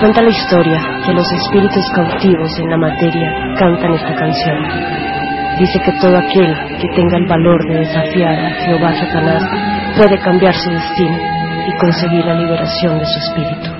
Cuenta la historia que los espíritus cautivos en la materia cantan esta canción. Dice que todo aquel que tenga el valor de desafiar a Jehová Satanás puede cambiar su destino y conseguir la liberación de su espíritu.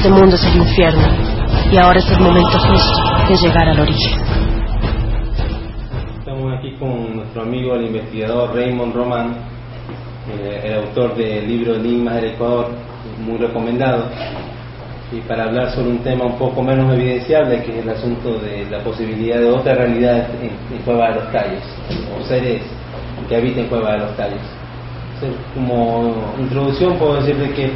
Este mundo es el infierno y ahora es el momento justo de llegar al origen. Estamos aquí con nuestro amigo, el investigador Raymond Roman, eh, el autor del libro Enigmas del Ecuador, muy recomendado, y para hablar sobre un tema un poco menos evidenciable, que es el asunto de la posibilidad de otra realidad en, en Cueva de los Tallos, o seres que habiten Cueva de los Tallos. Como introducción puedo decirle que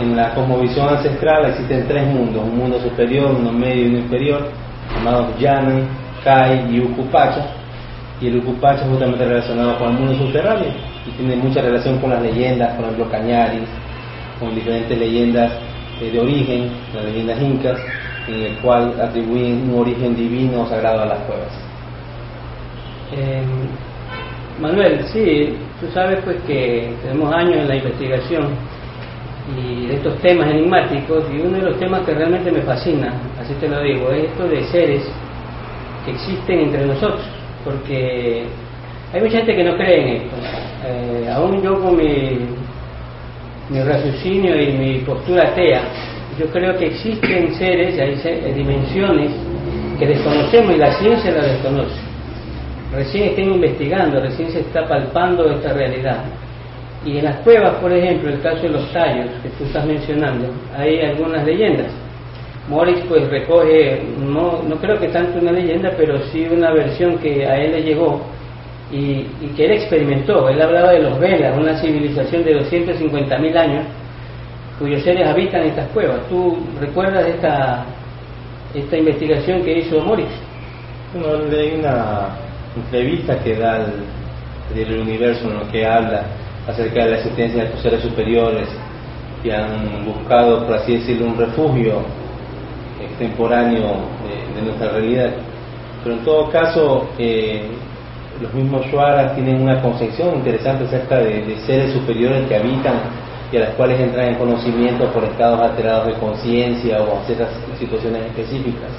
en la cosmovisión ancestral existen tres mundos, un mundo superior, uno medio y uno inferior, llamados Yana, Kai y Ukupacha. Y el Ukupacha es justamente relacionado con el mundo subterráneo y tiene mucha relación con las leyendas, por ejemplo Cañaris, con diferentes leyendas eh, de origen, las leyendas incas, en el cual atribuyen un origen divino o sagrado a las cuevas. Eh, Manuel, sí, tú sabes pues que tenemos años en la investigación y estos temas enigmáticos y uno de los temas que realmente me fascina, así te lo digo, es esto de seres que existen entre nosotros, porque hay mucha gente que no cree en esto. Eh, aún yo con mi, mi raciocinio y mi postura atea, yo creo que existen seres, hay dimensiones que desconocemos y la ciencia la desconoce. Recién están investigando, recién se está palpando esta realidad. Y en las cuevas, por ejemplo, el caso de los tallos que tú estás mencionando, hay algunas leyendas. Morris pues recoge, no, no creo que tanto una leyenda, pero sí una versión que a él le llegó y, que él experimentó. Él hablaba de los Velas, una civilización de 250.000 años cuyos seres habitan estas cuevas. ¿Tú recuerdas esta, esta investigación que hizo Morris? Bueno, leí una entrevista que da el, universo en lo que habla acerca de la existencia de estos seres superiores que han buscado, por así decirlo, un refugio extemporáneo de, nuestra realidad. Pero en todo caso, eh, los mismos Shuaras tienen una concepción interesante acerca de, seres superiores que habitan y a las cuales entran en conocimiento por estados alterados de conciencia o ciertas situaciones específicas.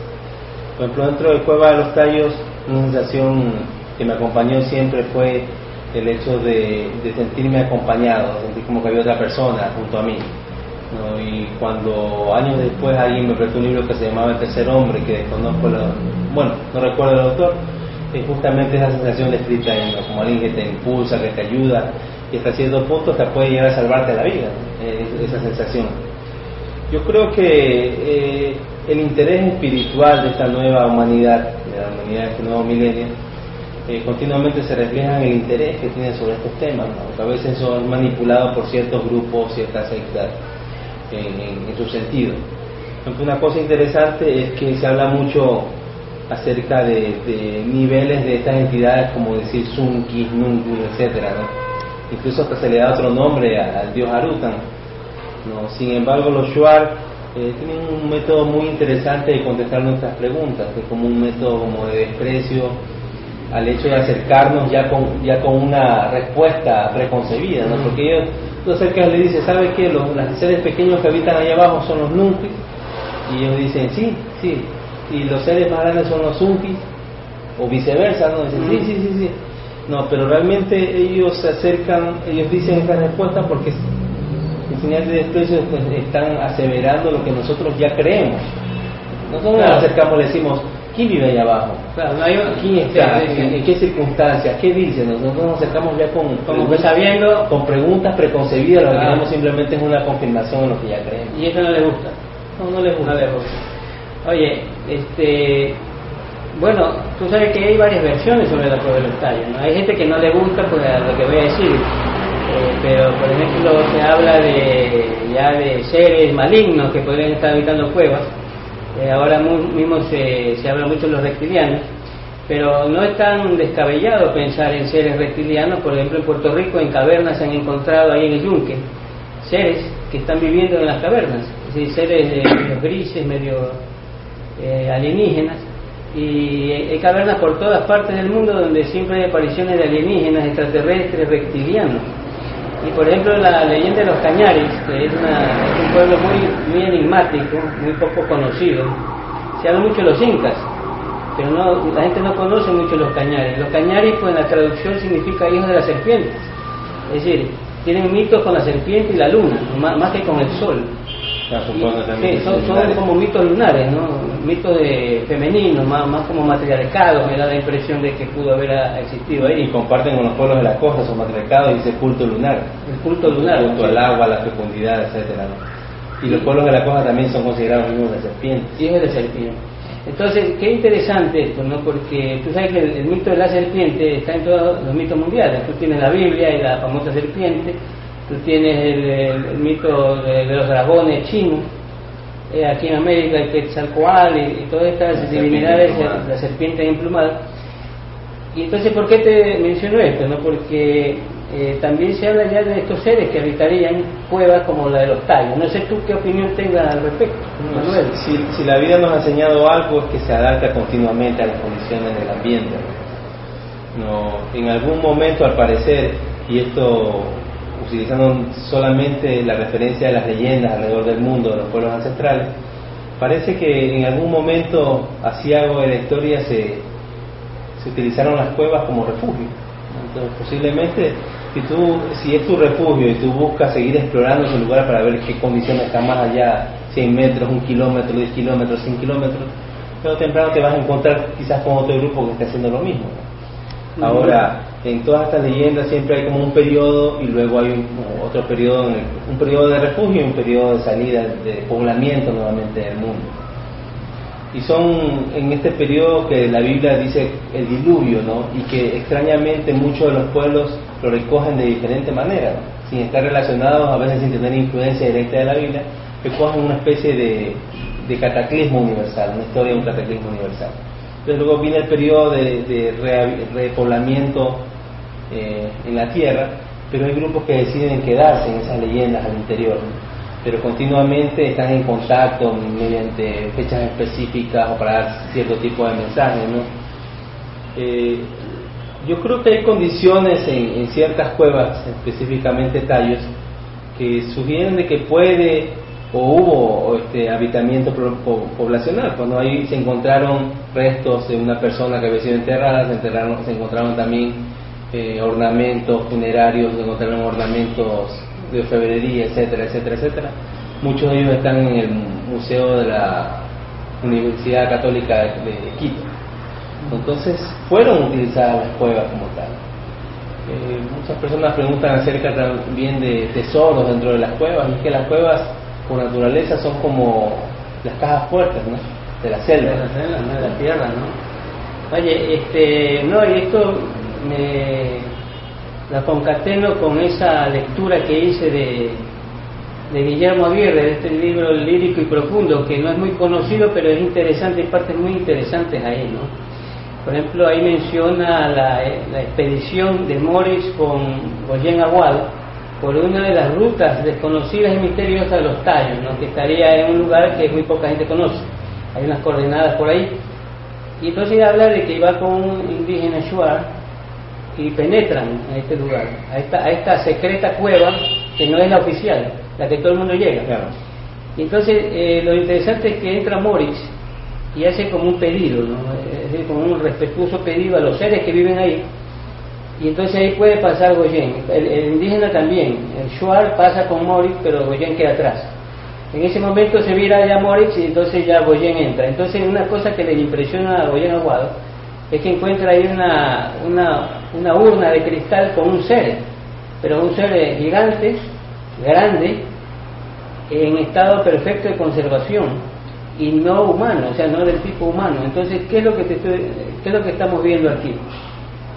Por ejemplo, dentro de Cueva de los Tallos, una sensación que me acompañó siempre fue el hecho de, sentirme acompañado, sentir como que había otra persona junto a mí. Y cuando años después alguien me prestó un libro que se llamaba El tercer hombre, que desconozco, bueno, no recuerdo el autor, es justamente esa sensación descrita en como alguien que te impulsa, que te ayuda y hasta cierto punto te puede llegar a salvarte la vida, esa sensación. Yo creo que eh, el interés espiritual de esta nueva humanidad, de la humanidad de este nuevo milenio, eh, continuamente se refleja en el interés que tiene sobre estos temas, que a veces son manipulados por ciertos grupos, ciertas sectas, en, su sentido. una cosa interesante es que se habla mucho acerca de, niveles de estas entidades, como decir Sunkis, Nunkus, etcétera, Incluso hasta se le da otro nombre al dios Arutan. ¿no? Sin embargo, los Shuar eh, tienen un método muy interesante de contestar nuestras preguntas, que es como un método como de desprecio al hecho de acercarnos ya con, ya con una respuesta preconcebida, ¿no? porque ellos, tú acercas le dices, ¿sabes qué? Los, seres pequeños que habitan ahí abajo son los Nunkis, y ellos dicen, sí, sí, y los seres más grandes son los zunkis, o viceversa, ¿no? Dicen, sí, sí, sí, sí. No, pero realmente ellos se acercan, ellos dicen esta respuesta porque en señal de desprecio pues, están aseverando lo que nosotros ya creemos. Nosotros nos acercamos y decimos, ¿quién vive allá abajo? Claro, no hay... ¿Quién está? ¿En, qué circunstancias? ¿Qué dicen? Nosotros nos acercamos ya con, Como sabiendo, con preguntas preconcebidas, lo que queremos simplemente es una confirmación de lo que ya creemos. Y eso no le gusta. No, no les gusta. No les gusta. Oye, este, bueno, tú sabes que hay varias versiones sobre la prueba de los tallos. ¿no? Hay gente que no le gusta pues, lo que voy a decir, eh, pero por ejemplo se habla de ya de seres malignos que podrían estar habitando cuevas. Eh, ahora mismo se, se habla mucho de los reptilianos, pero no es tan descabellado pensar en seres reptilianos. Por ejemplo, en Puerto Rico, en cavernas se han encontrado ahí en el yunque seres que están viviendo en las cavernas, es decir, seres de, grises, medio eh, alienígenas y hay cavernas por todas partes del mundo donde siempre hay apariciones de alienígenas, extraterrestres, reptilianos. Y por ejemplo la leyenda de los Cañaris, que es, un pueblo muy, muy enigmático, muy poco conocido, se habla mucho de los incas, pero no, la gente no conoce mucho los Cañaris. Los Cañaris pues en la traducción significa hijos de las serpientes, es decir, tienen mitos con la serpiente y la luna, más que con el sol sí, son, como mitos lunares, ¿no? Mitos de femeninos, más, más como matriarcados, me da la impresión de que pudo haber existido ahí. Y comparten con los pueblos de la costa, son matriarcados y ese culto lunar. El culto lunar. El culto al agua, la fecundidad, etcétera. Y los pueblos de la costa también son considerados hijos de serpientes. Hijos de serpiente. Entonces, qué interesante esto, ¿no? Porque tú sabes que el, mito de la serpiente está en todos los mitos mundiales. Tú tienes la Biblia y la famosa serpiente, tú tienes el, mito de, los dragones chinos, eh, aquí en América el Quetzalcoatl y, todas estas divinidades, la serpiente emplumada. Y entonces, ¿por qué te menciono esto? No? Porque eh, también se habla ya de estos seres que habitarían cuevas como la de los tallos. No sé tú qué opinión tengas al respecto, Manuel. Si, si, la vida nos ha enseñado algo es que se adapta continuamente a las condiciones del ambiente. No, en algún momento, al parecer, y esto utilizando solamente la referencia de las leyendas alrededor del mundo de los pueblos ancestrales, parece que en algún momento, así algo de la historia, se, se utilizaron las cuevas como refugio. Entonces, posiblemente, si, tú, si es tu refugio y tú buscas seguir explorando ese lugar para ver qué condiciones están más allá, 100 metros, un kilómetro, 10 kilómetros, 100 kilómetros, pero temprano te vas a encontrar quizás con otro grupo que esté haciendo lo mismo. Ahora, en todas estas leyendas siempre hay como un periodo y luego hay otro periodo, un periodo de refugio y un periodo de salida, de poblamiento nuevamente del mundo. y son en este periodo que la Biblia dice el diluvio, ¿no? Y que extrañamente muchos de los pueblos lo recogen de diferente manera, sin estar relacionados, a veces sin tener influencia directa de la Biblia, recogen una especie de, cataclismo universal, una historia de un cataclismo universal. Luego viene el periodo de, repoblamiento eh, en la tierra, pero hay grupos que deciden quedarse en esas leyendas al interior pero continuamente están en contacto mediante fechas específicas o para dar cierto tipo de mensajes. ¿no? Eh, yo creo que hay condiciones en, ciertas cuevas, específicamente tallos, que sugieren de que puede o hubo este, habitamiento poblacional. Cuando ahí se encontraron restos de una persona que había sido enterrada, se, enterraron, se encontraron también eh, ornamentos funerarios, se encontraron ornamentos de orfebrería, etcétera, etcétera, etcétera. Muchos de ellos están en el Museo de la Universidad Católica de, Quito. Entonces, fueron utilizadas las cuevas como tal. Eh, muchas personas preguntan acerca también de tesoros dentro de las cuevas, y es que las cuevas, por naturaleza, son como las cajas fuertes, ¿no? De la selva. De la selva, de la tierra, ¿no? Oye, este, no, y esto me la concateno con esa lectura que hice de, de Guillermo Aguirre, de este libro lírico y profundo, que no es muy conocido, pero es interesante, hay partes muy interesantes ahí, ¿no? Por ejemplo, ahí menciona la, expedición de Morris con Goyen Aguado por una de las rutas desconocidas y misteriosas de los tallos, ¿no? que estaría en un lugar que muy poca gente conoce. Hay unas coordenadas por ahí. Y entonces habla de que iba con un indígena Shuar, y penetran a este lugar, a esta, a esta secreta cueva que no es la oficial, la que todo el mundo llega. Y entonces eh, lo interesante es que entra Moritz y hace como un pedido, es decir, como un respetuoso pedido a los seres que viven ahí. Y entonces ahí puede pasar Goyen, el, indígena también, el Shuar pasa con Moritz, pero Goyen queda atrás. En ese momento se vira ya Moritz y entonces ya Goyen entra. Entonces una cosa que le impresiona a Goyen Aguado es que encuentra ahí una, una, una urna de cristal con un ser, pero un ser gigante, grande, en estado perfecto de conservación y no humano, o sea, no del tipo humano. Entonces, ¿qué es lo que, te qué es lo que estamos viendo aquí?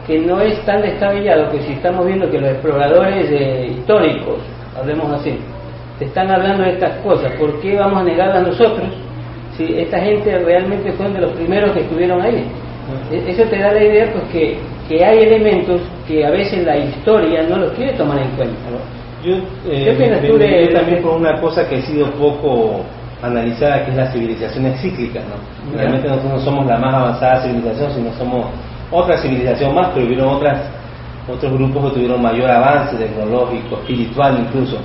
Que no es tan descabellado que si estamos viendo que los exploradores eh, históricos, hablemos así, te están hablando de estas cosas, ¿por qué vamos a negarlas nosotros si esta gente realmente fue de los primeros que estuvieron ahí? E-, eso te da la idea pues que, que, hay elementos que a veces la historia no los quiere tomar en cuenta. Yo, eh, también por una cosa que ha sido poco analizada, que es la civilización cíclicas. ¿no? Realmente nosotros no somos la más avanzada civilización, sino somos otra civilización más, pero hubieron otras, otros grupos que tuvieron mayor avance tecnológico, espiritual incluso.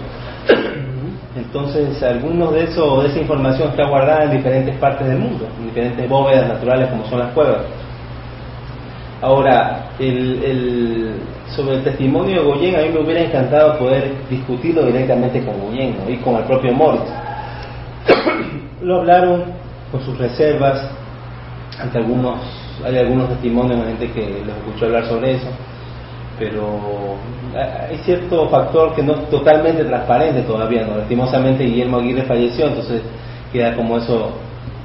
Entonces, algunos de eso, de esa información está guardada en diferentes partes del mundo, en diferentes bóvedas naturales como son las cuevas. Ahora, el, sobre el testimonio de Goyen, a mí me hubiera encantado poder discutirlo directamente con Goyen y con el propio Moritz. Lo hablaron con sus reservas, ante algunos, hay algunos testimonios de gente que los escuchó hablar sobre eso, pero hay cierto factor que no es totalmente transparente todavía, ¿no? Lastimosamente Guillermo Aguirre falleció, entonces queda como eso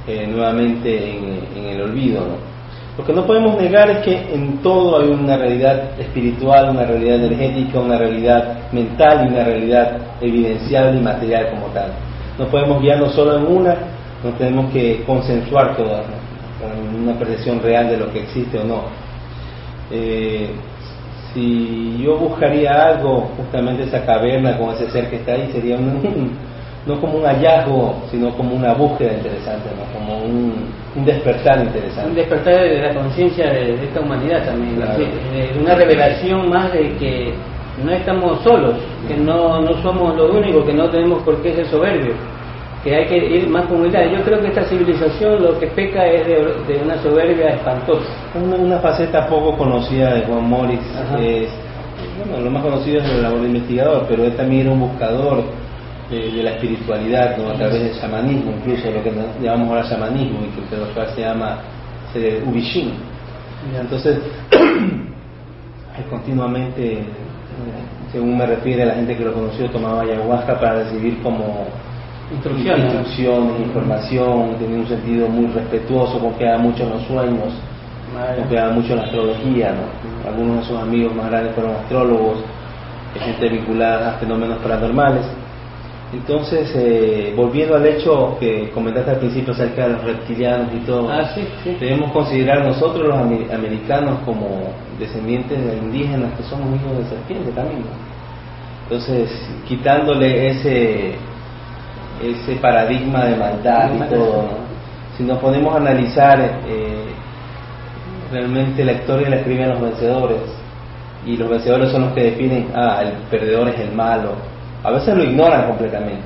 eh, nuevamente en, el olvido, ¿no? Lo que no podemos negar es que en todo hay una realidad espiritual, una realidad energética, una realidad mental y una realidad evidenciable y material como tal. No podemos guiarnos solo en una, no tenemos que consensuar todas, una percepción real de lo que existe o no. Eh, si yo buscaría algo, justamente esa caverna con ese ser que está ahí, sería un, no como un hallazgo, sino como una búsqueda interesante, ¿no? como un, despertar interesante. Un despertar de la conciencia de, esta humanidad también, una revelación más de que no estamos solos, que no, no somos los únicos, que no tenemos por qué ser soberbios, que hay que ir más con humildad. Yo creo que esta civilización lo que peca es de, una soberbia espantosa. Una, faceta poco conocida de Juan Morris es, bueno, lo más conocido es el labor de investigador, pero él también era un buscador de, la espiritualidad, ¿no? a través del shamanismo, incluso lo que llamamos ahora shamanismo, y que lo cual se llama se, Ubishin. Entonces, es continuamente, eh, según me refiere a la gente que lo conoció, tomaba ayahuasca para recibir como instrucciones, instrucciones información, tenía un sentido muy respetuoso, confiaba mucho en los sueños, confiaba mucho en la astrología. ¿no? Algunos de sus amigos más grandes fueron astrólogos, gente vinculada a fenómenos paranormales. Entonces, eh, volviendo al hecho que comentaste al principio acerca de los reptilianos y todo, Ah, sí, sí. debemos considerar nosotros los ame- americanos como descendientes de indígenas que somos hijos de serpiente también. ¿no? Entonces, quitándole ese ese paradigma de maldad y todo, ¿no? si nos ponemos a analizar eh, realmente la historia la escriben los vencedores y los vencedores son los que definen, ah, el perdedor es el malo. A veces lo ignoran completamente,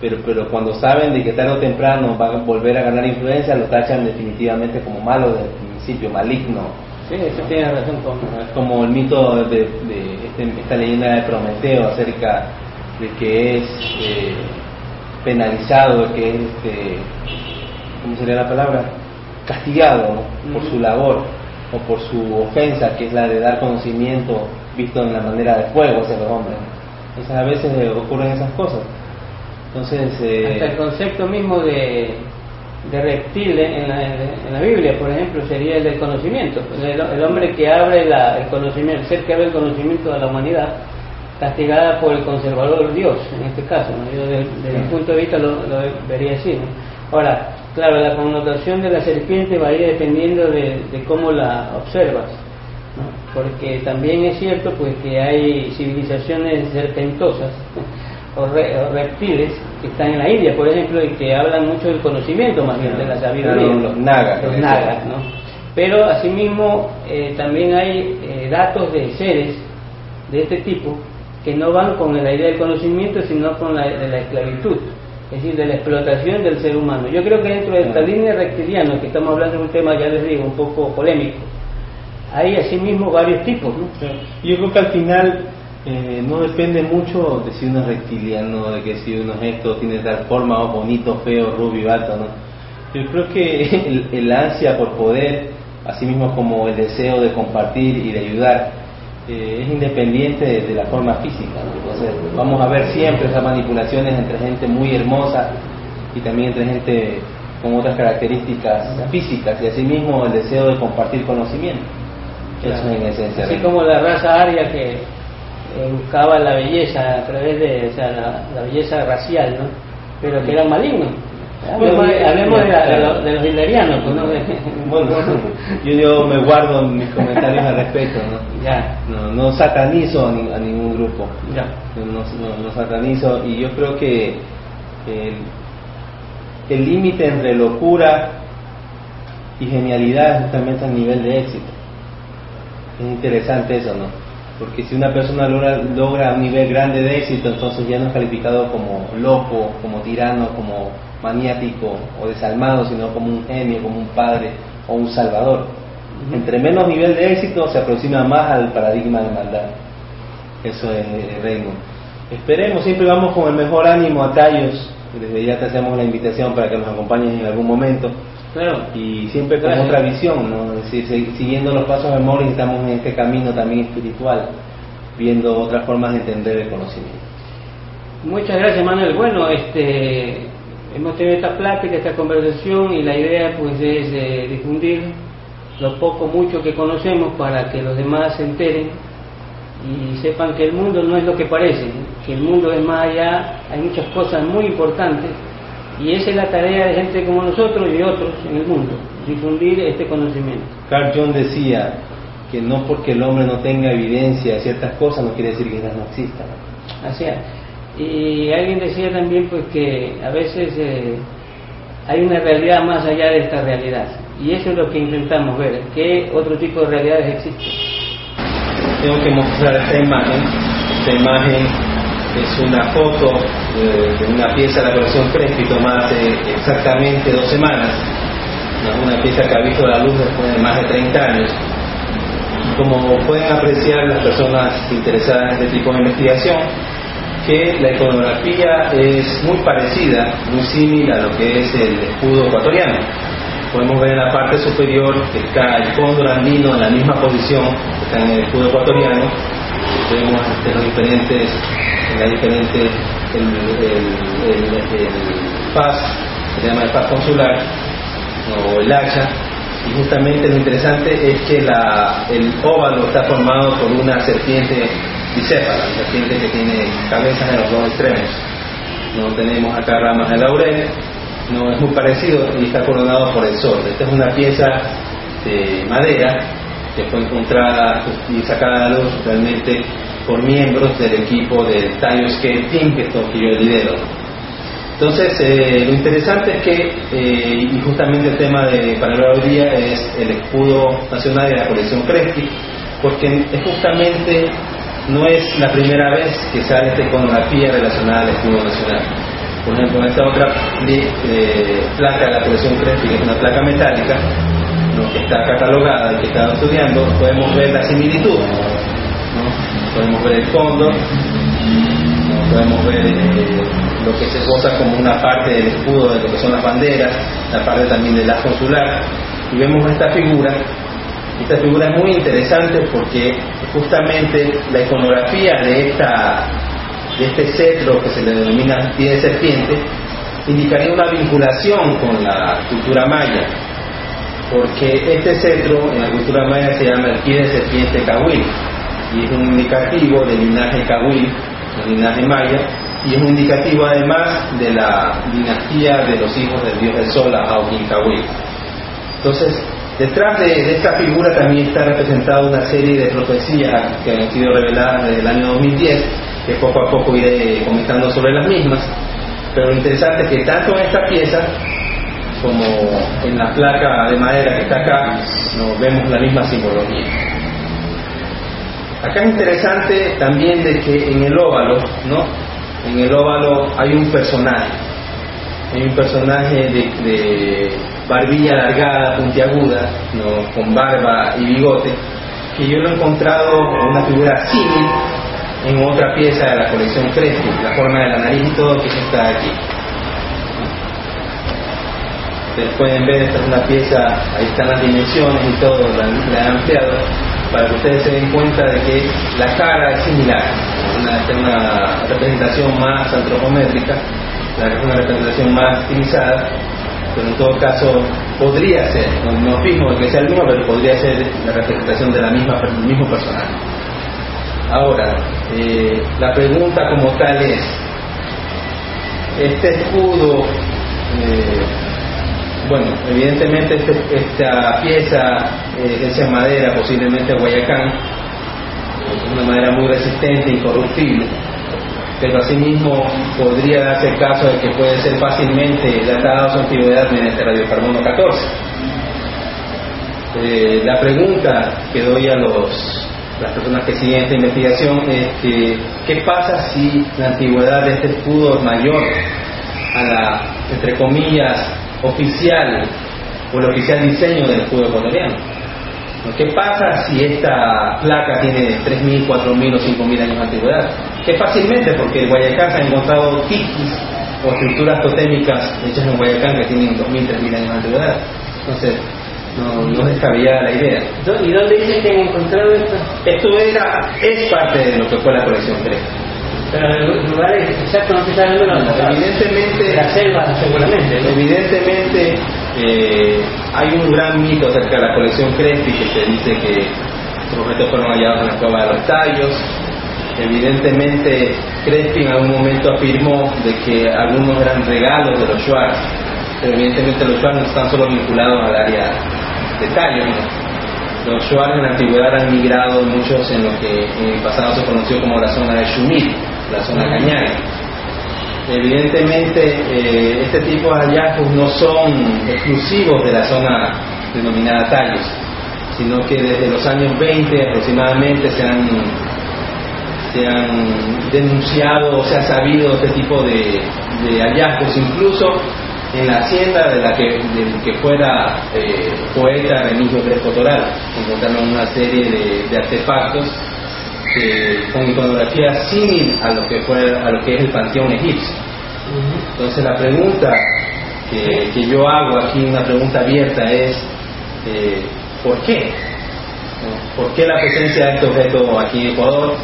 pero, pero cuando saben de que tarde o temprano van a volver a ganar influencia, lo tachan definitivamente como malo desde el principio, maligno. Sí, eso tiene razón con... Es como el mito de, de este- esta leyenda de Prometeo acerca de que es eh, penalizado, de que es, este, ¿cómo sería la palabra? Castigado ¿no? por su labor o por su ofensa, que es la de dar conocimiento visto en la manera de fuego hacia los hombres. Entonces a veces eh, ocurren esas cosas. Entonces, eh, Hasta el concepto mismo de, de reptil en la, en la Biblia, por ejemplo, sería el del conocimiento. El, el hombre que abre la- el conocimiento, el ser que abre el conocimiento a la humanidad, castigada por el conservador Dios, en este caso. ¿no? Yo desde, desde mi punto de vista lo, lo vería así. ¿no? Ahora, claro, la connotación de la serpiente varía dependiendo de, de cómo la observas. ¿no? Porque también es cierto pues que hay civilizaciones serpentosas o, re- o reptiles que están en la India, por ejemplo, y que hablan mucho del conocimiento más bien de la sabiduría. Claro, los nagas, Los nagas. Pero asimismo eh, también hay eh, datos de seres de este tipo que no van con la idea del conocimiento, sino con la de la esclavitud, es decir, de la explotación del ser humano. Yo creo que dentro de esta línea reptiliana, que estamos hablando de un tema, ya les digo, un poco polémico, hay asimismo varios tipos, ¿no? Yo creo que al final eh, no depende mucho de si uno es reptiliano, de que si uno es esto, tiene tal forma, o bonito, feo, rubio, alto, ¿no? Yo creo que el, el ansia por poder, así mismo como el deseo de compartir y de ayudar, eh, es independiente de, de la forma física. Entonces, vamos a ver siempre esas manipulaciones entre gente muy hermosa y también entre gente con otras características físicas y asimismo el deseo de compartir conocimiento. Eso es en esencia. Así como la raza aria que eh, buscaba la belleza a través de o sea, la, la belleza racial, ¿no? Pero que eran malignos. Hablemos, de, hablemos de, la- de los, pues. De- Bueno, yo, yo me guardo mis comentarios al respecto, ¿no? ya, No, no satanizo a, ni- a ningún grupo, ya. no, no- no satanizo y yo creo que el el límite entre locura y genialidad es justamente el nivel de éxito. Es interesante eso, ¿no? Porque si una persona logra, logra un nivel grande de éxito, entonces ya no es calificado como loco, como tirano, como maniático o desalmado, sino como un genio, como un padre o un salvador. Entre menos nivel de éxito se aproxima más al paradigma de maldad. Eso es el reino. Esperemos, siempre vamos con el mejor ánimo a tallos. Desde ya te hacemos la invitación para que nos acompañes en algún momento Claro. y siempre con otra visión, ¿no? Es decir, se- siguiendo los pasos de Morris estamos en este camino también espiritual, viendo otras formas de entender el conocimiento. Muchas gracias, Manuel. Bueno, este, hemos tenido esta plática, esta conversación y la idea pues es eh, difundir lo poco, mucho que conocemos para que los demás se enteren y sepan que el mundo no es lo que parece, que el mundo es más allá, hay muchas cosas muy importantes y esa es la tarea de gente como nosotros y otros en el mundo, difundir este conocimiento. Carl Jung decía que no porque el hombre no tenga evidencia de ciertas cosas no quiere decir que ellas no existan. Así es. Y alguien decía también pues que a veces eh, hay una realidad más allá de esta realidad. Y eso es lo que intentamos ver, qué otro tipo de realidades existen. Tengo que mostrar esta imagen. Esta imagen es una foto de, una pieza de la colección Crespi tomada hace exactamente dos semanas. Una pieza que ha visto la luz después de más de 30 años. Como pueden apreciar las personas interesadas en este tipo de investigación, que la iconografía es muy parecida, muy similar a lo que es el escudo ecuatoriano. Podemos ver en la parte superior que está el cóndor andino en la misma posición que está en el escudo ecuatoriano vemos este, los diferentes, en las diferentes, el, el, el, paz, se llama el paz consular, o el hacha, y justamente lo interesante es que la, el óvalo está formado por una serpiente bicéfala, serpiente que tiene cabezas en los dos extremos. No tenemos acá ramas de laurel, no es muy parecido y está coronado por el sol. Esta es una pieza de madera que fue encontrada y sacada a luz realmente por miembros del equipo del Tayo Skate Team que, que yo lidero. Entonces, eh, lo interesante es que, eh, y justamente el tema de para hoy día es el escudo nacional de la colección Crespi, porque es justamente no es la primera vez que sale esta iconografía relacionada al escudo nacional. Por ejemplo, esta otra eh, placa de la colección Crespi, que es una placa metálica, que está catalogada y que está estudiando, podemos ver la similitud. Podemos ver el fondo, podemos ver eh, lo que se goza como una parte del escudo de lo que son las banderas, la parte también del la consular, y vemos esta figura. Esta figura es muy interesante porque justamente la iconografía de, esta, de este cetro que se le denomina pie de serpiente indicaría una vinculación con la cultura maya, porque este cetro en la cultura maya se llama el pie de serpiente cahuil y es un indicativo del linaje cahuil, el linaje maya, y es un indicativo además de la dinastía de los hijos del dios del sol, Aukin Cahuil. Entonces, detrás de, esta figura también está representada una serie de profecías que han sido reveladas desde el año 2010, que poco a poco iré comentando sobre las mismas. Pero lo interesante es que tanto en esta pieza como en la placa de madera que está acá, nos vemos la misma simbología. Acá es interesante también de que en el óvalo, ¿no? En el óvalo hay un personaje, hay un personaje de, barbilla alargada, puntiaguda, ¿no? con barba y bigote, que yo lo he encontrado una figura símil en otra pieza de la colección Crespi, la forma de la nariz y todo que está aquí ustedes pueden ver, esta es una pieza, ahí están las dimensiones y todo, la, la he ampliado, para que ustedes se den cuenta de que la cara es similar, una, una representación más antropométrica, una representación más estilizada, pero en todo caso podría ser, no, no que sea el mismo, pero podría ser la representación de la misma, del mismo personaje. Ahora, eh, la pregunta como tal es, este escudo eh, bueno, evidentemente este, esta pieza eh, es de madera, posiblemente Guayacán, es una madera muy resistente, incorruptible, pero asimismo podría darse el caso de que puede ser fácilmente datada su antigüedad mediante radiocarbono 14. Eh, la pregunta que doy a los, las personas que siguen esta investigación es que, ¿qué pasa si la antigüedad de este escudo es mayor a la, entre comillas, oficial o el oficial diseño del escudo ecuatoriano. ¿Qué pasa si esta placa tiene 3.000, 4.000 o 5.000 años de antigüedad? Que fácilmente, porque en Guayacán se han encontrado tikis o estructuras totémicas hechas en Guayacán que tienen 2.000, 3.000 años de antigüedad. Entonces, no, no descabellada la idea. ¿Y dónde dicen que han encontrado esto? Esto era, es parte de lo que fue la colección 3 pero lugares exactos no se saben Evidentemente, la selva seguramente. Evidentemente eh, hay un gran mito acerca de la colección Crespi que se dice que los objetos fueron hallados en la cueva de los tallos. Evidentemente Crespi en algún momento afirmó de que algunos eran regalos de los Schwartz, pero evidentemente los Schwartz no están solo vinculados al área de tallos. Los Schwartz en la antigüedad han migrado muchos en lo que en el pasado se conoció como la zona de Shumir la zona cañaria. Evidentemente, eh, este tipo de hallazgos no son exclusivos de la zona denominada tallos, sino que desde los años 20 aproximadamente se han, se han denunciado o se ha sabido este tipo de, hallazgos, incluso en la hacienda de la que, que fuera eh, poeta Remigio Crespo Toral, encontraron una serie de artefactos con iconografía símil a lo que fue a lo que es el panteón egipcio. Entonces la pregunta que, yo hago aquí, una pregunta abierta es eh, ¿por qué? ¿Por qué la presencia de este objeto aquí en Ecuador?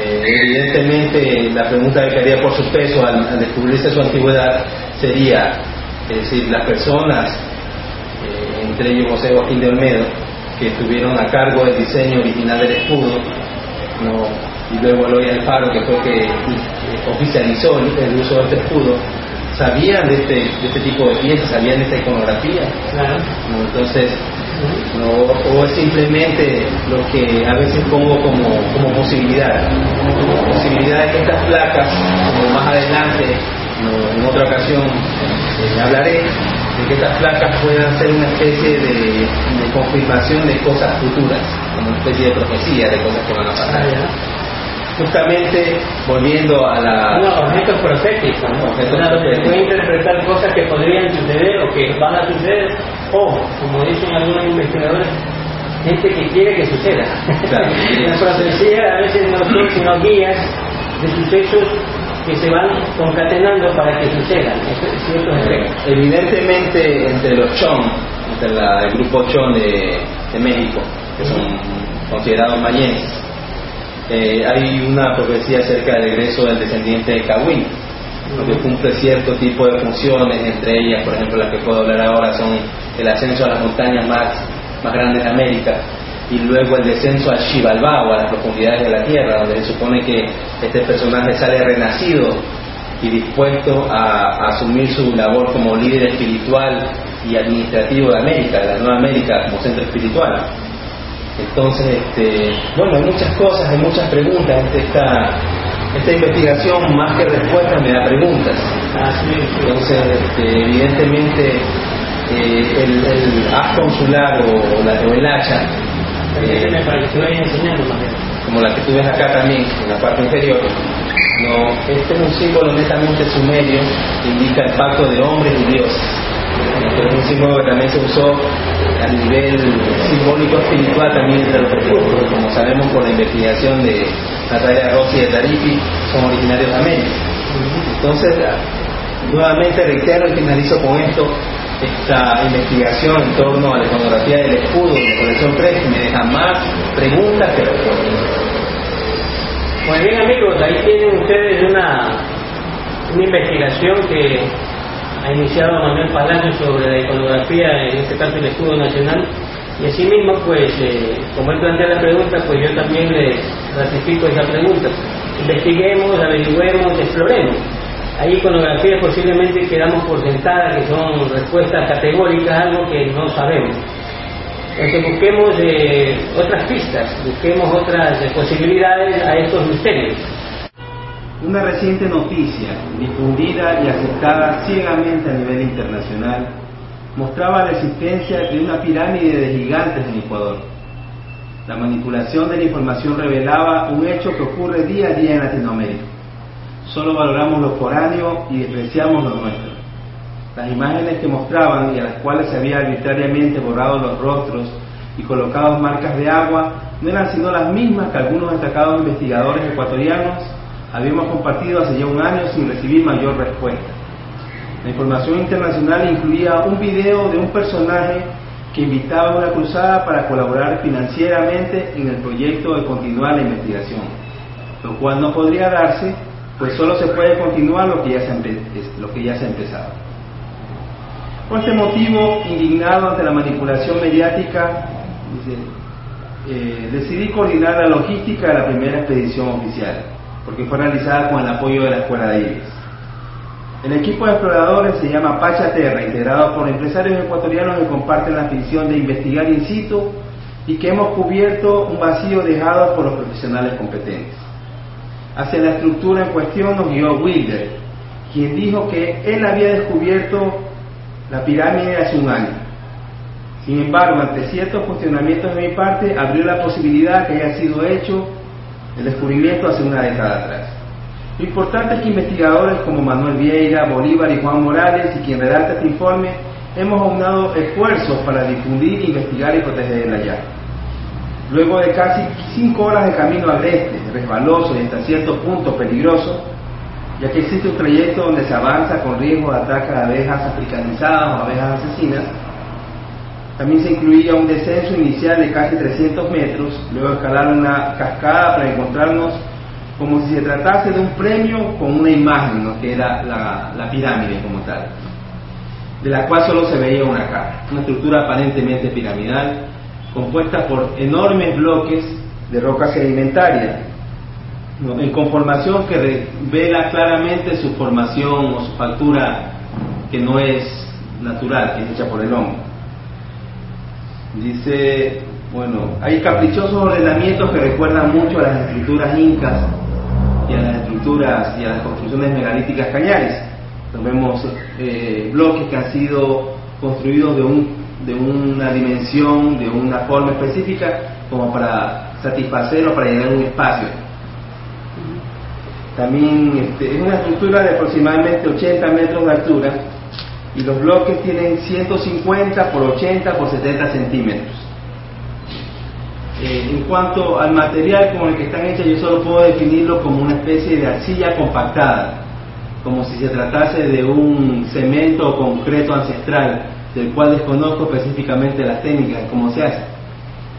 Eh, evidentemente, la pregunta que haría por su peso al, descubrirse su antigüedad sería, es decir, las personas, eh, entre ellos José Joaquín de Olmedo, que estuvieron a cargo del diseño original del escudo, y luego Eloy Alfaro, que fue que oficializó el uso de este escudo, sabían de este, de este tipo de piezas, sabían de esta iconografía. Entonces, no, o es simplemente lo que a veces pongo como, como posibilidad, posibilidad de que estas placas, como más adelante, en otra ocasión eh, hablaré, que estas placas puedan ser una especie de, de confirmación de cosas futuras, como una especie de profecía de cosas que van a pasar. Justamente volviendo a la... No, objetos proféticos, ¿no? Objetos Puede interpretar cosas que podrían suceder o que van a suceder, o, como dicen algunos investigadores, gente que quiere que suceda. Claro, la profecía a veces no son sino guías de sucesos que se van concatenando para que sucedan ciertos. Evidentemente, entre los Chon, entre la, el grupo Chon de, México, que son considerados mayenses, eh, hay una profecía acerca del regreso del descendiente de Kawin, que cumple cierto tipo de funciones, entre ellas, por ejemplo, las que puedo hablar ahora son el ascenso a las montañas más, más grandes de América y luego el descenso a Xibalbao, a las profundidades de la tierra, donde se supone que este personaje sale renacido y dispuesto a, asumir su labor como líder espiritual y administrativo de América, de la Nueva América como centro espiritual. Entonces, este, bueno, hay muchas cosas, hay muchas preguntas. Esta, esta investigación, más que respuestas, me da preguntas. Entonces, este, evidentemente, eh, el, el haz consular o, la, o el hacha, como la que tú ves acá también, en la parte inferior, no, este es un símbolo netamente sumerio que indica el pacto de hombres y dioses es un símbolo que también se usó a nivel simbólico espiritual también entre los pueblos, como sabemos por la investigación de Natalia Rossi y de Tarifi, son originarios de América. Entonces, nuevamente reitero y finalizo con esto, esta investigación en torno a la iconografía del escudo de la colección 3 me deja más preguntas que respuestas. Muy bien amigos, ahí tienen ustedes una, una investigación que ha iniciado Manuel Palacio sobre la iconografía, en este caso el escudo nacional, y asimismo, pues, eh, como él plantea la pregunta, pues yo también le ratifico esa pregunta. Investiguemos, averigüemos, exploremos. Hay iconografías posiblemente que damos por sentada, que son respuestas categóricas, algo que no sabemos. Entonces busquemos eh, otras pistas, busquemos otras eh, posibilidades a estos misterios. Una reciente noticia, difundida y aceptada ciegamente a nivel internacional, mostraba la existencia de una pirámide de gigantes en Ecuador. La manipulación de la información revelaba un hecho que ocurre día a día en Latinoamérica. Solo valoramos lo foráneo y despreciamos lo nuestro. Las imágenes que mostraban y a las cuales se había arbitrariamente borrado los rostros y colocado marcas de agua no eran sino las mismas que algunos destacados investigadores ecuatorianos habíamos compartido hace ya un año sin recibir mayor respuesta. La información internacional incluía un video de un personaje que invitaba a una cruzada para colaborar financieramente en el proyecto de continuar la investigación, lo cual no podría darse, pues solo se puede continuar lo que ya se, ha empezado. Por este motivo, indignado ante la manipulación mediática, eh, decidí coordinar la logística de la primera expedición oficial porque fue realizada con el apoyo de la Escuela de Iris. El equipo de exploradores se llama Pacha Terra, integrado por empresarios ecuatorianos que comparten la afición de investigar in situ y que hemos cubierto un vacío dejado por los profesionales competentes. Hacia la estructura en cuestión nos guió Wilder, quien dijo que él había descubierto la pirámide hace un año. Sin embargo, ante ciertos cuestionamientos de mi parte, abrió la posibilidad que haya sido hecho el descubrimiento hace una década atrás. Lo importante es que investigadores como Manuel Vieira, Bolívar y Juan Morales, y quien redacta este informe, hemos aunado esfuerzos para difundir, investigar y proteger el hallazgo. Luego de casi cinco horas de camino agreste, resbaloso y hasta cierto punto peligroso, ya que existe un trayecto donde se avanza con riesgo de ataque a abejas africanizadas o abejas asesinas, también se incluía un descenso inicial de casi 300 metros, luego escalar una cascada para encontrarnos como si se tratase de un premio con una imagen, ¿no? que era la, la pirámide como tal, de la cual solo se veía una cara, una estructura aparentemente piramidal, compuesta por enormes bloques de roca sedimentaria, en conformación que revela claramente su formación o su factura que no es natural, que es hecha por el hombre. Dice, bueno, hay caprichosos ordenamientos que recuerdan mucho a las escrituras incas y a las estructuras y a las construcciones megalíticas cañares. vemos eh, bloques que han sido construidos de, un, de una dimensión, de una forma específica, como para satisfacer o para llenar un espacio. También este, es una estructura de aproximadamente 80 metros de altura y los bloques tienen 150 por 80 por 70 centímetros. Eh, en cuanto al material con el que están hechas, yo solo puedo definirlo como una especie de arcilla compactada, como si se tratase de un cemento o concreto ancestral, del cual desconozco específicamente las técnicas, cómo se hace.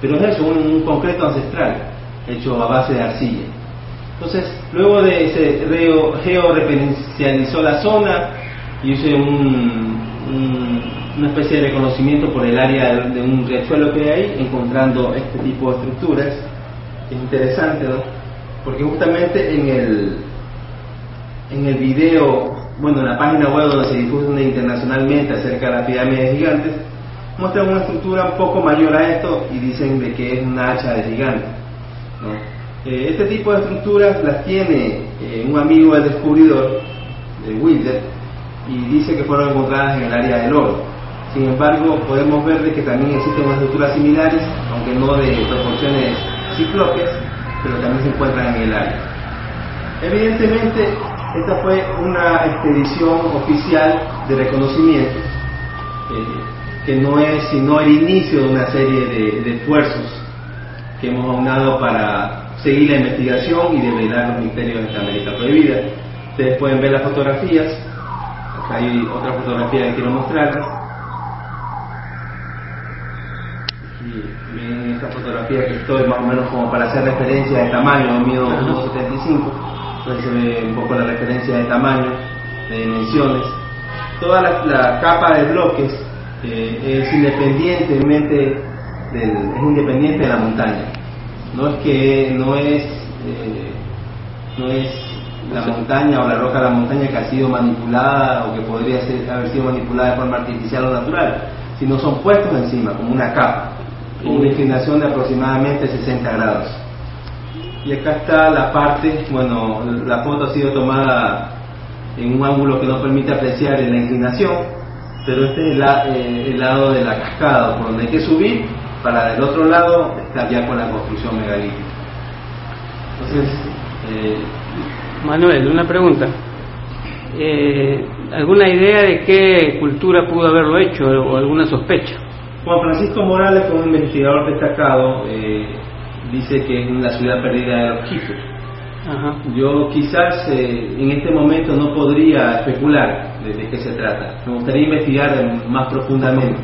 Pero es eso, un, concreto ancestral, hecho a base de arcilla. Entonces, luego de ese georreferencializó la zona, y hice una especie de reconocimiento por el área de, un riachuelo que hay ahí, encontrando este tipo de estructuras. Es interesante, ¿no? Porque justamente en el, en el video, bueno, en la página web donde se difunde internacionalmente acerca de las pirámides gigantes, muestran una estructura un poco mayor a esto y dicen de que es una hacha de gigante. Eh, este tipo de estructuras las tiene eh, un amigo del descubridor, de Wilder, y dice que fueron encontradas en el área del oro. Sin embargo, podemos ver de que también existen unas estructuras similares, aunque no de proporciones cíclopes, pero también se encuentran en el área. Evidentemente, esta fue una expedición oficial de reconocimiento, que no es sino el inicio de una serie de, esfuerzos que hemos aunado para seguir la investigación y develar los misterios de esta América prohibida. Ustedes pueden ver las fotografías, hay otra fotografía que quiero mostrarles. Y miren esta fotografía que estoy más o menos como para hacer referencia de tamaño, mido 1,75, entonces se ve un poco la referencia de tamaño, de dimensiones. Toda la, capa de bloques eh, es independientemente del, es independiente de la montaña. No es que no es eh, no es la montaña o la roca de la montaña que ha sido manipulada o que podría ser, haber sido manipulada de forma artificial o natural, sino son puestos encima como una capa, con una inclinación de aproximadamente 60 grados. Y acá está la parte, bueno, la foto ha sido tomada en un ángulo que no permite apreciar la inclinación, pero este es eh, el, lado de la cascada, por donde hay que subir, para del otro lado estar ya con la construcción megalítica. Entonces, eh, Manuel, una pregunta. Eh, ¿Alguna idea de qué cultura pudo haberlo hecho o alguna sospecha? Juan Francisco Morales, como investigador destacado, eh, dice que es la ciudad perdida de los Quito. Yo quizás eh, en este momento no podría especular de, qué se trata. Me gustaría investigar más profundamente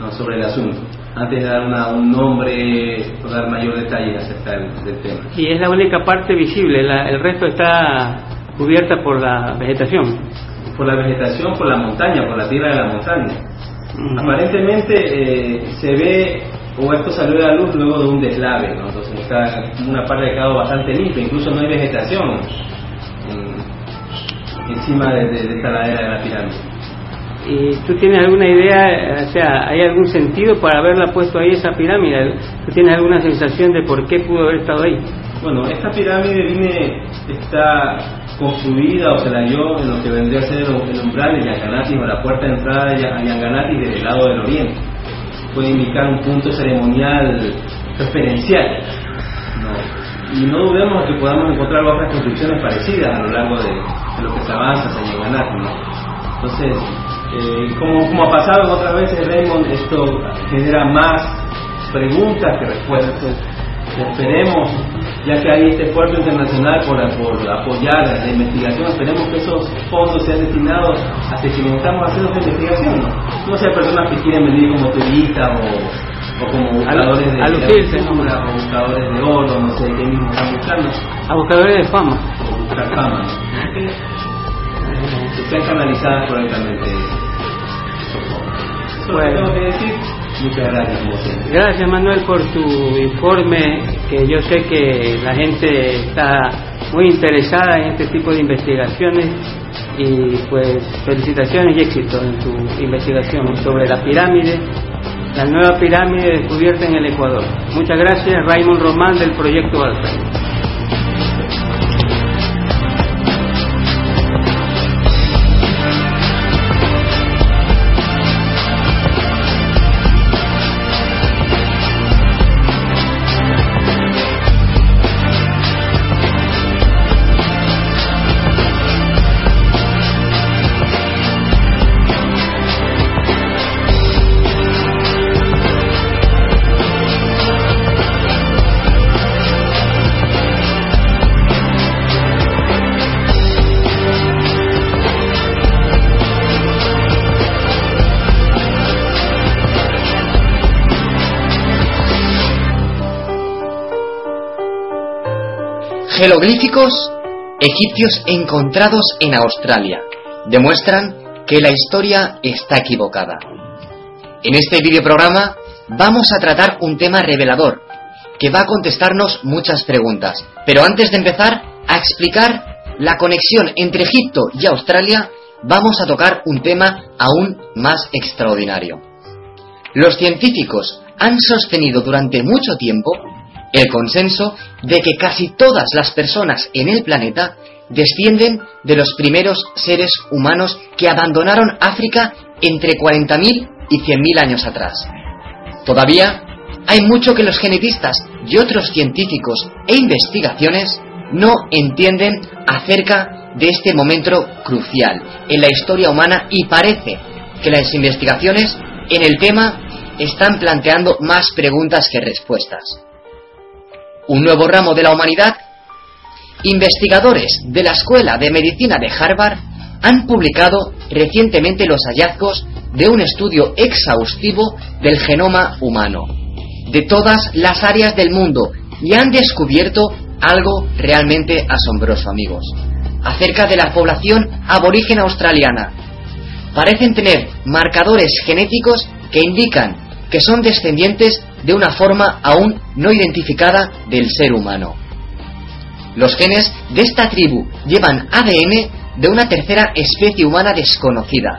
ah. sobre el asunto antes de dar un nombre o dar mayor detalle acerca del, tema. Y es la única parte visible, el resto está cubierta por la vegetación. Por la vegetación, por la montaña, por la tierra de la montaña. Aparentemente eh, se ve, o esto salió a la luz luego de un deslave, ¿no? entonces está, una parte ha quedado bastante limpia, incluso no hay vegetación encima de, de esta ladera de la pirámide. ¿Y tú tienes alguna idea, o sea, hay algún sentido para haberla puesto ahí esa pirámide? ¿Tú tienes alguna sensación de por qué pudo haber estado ahí? Bueno, esta pirámide viene, está construida o se la dio en lo que vendría a ser el umbral de Yanganati o la puerta de entrada de Yanganati del lado del oriente. Puede indicar un punto ceremonial referencial. Y no dudemos que podamos encontrar otras construcciones parecidas a lo largo de, lo que se avanza hacia Yanganati. Entonces, eh, como, como ha pasado otras veces, Raymond, esto genera más preguntas que respuestas. Esperemos, ya que hay este esfuerzo internacional por, por apoyar la investigación, esperemos que esos fondos sean destinados a que estamos haciendo esta investigación. No, no sea personas que quieren venir como turistas o o como buscadores de, a lucirse, o buscadores de oro, no sé qué mismo están buscando. A buscadores de fama. O buscar fama. Que sean canalizadas correctamente. Eso bueno. tengo que decir. Muchas gracias. Gracias, Manuel, por tu informe, que yo sé que la gente está muy interesada en este tipo de investigaciones y pues felicitaciones y éxito en tu investigación sobre la pirámide, la nueva pirámide descubierta en el Ecuador. Muchas gracias, Raymond Román del Proyecto Alzheimer. Jeroglíficos egipcios encontrados en Australia demuestran que la historia está equivocada. En este videoprograma vamos a tratar un tema revelador que va a contestarnos muchas preguntas. Pero antes de empezar a explicar la conexión entre Egipto y Australia, vamos a tocar un tema aún más extraordinario. Los científicos han sostenido durante mucho tiempo el consenso de que casi todas las personas en el planeta descienden de los primeros seres humanos que abandonaron África entre 40.000 y 100.000 años atrás. Todavía hay mucho que los genetistas y otros científicos e investigaciones no entienden acerca de este momento crucial en la historia humana y parece que las investigaciones en el tema están planteando más preguntas que respuestas un nuevo ramo de la humanidad, investigadores de la Escuela de Medicina de Harvard han publicado recientemente los hallazgos de un estudio exhaustivo del genoma humano, de todas las áreas del mundo, y han descubierto algo realmente asombroso, amigos, acerca de la población aborigen australiana. Parecen tener marcadores genéticos que indican que son descendientes de una forma aún no identificada del ser humano. Los genes de esta tribu llevan ADN de una tercera especie humana desconocida.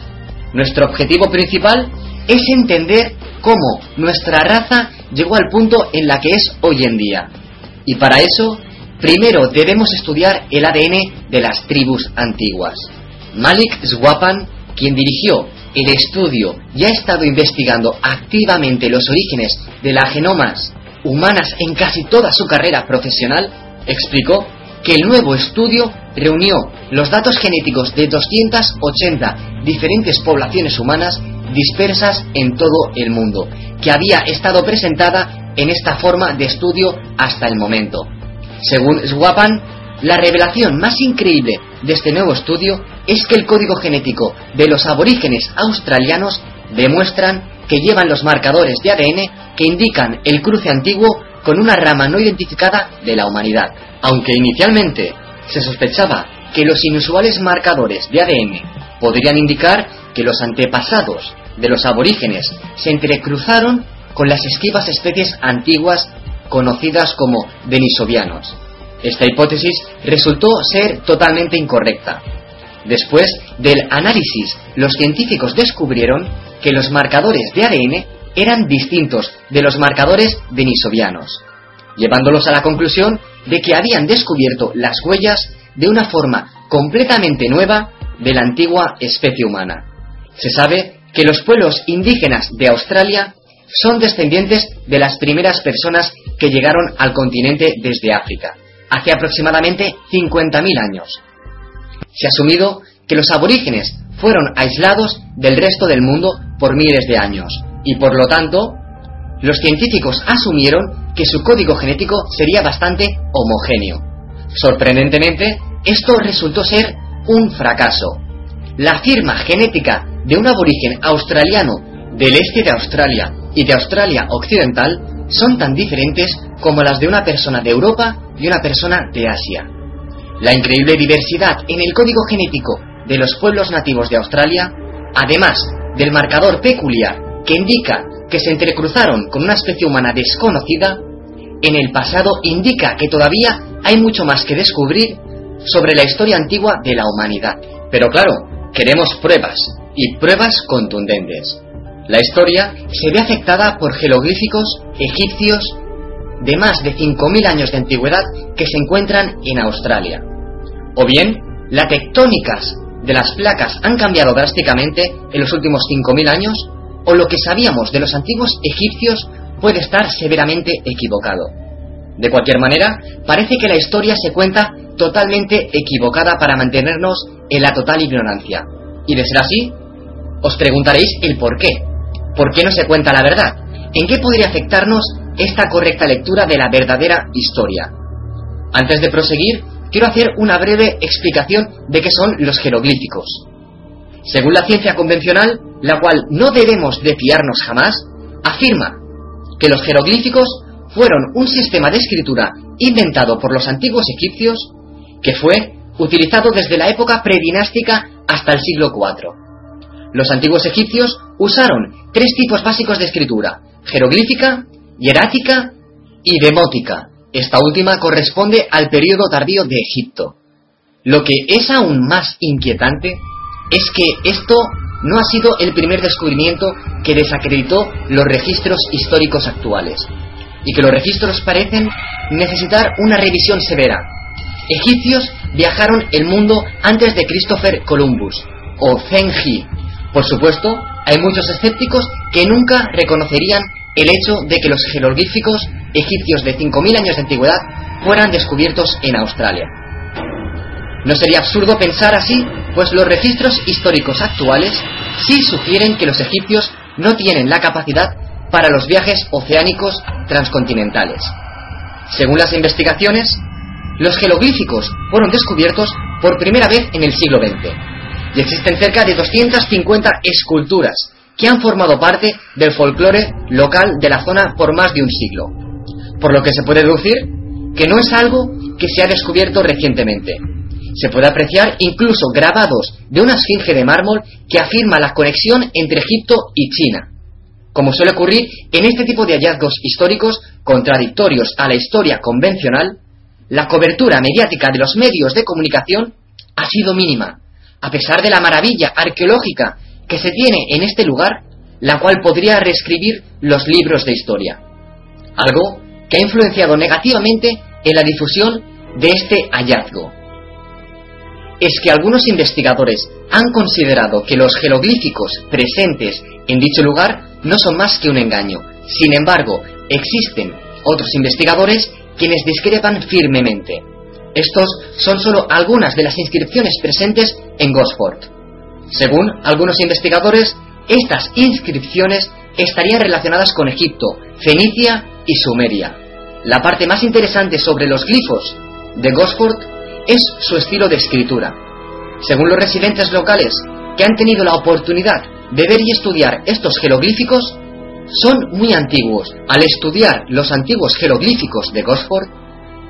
Nuestro objetivo principal es entender cómo nuestra raza llegó al punto en la que es hoy en día. Y para eso, primero debemos estudiar el ADN de las tribus antiguas. Malik Swapan, quien dirigió el estudio y ha estado investigando activamente los orígenes de las genomas humanas en casi toda su carrera profesional, explicó que el nuevo estudio reunió los datos genéticos de 280 diferentes poblaciones humanas dispersas en todo el mundo, que había estado presentada en esta forma de estudio hasta el momento. Según Swapan, la revelación más increíble de este nuevo estudio es que el código genético de los aborígenes australianos demuestran que llevan los marcadores de ADN que indican el cruce antiguo con una rama no identificada de la humanidad. Aunque inicialmente se sospechaba que los inusuales marcadores de ADN podrían indicar que los antepasados de los aborígenes se entrecruzaron con las esquivas especies antiguas conocidas como denisovianos. Esta hipótesis resultó ser totalmente incorrecta. Después del análisis, los científicos descubrieron que los marcadores de ADN eran distintos de los marcadores denisovianos, llevándolos a la conclusión de que habían descubierto las huellas de una forma completamente nueva de la antigua especie humana. Se sabe que los pueblos indígenas de Australia son descendientes de las primeras personas que llegaron al continente desde África, hace aproximadamente 50.000 años. Se ha asumido que los aborígenes fueron aislados del resto del mundo por miles de años y por lo tanto los científicos asumieron que su código genético sería bastante homogéneo. Sorprendentemente, esto resultó ser un fracaso. La firma genética de un aborigen australiano del este de Australia y de Australia Occidental son tan diferentes como las de una persona de Europa y una persona de Asia. La increíble diversidad en el código genético de los pueblos nativos de Australia, además del marcador peculiar que indica que se entrecruzaron con una especie humana desconocida, en el pasado indica que todavía hay mucho más que descubrir sobre la historia antigua de la humanidad. Pero claro, queremos pruebas, y pruebas contundentes. La historia se ve afectada por jeroglíficos egipcios de más de 5.000 años de antigüedad que se encuentran en Australia. O bien, las tectónicas de las placas han cambiado drásticamente en los últimos 5.000 años, o lo que sabíamos de los antiguos egipcios puede estar severamente equivocado. De cualquier manera, parece que la historia se cuenta totalmente equivocada para mantenernos en la total ignorancia. Y de ser así, os preguntaréis el por qué. ¿Por qué no se cuenta la verdad? ¿En qué podría afectarnos esta correcta lectura de la verdadera historia? Antes de proseguir, quiero hacer una breve explicación de qué son los jeroglíficos. Según la ciencia convencional, la cual no debemos de fiarnos jamás, afirma que los jeroglíficos fueron un sistema de escritura inventado por los antiguos egipcios que fue utilizado desde la época predinástica hasta el siglo IV. Los antiguos egipcios usaron tres tipos básicos de escritura, jeroglífica, hierática y demótica. Esta última corresponde al periodo tardío de Egipto. Lo que es aún más inquietante es que esto no ha sido el primer descubrimiento que desacreditó los registros históricos actuales, y que los registros parecen necesitar una revisión severa. Egipcios viajaron el mundo antes de Christopher Columbus, o Zheng por supuesto, hay muchos escépticos que nunca reconocerían el hecho de que los jeroglíficos egipcios de 5.000 años de antigüedad fueran descubiertos en Australia. No sería absurdo pensar así, pues los registros históricos actuales sí sugieren que los egipcios no tienen la capacidad para los viajes oceánicos transcontinentales. Según las investigaciones, los jeroglíficos fueron descubiertos por primera vez en el siglo XX y existen cerca de 250 esculturas que han formado parte del folclore local de la zona por más de un siglo. Por lo que se puede deducir que no es algo que se ha descubierto recientemente. Se puede apreciar incluso grabados de una esfinge de mármol que afirma la conexión entre Egipto y China. Como suele ocurrir en este tipo de hallazgos históricos contradictorios a la historia convencional, la cobertura mediática de los medios de comunicación ha sido mínima, a pesar de la maravilla arqueológica que se tiene en este lugar, la cual podría reescribir los libros de historia. Algo que ha influenciado negativamente en la difusión de este hallazgo. Es que algunos investigadores han considerado que los jeroglíficos presentes en dicho lugar no son más que un engaño. Sin embargo, existen otros investigadores quienes discrepan firmemente. Estos son solo algunas de las inscripciones presentes en Gosford. Según algunos investigadores, estas inscripciones estarían relacionadas con Egipto, Fenicia y Sumeria. La parte más interesante sobre los glifos de Gosford es su estilo de escritura. Según los residentes locales que han tenido la oportunidad de ver y estudiar estos jeroglíficos, son muy antiguos. Al estudiar los antiguos jeroglíficos de Gosford,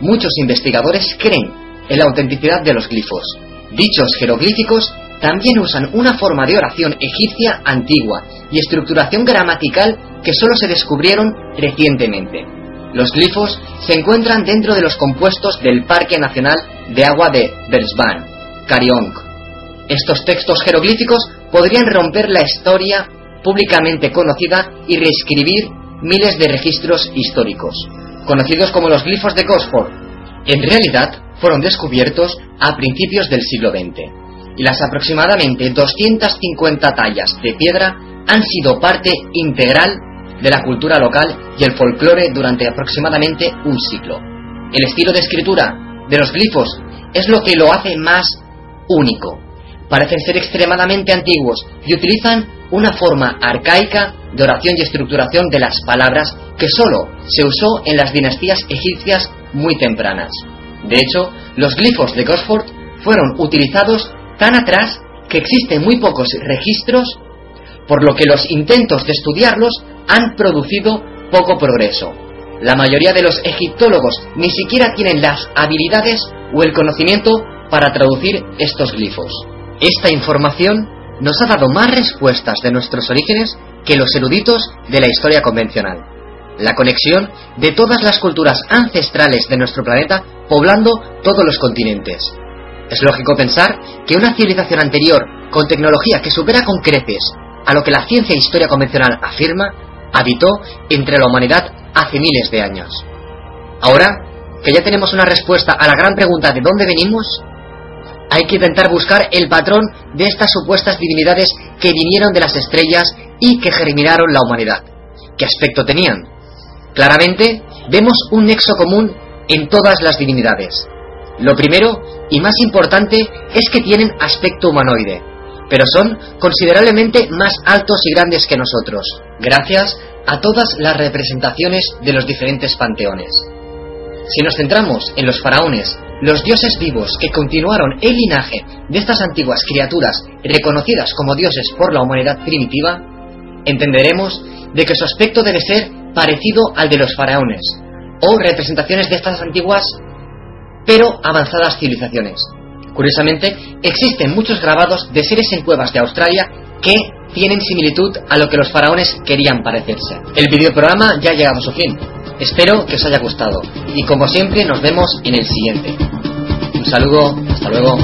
muchos investigadores creen en la autenticidad de los glifos. Dichos jeroglíficos también usan una forma de oración egipcia antigua y estructuración gramatical que solo se descubrieron recientemente. Los glifos se encuentran dentro de los compuestos del Parque Nacional de Agua de Brisbane, Kariong. Estos textos jeroglíficos podrían romper la historia públicamente conocida y reescribir miles de registros históricos conocidos como los glifos de Gosford, en realidad fueron descubiertos a principios del siglo XX, y las aproximadamente 250 tallas de piedra han sido parte integral de la cultura local y el folclore durante aproximadamente un siglo. El estilo de escritura de los glifos es lo que lo hace más único. Parecen ser extremadamente antiguos y utilizan una forma arcaica de oración y estructuración de las palabras que sólo se usó en las dinastías egipcias muy tempranas. De hecho, los glifos de Gosford fueron utilizados tan atrás que existen muy pocos registros por lo que los intentos de estudiarlos han producido poco progreso. La mayoría de los egiptólogos ni siquiera tienen las habilidades o el conocimiento para traducir estos glifos. Esta información nos ha dado más respuestas de nuestros orígenes que los eruditos de la historia convencional. La conexión de todas las culturas ancestrales de nuestro planeta poblando todos los continentes. Es lógico pensar que una civilización anterior, con tecnología que supera con creces a lo que la ciencia e historia convencional afirma, habitó entre la humanidad hace miles de años. Ahora que ya tenemos una respuesta a la gran pregunta de dónde venimos, hay que intentar buscar el patrón de estas supuestas divinidades que vinieron de las estrellas y que germinaron la humanidad. ¿Qué aspecto tenían? Claramente vemos un nexo común en todas las divinidades. Lo primero y más importante es que tienen aspecto humanoide, pero son considerablemente más altos y grandes que nosotros, gracias a todas las representaciones de los diferentes panteones. Si nos centramos en los faraones, los dioses vivos que continuaron el linaje de estas antiguas criaturas reconocidas como dioses por la humanidad primitiva, entenderemos de que su aspecto debe ser parecido al de los faraones, o representaciones de estas antiguas pero avanzadas civilizaciones. Curiosamente, existen muchos grabados de seres en cuevas de Australia que tienen similitud a lo que los faraones querían parecerse. El videoprograma ya ha llegado a su fin. Espero que os haya gustado y como siempre nos vemos en el siguiente. Un saludo, hasta luego.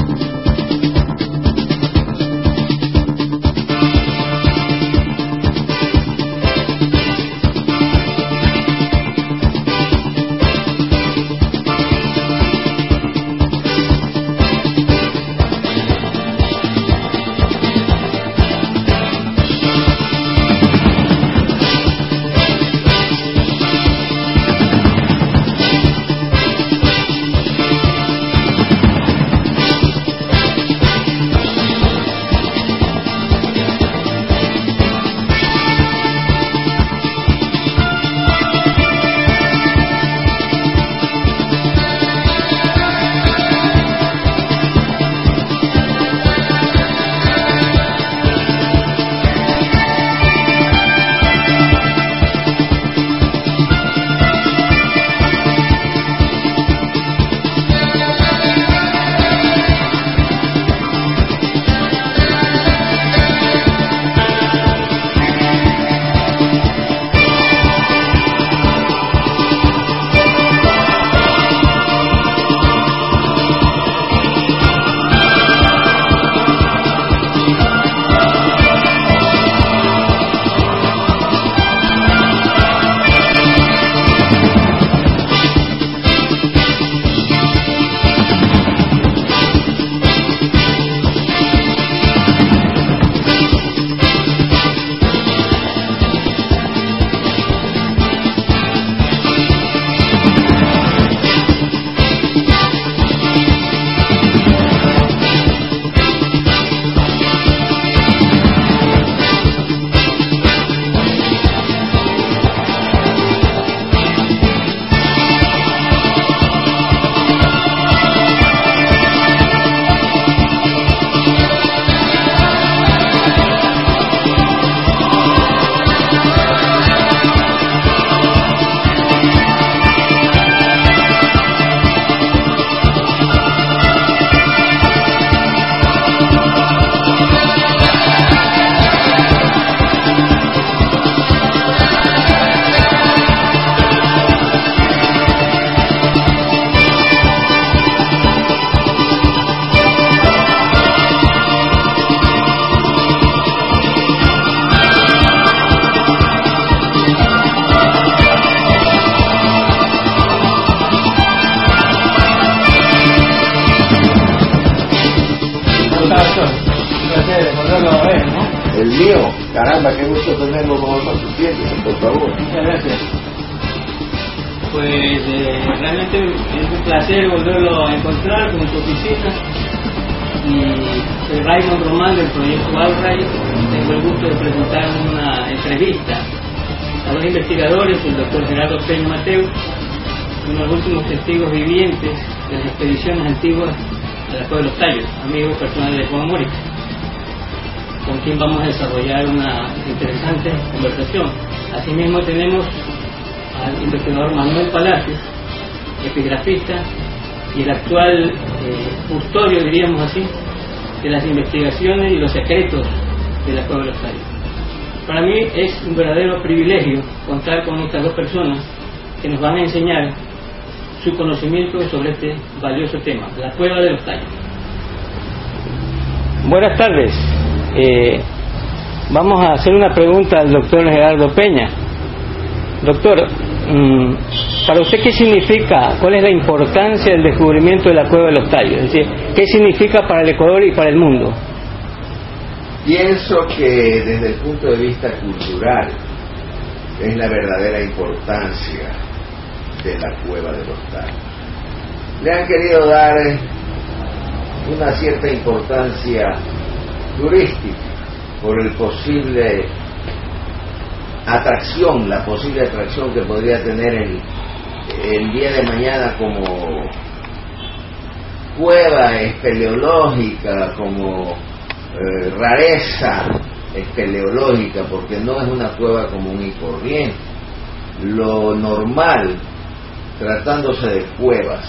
Asimismo tenemos al investigador Manuel Palacios, epigrafista y el actual eh, custodio, diríamos así, de las investigaciones y los secretos de la Cueva de los Tallos. Para mí es un verdadero privilegio contar con estas dos personas que nos van a enseñar su conocimiento sobre este valioso tema, la Cueva de los Tallos. Buenas tardes. Eh, vamos a hacer una pregunta al doctor Gerardo Peña. Doctor, mm, para usted, ¿qué significa, cuál es la importancia del descubrimiento de la cueva de los tallos? Es decir, ¿qué significa para el Ecuador y para el mundo? Pienso que desde el punto de vista cultural es la verdadera importancia de la cueva de los tallos. Le han querido dar una cierta importancia turística por el posible atracción, la posible atracción que podría tener el, el día de mañana como cueva espeleológica, como eh, rareza espeleológica, porque no es una cueva común y corriente. Lo normal, tratándose de cuevas,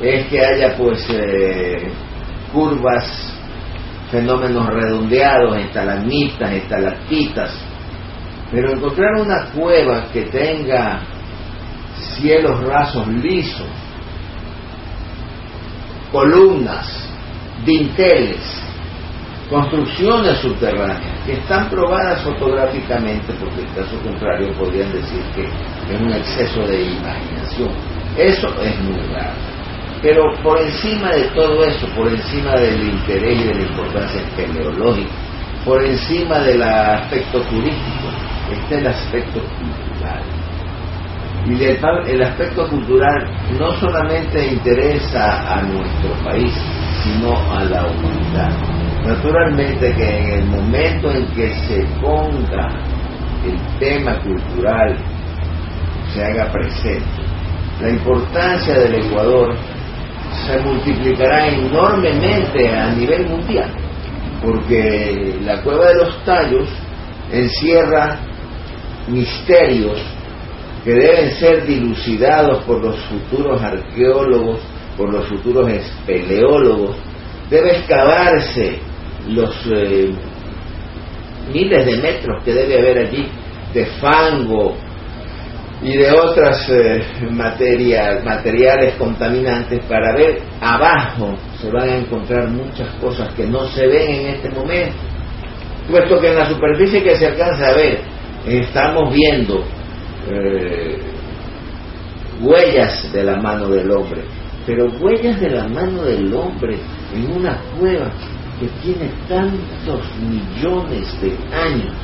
es que haya pues eh, curvas, fenómenos redondeados, estalagmitas, estalactitas, pero encontrar una cueva que tenga cielos rasos lisos, columnas, dinteles, construcciones subterráneas que están probadas fotográficamente, porque en caso contrario podrían decir que es un exceso de imaginación. Eso es muy raro. Pero por encima de todo eso, por encima del interés y de la importancia espeleológica, por encima del aspecto turístico, está el aspecto cultural. Y el, aspecto cultural no solamente interesa a nuestro país, sino a la humanidad. Naturalmente que en el momento en que se ponga el tema cultural, se haga presente, la importancia del Ecuador se multiplicará enormemente a nivel mundial, porque la cueva de los tallos encierra misterios que deben ser dilucidados por los futuros arqueólogos, por los futuros espeleólogos. Debe excavarse los eh, miles de metros que debe haber allí de fango y de otras eh, materiales contaminantes para ver abajo se van a encontrar muchas cosas que no se ven en este momento puesto que en la superficie que se alcanza a ver estamos viendo eh, huellas de la mano del hombre, pero huellas de la mano del hombre en una cueva que tiene tantos millones de años,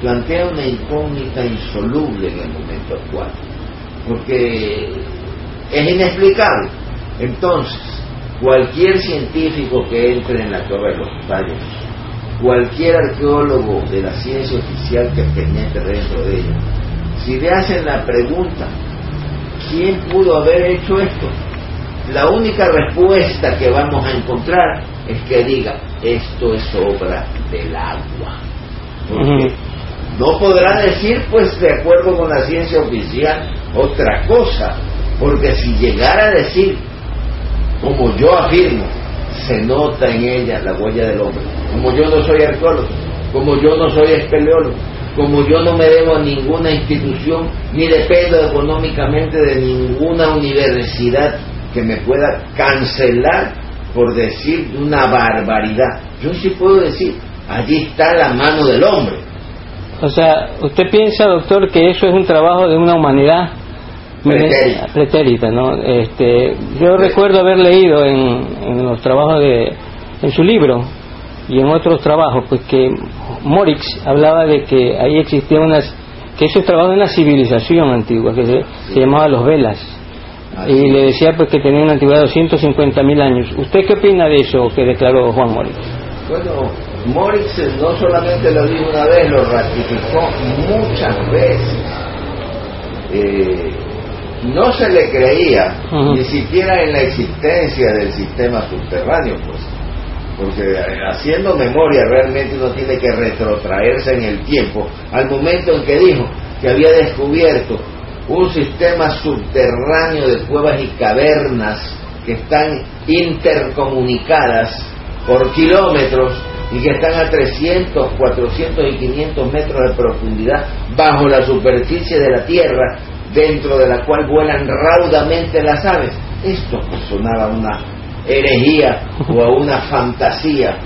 plantea una incógnita insoluble en el momento actual, porque es inexplicable. Entonces, cualquier científico que entre en la cueva de los tallos cualquier arqueólogo de la ciencia oficial que penetre dentro de ella, si le hacen la pregunta, ¿quién pudo haber hecho esto? La única respuesta que vamos a encontrar es que diga, esto es obra del agua. Porque no podrá decir, pues, de acuerdo con la ciencia oficial, otra cosa. Porque si llegara a decir, como yo afirmo, se nota en ella la huella del hombre. Como yo no soy arqueólogo, como yo no soy espeleólogo, como yo no me debo a ninguna institución, ni dependo económicamente de ninguna universidad que me pueda cancelar por decir una barbaridad. Yo sí puedo decir, allí está la mano del hombre. O sea, ¿usted piensa, doctor, que eso es un trabajo de una humanidad pretérita, ¿no? Este, yo recuerdo haber leído en, los trabajos de, en su libro y en otros trabajos, pues que Morix hablaba de que ahí existía unas, que eso es trabajo de una civilización antigua que se, llamaba los Velas. y le decía pues que tenía una antigüedad de 250 mil años. ¿Usted qué opina de eso que declaró Juan Morix? Bueno, Morix no solamente lo dijo una vez, lo ratificó muchas veces. Eh, no se le creía ni siquiera en la existencia del sistema subterráneo, pues. porque haciendo memoria realmente uno tiene que retrotraerse en el tiempo, al momento en que dijo que había descubierto un sistema subterráneo de cuevas y cavernas que están intercomunicadas por kilómetros y que están a 300, 400 y 500 metros de profundidad bajo la superficie de la Tierra, dentro de la cual vuelan raudamente las aves. Esto sonaba una herejía o a una fantasía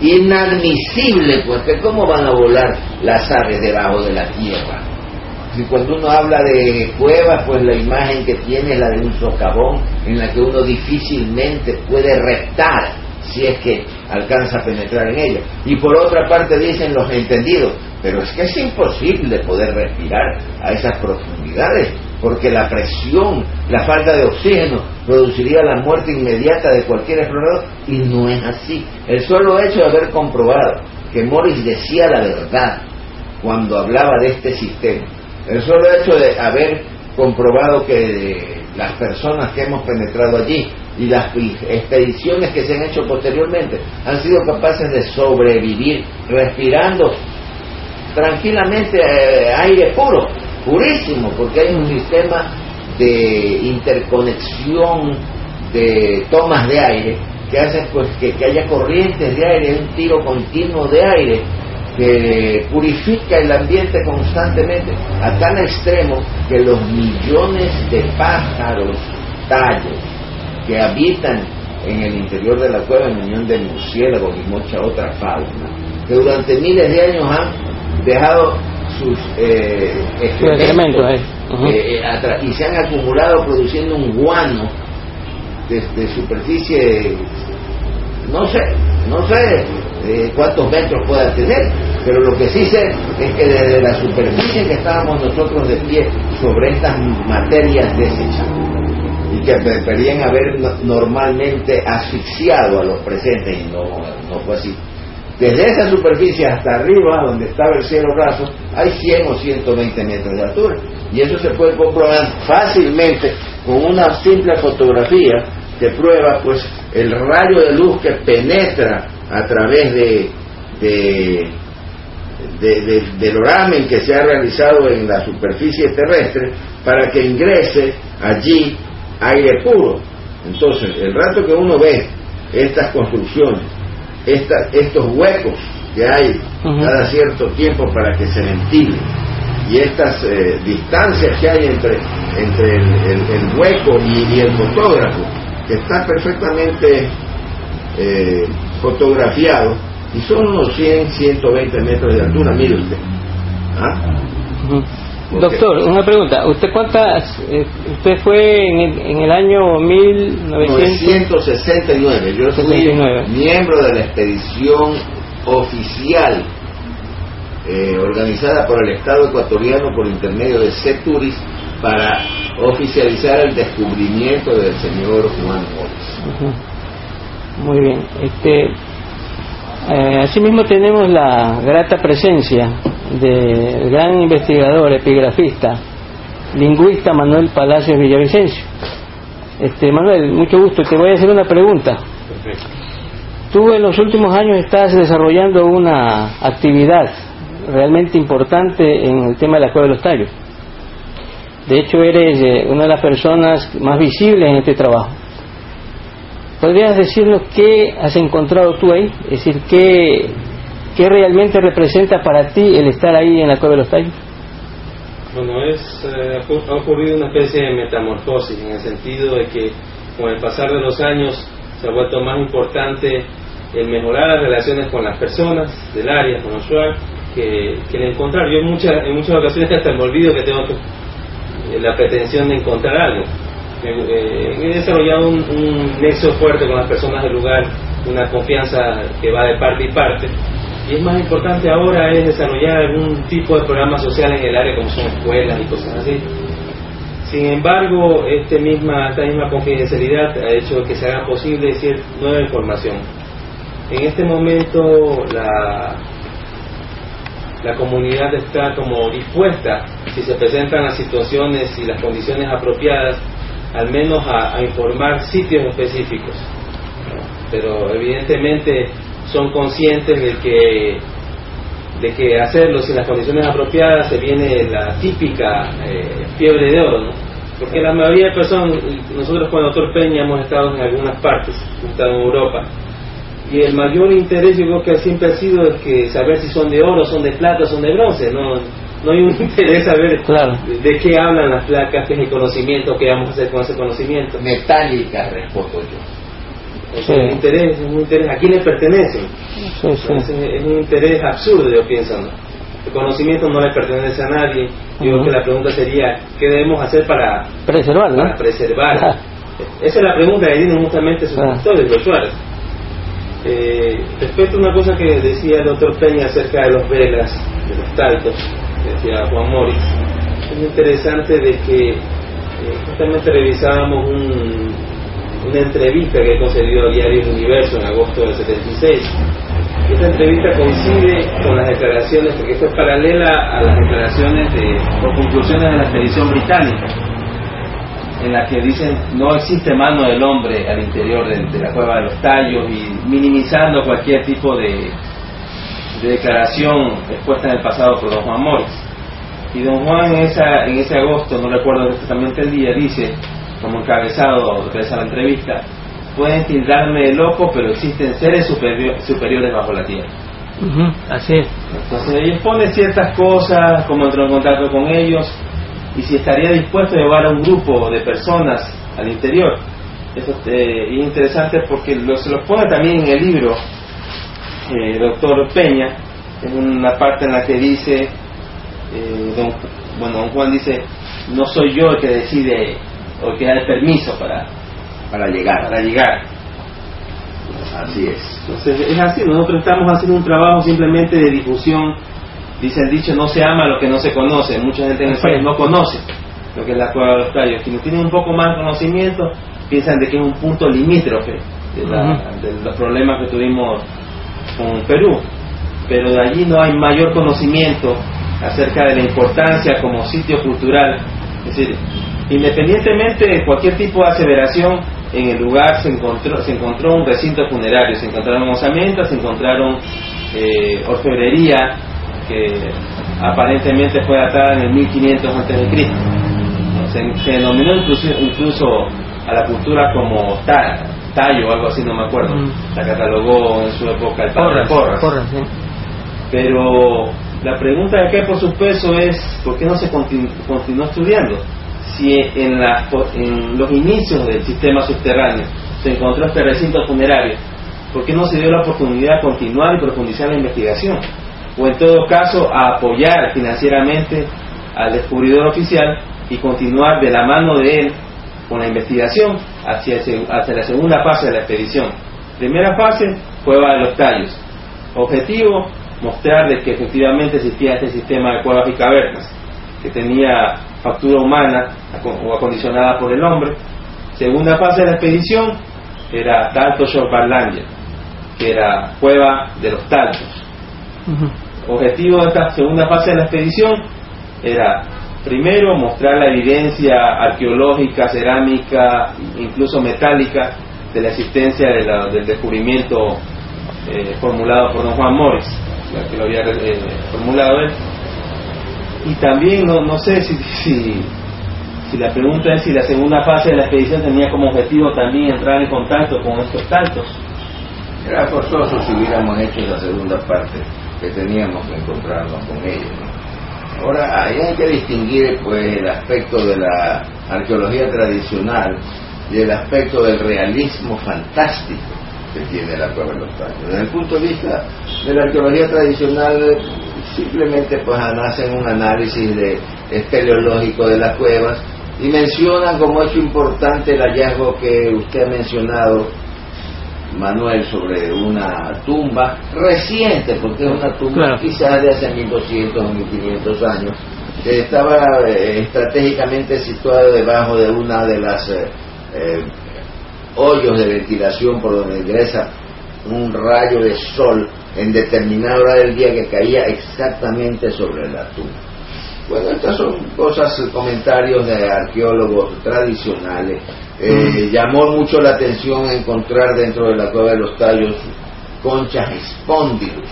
inadmisible, porque ¿cómo van a volar las aves debajo de la Tierra? Y cuando uno habla de cuevas, pues la imagen que tiene es la de un socavón en la que uno difícilmente puede reptar si es que alcanza a penetrar en ella. Y por otra parte dicen los entendidos, pero es que es imposible poder respirar a esas profundidades, porque la presión, la falta de oxígeno produciría la muerte inmediata de cualquier explorador, y no es así. El solo hecho de haber comprobado que Morris decía la verdad cuando hablaba de este sistema, el solo hecho de haber comprobado que las personas que hemos penetrado allí y las expediciones que se han hecho posteriormente han sido capaces de sobrevivir respirando tranquilamente eh, aire puro, purísimo, porque hay un sistema de interconexión de tomas de aire que hacen pues que, que haya corrientes de aire, un tiro continuo de aire que purifica el ambiente constantemente a tal extremo que los millones de pájaros tallos que habitan en el interior de la cueva, en unión de murciélagos y mucha otra fauna, que durante miles de años han dejado sus eh, excrementos eh, eh, y se han acumulado produciendo un guano de, de superficie, no sé, no sé, cuántos metros pueda tener, pero lo que sí sé es que desde la superficie que estábamos nosotros de pie sobre estas materias desechadas y que deberían haber normalmente asfixiado a los presentes y no, no fue así. Desde esa superficie hasta arriba, donde estaba el cielo raso, hay 100 o 120 metros de altura. Y eso se puede comprobar fácilmente con una simple fotografía que prueba pues el rayo de luz que penetra a través de, de, del oramen que se ha realizado en la superficie terrestre para que ingrese allí aire puro. Entonces, el rato que uno ve estas construcciones, estos huecos que hay cada cierto tiempo para que se ventile, y estas eh, distancias que hay entre, entre el, hueco y, el fotógrafo, que está perfectamente eh, fotografiado y son unos 100, 120 metros de altura, mire usted. ¿Ah? Doctor, una pregunta. ¿Usted cuántas? Eh, usted fue en el, en el año 1969. Yo soy miembro de la expedición oficial eh, organizada por el Estado ecuatoriano por intermedio de CETURIS para oficializar el descubrimiento del señor Juan Morris. Muy bien. Este, eh, asimismo tenemos la grata presencia del gran investigador, epigrafista, lingüista Manuel Palacios Villavicencio. Este, Manuel, mucho gusto. Te voy a hacer una pregunta. Tú en los últimos años estás desarrollando una actividad realmente importante en el tema de la cueva de los tallos. De hecho, eres eh, una de las personas más visibles en este trabajo. ¿Podrías decirnos qué has encontrado tú ahí? Es decir, ¿qué, qué realmente representa para ti el estar ahí en la Cueva de los Tallos? Bueno, es, eh, ha ocurrido una especie de metamorfosis en el sentido de que con el pasar de los años se ha vuelto más importante el mejorar las relaciones con las personas del área, con los que, que el encontrar. Yo en muchas, en muchas ocasiones hasta me olvido que tengo la pretensión de encontrar algo eh, he desarrollado un, nexo fuerte con las personas del lugar, una confianza que va de parte y parte. Y es más importante ahora es desarrollar algún tipo de programa social en el área como son escuelas y cosas así. Sin embargo, este misma, esta misma confidencialidad ha hecho que se haga posible decir nueva información. En este momento la, la comunidad está como dispuesta, si se presentan las situaciones y las condiciones apropiadas, al menos a, informar sitios específicos. pero evidentemente son conscientes de que de que hacerlo sin las condiciones apropiadas se viene la típica eh, fiebre de oro, ¿no? Porque la mayoría de personas, nosotros con el doctor Peña hemos estado en algunas partes, hemos estado en Europa, y el mayor interés yo creo que siempre ha sido es que saber si son de oro, son de plata, son de bronce, no, no hay un interés saber de, qué hablan las placas, qué es el conocimiento, qué vamos a hacer con ese conocimiento. Metálica, respondo yo. Es un interés, es un interés, ¿a quién le pertenecen? Es, un interés absurdo, yo pienso. El conocimiento no le pertenece a nadie. Yo creo que la pregunta sería, ¿qué debemos hacer para preservar? Para preservar. Esa es la pregunta que tienen justamente sus autores, los usuarios. Eh, respecto a una cosa que decía el doctor Peña acerca de los velas, de los talcos, decía Juan Moritz, es interesante de que eh, justamente revisábamos una entrevista que concedió a Diario Universo en agosto del 76. Esta entrevista coincide con las declaraciones, porque esto es paralela a las declaraciones de, o conclusiones de la expedición británica en la que dicen no existe mano del hombre al interior de, la cueva de los tallos y minimizando cualquier tipo de, declaración expuesta en el pasado por don Juan Morris. Y don Juan en, esa, en ese agosto, no recuerdo exactamente el día, dice, como encabezado de esa entrevista, pueden tildarme de loco, pero existen seres superiores bajo la tierra. así es. Entonces ellos ponen ciertas cosas, como entró en contacto con ellos, y si estaría dispuesto a llevar a un grupo de personas al interior. Eso eh, es interesante porque lo, se lo pone también en el libro eh, doctor Peña, en una parte en la que dice, eh, don, bueno, don Juan dice, no soy yo el que decide o el que da el permiso para, para llegar. Para llegar. Así es. Entonces es así, nosotros estamos haciendo un trabajo simplemente de difusión Dice el dicho, no se ama lo que no se conoce. Mucha gente en el país no conoce lo que es la cueva de los tallos. Quienes tienen un poco más de conocimiento piensan de que es un punto limítrofe de, los problemas que tuvimos con Perú. Pero de allí no hay mayor conocimiento acerca de la importancia como sitio cultural. Es decir, independientemente de cualquier tipo de aseveración, en el lugar se encontró, se encontró un recinto funerario, se encontraron osamentas, se encontraron eh, orfebrería, que aparentemente fue datada en el 1500 a.C. Se, se denominó incluso, incluso a la cultura como tallo o algo así, no me acuerdo. Mm. La catalogó en su época el padre Porras. Pero la pregunta de qué por su peso es ¿por qué no se continuó estudiando? Si en, la, en los inicios del sistema subterráneo se encontró este recinto funerario, ¿por qué no se dio la oportunidad de continuar y profundizar la investigación? o en todo caso a apoyar financieramente al descubridor oficial y continuar de la mano de él con la investigación hacia, hacia la segunda fase de la expedición. Primera fase, cueva de los tallos. Objetivo, mostrar de que efectivamente existía este sistema de cuevas y cavernas, que tenía factura humana o acondicionada por el hombre. Segunda fase de la expedición era Talto Barlandia, que era cueva de los taltos objetivo de esta segunda fase de la expedición era, primero, mostrar la evidencia arqueológica, cerámica, incluso metálica, de la existencia del descubrimiento eh, formulado por don Juan Morris, que lo había eh, formulado él. Y también, no, no sé si, si, si la pregunta es si la segunda fase de la expedición tenía como objetivo también entrar en contacto con estos tantos. Era forzoso si hubiéramos hecho la segunda parte que teníamos que encontrarnos con ellos. Ahora, ahí hay que distinguir pues el aspecto de la arqueología tradicional y el aspecto del realismo fantástico que tiene la cueva de los tallos. Desde el punto de vista de la arqueología tradicional, simplemente pues hacen un análisis de espeleológico de las cuevas y mencionan como hecho importante el hallazgo que usted ha mencionado Manuel sobre una tumba reciente, porque es una tumba quizás de hace 1200 o 1500 años, que estaba eh, estratégicamente situada debajo de una de las eh, eh, hoyos de ventilación por donde ingresa un rayo de sol en determinada hora del día que caía exactamente sobre la tumba. Bueno, estas son cosas, comentarios de arqueólogos tradicionales Eh, llamó mucho la atención encontrar dentro de la cueva de los tallos conchas espóndilos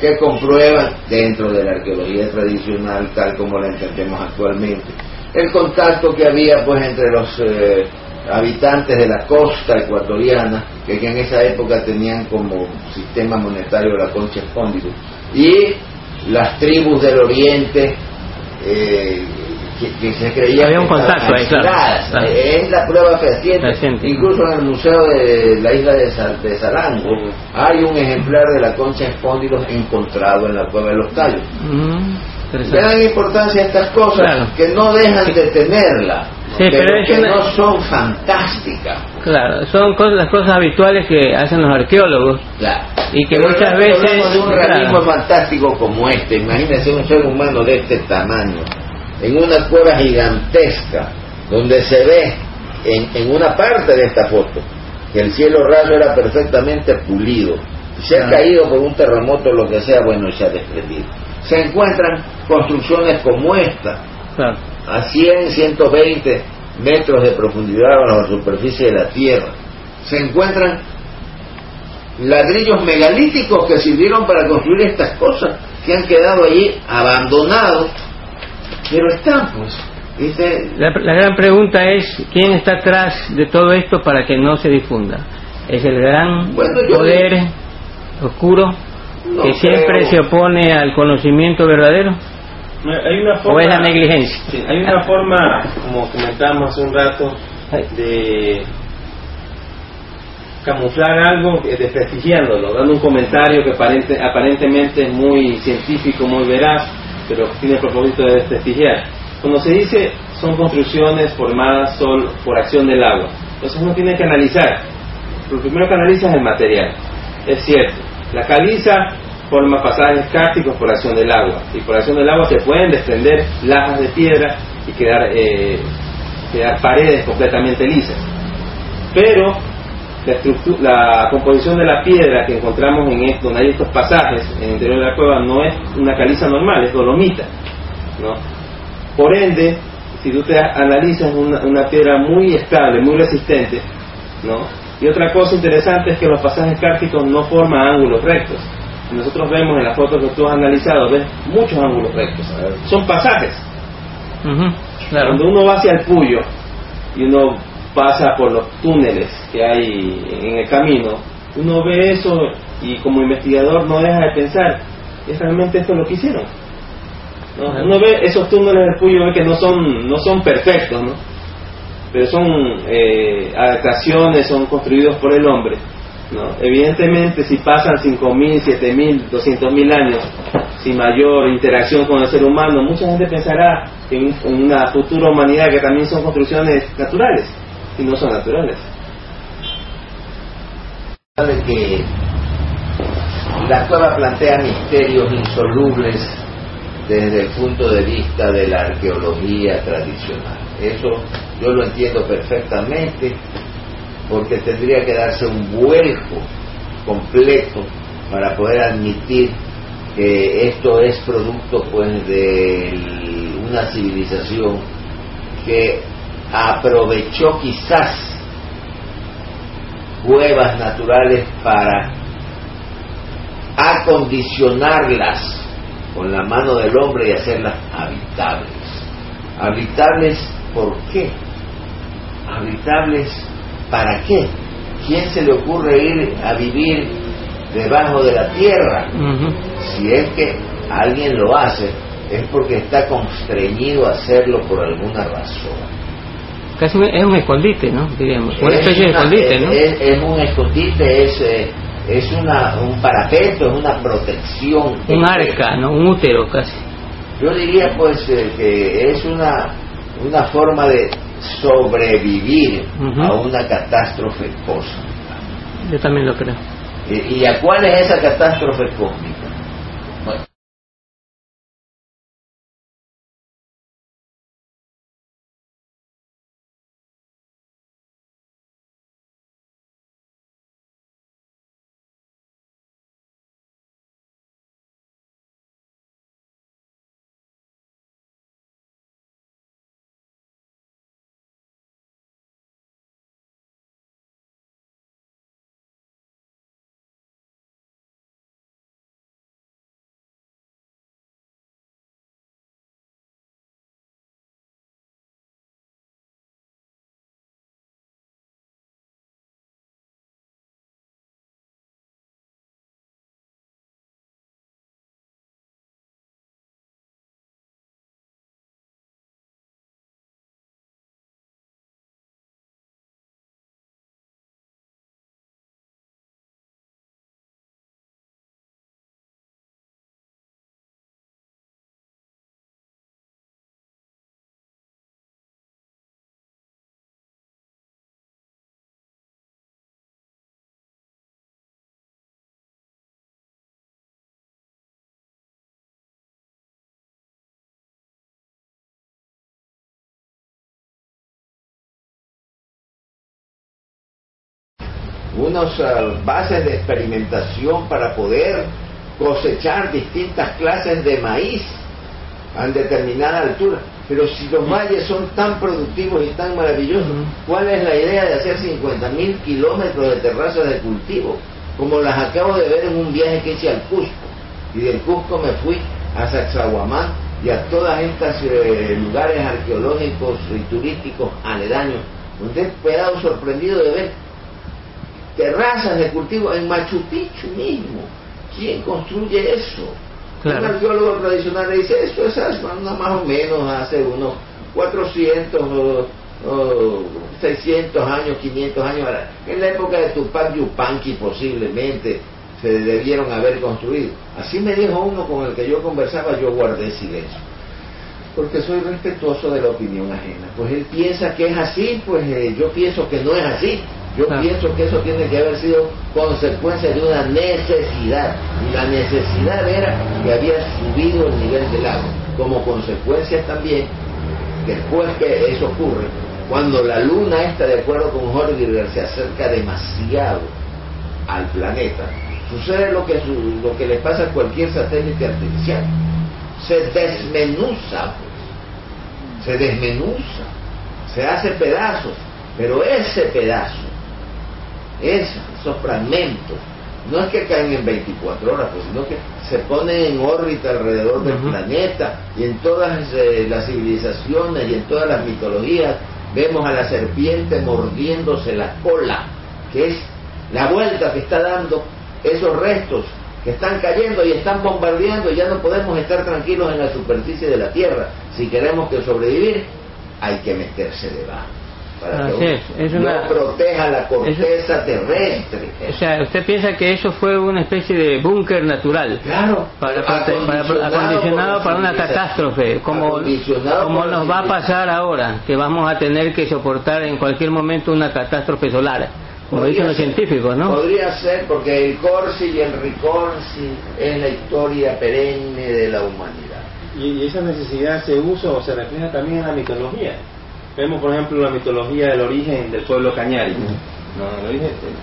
que comprueban dentro de la arqueología tradicional tal como la entendemos actualmente el contacto que había pues entre los eh, habitantes de la costa ecuatoriana que, en esa época tenían como sistema monetario la concha espóndilo y las tribus del oriente eh, que, se creía había un contacto ahí, claro, es la prueba fehaciente incluso en el museo de la isla de, de Salango hay un ejemplar de la concha espóndilos encontrado en la cueva de los tallos mm, le dan importancia a estas cosas que no dejan de tenerla pero, que no son fantásticas. Claro son las cosas habituales que hacen los arqueólogos. Claro. y que muchas veces de un realismo fantástico como este. Imagínense un ser humano de este tamaño en una cueva gigantesca donde se ve en, en una parte de esta foto que el cielo raso era perfectamente pulido. Se ha caído por un terremoto, lo que sea, bueno, se ha desprendido. Se encuentran construcciones como esta, a 100, 120 metros de profundidad bajo la superficie de la Tierra. Se encuentran ladrillos megalíticos que sirvieron para construir estas cosas, que han quedado allí abandonados pero están, pues. La, gran pregunta es, ¿quién está atrás de todo esto para que no se difunda? ¿Es el gran poder oscuro que siempre se opone al conocimiento verdadero? Hay una forma, ¿O es la negligencia? hay una forma, como comentamos hace un rato, de camuflar algo desprestigiándolo, dando un comentario que aparentemente es muy científico, muy veraz, pero tiene el propósito de desprestigiar. Cuando se dice son construcciones formadas por acción del agua, entonces uno tiene que analizar. Lo primero que analiza es el material. Es cierto, la caliza forma pasajes cársticos por acción del agua, y por acción del agua se pueden desprender lajas de piedra y quedar, eh, quedar paredes completamente lisas. Pero la, composición de la piedra que encontramos en esto, donde hay estos pasajes en el interior de la cueva, no es una caliza normal, es dolomita. ¿no? Por ende, si tú te analizas una, una piedra muy estable, muy resistente, ¿no? Y otra cosa interesante es que los pasajes cárticos no forman ángulos rectos. Nosotros vemos en las fotos que tú has analizado, ves muchos ángulos rectos. Son pasajes. Cuando uno va hacia el Puyo y uno pasa por los túneles que hay en el camino, uno ve eso y como investigador no deja de pensar, ¿es realmente esto lo que hicieron? Uno ve esos túneles del Puyo ve que no son, no son perfectos, ¿no? pero son eh, adaptaciones, son construidos por el hombre. ¿no? Evidentemente, si pasan 5.000, 7.000, 200.000 años sin mayor interacción con el ser humano, mucha gente pensará en una futura humanidad que también son construcciones naturales y no son naturales. De que la cueva plantea misterios insolubles desde el punto de vista de la arqueología tradicional. Eso yo lo entiendo perfectamente porque tendría que darse un vuelco completo para poder admitir que esto es producto pues de una civilización que aprovechó quizás cuevas naturales para acondicionarlas con la mano del hombre y hacerlas habitables. ¿Habitables por qué? ¿Habitables para qué? ¿Quién se le ocurre ir a vivir debajo de la tierra? Si es que alguien lo hace, es porque está constreñido a hacerlo por alguna razón casi es un escondite, ¿no? Diríamos, una especie de escondite, ¿no? Es, un escondite, es, eh, es una, un parapeto, es una protección. Un arca, ¿no? Un útero casi. Yo diría pues eh, que es una, una forma de sobrevivir a una catástrofe cósmica. Yo también lo creo. ¿Y, ¿Y a cuál es esa catástrofe cósmica? Unas bases de experimentación para poder cosechar distintas clases de maíz a determinada altura. Pero si los valles son tan productivos y tan maravillosos, ¿cuál es la idea de hacer 50.000 kilómetros de terrazas de cultivo? Como las acabo de ver en un viaje que hice al Cusco. Y del Cusco me fui a Sacsayhuamán y a todas estas eh, lugares arqueológicos y turísticos aledaños, donde he quedado sorprendido de ver terrazas de cultivo en Machu Picchu mismo. ¿Quién construye eso? Un arqueólogo tradicional le dice, eso es más o menos hace unos 400 o, 600 años, 500 años, en la época de Tupac Yupanqui posiblemente se debieron haber construido. Así me dijo uno con el que yo conversaba, yo guardé silencio. Porque soy respetuoso de la opinión ajena. Pues él piensa que es así, pues eh, yo pienso que no es así. Yo pienso que eso tiene que haber sido consecuencia de una necesidad. Y la necesidad era que había subido el nivel del agua. Como consecuencia también, después que eso ocurre, cuando la luna está de acuerdo con Jorge se acerca demasiado al planeta, sucede lo que, lo que le pasa a cualquier satélite artificial. Se desmenuza, pues. se desmenuza, se hace pedazos, pero ese pedazo esos fragmentos, no es que caen en 24 horas, pues, sino que se ponen en órbita alrededor del planeta. Y en todas eh, las civilizaciones y en todas las mitologías vemos a la serpiente mordiéndose la cola, que es la vuelta que está dando esos restos que están cayendo y están bombardeando. Y ya no podemos estar tranquilos en la superficie de la Tierra. Si queremos que sobrevivir, hay que meterse debajo para que es, no proteja la corteza terrestre. O sea, usted piensa que eso fue una especie de búnker natural. Claro. Para, acondicionado, para una catástrofe, como, como nos va a pasar ahora, que vamos a tener que soportar en cualquier momento una catástrofe solar. Como dicen los científicos, ¿no? Podría ser porque el Corsi y el Ricorsi es la historia perenne de la humanidad. Y esa necesidad se usa o se refleja también en la mitología Vemos, por ejemplo, la mitología del origen del pueblo Cañari.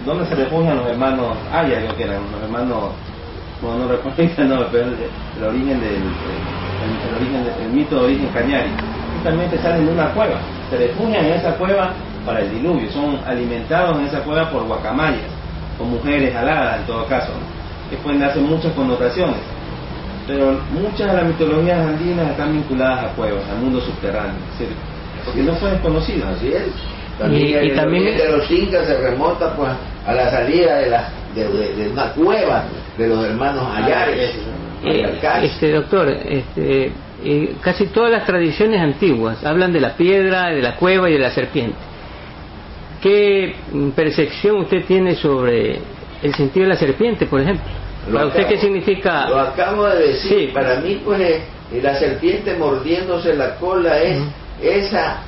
¿Dónde se refugian los hermanos Aya, creo que eran los hermanos, bueno, no recuerdo no, pero el, origen del el, origen el mito de origen Cañari. Justamente salen de una cueva, se refugian en esa cueva para el diluvio, son alimentados en esa cueva por guacamayas, o mujeres aladas en todo caso, que pueden darse muchas connotaciones. Pero muchas de las mitologías andinas están vinculadas a cuevas, al mundo subterráneo porque no fue desconocido. Así es. También y, también de los incas se remonta pues a la salida de, la, de, una cueva de los hermanos ah, Ayares. Eh, este doctor, este, eh, casi todas las tradiciones antiguas hablan de la piedra, de la cueva y de la serpiente. ¿Qué percepción usted tiene sobre el sentido de la serpiente, por ejemplo? ¿Para usted qué significa? Lo acabo de decir. Para mí, pues, eh, la serpiente mordiéndose la cola es esa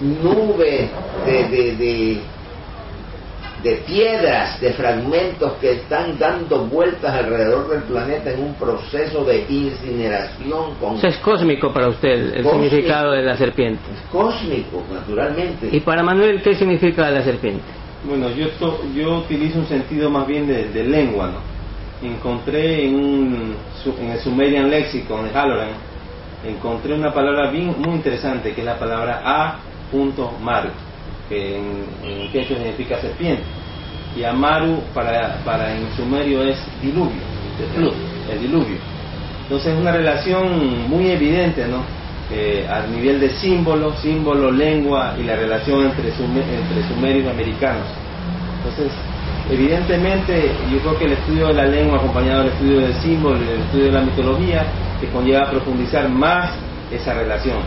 nube de, de, piedras, de fragmentos que están dando vueltas alrededor del planeta en un proceso de incineración. es cósmico para usted el significado de la serpiente. Es cósmico, naturalmente. ¿Y para Manuel qué significa la serpiente? Bueno, yo, yo utilizo un sentido más bien de, lengua, ¿no? Encontré en, un, en el Sumerian Lexicon de Halloran encontré una palabra bien, muy interesante que es la palabra a.maru, que en, en quechua significa serpiente. Y amaru para, para en sumerio es diluvio, el diluvio. Entonces es una relación muy evidente, ¿no? a nivel de símbolo, símbolo, lengua y la relación entre, entre sumerios y americanos. Entonces, evidentemente, yo creo que el estudio de la lengua acompañado del estudio del símbolo y el estudio de la mitología que conlleva a profundizar más esa relación.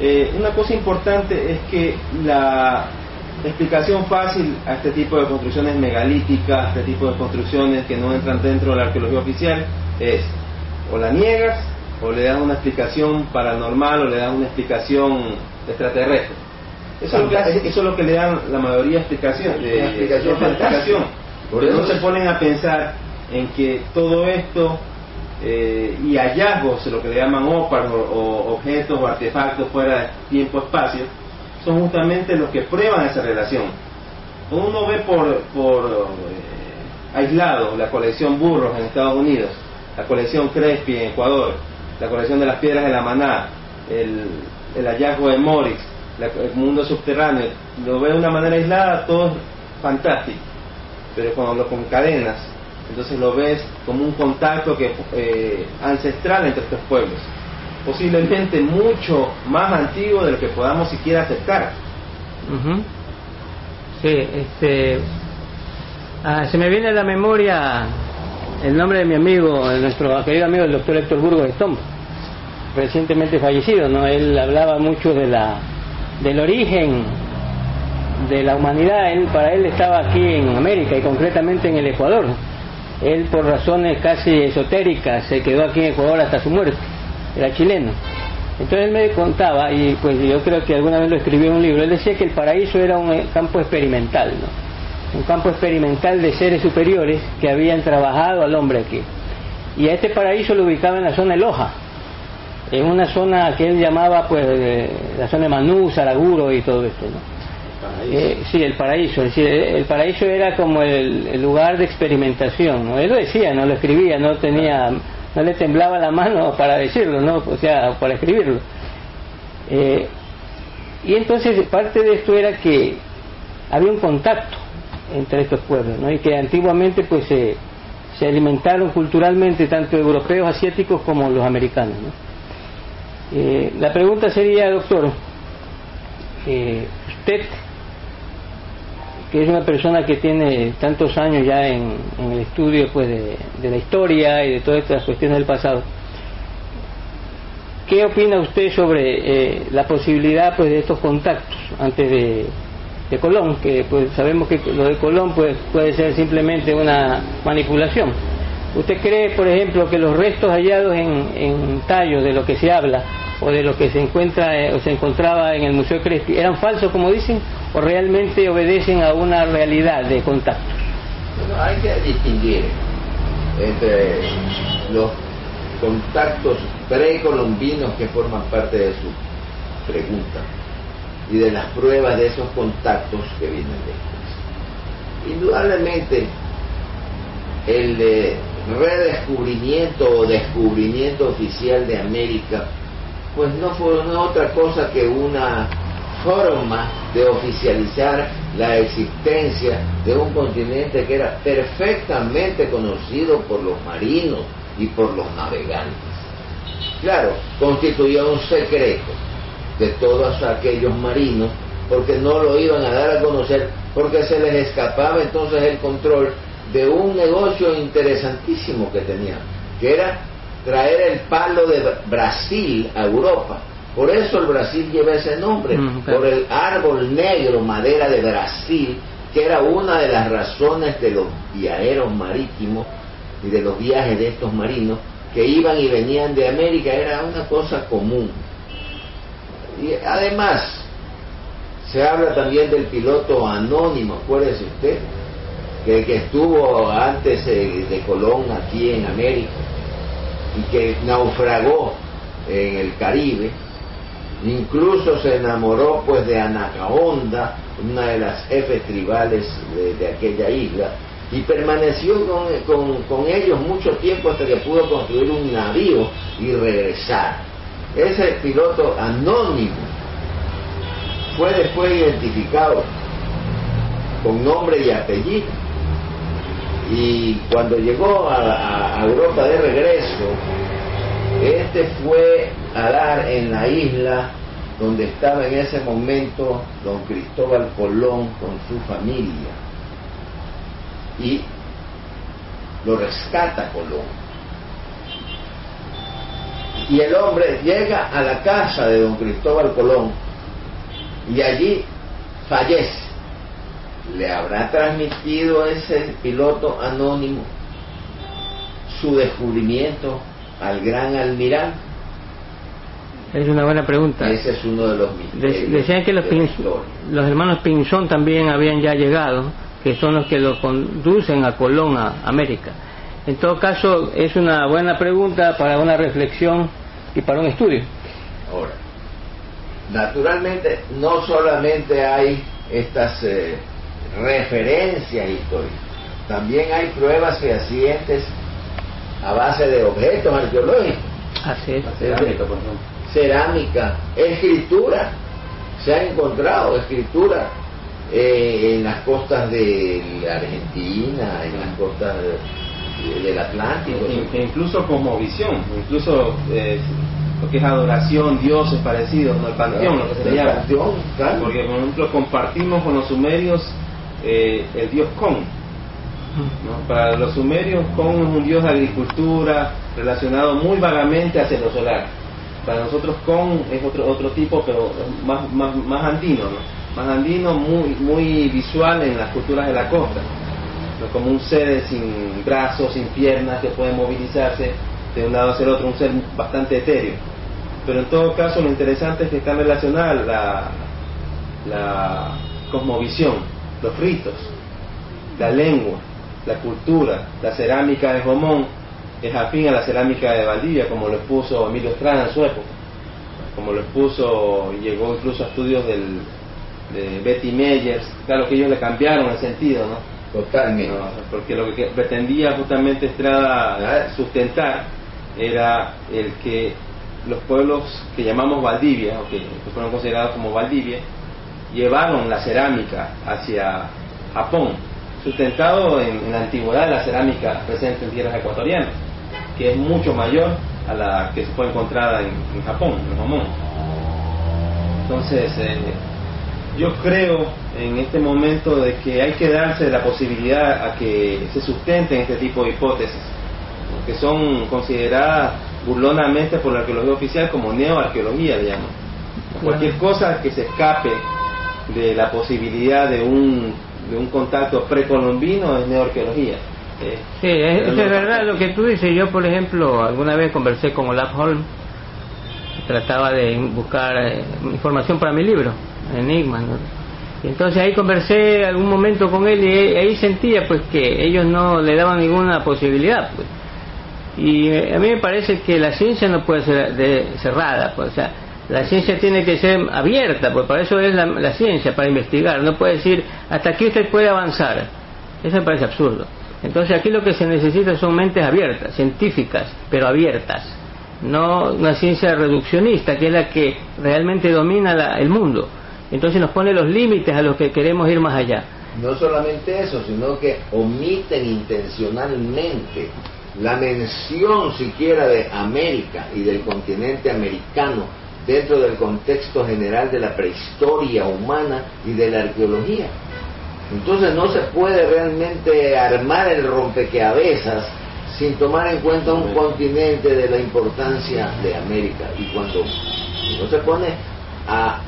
Eh, una cosa importante es que la explicación fácil a este tipo de construcciones megalíticas, a este tipo de construcciones que no entran dentro de la arqueología oficial, es o la niegas o le das una explicación paranormal o le das una explicación extraterrestre. Eso es, lo que, eso es lo que le dan la mayoría de explicación, de, explicación, explicación. Porque no se ponen a pensar en que todo esto eh, y hallazgos, lo que le llaman OPAR o, objetos o artefactos fuera de tiempo-espacio, son justamente los que prueban esa relación. uno ve por, por eh, aislado la colección Burros en Estados Unidos, la colección Crespi en Ecuador, la colección de las piedras de la Maná, el, el hallazgo de Morix, el mundo subterráneo, lo ve de una manera aislada, todo es fantástico, pero cuando lo concadenas, entonces lo ves como un contacto que eh, ancestral entre estos pueblos, posiblemente mucho más antiguo de lo que podamos siquiera aceptar. Sí, este, ah, se me viene a la memoria el nombre de mi amigo, nuestro querido amigo el doctor Héctor Burgos Stone, recientemente fallecido, ¿no? Él hablaba mucho de la, del origen de la humanidad, él, para él estaba aquí en América y concretamente en el Ecuador. Él por razones casi esotéricas se quedó aquí en Ecuador hasta su muerte, era chileno. Entonces él me contaba, y pues yo creo que alguna vez lo escribió en un libro, él decía que el paraíso era un campo experimental, ¿no? un campo experimental de seres superiores que habían trabajado al hombre aquí. Y a este paraíso lo ubicaba en la zona de Loja, en una zona que él llamaba pues la zona de Manú, Saraguro y todo esto. ¿no? Eh, sí, el paraíso. Es decir, el paraíso era como el, lugar de experimentación. ¿no? Él lo decía, no lo escribía, no tenía no le temblaba la mano para decirlo, ¿no? O sea, para escribirlo. Eh, y entonces parte de esto era que había un contacto entre estos pueblos, ¿no? Y que antiguamente pues se, se alimentaron culturalmente tanto europeos, asiáticos como los americanos, ¿no? Eh, la pregunta sería, doctor, eh, usted que es una persona que tiene tantos años ya en, el estudio pues de, la historia y de todas estas cuestiones del pasado. ¿Qué opina usted sobre eh, la posibilidad pues de estos contactos antes de, Colón? Que pues sabemos que lo de Colón pues puede ser simplemente una manipulación. ¿Usted cree, por ejemplo, que los restos hallados en, en tallos de lo que se habla o de lo que se encuentra eh, o se encontraba en el Museo Crespi eran falsos, como dicen, o realmente obedecen a una realidad de contacto? Bueno, hay que distinguir entre los contactos precolombinos que forman parte de su pregunta y de las pruebas de esos contactos que vienen después. Indudablemente, el redescubrimiento o descubrimiento oficial de América pues no fue otra cosa que una forma de oficializar la existencia de un continente que era perfectamente conocido por los marinos y por los navegantes. Claro, constituía un secreto de todos aquellos marinos porque no lo iban a dar a conocer porque se les escapaba entonces el control de un negocio interesantísimo que tenían, que era traer el palo de Brasil a Europa. Por eso el Brasil lleva ese nombre, mm, por el árbol negro, madera de Brasil, que era una de las razones de los viajeros marítimos y de los viajes de estos marinos que iban y venían de América, era una cosa común. Y además, se habla también del piloto anónimo, acuérdese usted, que, estuvo antes de Colón aquí en América y que naufragó en el Caribe, incluso se enamoró pues de Anacaonda, una de las jefes tribales de, aquella isla, y permaneció con, con, ellos mucho tiempo hasta que pudo construir un navío y regresar. Ese piloto anónimo fue después identificado con nombre y apellido y cuando llegó a, Europa de regreso, este fue a dar en la isla donde estaba en ese momento don Cristóbal Colón con su familia. Y lo rescata Colón. Y el hombre llega a la casa de don Cristóbal Colón y allí fallece le habrá transmitido ese piloto anónimo su descubrimiento al gran almirante? Es una buena pregunta. Ese es uno de los misterios. decían que los, los hermanos Pinzón también habían ya llegado, que son los que lo conducen a Colón, a América. En todo caso, es una buena pregunta para una reflexión y para un estudio. Ahora, naturalmente, no solamente hay estas eh, referencias históricas. También hay pruebas fehacientes a base de objetos arqueológicos. Así es. Cerámica, por ejemplo. Cerámica, escritura. Se ha encontrado escritura eh, en las costas de la Argentina, en las costas de- del Atlántico. E- e incluso como visión, incluso eh, lo que es adoración, dioses parecidos, ¿no? el panteón, lo que se llama. panteón, claro. Porque, por ejemplo, compartimos con los sumerios eh, el dios. ¿no? Para los sumerios, Kon es un dios de agricultura relacionado muy vagamente hacia lo solar. Para nosotros, Kon es otro otro tipo, pero más, más, más andino, ¿no? más andino, muy, muy visual en las culturas de la costa. Como un ser sin brazos, sin piernas, que puede movilizarse de un lado hacia el otro, un ser bastante etéreo. Pero en todo caso, lo interesante es que está relacionada la, la cosmovisión, los ritos, la lengua, la cultura, la cerámica de Jomón es afín a la cerámica de Valdivia, como lo expuso Emilio Estrada en su época, como lo expuso, llegó incluso a estudios del, de Betty Meyers, claro que ellos le cambiaron el sentido, ¿no? Totalmente. No, porque lo que pretendía justamente Estrada sustentar era el que los pueblos que llamamos Valdivia, o que fueron considerados como Valdivia, llevaron la cerámica hacia Japón, sustentado en, en la antigüedad la cerámica presente en tierras ecuatorianas, que es mucho mayor a la que se fue encontrada en, en Japón, en Japón. Entonces, eh, yo creo en este momento de que hay que darse la posibilidad a que se sustenten este tipo de hipótesis, que son consideradas burlonamente por la arqueología oficial como neoarqueología, digamos. Cualquier cosa que se escape de la posibilidad de un, de un contacto precolombino es neoarqueología. Eh, Sí, es, es verdad lo que tú dices. Yo, por ejemplo, alguna vez conversé con Olaf Holm, trataba de buscar eh, información para mi libro, Enigma. ¿no? Y entonces ahí conversé algún momento con él y ahí sentía pues que ellos no le daban ninguna posibilidad. Pues. Y eh, a mí me parece que la ciencia no puede ser de- cerrada, pues, o sea, la ciencia tiene que ser abierta, pues para eso es la, la ciencia, para investigar. No puede decir, hasta aquí usted puede avanzar. Eso me parece absurdo. Entonces aquí lo que se necesita son mentes abiertas, científicas, pero abiertas. No una ciencia reduccionista, que es la que realmente domina la- el mundo. Entonces nos pone los límites a los que queremos ir más allá. No solamente eso, sino que omiten intencionalmente la mención siquiera de América y del continente americano dentro del contexto general de la prehistoria humana y de la arqueología. Entonces no se puede realmente armar el rompecabezas sin tomar en cuenta un continente de la importancia de América. Y cuando uno se pone a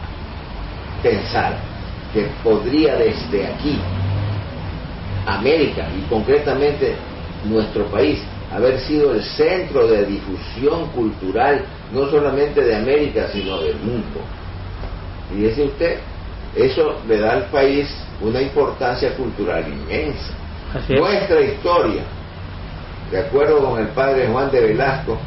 pensar que podría desde aquí, América y concretamente nuestro país, haber sido el centro de difusión cultural, no solamente de América, sino del mundo. Y dice usted, eso le da al país una importancia cultural inmensa. Así. Nuestra historia, de acuerdo con el padre Juan de Velasco,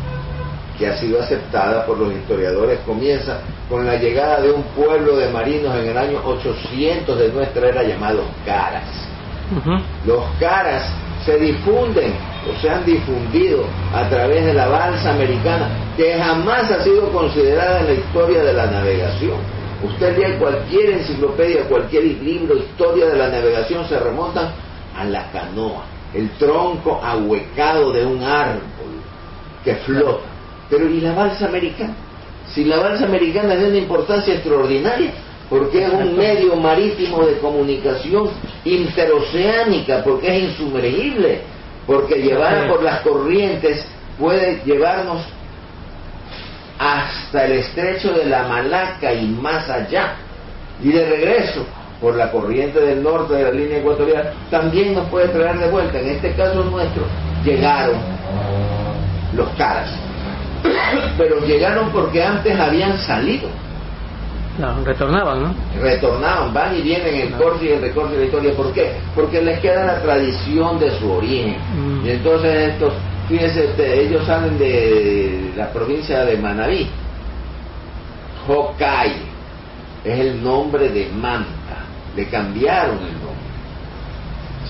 que ha sido aceptada por los historiadores, comienza con la llegada de un pueblo de marinos en el año 800 de nuestra era llamado Caras. Los caras se difunden o se han difundido a través de la balsa americana, que jamás ha sido considerada en la historia de la navegación. Usted lee cualquier enciclopedia, cualquier libro, historia de la navegación, se remontan a la canoa, el tronco ahuecado de un árbol que flota. Pero ¿y la balsa americana? Si la balsa americana es de una importancia extraordinaria, porque es un medio marítimo de comunicación interoceánica, porque es insumergible, porque llevada por las corrientes puede llevarnos hasta el estrecho de la Malaca y más allá. Y de regreso, por la corriente del norte de la línea ecuatorial, también nos puede traer de vuelta. En este caso nuestro, llegaron los caras. Pero llegaron porque antes habían salido. No, retornaban, ¿no? retornaban, van y vienen el corte y el recorte de la historia. ¿Por qué? Porque les queda la tradición de su origen. Mm. Y entonces estos, fíjense, usted, ellos salen de la provincia de Manabí. Hokai es el nombre de Manta. Le cambiaron el nombre.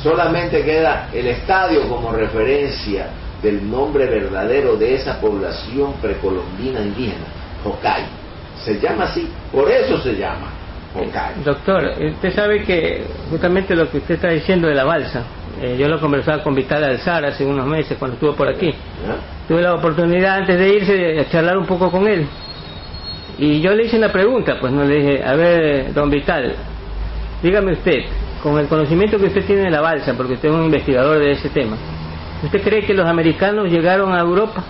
Solamente queda el estadio como referencia del nombre verdadero de esa población precolombina indígena, Hokkaido. Se llama así, por eso se llama Hokkaido. Doctor, usted sabe que justamente lo que usted está diciendo de la balsa, eh, yo lo conversaba con Vital Alzar hace unos meses cuando estuvo por aquí. Tuve la oportunidad antes de irse de charlar un poco con él. Y yo le hice una pregunta, pues no le dije, a ver, don Vital, dígame usted, con el conocimiento que usted tiene de la balsa, porque usted es un investigador de ese tema, ¿usted cree que los americanos llegaron a Europa,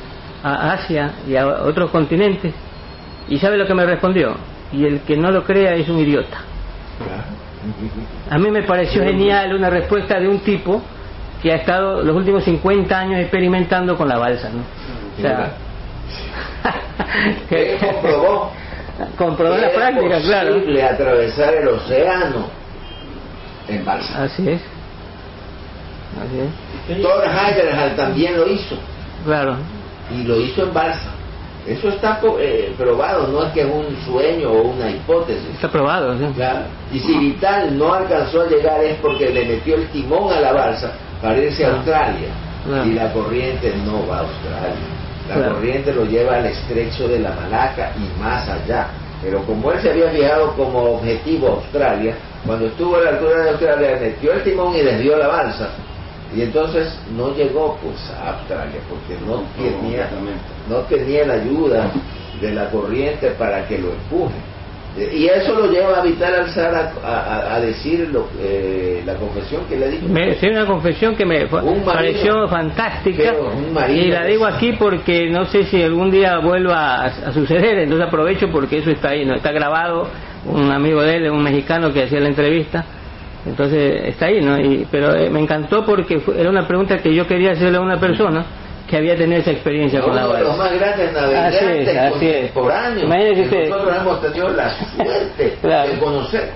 a Asia y a otros continentes? ¿Y sabe lo que me respondió? Y el que no lo crea es un idiota. A mí me pareció genial una respuesta de un tipo que ha estado los últimos 50 años experimentando con la balsa, ¿no? O sea, que comprobó comprobó la práctica, claro. posible atravesar el océano en balsa. Así es. Así es. Thor Heyerdahl también lo hizo. Claro. Y lo hizo en balsa. Eso está eh, probado, no es que es un sueño o una hipótesis. Está probado, sí. Claro. Y si Vital no alcanzó a llegar es porque le metió el timón a la balsa para irse a Australia. Claro. Y la corriente no va a Australia. La Claro. corriente lo lleva al estrecho de la Malaca y más allá. Pero como él se había fijado como objetivo Australia, cuando estuvo a la altura de Australia metió el timón y desvió la balsa. Y entonces no llegó pues a Australia porque no tenía, no tenía la ayuda de la corriente para que lo empuje. Eh, Y eso lo lleva a Vital Alzar a, a- a decir lo- eh, la confesión que le dijo. Me, sí, una confesión que me fue- Un marino. pareció fantástica y la digo aquí porque no sé si algún día vuelva a, a suceder, entonces aprovecho porque eso está ahí, no está grabado, un amigo de él, un mexicano que hacía la entrevista, entonces está ahí, ¿no? Y, pero eh, me encantó porque fue- era una pregunta que yo quería hacerle a una persona que había tenido esa experiencia con la uno de los más grandes navegantes Así es, así es. contemporáneos Imagínese que usted. nosotros hemos tenido la suerte Claro. de conocer.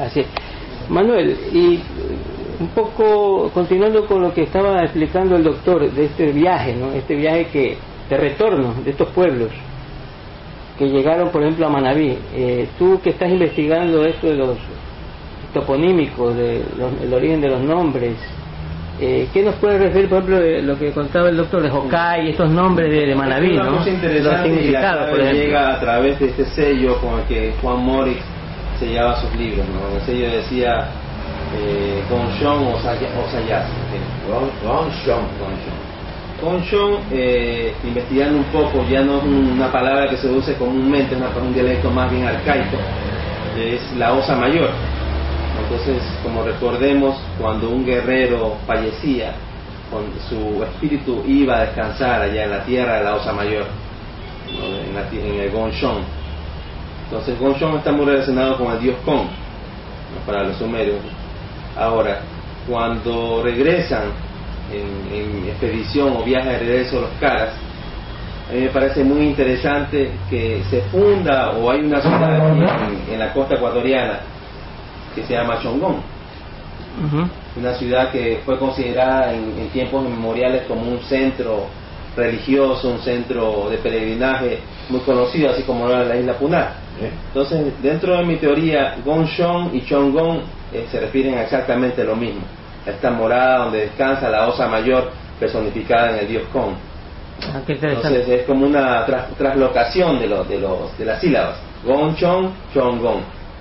Así es. Manuel, y un poco continuando con lo que estaba explicando el doctor de este viaje, ¿no? Este viaje que de retorno de estos pueblos que llegaron, por ejemplo, a Manabí. Eh, tú que estás investigando esto de los toponímicos, de los- el origen de los nombres, eh, ¿qué nos puedes referir, por ejemplo, de lo que contaba el doctor de Hokai, estos nombres de, de Manabí, Una ¿no? cosa Los interesante y la por ejemplo. llega a través de este sello con el que Juan Morix sellaba sus libros. ¿no? El sello decía eh, Gonshon o Saya- o Sayas. Ron, Ron Sean. Gonshon, eh, investigando un poco, ya no es una palabra que se use comúnmente, es un dialecto más bien arcaico, es la osa mayor. Entonces, como recordemos, cuando un guerrero fallecía, su espíritu iba a descansar allá en la tierra de la osa mayor, en, la en el Gonshon. Entonces, Gonshon está muy relacionado con el dios Kon, ¿no? para los sumerios. Ahora, cuando regresan en, expedición o viaje de regreso a los Caras, a mí me parece muy interesante que se funda o hay una ciudad en, en la costa ecuatoriana que se llama Chongón, una ciudad que fue considerada en, en tiempos inmemoriales como un centro religioso, un centro de peregrinaje muy conocido, así como era la isla Punar. ¿eh? Entonces, dentro de mi teoría, Gonshon y Chongón eh, se refieren a exactamente lo mismo. A esta morada donde descansa la osa mayor personificada en el dios Kon. Ah. Entonces es como una tras- traslocación de, los, de, los, de las sílabas. Gonchon, Chongón.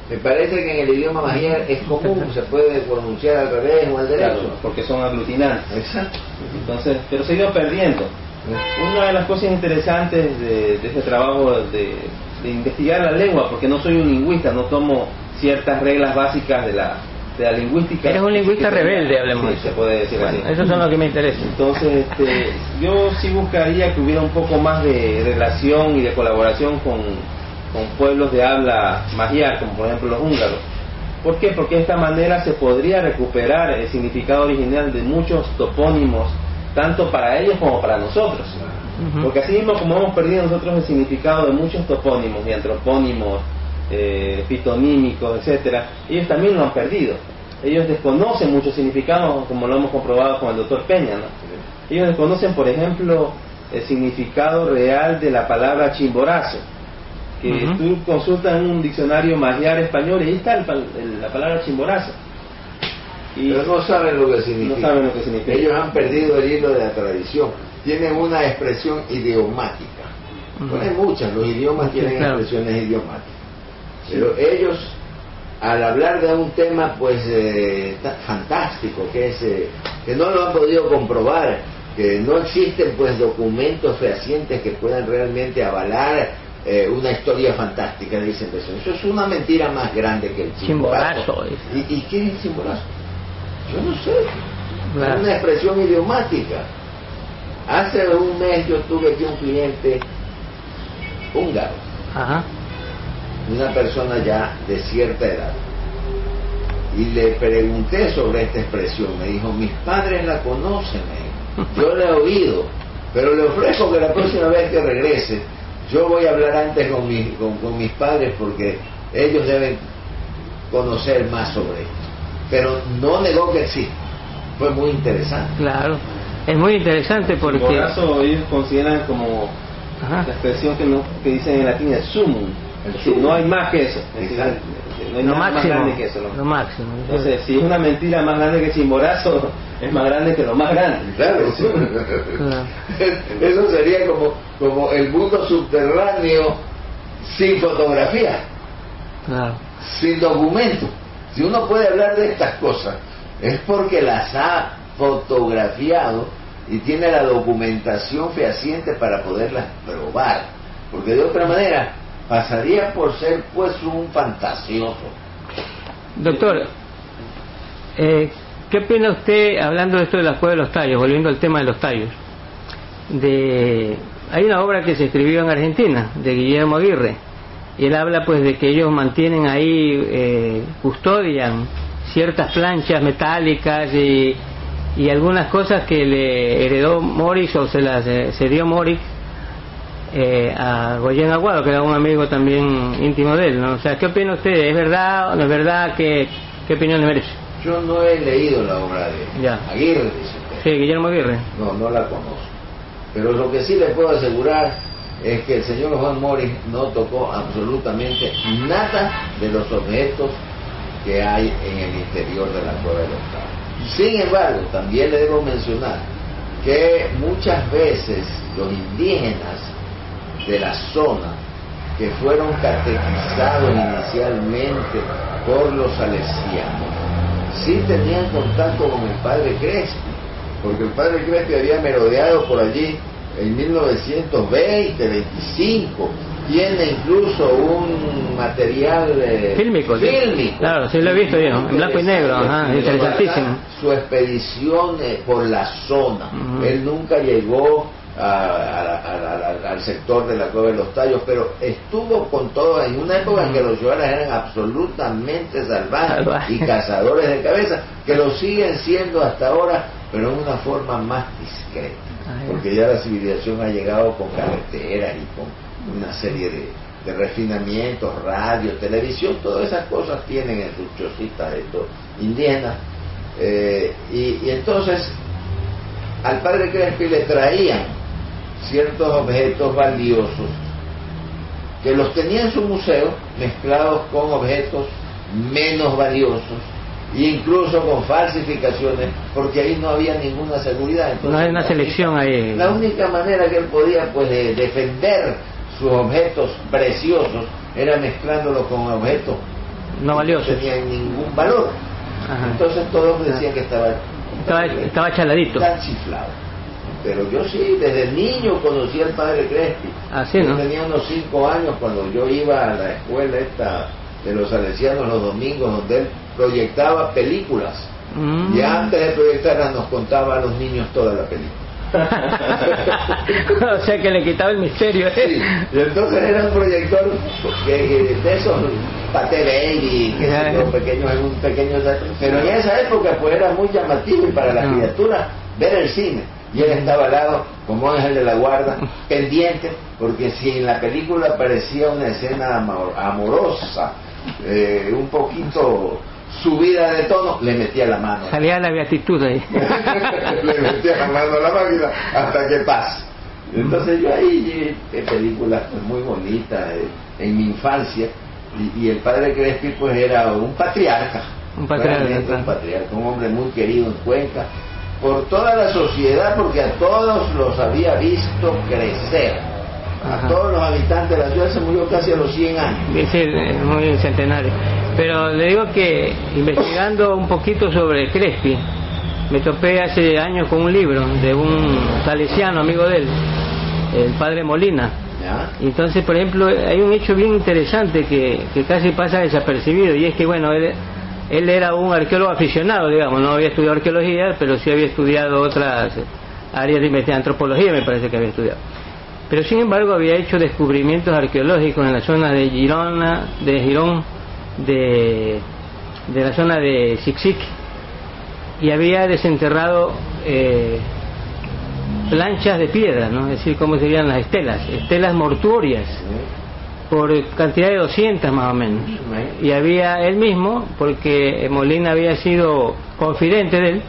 Me parece que en el idioma magiar es común, se puede pronunciar al revés o al derecho. Claro, porque son aglutinantes. Exacto. Entonces, pero se ha ido perdiendo. Una de las cosas interesantes de, de este trabajo de, de investigar la lengua, porque no soy un lingüista, no tomo ciertas reglas básicas de la, de la lingüística. Eres un lingüista rebelde, hablemos. Sí, se puede decir Bueno, así. esos son los que me interesan. Entonces, este, yo sí buscaría que hubiera un poco más de relación y de colaboración con, con pueblos de habla magiar, como por ejemplo los húngaros. ¿Por qué? Porque de esta manera se podría recuperar el significado original de muchos topónimos, tanto para ellos como para nosotros. Porque así mismo como hemos perdido nosotros el significado de muchos topónimos y antropónimos, eh, fitonímicos, etcétera, ellos también lo han perdido. Ellos desconocen muchos significados, como lo hemos comprobado con el doctor Peña. ¿no? Ellos desconocen, por ejemplo, el significado real de la palabra chimborazo, que Ujú. tú consultas en un diccionario magiar español y ahí está el el- la palabra chimborazo. Y Pero no saben lo que significa. no saben lo que significa. Ellos han perdido el hilo de la tradición. Tienen una expresión idiomática. Ujú. Bueno, hay muchas, los idiomas Sí, tienen claro. expresiones idiomáticas. Pero ellos, al hablar de un tema pues eh, fantástico, que es eh, que no lo han podido comprobar, que no existen pues documentos fehacientes que puedan realmente avalar eh, una historia fantástica, dicen eso. Eso es una mentira más grande que el chimborazo. ¿Y, y qué es el chimborazo? Yo no sé. Claro. Es una expresión idiomática. Hace un mes yo tuve aquí un cliente húngaro, Ajá. una persona ya de cierta edad. Y le pregunté sobre esta expresión. Me dijo, mis padres la conocen. Yo la he oído, pero le ofrezco que la próxima vez que regrese, yo voy a hablar antes con, mis- con, con mis padres porque ellos deben conocer más sobre esto. Pero no negó que existe. Fue muy interesante. Claro. Es muy interesante porque. Chimborazo ellos consideran como Ajá. la expresión que, no, que dicen en latín es sumum. El sumum. no hay más que eso. Es decir, Exacto. No hay Lo nada más máximo. grande que eso. ¿no? Lo máximo. Entonces, si es una mentira más grande que Chimborazo, es más grande que lo más grande. Claro. Claro. Eso sería como, como el mundo subterráneo sin fotografía, Claro. sin documento. Si uno puede hablar de estas cosas, es porque las ha fotografiado y tiene la documentación fehaciente para poderlas probar. Porque de otra manera pasaría por ser pues un fantasioso. Doctor, eh, ¿qué opina usted, hablando de esto de la cueva de los tallos, volviendo al tema de los tallos? De, hay una obra que se escribió en Argentina, de Guillermo Aguirre, y él habla pues de que ellos mantienen ahí, eh, custodian ciertas planchas metálicas y, y algunas cosas que le heredó Morris o se las eh, se dio Morris eh, a Goyen Aguado, que era un amigo también íntimo de él, ¿no? O sea, ¿qué opina usted? ¿Es verdad o no es verdad? ¿Qué, qué opinión le merece? Yo no he leído la obra de Ya. Aguirre, dice usted. Sí, Guillermo Aguirre. No, no la conozco. Pero lo que sí le puedo asegurar es que el señor Juan Morris no tocó absolutamente nada de los objetos que hay en el interior de la cueva de los Cabos. Sin embargo, también le debo mencionar que muchas veces los indígenas de la zona que fueron catequizados inicialmente por los salesianos, sí tenían contacto con el padre Crespi, porque el padre Crespi había merodeado por allí en 1920, 25, tiene incluso un material eh, Fílmico. Claro, sí lo he visto yo, en blanco y negro, ajá, interesantísimo. Su expedición eh, por la zona. Él nunca llegó a- a- a- al sector de la cueva de los tallos, pero estuvo con todo en una época en que los yohanas eran absolutamente salvajes y cazadores de cabeza, que lo siguen siendo hasta ahora, pero en una forma más discreta, porque ya la civilización ha llegado con carreteras y con una serie de, de refinamientos, radio, televisión, todas esas cosas tienen en sus chocitas estos indígenas. Eh, y, y entonces al padre Crespi le traían ciertos objetos valiosos que los tenía en su museo mezclados con objetos menos valiosos e incluso con falsificaciones porque ahí no había ninguna seguridad Entonces, No hay una selección ahí. la única manera que él podía pues de defender sus objetos preciosos era mezclándolos con objetos No que valioso. no tenían ningún valor Ajá. entonces todos decían que estaba Estaba, estaba chaladito. Está chiflado. Pero yo sí, desde niño conocí al padre Crespi. Así, Yo ¿no? tenía unos cinco años cuando yo iba a la escuela esta de los salesianos los domingos donde él proyectaba películas. Mm. Y antes de proyectarlas nos contaba a los niños toda la película. o sea que le quitaba el misterio. ¿eh? Sí, y entonces era un proyector que, que de esos Pate Baby, que ya. yo, pequeños, en un pequeño pero en esa época pues era muy llamativo y para la criatura ver el cine. Y él estaba al lado, como ángel de la guarda, pendiente, porque si en la película aparecía una escena amor- amorosa, eh, un poquito subida de tono, le metía la mano. Salía la beatitud ahí. le metía la mano a la máquina hasta que pase. Entonces yo ahí vi películas pues, muy bonitas eh, en mi infancia y, y el padre Crespi pues era un patriarca, Un patriarca. Un patriarca, un hombre muy querido en Cuenca por toda la sociedad porque a todos los había visto crecer. A todos los habitantes de la ciudad se murió casi a los 100 años. Sí, muy centenario. Pero le digo que investigando un poquito sobre Crespi, me topé hace años con un libro de un salesiano amigo de él, el padre Molina. Entonces, por ejemplo, hay un hecho bien interesante que, que casi pasa desapercibido y es que, bueno, él, él era un arqueólogo aficionado, digamos, no había estudiado arqueología, pero sí había estudiado otras áreas de investigación, antropología me parece que había estudiado. Pero sin embargo había hecho descubrimientos arqueológicos en la zona de Girona, de Girón, de, de la zona de Sixic, y había desenterrado eh, planchas de piedra, ¿no? es decir, ¿cómo serían las estelas? Estelas mortuorias por cantidad de 200 más o menos. Y había él mismo, porque Molina había sido confidente de él,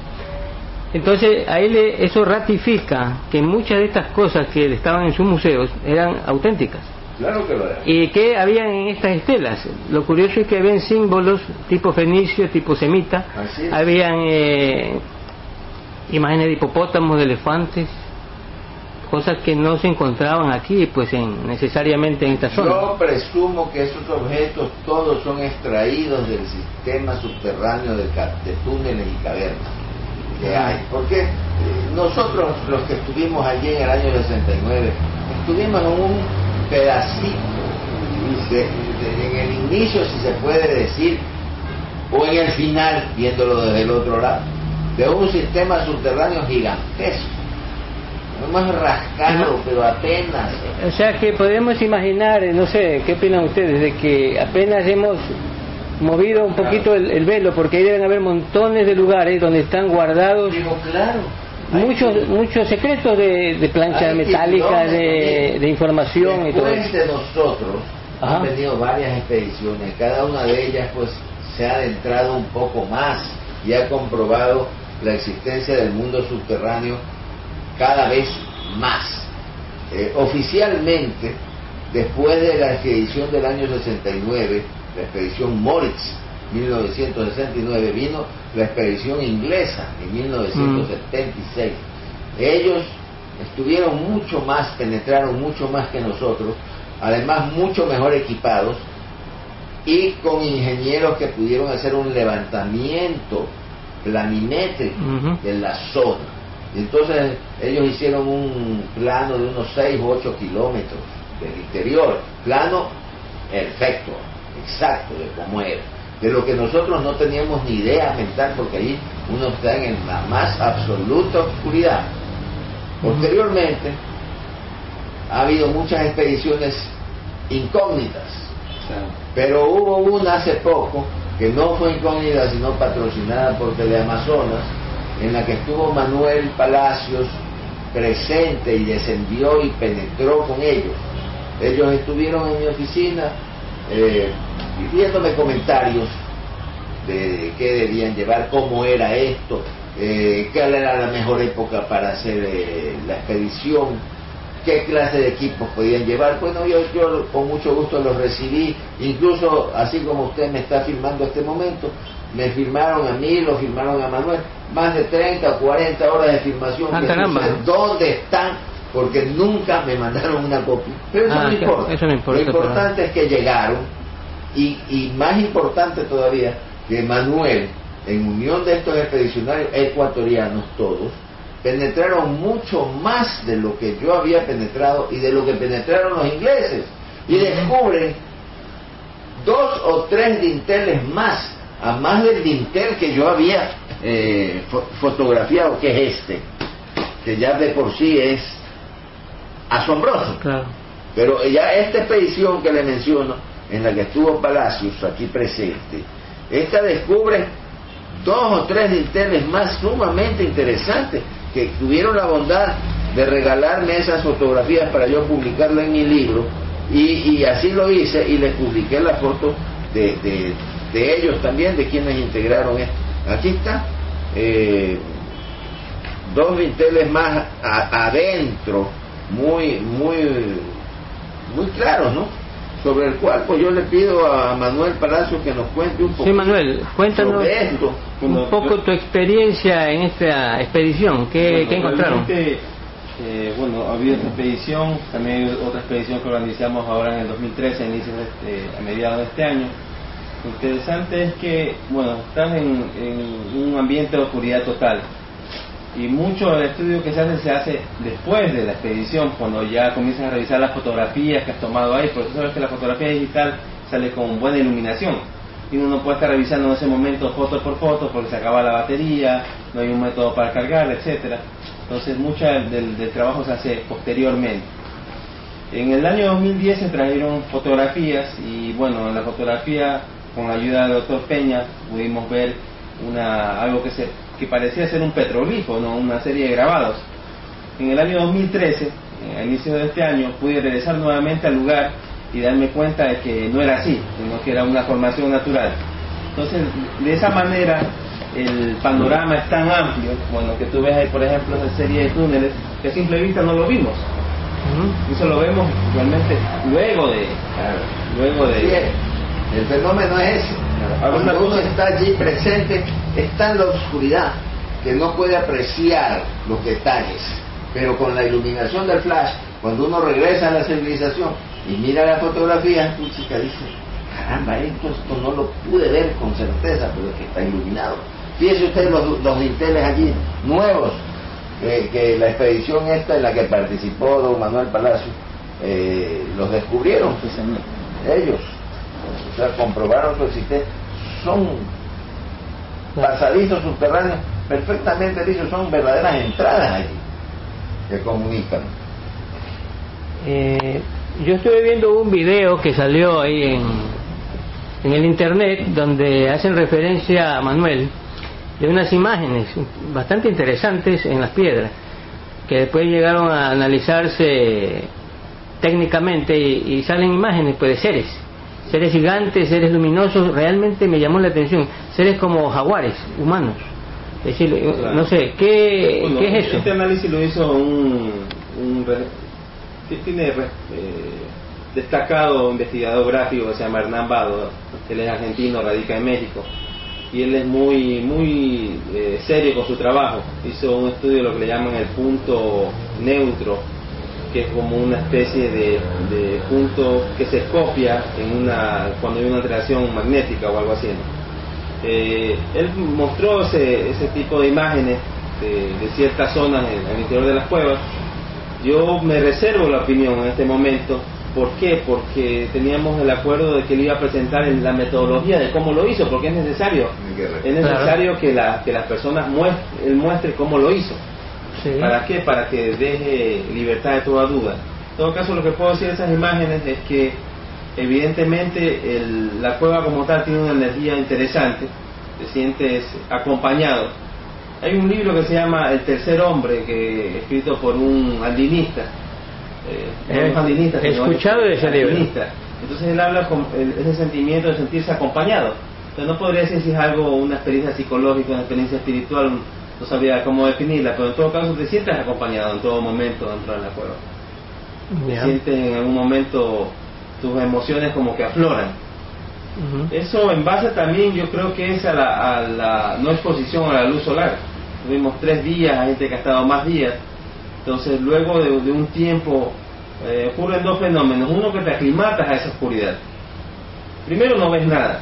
entonces a él eso ratifica que muchas de estas cosas que estaban en sus museos eran auténticas. Claro que lo ¿Y qué había en estas estelas? Lo curioso es que habían símbolos tipo fenicio, tipo semita, habían eh, imágenes de hipopótamos, de elefantes, cosas que no se encontraban aquí, pues en, necesariamente en esta zona. Yo presumo que esos objetos todos son extraídos del sistema subterráneo de, de túneles y cavernas que hay. Porque eh, nosotros, los que estuvimos allí en el año 69, estuvimos en un pedacito, en el inicio, si se puede decir, o en el final, viéndolo desde el otro lado, de un sistema subterráneo gigantesco más rascado, pero apenas. O sea que podemos imaginar, no sé, ¿qué opinan ustedes? De que apenas hemos movido un poquito el, velo, porque ahí deben haber montones de lugares donde están guardados claro, muchos muchos secretos de, de planchas metálicas, de, de, información y todo eso. de nosotros han tenido varias expediciones, cada una de ellas pues se ha adentrado un poco más y ha comprobado la existencia del mundo subterráneo cada vez más. Eh, oficialmente, después de la expedición del año 69, la expedición Moritz, 1969, vino la expedición inglesa en 1976. Ellos estuvieron mucho más, penetraron mucho más que nosotros, además mucho mejor equipados y con ingenieros que pudieron hacer un levantamiento planimétrico de la zona entonces ellos hicieron un plano de unos 6 u 8 kilómetros del interior, plano perfecto, exacto de cómo era, de lo que nosotros no teníamos ni idea mental porque ahí uno está en la más absoluta oscuridad. Posteriormente ha habido muchas expediciones incógnitas, pero hubo una hace poco que no fue incógnita sino patrocinada por Teleamazonas, en la que estuvo Manuel Palacios presente y descendió y penetró con ellos. Ellos estuvieron en mi oficina eh, pidiéndome comentarios de qué debían llevar, cómo era esto, eh, era la mejor época para hacer eh, la expedición, qué clase de equipos podían llevar. Bueno, yo, yo con mucho gusto los recibí, incluso así como usted me está filmando este momento, me firmaron a mí, lo firmaron a Manuel, más de 30 o 40 horas de filmación. Ah, ¿Dónde están? Porque nunca me mandaron una copia. Pero eso, ah, no, importa. eso no importa. Lo importante es que llegaron y, y más importante todavía, que Manuel, en unión de estos expedicionarios ecuatorianos todos, penetraron mucho más de lo que yo había penetrado y de lo que penetraron los ingleses. Y descubren dos o tres dinteles más a más del dintel que yo había eh, fotografiado, que es este, que ya de por sí es asombroso. Pero ya esta expedición que le menciono, en la que estuvo Palacios aquí presente, esta descubre dos o tres dinteles más sumamente interesantes que tuvieron la bondad de regalarme esas fotografías para yo publicarla en mi libro y, así lo hice y les publiqué la foto de, de ellos también, de quienes integraron esto. Aquí está, eh, dos vinteles más adentro, muy, muy, muy claros, ¿no? sobre el cual pues yo le pido a Manuel Palacio que nos cuente un poco. Sí, Manuel, cuéntanos un poco tu experiencia en esta expedición. ¿Qué, ¿qué encontraron? Eh, bueno, ha habido esta expedición, también hay otra expedición que organizamos ahora en el 2013, este, a mediados de este año. Lo interesante es que, bueno, estás en, en un ambiente de oscuridad total y mucho del estudio que se hace se hace después de la expedición, cuando ya comienzas a revisar las fotografías que has tomado ahí, porque sabes que la fotografía digital sale con buena iluminación y uno no puede estar revisando en ese momento foto por foto porque se acaba la batería, no hay un método para cargar, etcétera. Entonces mucho del, del trabajo se hace posteriormente. En el año 2010 se trajeron fotografías y bueno, en la fotografía con la ayuda del doctor Peña pudimos ver una, algo que se que parecía ser un petroglifo, ¿no? una serie de grabados. En el año 2013, eh, a inicios de este año, pude regresar nuevamente al lugar y darme cuenta de que no era así, sino que era una formación natural. Entonces, de esa manera, el panorama es tan amplio, bueno, que tú ves ahí, por ejemplo, esa serie de túneles, que a simple vista no lo vimos. Eso lo vemos realmente luego de... luego de el fenómeno es ese. Cuando uno está allí presente, está en la oscuridad, que no puede apreciar los detalles. Pero con la iluminación del flash, cuando uno regresa a la civilización y mira la fotografía, tu chica dice, caramba, esto, no lo pude ver con certeza, pero es que está iluminado. Fíjese usted los, los dinteles allí, nuevos, que la expedición esta en la que participó don Manuel Palacio, eh, los descubrieron, ellos o sea, comprobaron su existencia, son pasadizos subterráneos perfectamente dichos, son verdaderas entradas allí que comunican. Eh, yo estuve viendo un video que salió ahí en, en el internet donde hacen referencia a Manuel de unas imágenes bastante interesantes en las piedras que después llegaron a analizarse técnicamente y, y salen imágenes pues de seres seres gigantes, seres luminosos, realmente me llamó la atención. Seres como jaguares, humanos. Es decir, no sé, ¿qué, ¿qué, es eso? Este análisis lo hizo un, un tiene eh, destacado investigador gráfico que se llama Hernán Bado, él es argentino, radica en México y él es muy muy eh, serio con su trabajo. Hizo un estudio de lo que le llaman el punto neutro que es como una especie de, punto que se copia en una, cuando hay una alteración magnética o algo así. Eh, él mostró ese, ese tipo de imágenes de, ciertas zonas en, el interior de las cuevas. Yo me reservo la opinión en este momento. ¿Por qué? Porque teníamos el acuerdo de que él iba a presentar la metodología de cómo lo hizo, porque es necesario, es necesario que, la, que las personas muestre, él muestre cómo lo hizo. ¿Para qué? Para que deje libertad de toda duda. En todo caso, lo que puedo decir de esas imágenes es que evidentemente el, la cueva como tal tiene una energía interesante, te sientes acompañado. Hay un libro que se llama El tercer hombre, que escrito por un andinista. Eh, no andinista, He escuchado de ese libro. Entonces él habla con ese sentimiento de sentirse acompañado. Entonces no podría decir si es algo, una experiencia psicológica, una experiencia espiritual, no sabía cómo definirla, pero en todo caso te sientes acompañado en todo momento dentro de la cueva. Sientes en algún momento tus emociones como que afloran. Eso en base también yo creo que es a la, no exposición a la luz solar. Tuvimos tres días, hay gente que ha estado más días. Entonces luego de, un tiempo eh, ocurren dos fenómenos. Uno que te aclimatas a esa oscuridad. Primero no ves nada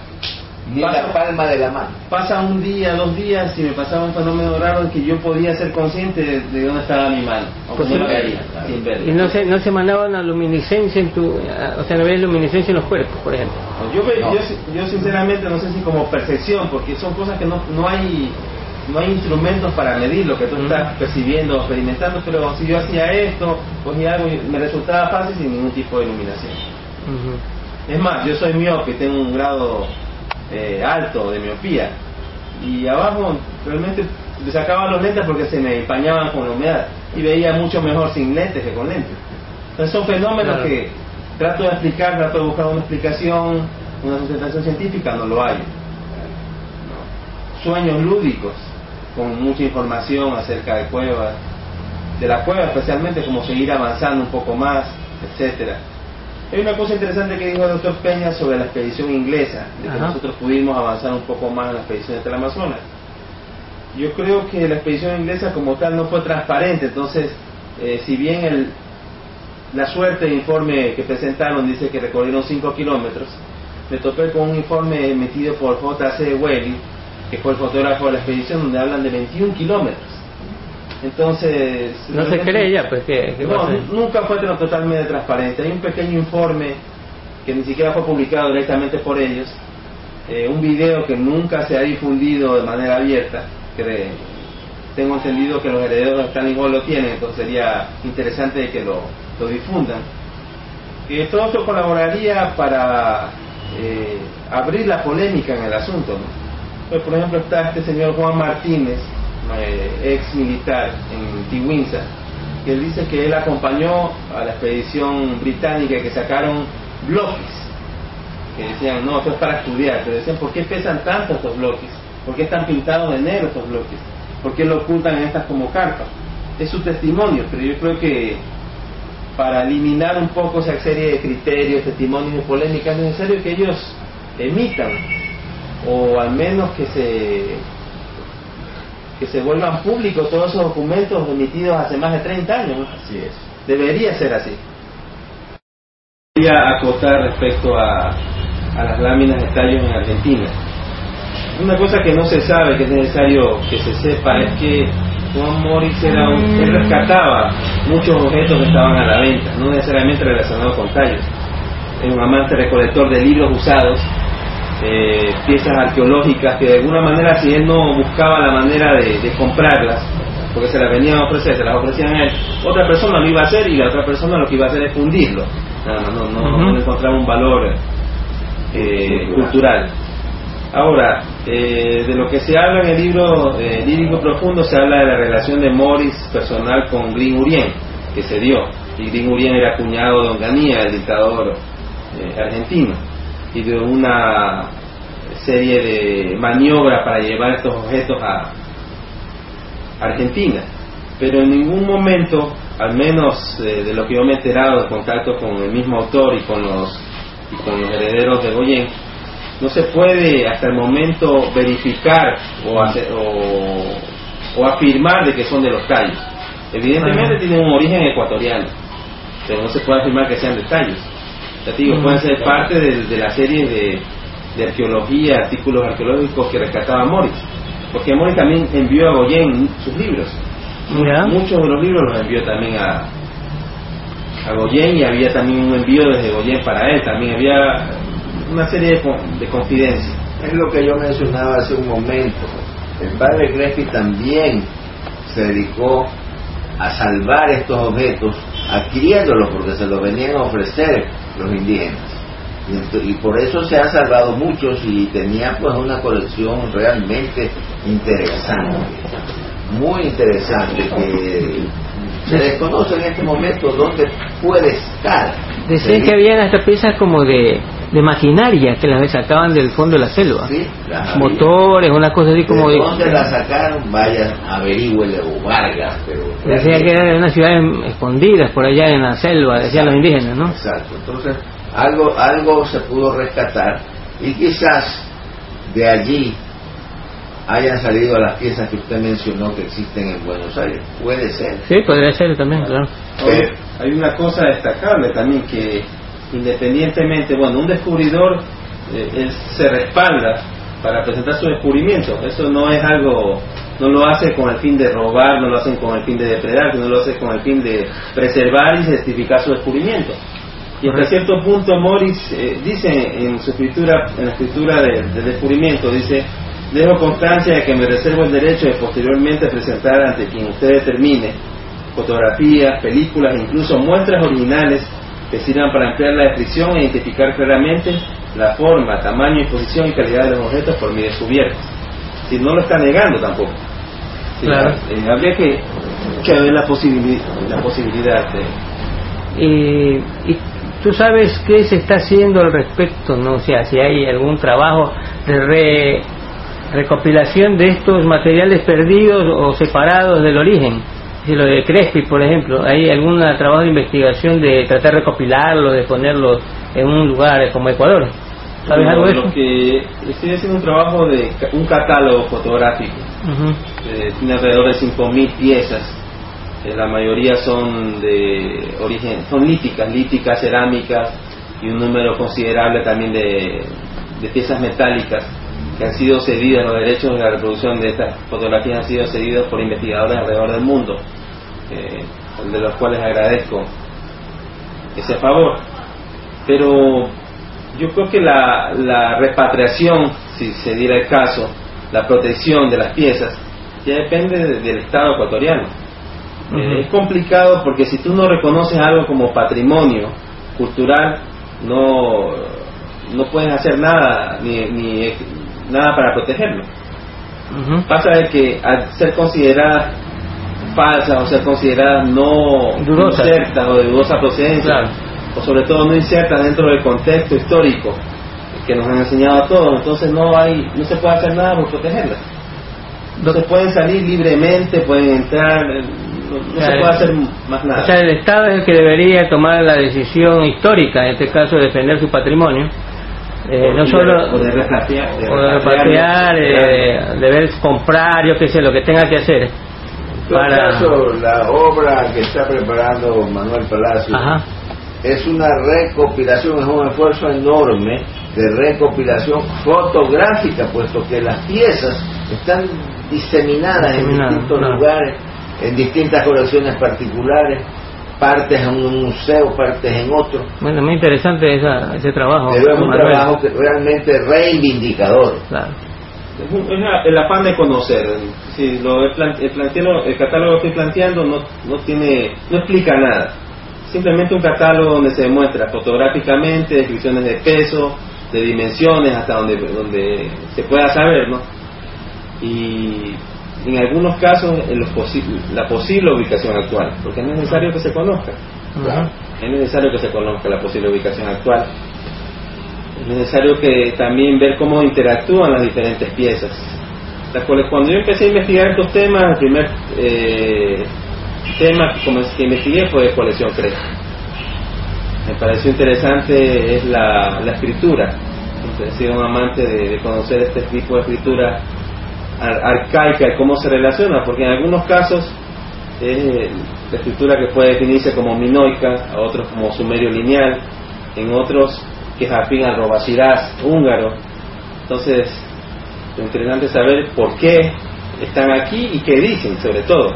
ni la palma de la mano. Pasa un día, dos días y me pasaba un fenómeno raro en que yo podía ser consciente de, dónde estaba mi mano. Pues y no se, no se mandaba una luminiscencia en tu, o sea, no había luminiscencia en los cuerpos, por ejemplo. Yo, yo, sinceramente no sé si como percepción, porque son cosas que no, no hay no hay instrumentos para medir lo que tú estás percibiendo o experimentando, pero si yo hacía esto, cogía algo y me resultaba fácil sin ningún tipo de iluminación. Es más, yo soy miope, tengo un grado eh, alto de miopía. Y abajo realmente me sacaba los lentes porque se me empañaban con la humedad y veía mucho mejor sin lentes que con lentes. Entonces son fenómenos que trato de explicar, trato de buscar una explicación, una sustentación científica, no lo hay. Sueños lúdicos, con mucha información acerca de cuevas, de la cueva especialmente, como seguir avanzando un poco más, etcétera Hay una cosa interesante que dijo el doctor Peña sobre la expedición inglesa, de que Ajá. nosotros pudimos avanzar un poco más en la expedición del Amazonas. Yo creo que la expedición inglesa como tal no fue transparente, entonces, eh, si bien el, la suerte del informe que presentaron dice que recorrieron 5 kilómetros, me topé con un informe emitido por J.C. Whaley, que fue el fotógrafo de la expedición, donde hablan de 21 kilómetros. Entonces... No se cree ya, pues que... no, nunca fue totalmente transparente. Hay un pequeño informe que ni siquiera fue publicado directamente por ellos, eh, un video que nunca se ha difundido de manera abierta, que de- tengo entendido que los herederos de Stanley Hall lo tienen, entonces sería interesante que lo, lo difundan. Que todo esto colaboraría para eh, abrir la polémica en el asunto. ¿no? Pues, por ejemplo, está este señor Juan Martínez, eh, ex militar en Tiwinsa, que él dice que él acompañó a la expedición británica que sacaron bloques, que decían, no, esto es para estudiar, pero decían, ¿por qué pesan tanto estos bloques? ¿Por qué están pintados de negro estos bloques? ¿Por qué lo ocultan en estas como carpas? Es su testimonio, pero yo creo que para eliminar un poco esa serie de criterios, testimonios y polémicas es necesario que ellos emitan o al menos que se que se vuelvan públicos todos esos documentos emitidos hace más de 30 años. ¿no? Así es. Debería ser así. Voy a acotar respecto a, a las láminas de tallos en Argentina. Una cosa que no se sabe, que es necesario que se sepa, es que Juan Morris era un, él rescataba muchos objetos que estaban a la venta, no necesariamente relacionados con tallos. Era un amante recolector de libros usados, eh, piezas arqueológicas que de alguna manera, si él no buscaba la manera de, de comprarlas, porque se las venían a ofrecer, se las ofrecían a él, otra persona lo iba a hacer y la otra persona lo que iba a hacer es fundirlo. Nada más, no, no, Ujú. no encontraba un valor eh, cultural. Ahora, eh, de lo que se habla en el libro eh, Lírico Profundo, se habla de la relación de Morris personal con Green Urien, que se dio. Y Green Urien era cuñado de Onganía, el dictador eh, argentino, y de una serie de maniobras para llevar estos objetos a Argentina. Pero en ningún momento, al menos eh, de lo que yo me he enterado de contacto con el mismo autor y con los, y con los herederos de Goyen, no se puede hasta el momento verificar o, hacer- o, o afirmar de que son de los tallos. Evidentemente Ajá. tienen un origen ecuatoriano, pero no se puede afirmar que sean de tallos. Ya te digo, Mm, pueden ser claro. parte de, de la serie de, de arqueología, artículos arqueológicos que rescataba Morris. Porque Morris también envió a Goyen sus libros. Ya. Muchos de los libros los envió también a, a Goyen y había también un envío desde Goyen para él. También había una serie de confidencias. Es lo que yo mencionaba hace un momento. El padre Crespi también se dedicó a salvar estos objetos, adquiriéndolos porque se los venían a ofrecer los indígenas. Y, por eso se han salvado muchos y tenía pues una colección realmente interesante, muy interesante, que se desconoce en este momento dónde puede estar. Decían que habían hasta piezas como de, de maquinaria que las sacaban del fondo de la selva. Sí. Motores, una cosa así como ¿De de... dónde la sacaron? Vaya, averígüele o Vargas, pero... Decía que eran de unas ciudades escondidas por allá en la selva, decían los indígenas, ¿no? Exacto, entonces algo, algo se pudo rescatar y quizás de allí hayan salido las piezas que usted mencionó que existen en Buenos Aires. Puede ser. Sí, podría ser también, claro. Hay una cosa destacable también que independientemente, bueno, un descubridor eh, él se respalda para presentar su descubrimiento. Eso no es algo, no lo hace con el fin de robar, no lo hacen con el fin de depredar, sino lo hace con el fin de preservar y certificar su descubrimiento. Y hasta cierto punto Morris eh, dice en su escritura, en la escritura de- del descubrimiento, dice, dejo constancia de que me reservo el derecho de posteriormente presentar ante quien usted determine fotografías, películas e incluso muestras originales que sirvan para ampliar la descripción e identificar claramente la forma, tamaño, disposición y calidad de los objetos por mi descubierta. Si no lo está negando tampoco. Claro. eh, habría que, que ver la, posibilidad la posibilidad de... Y, y tú sabes qué se está haciendo al respecto, no o sea, si hay algún trabajo de re- recopilación de estos materiales perdidos o separados del origen. Si lo de Crespi, por ejemplo, ¿hay algún trabajo de investigación de tratar de recopilarlo, de ponerlo en un lugar como Ecuador? ¿Sabes algo de eso? Lo que estoy haciendo un trabajo de un catálogo fotográfico. tiene alrededor de 5.000 piezas. la mayoría son de origen, son líticas, líticas, cerámicas y un número considerable también de, de piezas metálicas que han sido cedidas, los derechos de la reproducción de estas fotografías han sido cedidos por investigadores alrededor del mundo, eh, de los cuales agradezco ese favor. Pero yo creo que la, la repatriación, si se diera el caso, la protección de las piezas, ya depende del Estado ecuatoriano. Eh, es complicado porque si tú no reconoces algo como patrimonio cultural, no, no puedes hacer nada, ni, ni nada para protegerlo. Pasa de que al ser consideradas falsas o ser consideradas no insertas o de dudosa procedencia, o sobre todo no insertas dentro del contexto histórico que nos han enseñado a todos, entonces no hay, no se puede hacer nada por protegerlas. No se pueden salir libremente, pueden entrar, no, se puede hacer más nada. O sea, el Estado es el que debería tomar la decisión histórica, en este caso, de defender su patrimonio. Eh, no solo poder repatriar, de, repatriar, eh, deber comprar, yo qué sé, lo que tenga que hacer. Para... Caso, la obra que está preparando Manuel Palacio es una recopilación, es un esfuerzo enorme de recopilación fotográfica, puesto que las piezas están diseminadas en distintos lugares, en distintas colecciones particulares, partes en un museo, partes en otro. Bueno, muy interesante ese trabajo. Pero es un trabajo que realmente reivindicador. Claro. Es, el afán de conocer. Si lo el, el catálogo que estoy planteando no, no, tiene, no explica nada. Simplemente un catálogo donde se demuestra fotográficamente descripciones de peso, de dimensiones, hasta donde, donde se pueda saber, ¿no? Y en algunos casos en los la posible ubicación actual, porque es necesario que se conozca. Es necesario que se conozca la posible ubicación actual. Es necesario que también ver cómo interactúan las diferentes piezas. Cuando yo empecé a investigar estos temas, el primer eh, tema que investigué fue colección Crespo. Me pareció interesante es la, escritura. He sido un amante de conocer este tipo de escritura arcaica cómo se relaciona, porque en algunos casos es la escritura que puede definirse como minoica, a otros como sumerio lineal, en otros que es afín al robacirás húngaro. Entonces, lo interesante es saber por qué están aquí y qué dicen, sobre todo.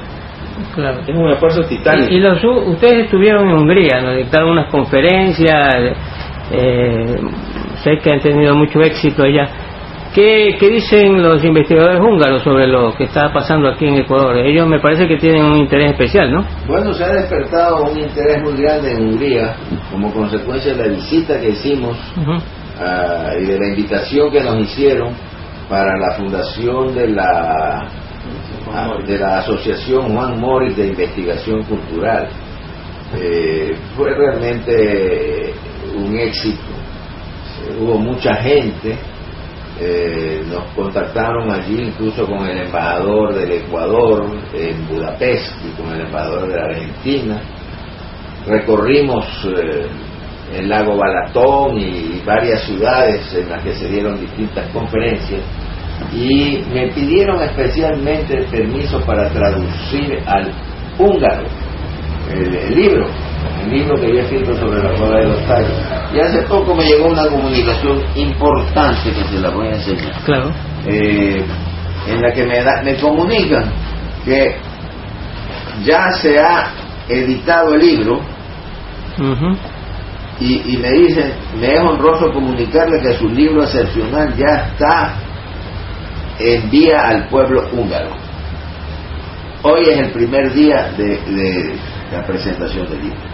Es un esfuerzo titánico. Y, los, ustedes estuvieron en Hungría, nos dictaron unas conferencias, eh, sé que han tenido mucho éxito allá. ¿Qué, dicen los investigadores húngaros sobre lo que está pasando aquí en Ecuador? Ellos me parece que tienen un interés especial, ¿no? Bueno, se ha despertado un interés muy grande en Hungría como consecuencia de la visita que hicimos ah, y de la invitación que nos hicieron para la fundación de la ah, de la Asociación Juan Moritz de Investigación Cultural. Eh, fue realmente un éxito. Hubo mucha gente eh, nos contactaron allí incluso con el embajador del Ecuador en Budapest y con el embajador de la Argentina. Recorrimos eh, el lago Balatón y varias ciudades en las que se dieron distintas conferencias y me pidieron especialmente permiso para traducir al húngaro el libro el libro que había escrito sobre la boda de los tallos. Y hace poco me llegó una comunicación importante que se la voy a enseñar. Claro. Eh, en la que me, da, me comunican que ya se ha editado el libro y, y, me dicen, me es honroso comunicarle que su libro excepcional ya está en vía al pueblo húngaro. Hoy es el primer día de, de la presentación del libro.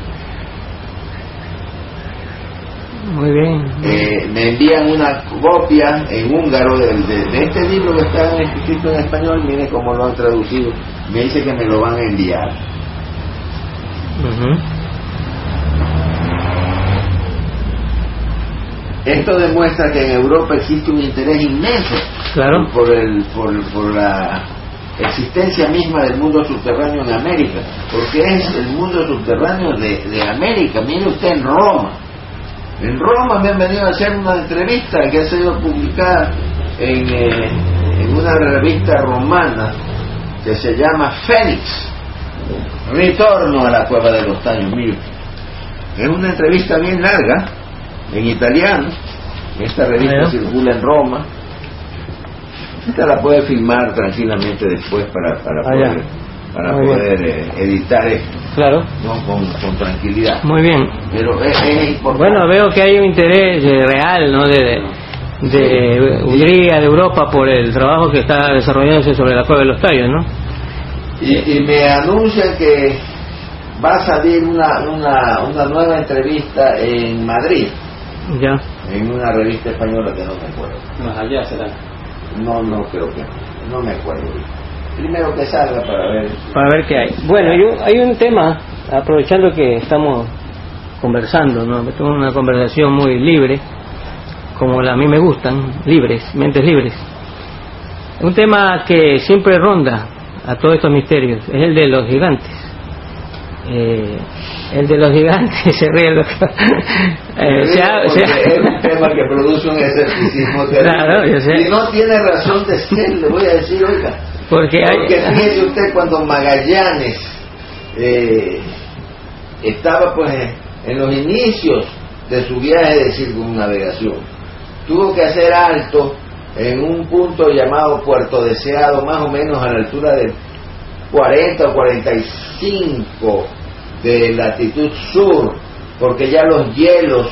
Muy bien. Eh, me envían una copia en húngaro de, este libro que está escrito en español, mire cómo lo han traducido. Me dice que me lo van a enviar. Esto demuestra que en Europa existe un interés inmenso claro. por, el, por, por la existencia misma del mundo subterráneo en América, porque es el mundo subterráneo de, de América. Mire usted en Roma. En Roma me han venido a hacer una entrevista que ha sido publicada en, eh, en una revista romana que se llama Fénix. Retorno a la cueva de los taños. Mire, es una entrevista bien larga, en italiano. Esta revista circula en Roma. Esta la puede filmar tranquilamente después para, para Ah, poder, para Muy poder eh, editar esto Claro, ¿no? con, con tranquilidad. muy bien. Pero es, es importante. Bueno, veo que hay un interés eh, real, ¿no? De, de Hungría, de Europa, por el trabajo que está desarrollándose sobre la cueva de los tallos, ¿no? Y, y me anuncian que va a salir una, una, una nueva entrevista en Madrid, Ya. en una revista española que no me acuerdo. Más allá será. No, no creo que no, me acuerdo. Primero que salga para ver. Para ver qué hay. Bueno, un, hay un tema, aprovechando que estamos conversando, ¿no? Tenemos una conversación muy libre, como la- a mí me gustan, libres, mentes libres. Un tema que siempre ronda a todos estos misterios, es el de los gigantes. Eh, el de los gigantes se ríe el doctor. Eh, se ha- Porque se ha- es un tema que produce un escepticismo. Claro, yo sé. Y no tiene razón de ser, le voy a decir, oiga. porque hay, Porque fíjese usted cuando Magallanes eh, estaba pues en los inicios de su viaje de circunnavegación, tuvo que hacer alto en un punto llamado Puerto Deseado, más o menos a la altura de 40 o 45 de latitud sur, porque ya los hielos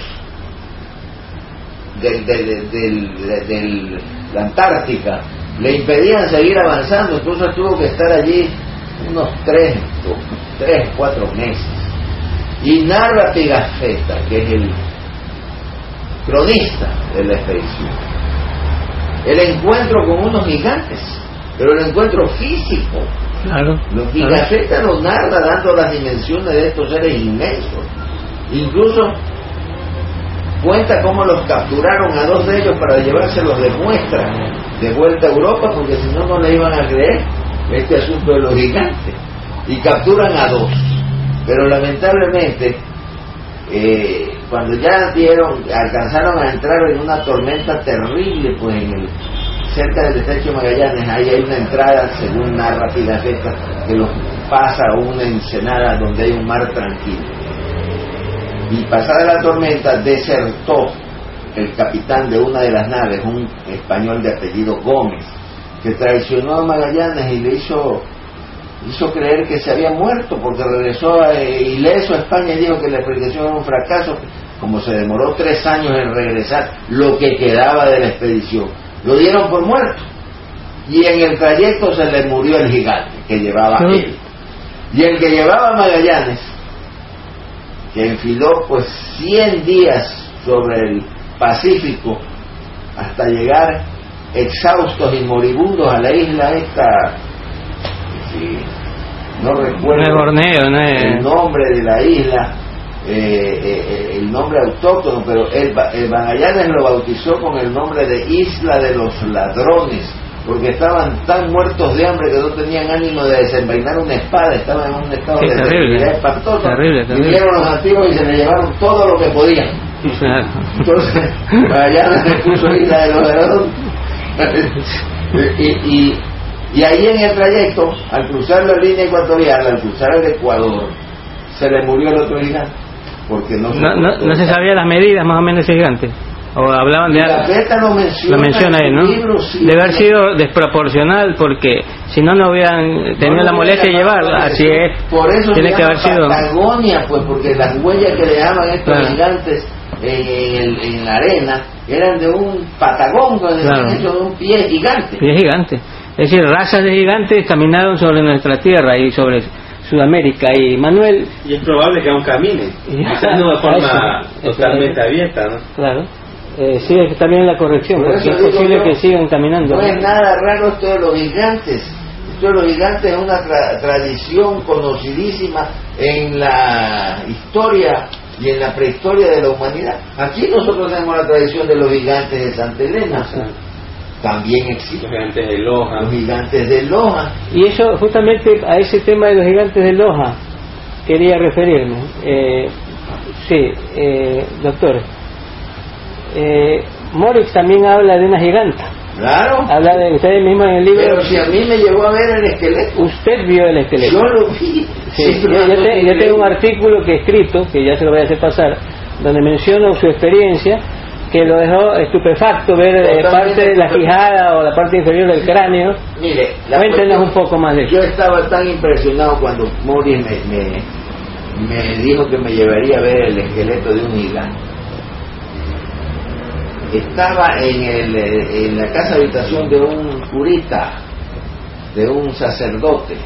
del, del, la Antártica le impedían seguir avanzando, entonces tuvo que estar allí unos tres, tres, cuatro meses. Y narra Pigafetta, que es el cronista de la expedición, el encuentro con unos gigantes, pero el encuentro físico. Claro, Los claro. Pigafetta lo narra dando las dimensiones de estos seres inmensos. Incluso cuenta cómo los capturaron a dos de ellos para llevárselos de muestra de vuelta a Europa, porque si no, no le iban a creer este asunto de los gigantes. Y capturan a dos. Pero lamentablemente, eh, cuando ya dieron, alcanzaron a entrar en una tormenta terrible, pues en el, cerca del estrecho Magallanes, ahí hay una entrada, según narra Pigafetta, que los pasa a una ensenada donde hay un mar tranquilo. Y pasada la tormenta, desertó el capitán de una de las naves, un español de apellido Gómez, que traicionó a Magallanes y le hizo, hizo creer que se había muerto porque regresó eh, ileso a España y dijo que la expedición era un fracaso. Como se demoró tres años en regresar lo que quedaba de la expedición, lo dieron por muerto. Y en el trayecto se le murió el gigante que llevaba Sí. él. Y el que llevaba Magallanes que enfiló pues 100 días sobre el Pacífico hasta llegar exhaustos y moribundos a la isla esta, sí, no recuerdo Borneo, no el nombre de la isla, eh, eh, el nombre autóctono, pero el, el Magallanes lo bautizó con el nombre de Isla de los Ladrones, porque estaban tan muertos de hambre que no tenían ánimo de desenvainar una espada, estaban en un estado de terrible. debilidad espantoso. Terrible, terrible. Vinieron los antiguos y se le llevaron todo lo que podían. Claro. Entonces, Magallanes le puso Isla de los Ladrones. y, y, y ahí en el trayecto, al cruzar la línea ecuatorial, al cruzar el Ecuador, se le murió el otro gigante. Porque no, No, no, no se sabía las medidas más o menos de ese gigante. O hablaban de La beta lo menciona, Lo menciona ¿no? libro, sí. Debe haber sido desproporcional porque si no, no hubieran tenido No la molestia de llevarla. Así es. Por eso Tiene se que haber sido. Patagonia, pues, porque las huellas que dejaban estos Claro. gigantes en, en el- en la arena eran de un patagón, pues, Claro. hecho de un pie gigante. Es gigante. Es decir, razas de gigantes caminaron sobre nuestra tierra y sobre Sudamérica. Y Manuel, Y es probable que aún camine, quizás no de forma Eso, totalmente eso. abierta, ¿no? claro, eh, sí, es que también la corrección, Por porque eso es posible yo, que sigan caminando. No es nada raro esto de los gigantes. Esto de los gigantes es una tra- tradición conocidísima en la historia y en la prehistoria de la humanidad. Aquí nosotros tenemos la tradición de los gigantes de Santa Elena. También existen. Los gigantes de Loja. Los gigantes de Loja. Y eso, justamente a ese tema de los gigantes de Loja, quería referirme. Eh, sí, eh, doctor. Eh, Morix también habla de una giganta. Claro. Habla de ustedes mismos en el libro. Pero si a mí me llevó a ver el esqueleto. Usted vio el esqueleto. Yo lo vi. Sí, Sí, yo, yo no te- tiene yo tengo un artículo que he escrito, que ya se lo voy a hacer pasar, donde menciono su experiencia, que lo dejó estupefacto ver eh, parte de la quijada o la parte inferior del cráneo. Mire, la Cuéntenos un poco más de eso. Yo estaba tan impresionado cuando Morris me, me, me dijo que me llevaría a ver el esqueleto de un gigante. Estaba en, el, eh, en la casa habitación de un curita, de un sacerdote,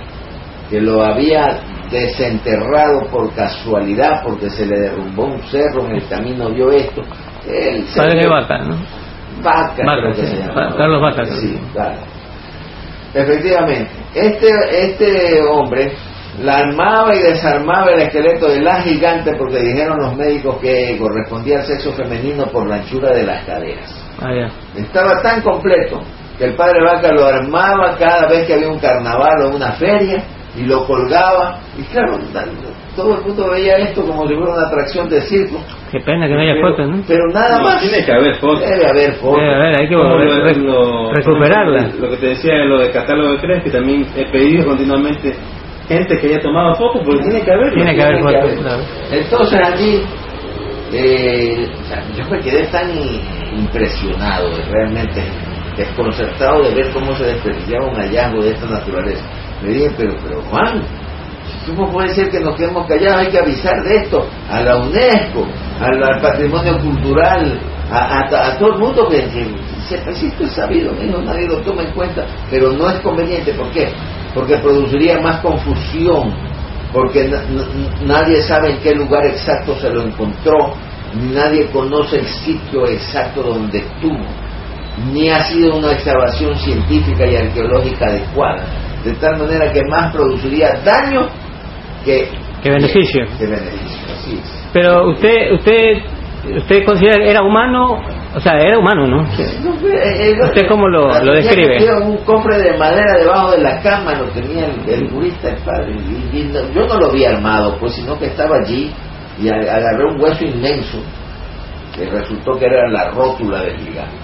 que lo había desenterrado por casualidad porque se le derrumbó un cerro en el camino, vio esto. El Padre de cerro- Vaca, ¿no? Vaca, Vaca, sí. Carlos Vaca. Sí, claro. Efectivamente, este, este hombre la armaba y desarmaba el esqueleto de la gigante porque dijeron los médicos que correspondía al sexo femenino por la anchura de las caderas. Ah. Estaba tan completo que el padre Vaca lo armaba cada vez que había un carnaval o una feria y lo colgaba. Y claro, todo el mundo veía esto como si fuera una atracción de circo. Qué pena que no haya fotos, ¿no? pero nada No, más. tiene que haber fotos. Debe haber fotos. Debe haber, hay que volver- lo- re- lo- recuperarla. Lo que te decía de lo de catálogo de Cres, que también he pedido continuamente gente que haya tomado fotos, porque tiene que haber. Tiene que haber fotos. Entonces allí eh, o sea, yo me quedé tan impresionado, realmente desconcertado de ver cómo se desperdiciaba un hallazgo de esta naturaleza. Me dije, pero, pero Juan, ¿cómo puede ser que nos quedemos callados? Hay que avisar de esto a la UNESCO, al, patrimonio cultural, a, a- todo el mundo que, sepa si esto es sabido, nadie lo toma en cuenta, pero no es conveniente. ¿Por qué? Porque produciría más confusión, porque na- na- nadie sabe en qué lugar exacto se lo encontró, nadie conoce el sitio exacto donde estuvo, ni ha sido una excavación científica y arqueológica adecuada, de tal manera que más produciría daño que, Que beneficio. que beneficio. Así es. Pero usted, usted, usted considera que era humano, o sea, era humano, ¿no? Eh, eh, ¿Usted cómo lo- describe? un cofre de madera debajo de la cama, lo tenía el, el jurista, el padre. y- y no- yo no lo vi armado, pues, sino que estaba allí y agarré un hueso inmenso que resultó que era la rótula del gigante.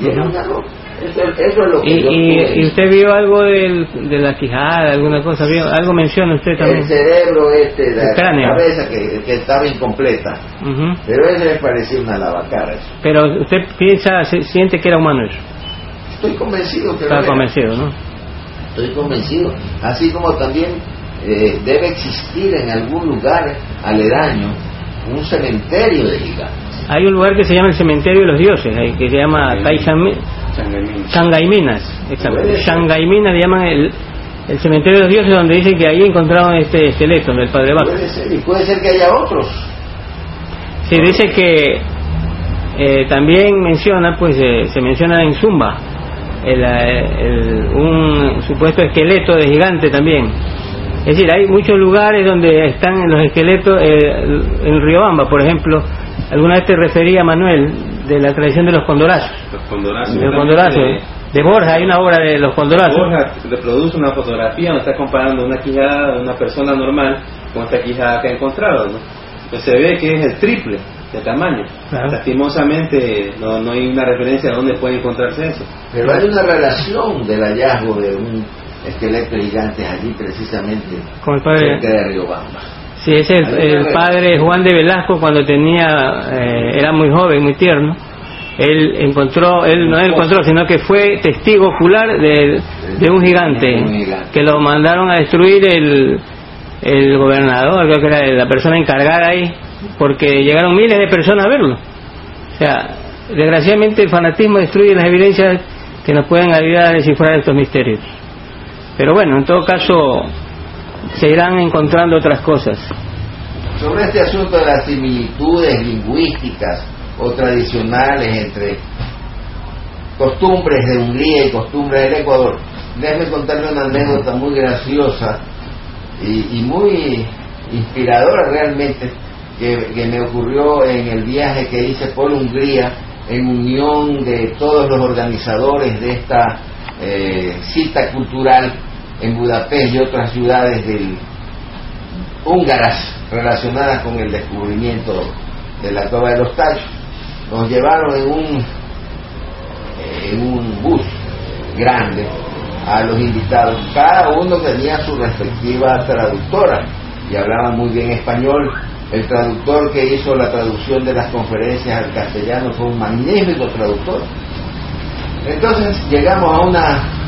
Y era una rótula. Eso, eso es lo que ¿Y, yo y, y usted vio algo del, de la quijada, alguna cosa? ¿Vio? ¿Algo menciona usted El también? cerebro este, la El cabeza que, que estaba incompleta. Pero ese me parecía una lavacara. Pero usted piensa, se- siente que era humano eso. Estoy convencido que lo Está era. convencido, ¿no? Estoy convencido. Así como también eh, debe existir en algún lugar aledaño un cementerio de gigantes. Hay un lugar que se llama el Cementerio de los Dioses, ahí, que se llama ser. Shangaiminas le llaman el, el Cementerio de los Dioses, donde dicen que ahí encontraron este esqueleto del Padre Vaca. Puede ser, y puede ser que haya otros. Se dice que eh, también menciona, pues eh, se menciona en Zumba, el, eh, el- un supuesto esqueleto de gigante también. Es decir, hay muchos lugares donde están los esqueletos, eh, en Riobamba, por ejemplo, alguna vez te refería Manuel de la tradición de los condorazos. Los condorazos. De los condorazos. De Borja hay una obra de los condorazos. Borja reproduce una fotografía donde está comparando una quijada de una persona normal con esta quijada que ha encontrado. ¿no? Pues se ve que es el triple de tamaño. Claro. Lastimosamente no, no hay una referencia a dónde puede encontrarse eso. Pero hay una relación del hallazgo de un esqueleto gigante allí precisamente Con el padre. cerca de Riobamba. Sí, es el, el padre Juan de Velasco cuando tenía, eh, era muy joven, muy tierno. Él encontró, él no encontró, sino que fue testigo ocular de, de un gigante Un gigante. que lo mandaron a destruir el, el gobernador, creo que era la persona encargada ahí, porque llegaron miles de personas a verlo. O sea, desgraciadamente el fanatismo destruye las evidencias que nos pueden ayudar a descifrar estos misterios. Pero bueno, en todo caso, se irán encontrando otras cosas. Sobre este asunto de las similitudes lingüísticas o tradicionales entre costumbres de Hungría y costumbres del Ecuador, déjeme contarle una anécdota muy graciosa y, muy inspiradora realmente que, que me ocurrió en el viaje que hice por Hungría en unión de todos los organizadores de esta eh, cita cultural en Budapest y otras ciudades del, húngaras relacionadas con el descubrimiento de la Cueva de los Tachos. Nos llevaron en un, en un bus grande a los invitados. Cada uno tenía su respectiva traductora y hablaba muy bien español. El traductor que hizo la traducción de las conferencias al castellano fue un magnífico traductor. Entonces llegamos a una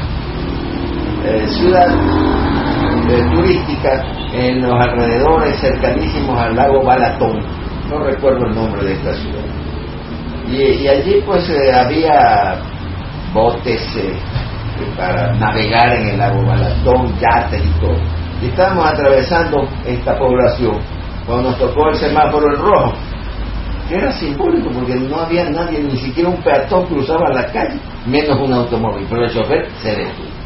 eh, ciudad eh, turística en los alrededores cercanísimos al lago Balatón. No recuerdo el nombre de esta ciudad. Y, allí pues eh, había botes para navegar en el lago Balatón, yates y todo. Y estábamos atravesando esta población cuando nos tocó el semáforo en rojo, que era simbólico porque no había nadie, ni siquiera un peatón cruzaba la calle, menos un automóvil, pero el chofer se detuvo.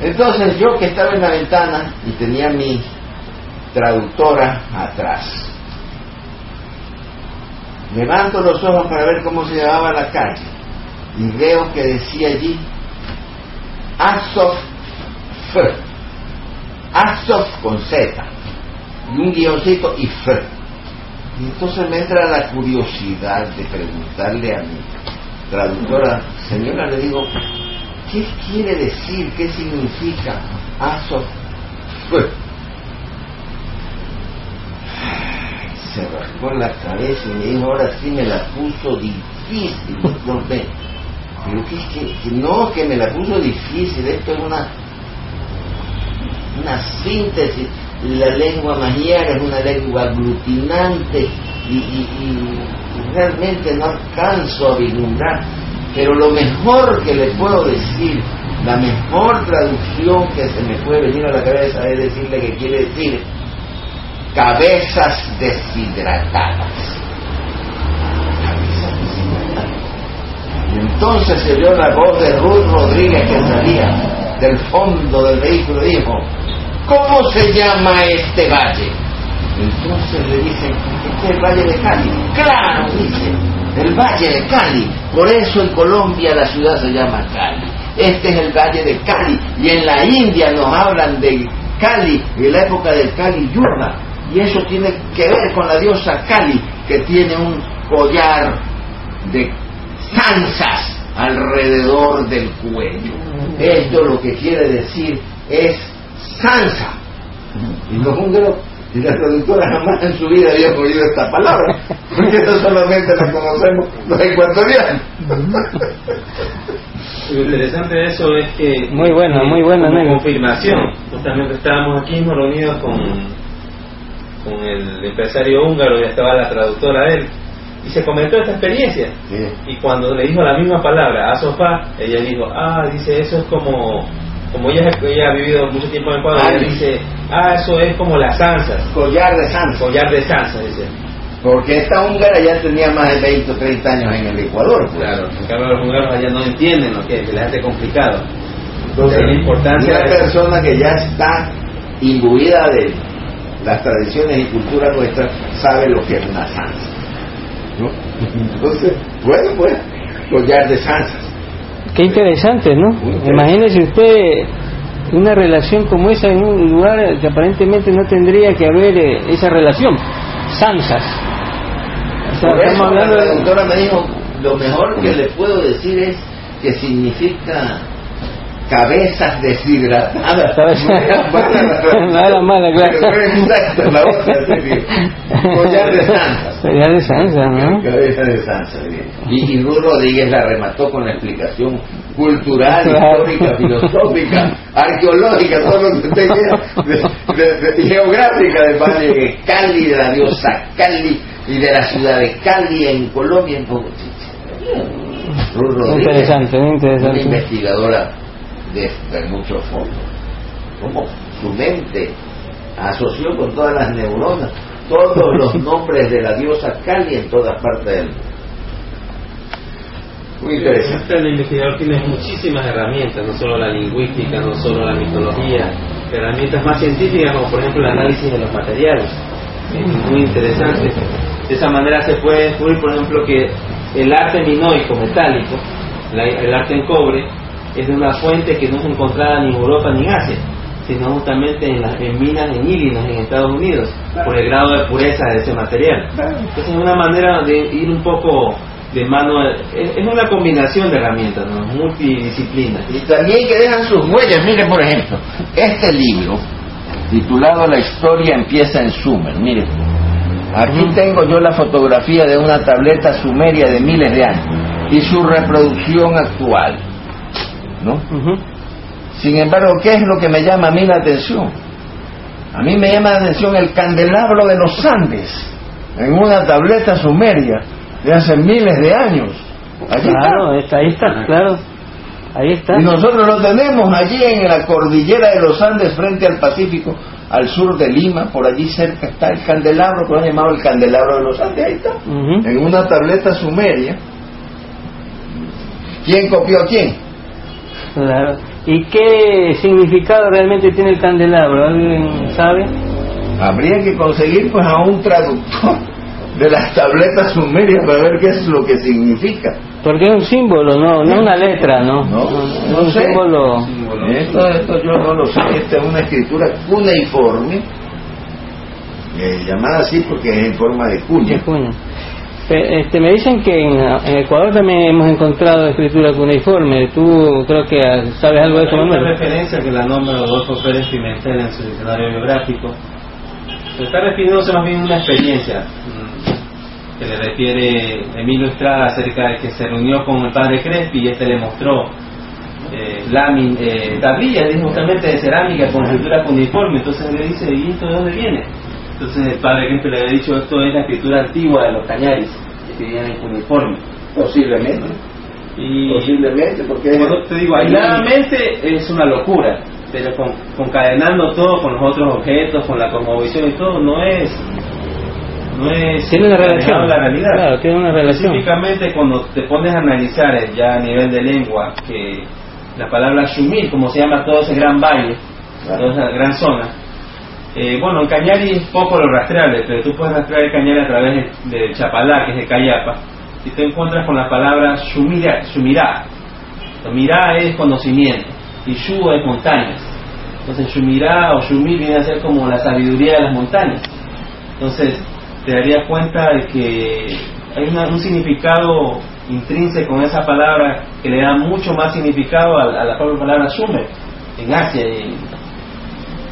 Entonces yo que estaba en la ventana y tenía mi traductora atrás, levanto los ojos para ver cómo se llamaba la calle y veo que decía allí Azov F. Azov con Z y un guioncito y F. Y entonces me entra la curiosidad de preguntarle a mi traductora, señora, le digo, ¿Qué quiere decir? ¿Qué significa Aso? Pues, se rascó la cabeza y me dijo, ahora sí me la puso difícil. No, pero que, que, no, que me la puso difícil, esto es una, una síntesis. La lengua magiar es una lengua aglutinante y, y realmente no alcanzo a vislumbrar pero lo mejor que le puedo decir, la mejor traducción que se me puede venir a la cabeza es decirle que quiere decir cabezas deshidratadas. Y entonces se oyó la voz de Ruth Rodríguez que salía del fondo del vehículo y dijo, ¿cómo se llama este valle? Entonces le dicen, este es el Valle de Cali. Claro, dice, el Valle de Cali. Por eso en Colombia la ciudad se llama Cali. Este es el Valle de Cali. Y en la India nos hablan de Cali, de la época del Cali Yuga. Y eso tiene que ver con la diosa Cali, que tiene un collar de zanzas alrededor del cuello. Esto lo que quiere decir es zanza. Y los húngaros y la traductora jamás en su vida había oído esta palabra, porque no solamente la conocemos los ecuatorianos. Lo interesante de eso es que. Muy bueno, muy buena, como confirmación. Justamente estábamos aquí reunidos con, con el empresario húngaro, ya estaba la traductora de él, y se comentó esta experiencia. Y cuando le dijo la misma palabra a Sofá, ella dijo: Ah, dice, eso es como como ella, ella ha vivido mucho tiempo en Ecuador, ella dice, ah, eso es como las zanzas. Collar de zanzas. Collar de zanzas, dice. Porque esta húngara ya tenía más de 20 o 30 años en el Ecuador. Pues. Claro, cambio los húngaros allá no entienden lo que es, les hace complicado. Entonces, la importancia una persona que ya está imbuida de las tradiciones y cultura nuestras sabe lo que es una zanza. ¿no? Entonces, bueno, pues, collar de zanzas. Qué interesante, ¿no? Imagínese usted una relación como esa en un lugar que aparentemente no tendría que haber eh, esa relación. Sansas. estamos hablando la doctora me dijo, lo mejor que le puedo decir es que significa cabezas deshidratadas. no era mala, claro. Exacto, la otra, collar de Sansa. Collar de Sansa, ¿no? Cabeza de Sansa, Y, y Ruth Rodríguez la remató con la explicación cultural, histórica, filosófica, arqueológica, todo lo que usted quiera, geográfica de Valle de Cali, de la diosa Cali y de la ciudad de Cali en Colombia, en. Ruth Rodríguez, interesante, interesante. una investigadora de, muchos fondos. Como su mente asoció con todas las neuronas todos los nombres de la diosa Kali en todas partes del mundo. Muy interesante. El investigador tiene muchísimas herramientas, no solo la lingüística, no solo la mitología, herramientas más científicas como por ejemplo el análisis de los materiales. Es muy interesante. De esa manera se puede descubrir, por ejemplo, que el arte minoico metálico, el arte en cobre, es de una fuente que no se encontraba ni en Europa ni en Asia, sino justamente en las en minas en Illinois, en Estados Unidos, por el grado de pureza de ese material. Entonces es una manera de ir un poco de mano, es, una combinación de herramientas, ¿no? multidisciplinas. Y también que dejan sus huellas, mire por ejemplo, este libro, titulado La historia empieza en Sumer, mire, aquí tengo yo la fotografía de una tableta sumeria de miles de años y su reproducción actual, ¿no? Sin embargo, ¿qué es lo que me llama a mí la atención? A mí me llama la atención el candelabro de los Andes en una tableta sumeria de hace miles de años. claro, está. ahí está, claro. Ahí está. Y nosotros lo tenemos allí en la cordillera de los Andes frente al Pacífico, al sur de Lima, por allí cerca está el candelabro, que lo han llamado el candelabro de los Andes, ahí está, en una tableta sumeria. ¿Quién copió a quién? Claro. ¿Y qué significado realmente tiene el candelabro? ¿Alguien sabe? Habría que conseguir pues a un traductor de las tabletas sumerias para ver qué es lo que significa. Porque es un símbolo, no, no una letra, ¿no? No, no, un símbolo. Esto, esto yo no lo sé. Esta es una escritura cuneiforme, eh, llamada así porque es en forma de cuña. Este, me dicen que en, Ecuador también hemos encontrado escritura cuneiforme. ¿Tú creo que sabes algo de eso, Hay una referencia que la nombra Rodolfo Pérez Pimentel en su diccionario biográfico. Se está refiriéndose más bien a una experiencia mm, que le refiere Emilio Estrada acerca de que se reunió con el padre Crespi y este le mostró eh, eh, tablillas justamente de cerámica con escritura cuneiforme. Entonces le dice, ¿y esto de dónde viene? Entonces el padre Kempe le había dicho esto es la escritura antigua de los cañaris, que escribían en uniforme. Posiblemente. Y Posiblemente, porque te digo, aisladamente es una locura, pero con, concadenando todo con los otros objetos, con la cosmovisión y todo, no es no es tiene una relación la realidad claro tiene una relación específicamente cuando te pones a analizar ya a nivel de lengua que la palabra shumir como se llama todo ese gran valle toda esa gran zona eh, bueno, el Cañari es poco lo rastreable, pero tú puedes rastrear el Cañari a través de, Chapalá, que es de Cayapa, y te encuentras con la palabra Shumira. Shumirá. Mirá es conocimiento, y Shu es montañas. Entonces Shumirá o Shumir viene a ser como la sabiduría de las montañas. Entonces te darías cuenta de que hay un significado intrínseco en esa palabra que le da mucho más significado a, la propia palabra Shumer en Asia y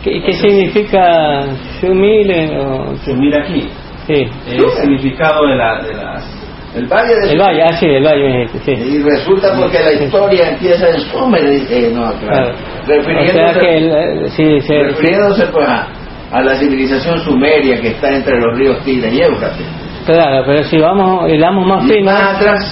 ¿Qué, qué significa Shumil? O... Shumil aquí. Sí. El significado de, la, de las el valle de El valle, ah, sí, el valle. Sí. Y resulta porque la historia empieza en Sumer, dice, no, claro. Refiriéndose, o sea que el, sí, se, refiriéndose pues a, a, la civilización sumeria que está entre los ríos Tila y Éufrates. Claro, pero si vamos y damos más fino,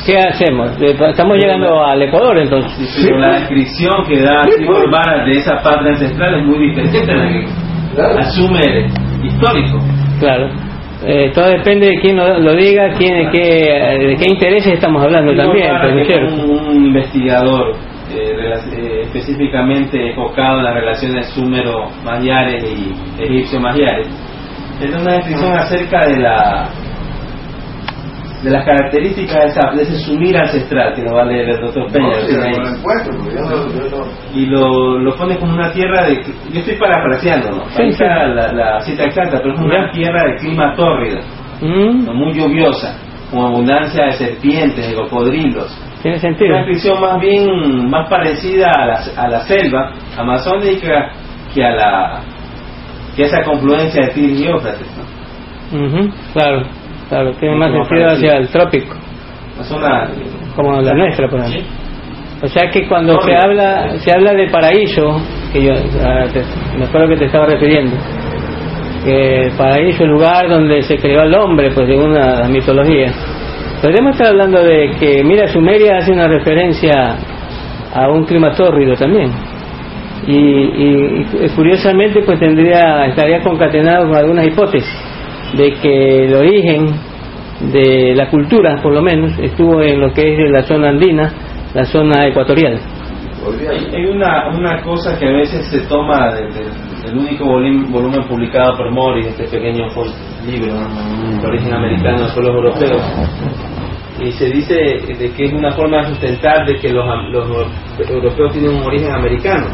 ¿qué hacemos? Estamos llegando al Ecuador entonces. Sí, la descripción que da Timor Vara de esa patria ancestral es muy diferente a la que asume histórico. Claro. Eh, todo depende de quién lo, diga, quién, qué, de qué intereses estamos hablando también. Pues, un, investigador eh, eh, específicamente enfocado en las relaciones súmero-magiares y egipcio-magiares. Es una descripción acerca de la de las características de, ese sumir ancestral que nos va a leer el doctor Peña. y lo, lo pone como una tierra de. Yo estoy parafraseando, ¿no? La, la, cita exacta, pero es una tierra de clima tórrido, mm. muy lluviosa, con abundancia de serpientes, de cocodrilos. Tiene sentido. Una descripción más bien más parecida a la, a la selva amazónica que a la que a esa confluencia de Tigris y Éufrates. Claro. Claro, tiene más sentido hacia el trópico. como la nuestra, por ejemplo. O sea que cuando se habla se habla de paraíso, que yo me acuerdo que te estaba refiriendo, que el paraíso, el lugar donde se creó el hombre, pues según la, mitología. Podemos estar hablando de que, mira, Sumeria hace una referencia a un clima tórrido también. Y, y, y, curiosamente pues tendría estaría concatenado con algunas hipótesis de que el origen de la cultura, por lo menos, estuvo en lo que es la zona andina, la zona ecuatorial. Hay una, una cosa que a veces se toma del, único volumen, publicado por Morris, este pequeño libro de origen americano de pueblos europeos, y se dice de que es una forma de sustentar de que los, los europeos tienen un origen americano.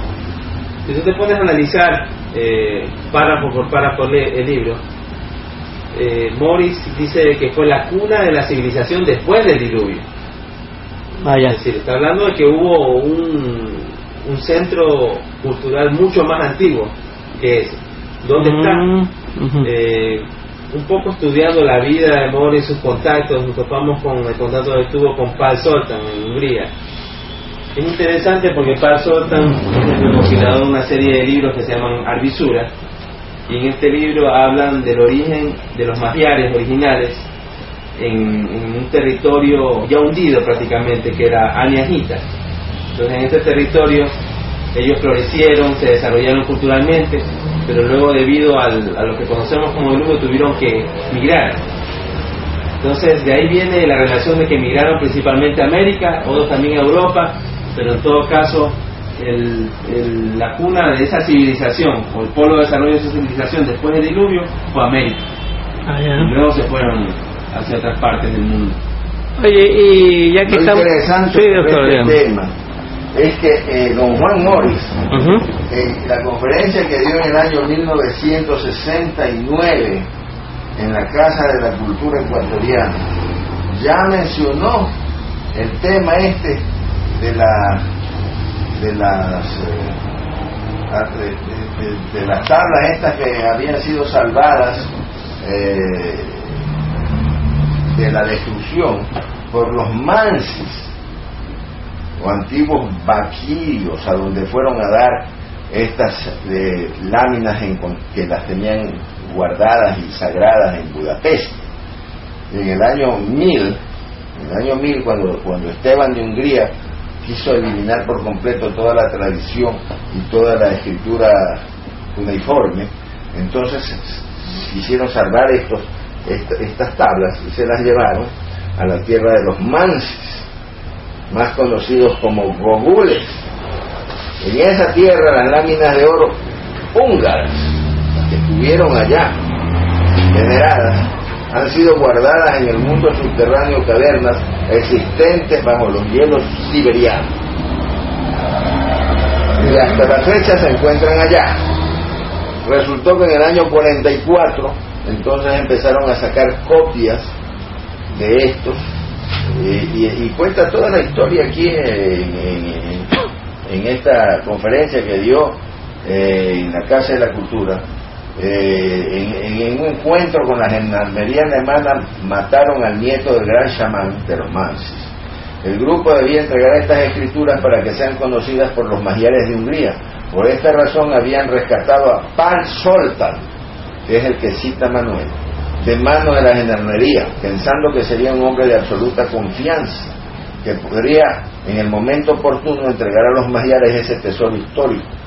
Si tú te pones a analizar eh, párrafo por párrafo el libro, eh, Morris dice que fue la cuna de la civilización después del diluvio. Ah, Es decir, está hablando de que hubo un, un centro cultural mucho más antiguo que ese. ¿Dónde está? Mm. Eh, un poco estudiando la vida de Morris, sus contactos, nos topamos con el contacto que tuvo con Pal Soltan en Hungría. Es interesante porque Pal Soltan compilador de una serie de libros que se llaman Arbisura, y en este libro hablan del origen de los magiares originales en, un territorio ya hundido prácticamente, que era Aniajita. Entonces en este territorio ellos florecieron, se desarrollaron culturalmente, pero luego debido al- a lo que conocemos como el diluvio tuvieron que migrar. Entonces de ahí viene la relación de que migraron principalmente a América, otros también a Europa, pero en todo caso el- el- la cuna de esa civilización o el polo de desarrollo de esa civilización después del diluvio fue América. Ah, Y luego se fueron hacia otras partes del mundo. Oye, y ya que Lo estamos... interesante Sí, doctor, este tema es que eh, don Juan Morris, Ujú. en la conferencia que dio en el año 1969 en la Casa de la Cultura Ecuatoriana, ya mencionó el tema este de la de las eh, de, las tablas estas que habían sido salvadas eh, de la destrucción por los mansis o antiguos vaquillos a donde fueron a dar estas eh, láminas que las tenían guardadas y sagradas en Budapest. En el año 1000, en el año 1000 cuando, cuando Esteban de Hungría quiso eliminar por completo toda la tradición y toda la escritura cuneiforme, entonces quisieron salvar estos, est- estas tablas y se las llevaron a la tierra de los mansis más conocidos como gogules. En esa tierra las láminas de oro húngaras que estuvieron allá veneradas han sido guardadas en el mundo subterráneo cavernas existentes bajo los hielos siberianos. Y hasta la fecha se encuentran allá. Resultó que en el año 44 entonces empezaron a sacar copias de estos y, cuenta toda la historia aquí en esta conferencia que dio eh, en la Casa de la Cultura. Eh, en, un encuentro con la gendarmería alemana mataron al nieto del gran chamán de Mansis. El grupo debía entregar estas escrituras para que sean conocidas por los magiares de Hungría. Por esta razón habían rescatado a Pan Soltan, que es el que cita Manuel, de mano de la gendarmería, pensando que sería un hombre de absoluta confianza, que podría en el momento oportuno entregar a los magiares ese tesoro histórico.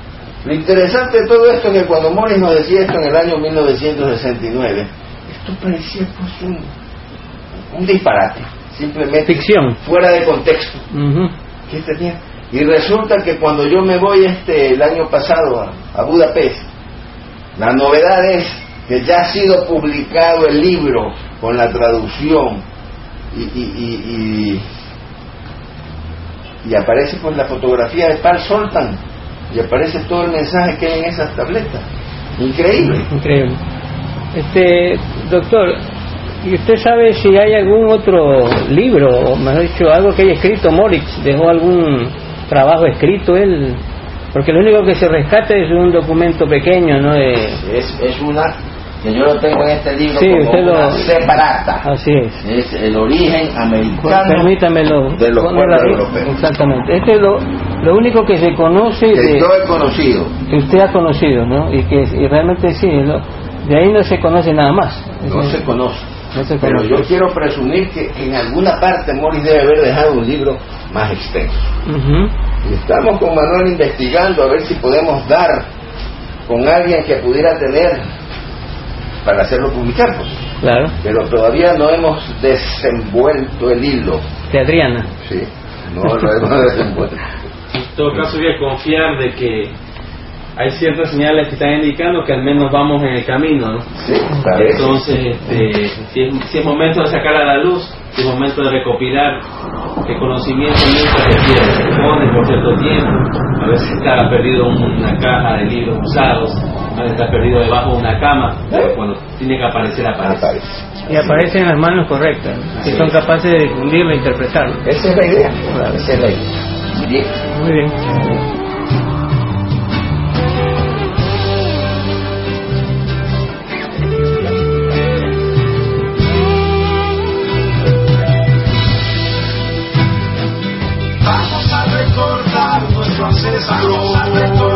Lo interesante de todo esto es que cuando Morris nos decía esto en el año 1969, esto parecía pues un, un disparate, simplemente Ficción. fuera de contexto. ¿Qué tenía? Y resulta que cuando yo me voy este el año pasado a, a Budapest, la novedad es que ya ha sido publicado el libro con la traducción y, y, y, y- y aparece pues la fotografía de Pal Soltan y aparece todo el mensaje que hay en esas tabletas. Increíble. Increíble. Este, doctor, ¿y usted sabe si hay algún otro libro, o mejor dicho, algo que haya escrito Moritz? ¿Dejó algún trabajo escrito él? Porque lo único que se rescata es un documento pequeño, ¿no? De, Es, es una que yo lo tengo en este libro Sí, como usted lo- una separata. así es. Es el origen americano Permítamelo. de los pueblos europeos. Exactamente. Este es lo, lo único que se conoce que de, yo he conocido. que usted ha conocido, ¿no? Y que y realmente sí, de ahí no se conoce nada más. No se conoce. No se Pero conoce. yo quiero presumir que en alguna parte Morris debe haber dejado un libro más extenso. Y estamos con Manuel investigando a ver si podemos dar con alguien que pudiera tener para hacerlo publicar. pues. Claro. Pero todavía no hemos desenvuelto el hilo. De Adriana. Sí, no lo hemos desenvuelto. En todo caso voy a confiar de que hay ciertas señales que están indicando que al menos vamos en el camino, ¿no? Sí. Entonces, este, si, es, si es momento de sacar a la luz es momento de recopilar el conocimiento nunca se pierde, se pone por cierto tiempo, a veces está perdido una caja de libros usados, a veces está perdido debajo de una cama, pero cuando tiene que aparecer aparece. Y aparece en las manos correctas, que son capaces de difundirlo e interpretarlo. Esa es la idea. Esa es la idea. Bien. Muy bien. Nuestro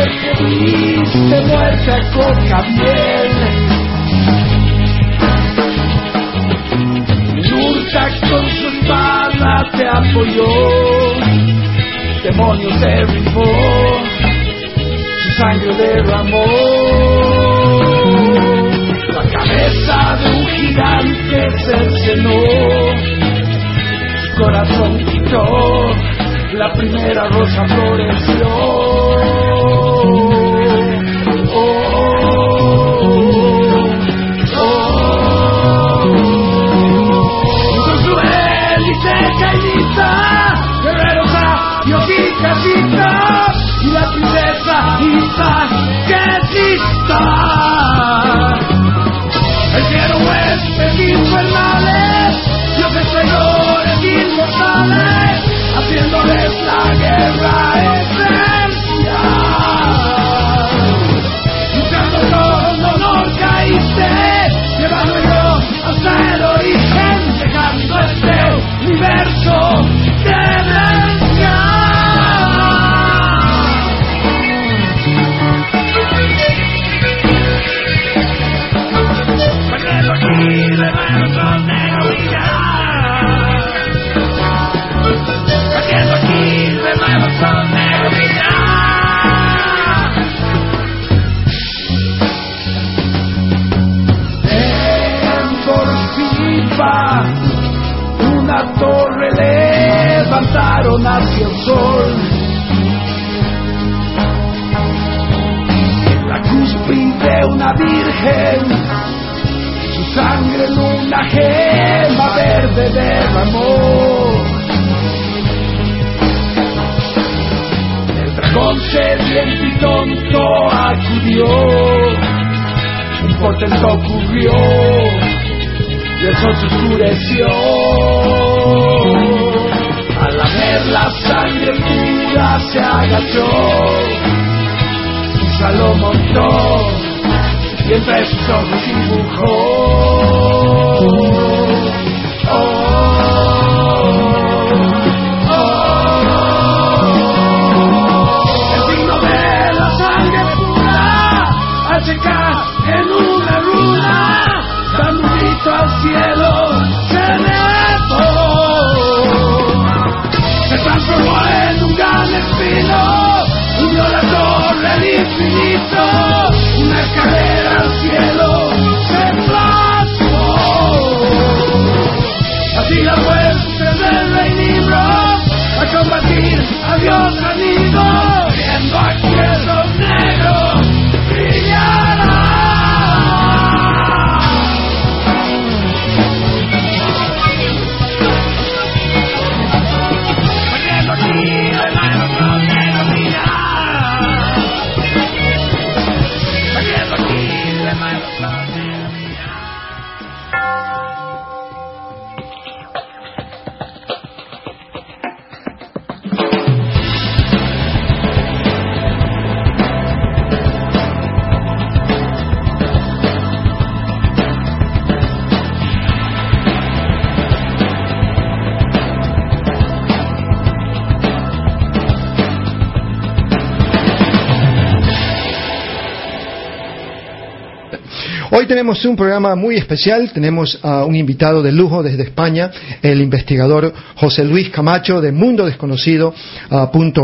cuerpo a cuerpo viste muerte a coca Nurta con su espada te apoyó, demonios derribó, su sangre derramó. La cabeza de un gigante cercenó, su corazón quitó, la primera rosa floreció. Tenemos un programa muy especial, tenemos a un invitado de lujo desde España, el investigador José Luis Camacho de Mundo Desconocido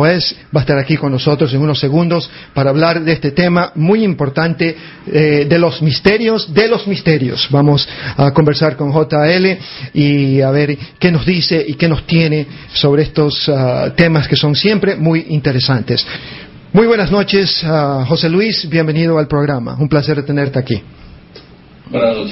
es, va a estar aquí con nosotros en unos segundos para hablar de este tema muy importante eh, de los misterios, de los misterios. Vamos a conversar con JL y a ver qué nos dice y qué nos tiene sobre estos ah, temas que son siempre muy interesantes. Muy buenas noches, ah, José Luis, bienvenido al programa. Un placer tenerte aquí.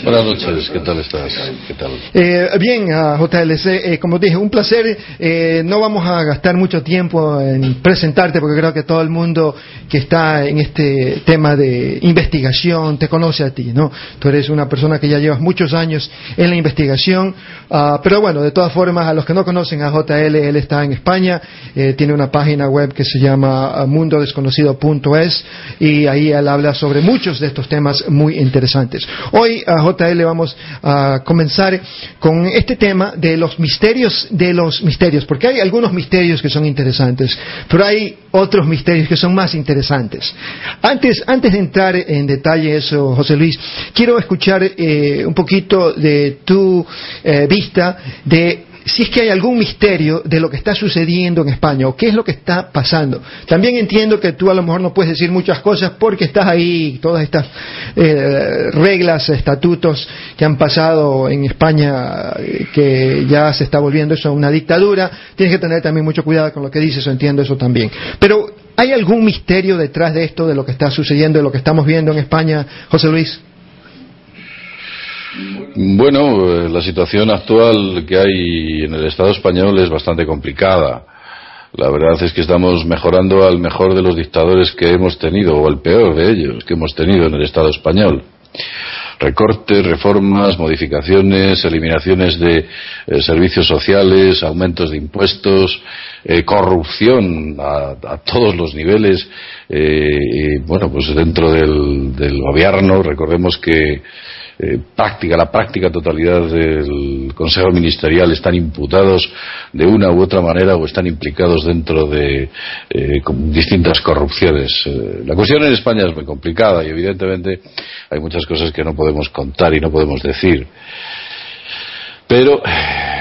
Buenas noches. Buenas noches, ¿qué tal estás? ¿Qué tal? Eh, bien, ah, JLC, eh, como dije, un placer. Eh, no vamos a gastar mucho tiempo en presentarte porque creo que todo el mundo que está en este tema de investigación te conoce a ti, ¿no? Tú eres una persona que ya llevas muchos años en la investigación, ah, pero bueno, de todas formas, a los que no conocen a JL, él está en España, eh, tiene una página web que se llama ah, mundodesconocido.es y ahí él habla sobre muchos de estos temas muy interesantes. Hoy a JL vamos a comenzar con este tema de los misterios de los misterios, porque hay algunos misterios que son interesantes, pero hay otros misterios que son más interesantes. Antes, antes de entrar en detalle eso, José Luis, quiero escuchar eh, un poquito de tu eh, vista de si es que hay algún misterio de lo que está sucediendo en España o qué es lo que está pasando. También entiendo que tú a lo mejor no puedes decir muchas cosas porque estás ahí, todas estas eh, reglas, estatutos que han pasado en España, eh, que ya se está volviendo eso una dictadura. Tienes que tener también mucho cuidado con lo que dices, entiendo eso también. Pero, ¿hay algún misterio detrás de esto, de lo que está sucediendo, de lo que estamos viendo en España, José Luis? Bueno, eh, la situación actual que hay en el Estado español es bastante complicada. La verdad es que estamos mejorando al mejor de los dictadores que hemos tenido, o al peor de ellos que hemos tenido en el Estado español. Recortes, reformas, modificaciones, eliminaciones de eh, servicios sociales, aumentos de impuestos, eh, corrupción a, todos los niveles. Eh, y, bueno, pues dentro del gobierno, recordemos que eh, práctica, la práctica totalidad del Consejo Ministerial están imputados de una u otra manera o están implicados dentro de eh, distintas corrupciones. Eh, la cuestión en España es muy complicada y evidentemente hay muchas cosas que no podemos contar y no podemos decir. Pero,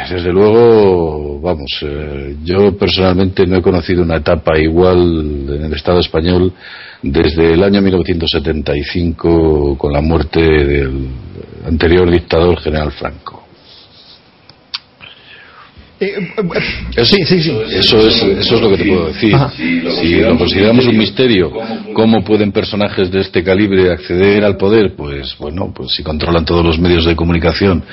desde luego, vamos, eh, yo personalmente no he conocido una etapa igual en el Estado español desde el año 1975 con la muerte del anterior dictador general Franco. Eso, sí, sí, sí. Eso es, eso es lo que te puedo decir. Ajá. Si lo consideramos un misterio, ¿cómo pueden personajes de este calibre acceder al poder? Pues bueno, pues si controlan todos los medios de comunicación,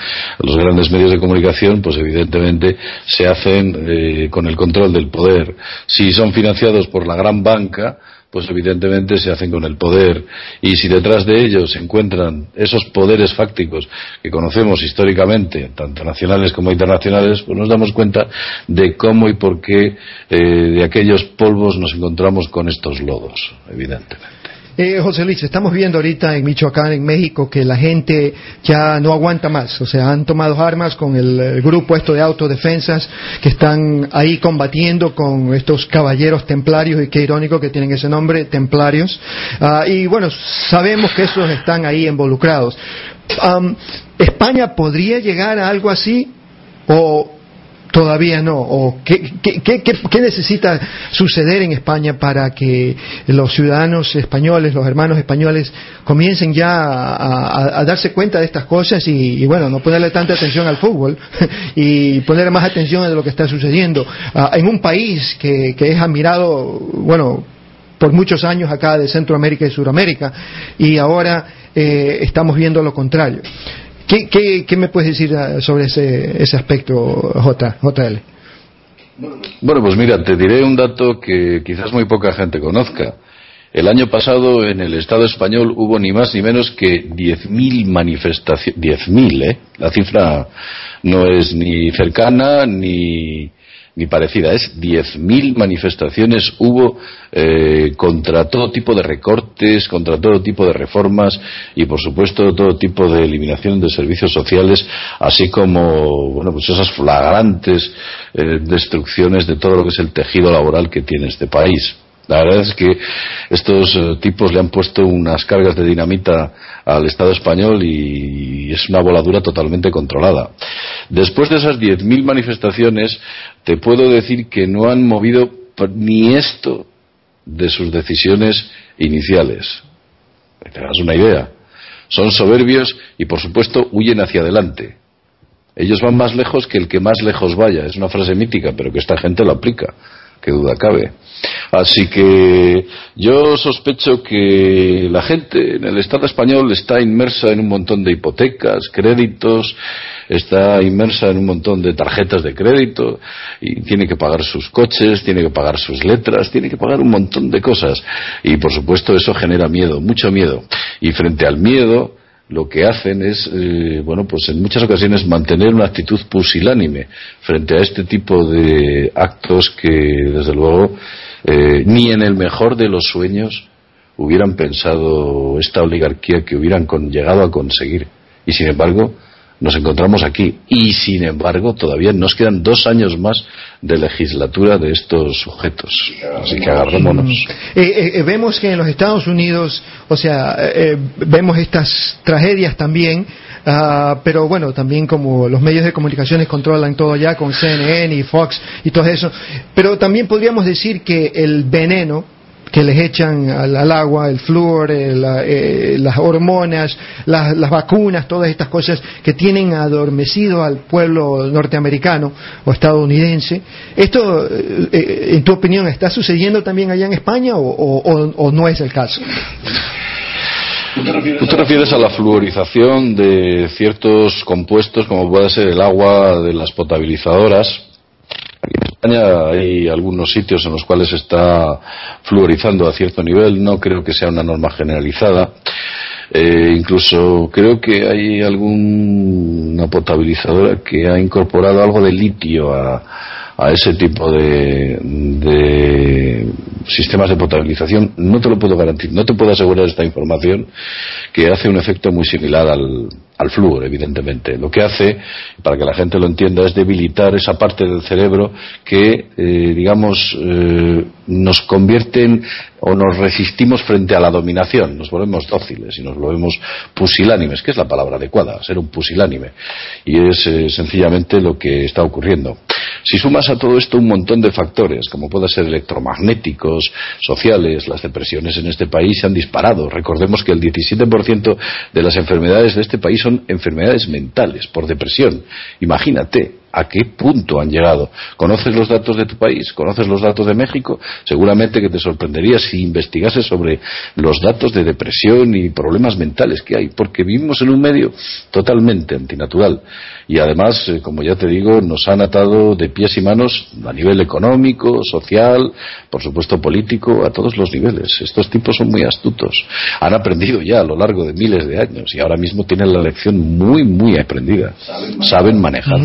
los grandes medios de comunicación, pues evidentemente se hacen eh, con el control del poder. Si son financiados por la gran banca, pues evidentemente se hacen con el poder. Y si detrás de ellos se encuentran esos poderes fácticos que conocemos históricamente, tanto nacionales como internacionales, pues nos damos cuenta de cómo y por qué eh, de aquellos polvos nos encontramos con estos lodos, evidentemente. Eh, José Luis, estamos viendo ahorita en Michoacán, en México, que la gente ya no aguanta más. O sea, han tomado armas con el, grupo esto de autodefensas que están ahí combatiendo con estos caballeros templarios, y qué irónico que tienen ese nombre, templarios. Ah, y bueno, sabemos que esos están ahí involucrados. Am, ¿España podría llegar a algo así? ¿O Todavía no. ¿O qué, necesita suceder en España para que los ciudadanos españoles, los hermanos españoles, comiencen ya a, darse cuenta de estas cosas y, bueno, no ponerle tanta atención al fútbol y ponerle más atención a lo que está sucediendo Ah, en un país que, que es admirado, bueno, por muchos años acá de Centroamérica y Suramérica y ahora eh, estamos viendo lo contrario. ¿Qué, qué, qué me puedes decir ah, sobre ese, ese aspecto, J, JL? Bueno, pues mira, te diré un dato que quizás muy poca gente conozca. El año pasado en el Estado español hubo ni más ni menos que 10.000 manifestaciones. 10.000, ¿eh? La cifra no es ni cercana ni, ni parecida. Es 10.000 manifestaciones hubo eh, contra todo tipo de recortes, contra todo tipo de reformas y, por supuesto, todo tipo de eliminación de servicios sociales, así como, bueno, pues esas flagrantes eh, destrucciones de todo lo que es el tejido laboral que tiene este país. La verdad es que estos eh, tipos le han puesto unas cargas de dinamita al Estado español y es una voladura totalmente controlada. Después de esas 10.000 manifestaciones, te puedo decir que no han movido ni esto de sus decisiones iniciales. Te das una idea. Son soberbios y, por supuesto, huyen hacia adelante. Ellos van más lejos que el que más lejos vaya. Es una frase mítica, pero que esta gente lo aplica. Qué duda cabe. Así que yo sospecho que la gente en el Estado español está inmersa en un montón de hipotecas, créditos, está inmersa en un montón de tarjetas de crédito y tiene que pagar sus coches, tiene que pagar sus letras, tiene que pagar un montón de cosas. Y por supuesto eso genera miedo, mucho miedo. Y frente al miedo, lo que hacen es, eh, bueno, pues en muchas ocasiones mantener una actitud pusilánime frente a este tipo de actos que, desde luego, eh, ni en el mejor de los sueños hubieran pensado esta oligarquía que hubieran con- llegado a conseguir. Y sin embargo, nos encontramos aquí. Y sin embargo, todavía nos quedan dos años más de legislatura de estos sujetos. Así que agarrémonos. Eh, eh, eh, vemos que en los Estados Unidos, o sea, eh, vemos estas tragedias también, ah, pero bueno, también como los medios de comunicaciones controlan todo ya con CNN y Fox y todo eso, pero también podríamos decir que el veneno que les echan al, al agua, el flúor, eh, la- eh, las hormonas, las, las vacunas, todas estas cosas que tienen adormecido al pueblo norteamericano o estadounidense. ¿Esto, eh, eh, en tu opinión, está sucediendo también allá en España o, o- o- o no es el caso? Tú te refieres a la fluorización de ciertos compuestos, como puede ser el agua de las potabilizadoras. En España hay algunos sitios en los cuales está fluorizando a cierto nivel. No creo que sea una norma generalizada. Eh, incluso creo que hay alguna potabilizadora que ha incorporado algo de litio a, a ese tipo de, de sistemas de potabilización. No te lo puedo garantizar, no te puedo asegurar esta información que hace un efecto muy similar al, al flúor, evidentemente. Lo que hace, para que la gente lo entienda, es debilitar esa parte del cerebro que, eh, digamos, eh, nos convierte en, o nos resistimos frente a la dominación, nos volvemos dóciles y nos volvemos pusilánimes, que es la palabra adecuada, ser un pusilánime. Y es eh, sencillamente lo que está ocurriendo. Si sumas a todo esto un montón de factores, como pueden ser electromagnéticos, sociales, las depresiones en este país se han disparado. Recordemos que el 17% de las enfermedades de este país son enfermedades mentales por depresión. Imagínate. ¿A qué punto han llegado? ¿Conoces los datos de tu país? ¿Conoces los datos de México? Seguramente que te sorprendería si investigases sobre los datos de depresión y problemas mentales que hay, porque vivimos en un medio totalmente antinatural. Y además, eh, como ya te digo, nos han atado de pies y manos a nivel económico, social, por supuesto político, a todos los niveles. Estos tipos son muy astutos. Han aprendido ya a lo largo de miles de años y ahora mismo tienen la lección muy, muy aprendida. Saben manejar.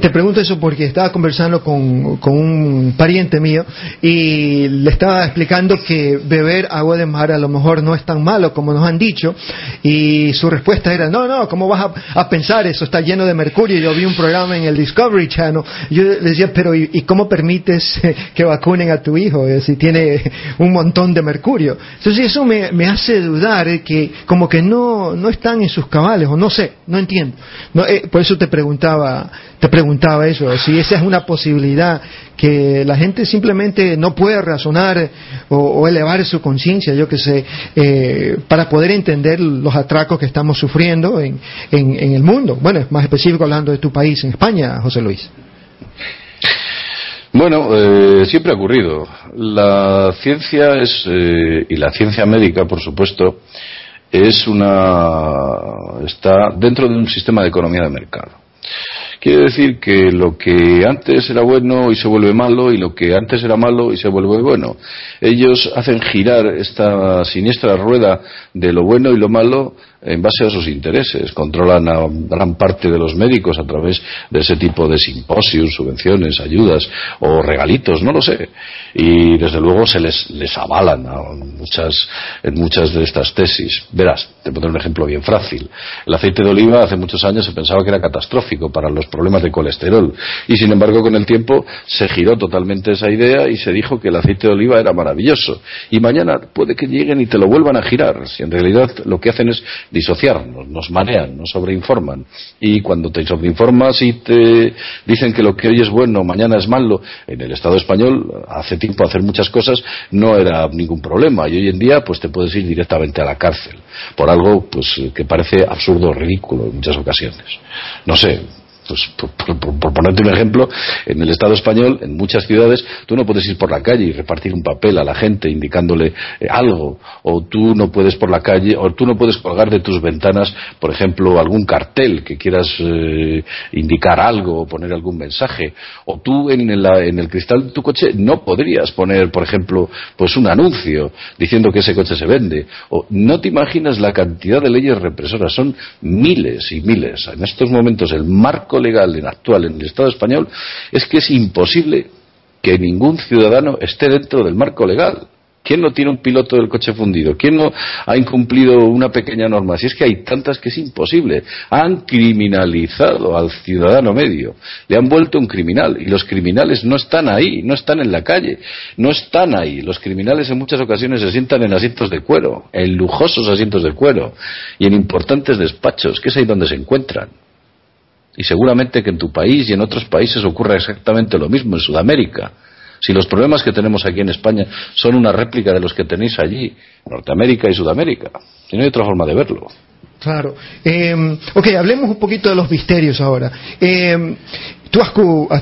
Te, pregunto eso porque estaba conversando con, con, un pariente mío y le estaba explicando que beber agua de mar a lo mejor no es tan malo como nos han dicho y su respuesta era, no, no, ¿cómo vas a, pensar eso? Está lleno de mercurio. Yo vi un programa en el Discovery Channel. Yo le decía, pero ¿y, cómo permites que vacunen a tu hijo eh, si tiene un montón de mercurio? Entonces eso me, me hace dudar que como que no, no están en sus cabales o no sé, no entiendo. No, eh, por eso te preguntaba, te preguntaba eso, si esa es una posibilidad que la gente simplemente no puede razonar o, elevar su conciencia, yo que sé, eh, para poder entender los atracos que estamos sufriendo en, en, el mundo. Bueno, más específico hablando de tu país, en España, José Luis. Bueno, eh, siempre ha ocurrido. La ciencia es, eh, y la ciencia médica, por supuesto, es una, está dentro de un sistema de economía de mercado. Quiere decir que lo que antes era bueno y se vuelve malo y lo que antes era malo y se vuelve bueno. Ellos hacen girar esta siniestra rueda de lo bueno y lo malo en base a sus intereses. Controlan a gran parte de los médicos a través de ese tipo de simposios, subvenciones, ayudas o regalitos, no lo sé. Y desde luego se les, les avalan en muchas, en muchas de estas tesis. Verás, te pondré un ejemplo bien fácil. El aceite de oliva hace muchos años se pensaba que era catastrófico para los problemas de colesterol. Y sin embargo, con el tiempo se giró totalmente esa idea y se dijo que el aceite de oliva era maravilloso. Y mañana puede que lleguen y te lo vuelvan a girar. Si en realidad lo que hacen es disociarnos, nos marean, nos sobreinforman. Y cuando te sobreinformas y te dicen que lo que hoy es bueno, mañana es malo, en el Estado español hace tiempo hacer muchas cosas no era ningún problema. Y hoy en día pues te puedes ir directamente a la cárcel por algo pues que parece absurdo, ridículo en muchas ocasiones. No sé, pues, por, ponerte un ejemplo, en el Estado español, en muchas ciudades, tú no puedes ir por la calle y repartir un papel a la gente indicándole eh, algo, o tú no puedes por la calle, o tú no puedes colgar de tus ventanas, por ejemplo, algún cartel que quieras eh, indicar algo o poner algún mensaje, o tú en, en el cristal de tu coche no podrías poner, por ejemplo, pues un anuncio diciendo que ese coche se vende, o no te imaginas la cantidad de leyes represoras, son miles y miles. En estos momentos el marco legal en actual en el Estado español es que es imposible que ningún ciudadano esté dentro del marco legal. ¿Quién no tiene un piloto del coche fundido? ¿Quién no ha incumplido una pequeña norma? Si es que hay tantas que es imposible. Han criminalizado al ciudadano medio. Le han vuelto un criminal. Y los criminales no están ahí, no están en la calle. No están ahí. Los criminales en muchas ocasiones se sientan en asientos de cuero, en lujosos asientos de cuero y en importantes despachos, que es ahí donde se encuentran. Y seguramente que en tu país y en otros países ocurra exactamente lo mismo, en Sudamérica. Si los problemas que tenemos aquí en España son una réplica de los que tenéis allí, Norteamérica y Sudamérica. Y no hay otra forma de verlo. Claro. Eh, ok, hablemos un poquito de los misterios ahora. Eh,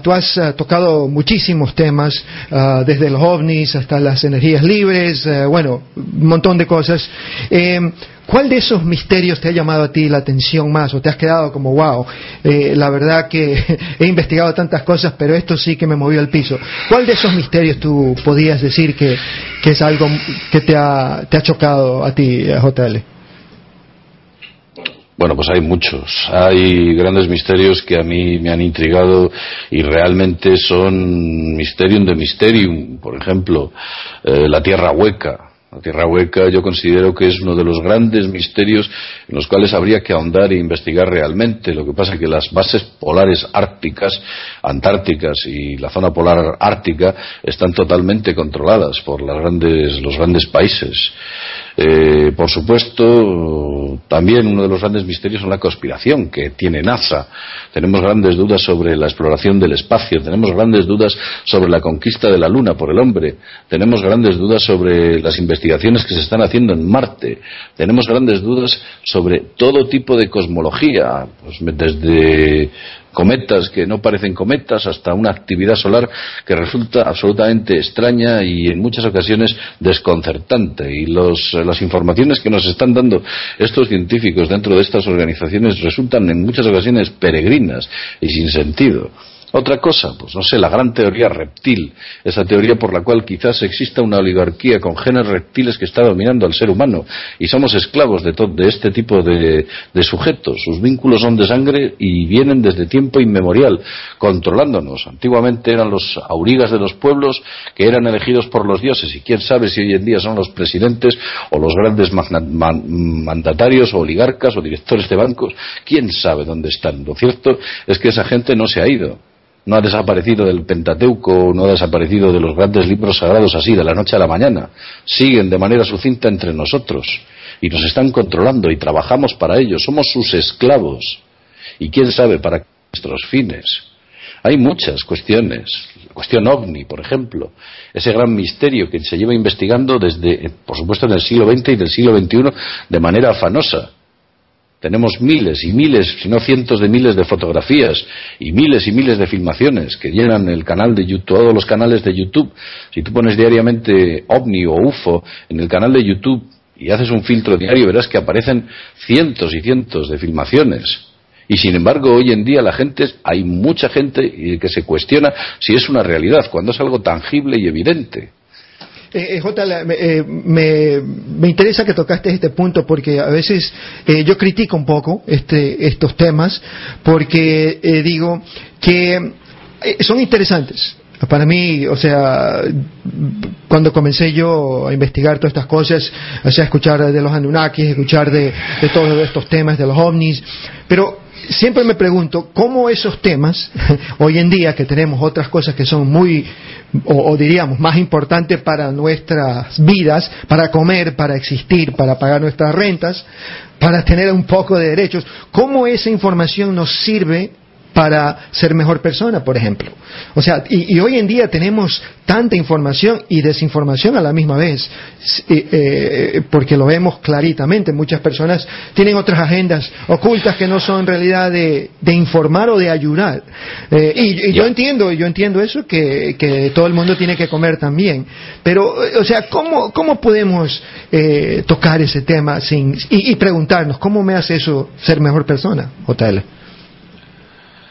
tú, has, uh, tocado muchísimos temas, uh, desde los ovnis hasta las energías libres, uh, bueno, un montón de cosas. Eh, ¿Cuál de esos misterios te ha llamado a ti la atención más o te has quedado como, wow, eh, la verdad que he investigado tantas cosas, pero esto sí que me movió al piso? ¿Cuál de esos misterios tú podías decir que, es algo que te ha, te ha chocado a ti, JL? Bueno, pues hay muchos. Hay grandes misterios que a mí me han intrigado y realmente son misterium de mysterium. Por ejemplo, eh, la Tierra hueca. La Tierra hueca yo considero que es uno de los grandes misterios en los cuales habría que ahondar e investigar realmente. Lo que pasa es que las bases polares árticas, antárticas y la zona polar ártica están totalmente controladas por los grandes países. Eh, por supuesto, también uno de los grandes misterios es la conspiración que tiene NASA. Tenemos grandes dudas sobre la exploración del espacio, tenemos grandes dudas sobre la conquista de la Luna por el hombre, tenemos grandes dudas sobre las investigaciones que se están haciendo en Marte, tenemos grandes dudas sobre todo tipo de cosmología, pues desde cometas que no parecen cometas, hasta una actividad solar que resulta absolutamente extraña y en muchas ocasiones desconcertante. Y las informaciones que nos están dando estos científicos dentro de estas organizaciones resultan en muchas ocasiones peregrinas y sin sentido. Otra cosa, pues no sé, la gran teoría reptil, esa teoría por la cual quizás exista una oligarquía con genes reptiles que está dominando al ser humano y somos esclavos de, de este tipo de, sujetos. Sus vínculos son de sangre y vienen desde tiempo inmemorial, controlándonos. Antiguamente eran los aurigas de los pueblos que eran elegidos por los dioses y quién sabe si hoy en día son los presidentes o los grandes mandatarios o oligarcas o directores de bancos. Quién sabe dónde están. Lo cierto es que esa gente no se ha ido no ha desaparecido del Pentateuco, no ha desaparecido de los grandes libros sagrados así, de la noche a la mañana. Siguen de manera sucinta entre nosotros y nos están controlando y trabajamos para ellos. Somos sus esclavos. Y quién sabe para nuestros fines. Hay muchas cuestiones. La cuestión ovni, por ejemplo. Ese gran misterio que se lleva investigando desde, por supuesto, en el siglo XX y del siglo XXI de manera afanosa tenemos miles y miles, si no cientos de miles de fotografías y miles y miles de filmaciones que llenan el canal de YouTube, todos los canales de YouTube. Si tú pones diariamente OVNI o UFO en el canal de YouTube y haces un filtro diario, verás que aparecen cientos y cientos de filmaciones. Y sin embargo, hoy en día la gente, hay mucha gente que se cuestiona si es una realidad, cuando es algo tangible y evidente. Eh, eh J, eh, me, me, interesa que tocaste este punto porque a veces eh, yo critico un poco este, estos temas porque digo que son interesantes. Para mí, o sea, cuando comencé yo a investigar todas estas cosas, o sea, escuchar de los Anunnakis, escuchar de, de todos estos temas, de los ovnis, pero siempre me pregunto cómo esos temas, hoy en día que tenemos otras cosas que son muy, o, diríamos, más importantes para nuestras vidas, para comer, para existir, para pagar nuestras rentas, para tener un poco de derechos, cómo esa información nos sirve para ser mejor persona, por ejemplo. O sea, y, hoy en día tenemos tanta información y desinformación a la misma vez, eh, eh, porque lo vemos claritamente. Muchas personas tienen otras agendas ocultas que no son en realidad de, informar o de ayudar. Eh, y, yo entiendo, yo entiendo eso, que, todo el mundo tiene que comer también. Pero, o sea, ¿cómo, cómo podemos tocar ese tema sin, y, y preguntarnos, ¿cómo me hace eso ser mejor persona, JL?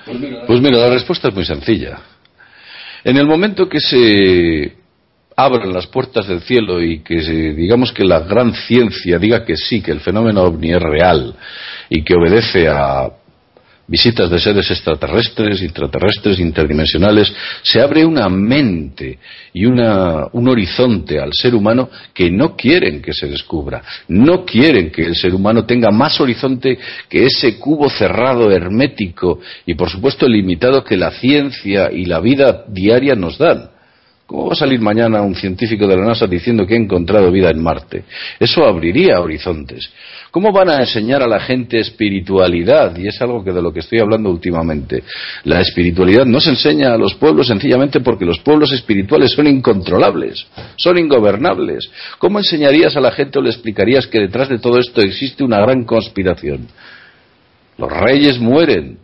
Pues mira, la respuesta es muy sencilla. En el momento que se abran las puertas del cielo y que digamos que la gran ciencia diga que sí, que el fenómeno ovni es real y que obedece a visitas de seres extraterrestres, intraterrestres, interdimensionales, se abre una mente y un horizonte al ser humano que no quieren que se descubra. No quieren que el ser humano tenga más horizonte que ese cubo cerrado, hermético y, por supuesto, limitado que la ciencia y la vida diaria nos dan. ¿Cómo va a salir mañana un científico de la NASA diciendo que ha encontrado vida en Marte? Eso abriría horizontes. ¿Cómo van a enseñar a la gente espiritualidad? Y es algo que de lo que estoy hablando últimamente. La espiritualidad no se enseña a los pueblos sencillamente porque los pueblos espirituales son incontrolables, son ingobernables. ¿Cómo enseñarías a la gente o le explicarías que detrás de todo esto existe una gran conspiración? Los reyes mueren,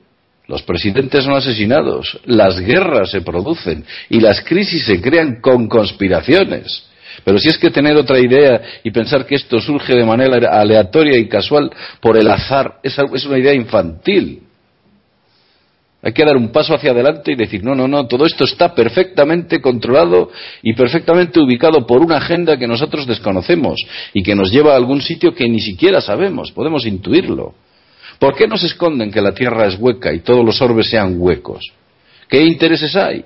los presidentes son asesinados, las guerras se producen y las crisis se crean con conspiraciones. Pero si es que tener otra idea y pensar que esto surge de manera aleatoria y casual por el azar, es, una idea infantil. Hay que dar un paso hacia adelante y decir, no, no, no, todo esto está perfectamente controlado y perfectamente ubicado por una agenda que nosotros desconocemos y que nos lleva a algún sitio que ni siquiera sabemos, podemos intuirlo. ¿Por qué nos esconden que la Tierra es hueca y todos los orbes sean huecos? ¿Qué intereses hay?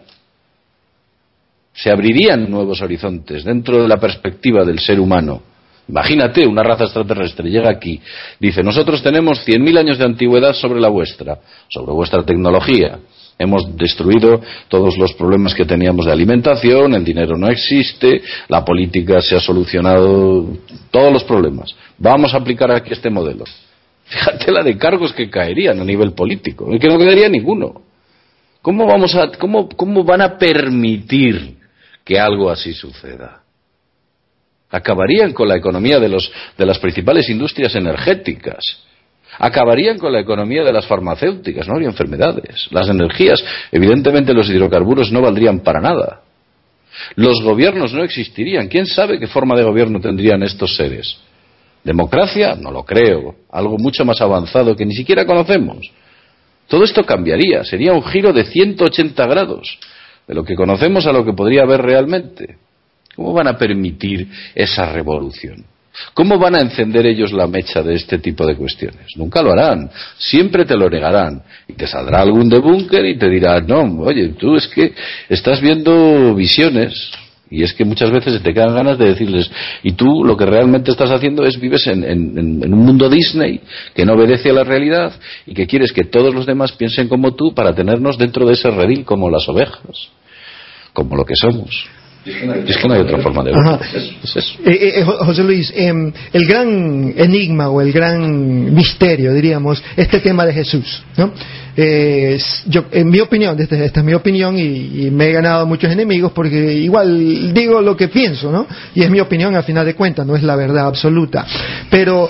se abrirían nuevos horizontes dentro de la perspectiva del ser humano. Imagínate, una raza extraterrestre llega aquí, dice, nosotros tenemos 100.000 años de antigüedad sobre la vuestra, sobre vuestra tecnología. Hemos destruido todos los problemas que teníamos de alimentación, el dinero no existe, la política se ha solucionado, todos los problemas. Vamos a aplicar aquí este modelo. Fíjate la de cargos que caerían a nivel político, que no quedaría ninguno. ¿Cómo, vamos a, cómo, cómo van a permitir que algo así suceda. Acabarían con la economía de, las principales industrias energéticas. Acabarían con la economía de las farmacéuticas, no habría enfermedades. Las energías, evidentemente los hidrocarburos no valdrían para nada. Los gobiernos no existirían. ¿Quién sabe qué forma de gobierno tendrían estos seres? ¿Democracia? No lo creo. Algo mucho más avanzado que ni siquiera conocemos. Todo esto cambiaría. Sería un giro de 180 grados de lo que conocemos a lo que podría haber realmente. ¿Cómo van a permitir esa revolución? ¿Cómo van a encender ellos la mecha de este tipo de cuestiones? Nunca lo harán. Siempre te lo negarán. Y te saldrá algún de búnker y te dirá, no, oye, tú es que estás viendo visiones. Y es que muchas veces te quedan ganas de decirles, y tú lo que realmente estás haciendo es vives en, en un mundo Disney que no obedece a la realidad y que quieres que todos los demás piensen como tú para tenernos dentro de ese redil como las ovejas, como lo que somos. Es que no hay otra forma de verlo. Es, eso. Eh, eh, José Luis, em, el gran enigma o el gran misterio, diríamos, este tema de Jesús. ¿no? Eh, yo, en mi opinión, esta, esta es mi opinión y, y, me he ganado muchos enemigos porque igual digo lo que pienso, ¿no? Y es mi opinión al final de cuentas, no es la verdad absoluta. Pero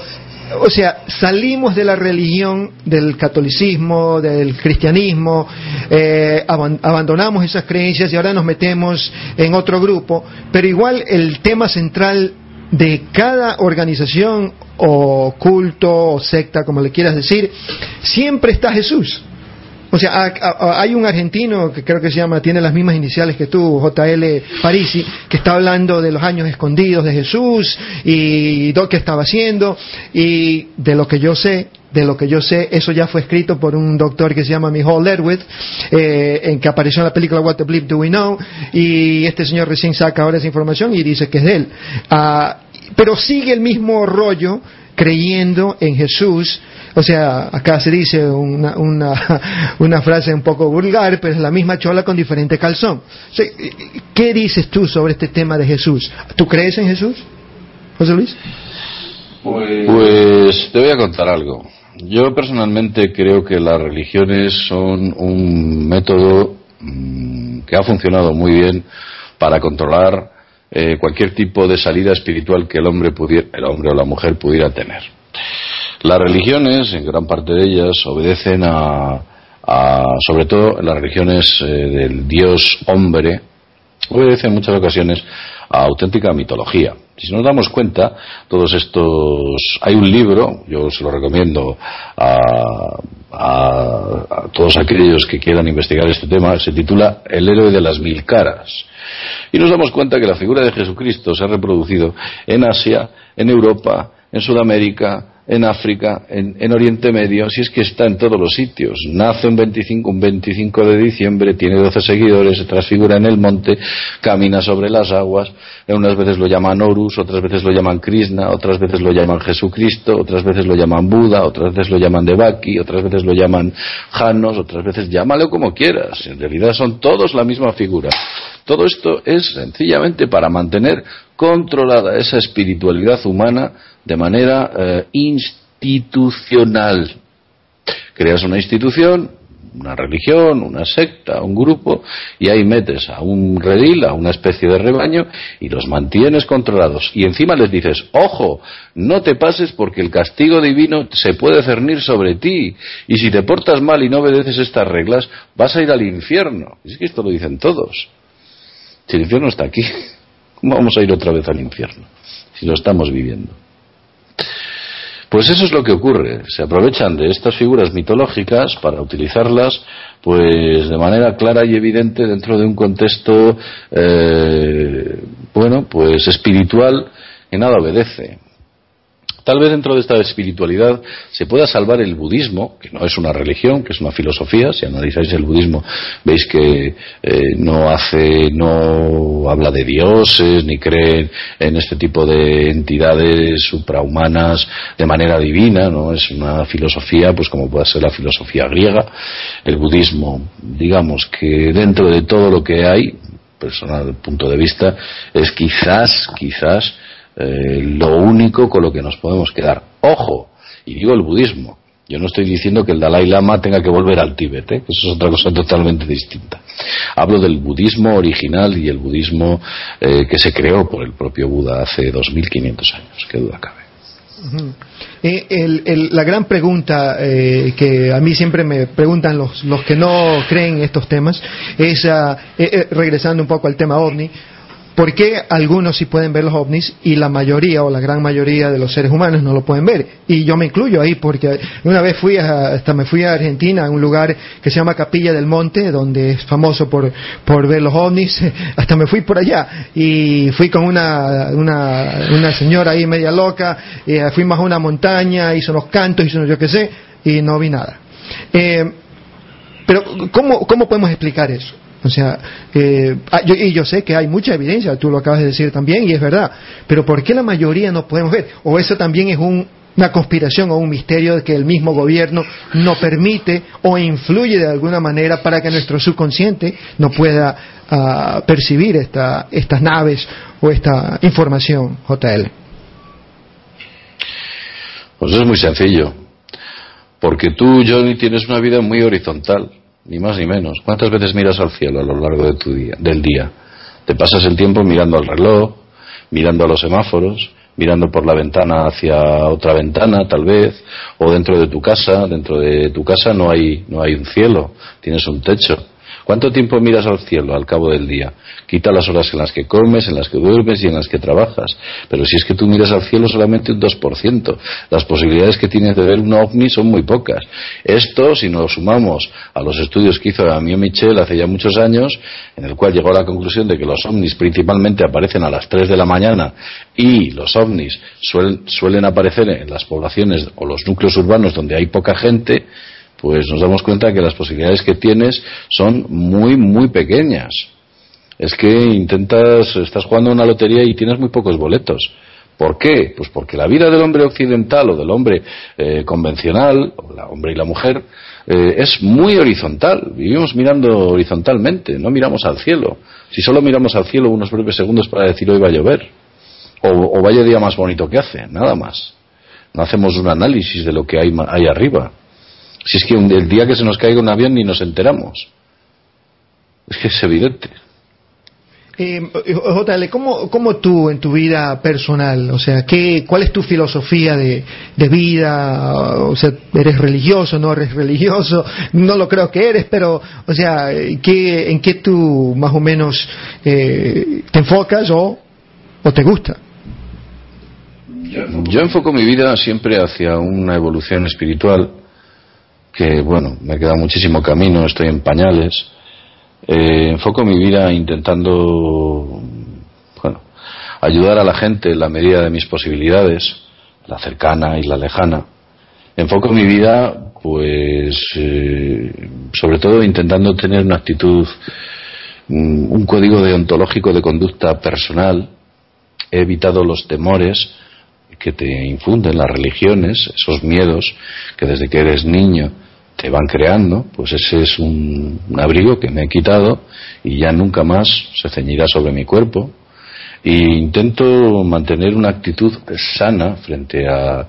o sea, salimos de la religión, del catolicismo, del cristianismo, eh, ab abandonamos esas creencias y ahora nos metemos en otro grupo, pero igual el tema central de cada organización o culto o secta, como le quieras decir, siempre está Jesús. O sea, hay un argentino que creo que se llama, tiene las mismas iniciales que tú, JL Parisi, que está hablando de los años escondidos de Jesús y lo que estaba haciendo y de lo que yo sé, de lo que yo sé, eso ya fue escrito por un doctor que se llama Michael Lerwith, eh, en que apareció en la película What the Bleep Do We Know, y este señor recién saca ahora esa información y dice que es de él. Uh, pero sigue el mismo rollo creyendo en Jesús, o sea, acá se dice una, una, una, frase un poco vulgar, pero es la misma chola con diferente calzón. O sea, ¿Qué dices tú sobre este tema de Jesús? ¿Tú crees en Jesús, José Luis? Pues, pues te voy a contar algo. Yo personalmente creo que las religiones son un método mmm, que ha funcionado muy bien para controlar eh, cualquier tipo de salida espiritual que el hombre pudiera, el hombre o la mujer pudiera tener. Las religiones, en gran parte de ellas, obedecen a, a sobre todo las religiones eh, del Dios hombre, obedecen en muchas ocasiones a auténtica mitología. Si nos damos cuenta, todos estos. Hay un libro, yo se lo recomiendo a, a, a, todos aquellos que quieran investigar este tema, se titula El héroe de las mil caras. Y nos damos cuenta que la figura de Jesucristo se ha reproducido en Asia, en Europa, en Sudamérica, en África, en, en, Oriente Medio, si es que está en todos los sitios. Nace un 25, un 25 de diciembre, tiene 12 seguidores, se transfigura en el monte, camina sobre las aguas, unas veces lo llaman Horus, otras veces lo llaman Krishna, otras veces lo llaman Jesucristo, otras veces lo llaman Buda, otras veces lo llaman Devaki, otras veces lo llaman Janos, otras veces llámalo como quieras. En realidad son todos la misma figura. Todo esto es sencillamente para mantener controlada esa espiritualidad humana de manera eh, institucional. Creas una institución, una religión, una secta, un grupo, y ahí metes a un redil, a una especie de rebaño, y los mantienes controlados. Y encima les dices, ojo, no te pases porque el castigo divino se puede cernir sobre ti, y si te portas mal y no obedeces estas reglas, vas a ir al infierno. Es que esto lo dicen todos. Si el infierno está aquí, ¿cómo vamos a ir otra vez al infierno? Si lo estamos viviendo. Pues eso es lo que ocurre. Se aprovechan de estas figuras mitológicas para utilizarlas, pues, de manera clara y evidente dentro de un contexto, eh, bueno, pues espiritual que nada obedece. Tal vez dentro de esta espiritualidad se pueda salvar el budismo, que no es una religión, que es una filosofía. Si analizáis el budismo, veis que eh, no hace, no habla de dioses, ni cree en este tipo de entidades suprahumanas de manera divina, no es una filosofía, pues como puede ser la filosofía griega. El budismo, digamos que dentro de todo lo que hay, personal punto de vista, es quizás, quizás eh, lo único con lo que nos podemos quedar. Ojo, y digo el budismo. Yo no estoy diciendo que el Dalai Lama tenga que volver al Tíbet, ¿eh? eso es otra cosa totalmente distinta. Hablo del budismo original y el budismo eh, que se creó por el propio Buda hace 2.500 años, qué duda cabe. Eh, la gran pregunta que a mí siempre me preguntan los, los que no creen en estos temas es, ah, regresando un poco al tema ovni, ¿por qué algunos sí pueden ver los ovnis y la mayoría o la gran mayoría de los seres humanos no lo pueden ver? Y yo me incluyo ahí porque una vez fui a, hasta me fui a Argentina, a un lugar que se llama Capilla del Monte, donde es famoso por, por ver los ovnis, hasta me fui por allá y fui con una, una, una señora ahí media loca, eh, fuimos a una montaña, hizo unos cantos, hizo unos yo qué sé, y no vi nada. Eh, pero, ¿cómo, ¿cómo podemos explicar eso? O sea, eh, ah, yo- y yo sé que hay mucha evidencia, tú lo acabas de decir también, y es verdad, pero ¿por qué la mayoría no podemos ver? ¿O eso también es un- una conspiración o un misterio de que el mismo gobierno no permite o influye de alguna manera para que nuestro subconsciente no pueda ah, percibir esta, estas naves o esta información, JL? Pues es muy sencillo. Porque tú, Johnny, tienes una vida muy horizontal, ni más ni menos. ¿Cuántas veces miras al cielo a lo largo de tu día, del día? Te pasas el tiempo mirando al reloj, mirando a los semáforos, mirando por la ventana hacia otra ventana, tal vez, o dentro de tu casa. Dentro de tu casa no hay, no hay un cielo, tienes un techo. ¿Cuánto tiempo miras al cielo al cabo del día? Quita las horas en las que comes, en las que duermes y en las que trabajas. Pero si es que tú miras al cielo solamente un 2%, las posibilidades que tienes de ver un ovni son muy pocas. Esto, si nos sumamos a los estudios que hizo Amio Michel hace ya muchos años, en el cual llegó a la conclusión de que los ovnis principalmente aparecen a las 3 de la mañana y los ovnis suel- suelen aparecer en las poblaciones o los núcleos urbanos donde hay poca gente, pues nos damos cuenta que las posibilidades que tienes son muy, muy pequeñas. Es que intentas, estás jugando una lotería y tienes muy pocos boletos. ¿Por qué? Pues porque la vida del hombre occidental o del hombre eh, convencional, o la hombre y la mujer, eh, es muy horizontal. Vivimos mirando horizontalmente, no miramos al cielo. Si solo miramos al cielo unos breves segundos para decir hoy va a llover, o, vaya día más bonito que hace, nada más. No hacemos un análisis de lo que hay, hay arriba. Si es que un- el día que se nos caiga un avión ni nos enteramos. Es que es evidente. Eh, JL, ¿cómo, ¿cómo tú en tu vida personal, o sea, ¿qué, ¿cuál es tu filosofía de, de vida? O sea, ¿eres religioso, no eres religioso? No lo creo que eres, pero, o sea, ¿qué, ¿en qué tú más o menos eh, te enfocas o, o te gusta? Yo enfoco mi vida siempre hacia una evolución espiritual que, bueno, me queda muchísimo camino, estoy en pañales. Eh, enfoco mi vida intentando, bueno, ayudar a la gente en la medida de mis posibilidades, la cercana y la lejana. Enfoco mi vida, pues, eh, sobre todo intentando tener una actitud, mm, un código deontológico de conducta personal. He evitado los temores que te infunden las religiones, esos miedos que desde que eres niño te van creando, pues ese es un, abrigo que me he quitado y ya nunca más se ceñirá sobre mi cuerpo. Y intento mantener una actitud sana frente a,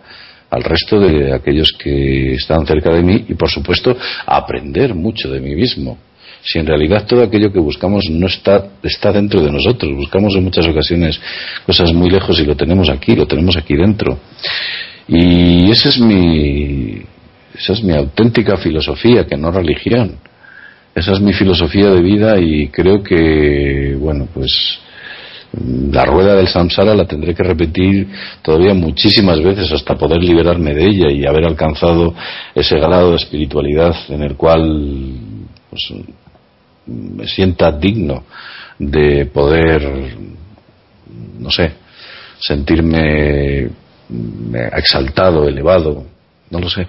al resto de aquellos que están cerca de mí y, por supuesto, aprender mucho de mí mismo. Si en realidad todo aquello que buscamos no está, está dentro de nosotros, buscamos en muchas ocasiones cosas muy lejos y lo tenemos aquí, lo tenemos aquí dentro. Y esa es mi, esa es mi auténtica filosofía, que no religión. Esa es mi filosofía de vida y creo que, bueno, pues la rueda del samsara la tendré que repetir todavía muchísimas veces hasta poder liberarme de ella y haber alcanzado ese grado de espiritualidad en el cual pues, me sienta digno de poder, no sé, sentirme mm, exaltado, elevado, no lo sé.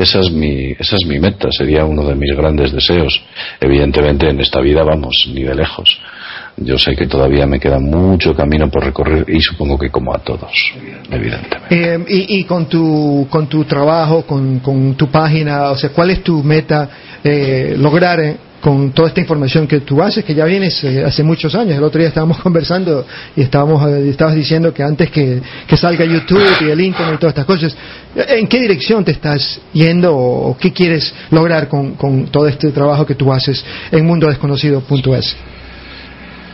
Esa es mi, esa es mi meta, sería uno de mis grandes deseos. Evidentemente en esta vida vamos, ni de lejos. Yo sé que todavía me queda mucho camino por recorrer y supongo que como a todos, evidentemente. Eh, y, y con tu con tu trabajo, con, con tu página, o sea, ¿cuál es tu meta eh, lograr eh, con toda esta información que tú haces, que ya vienes eh, hace muchos años? El otro día estábamos conversando y estábamos eh, estabas diciendo que antes que, salga YouTube y el Internet y todas estas cosas, ¿en qué dirección te estás yendo o, qué quieres lograr con, todo este trabajo que tú haces en Mundo Desconocido.es?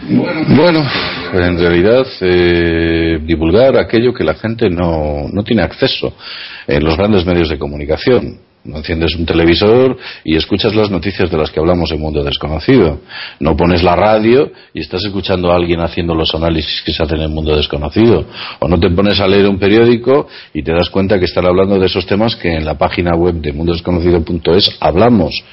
Bueno, en realidad eh, divulgar aquello que la gente no, no tiene acceso en los grandes medios de comunicación. No enciendes un televisor y escuchas las noticias de las que hablamos en Mundo Desconocido. No pones la radio y estás escuchando a alguien haciendo los análisis que se hacen en Mundo Desconocido. O no te pones a leer un periódico y te das cuenta que están hablando de esos temas que en la página web de mundodesconocido.es hablamos.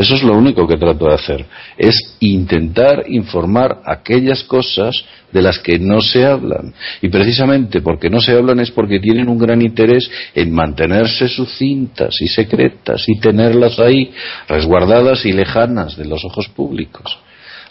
Eso es lo único que trato de hacer. Es intentar informar aquellas cosas de las que no se hablan. Y precisamente porque no se hablan es porque tienen un gran interés en mantenerse sucintas y secretas y tenerlas ahí resguardadas y lejanas de los ojos públicos.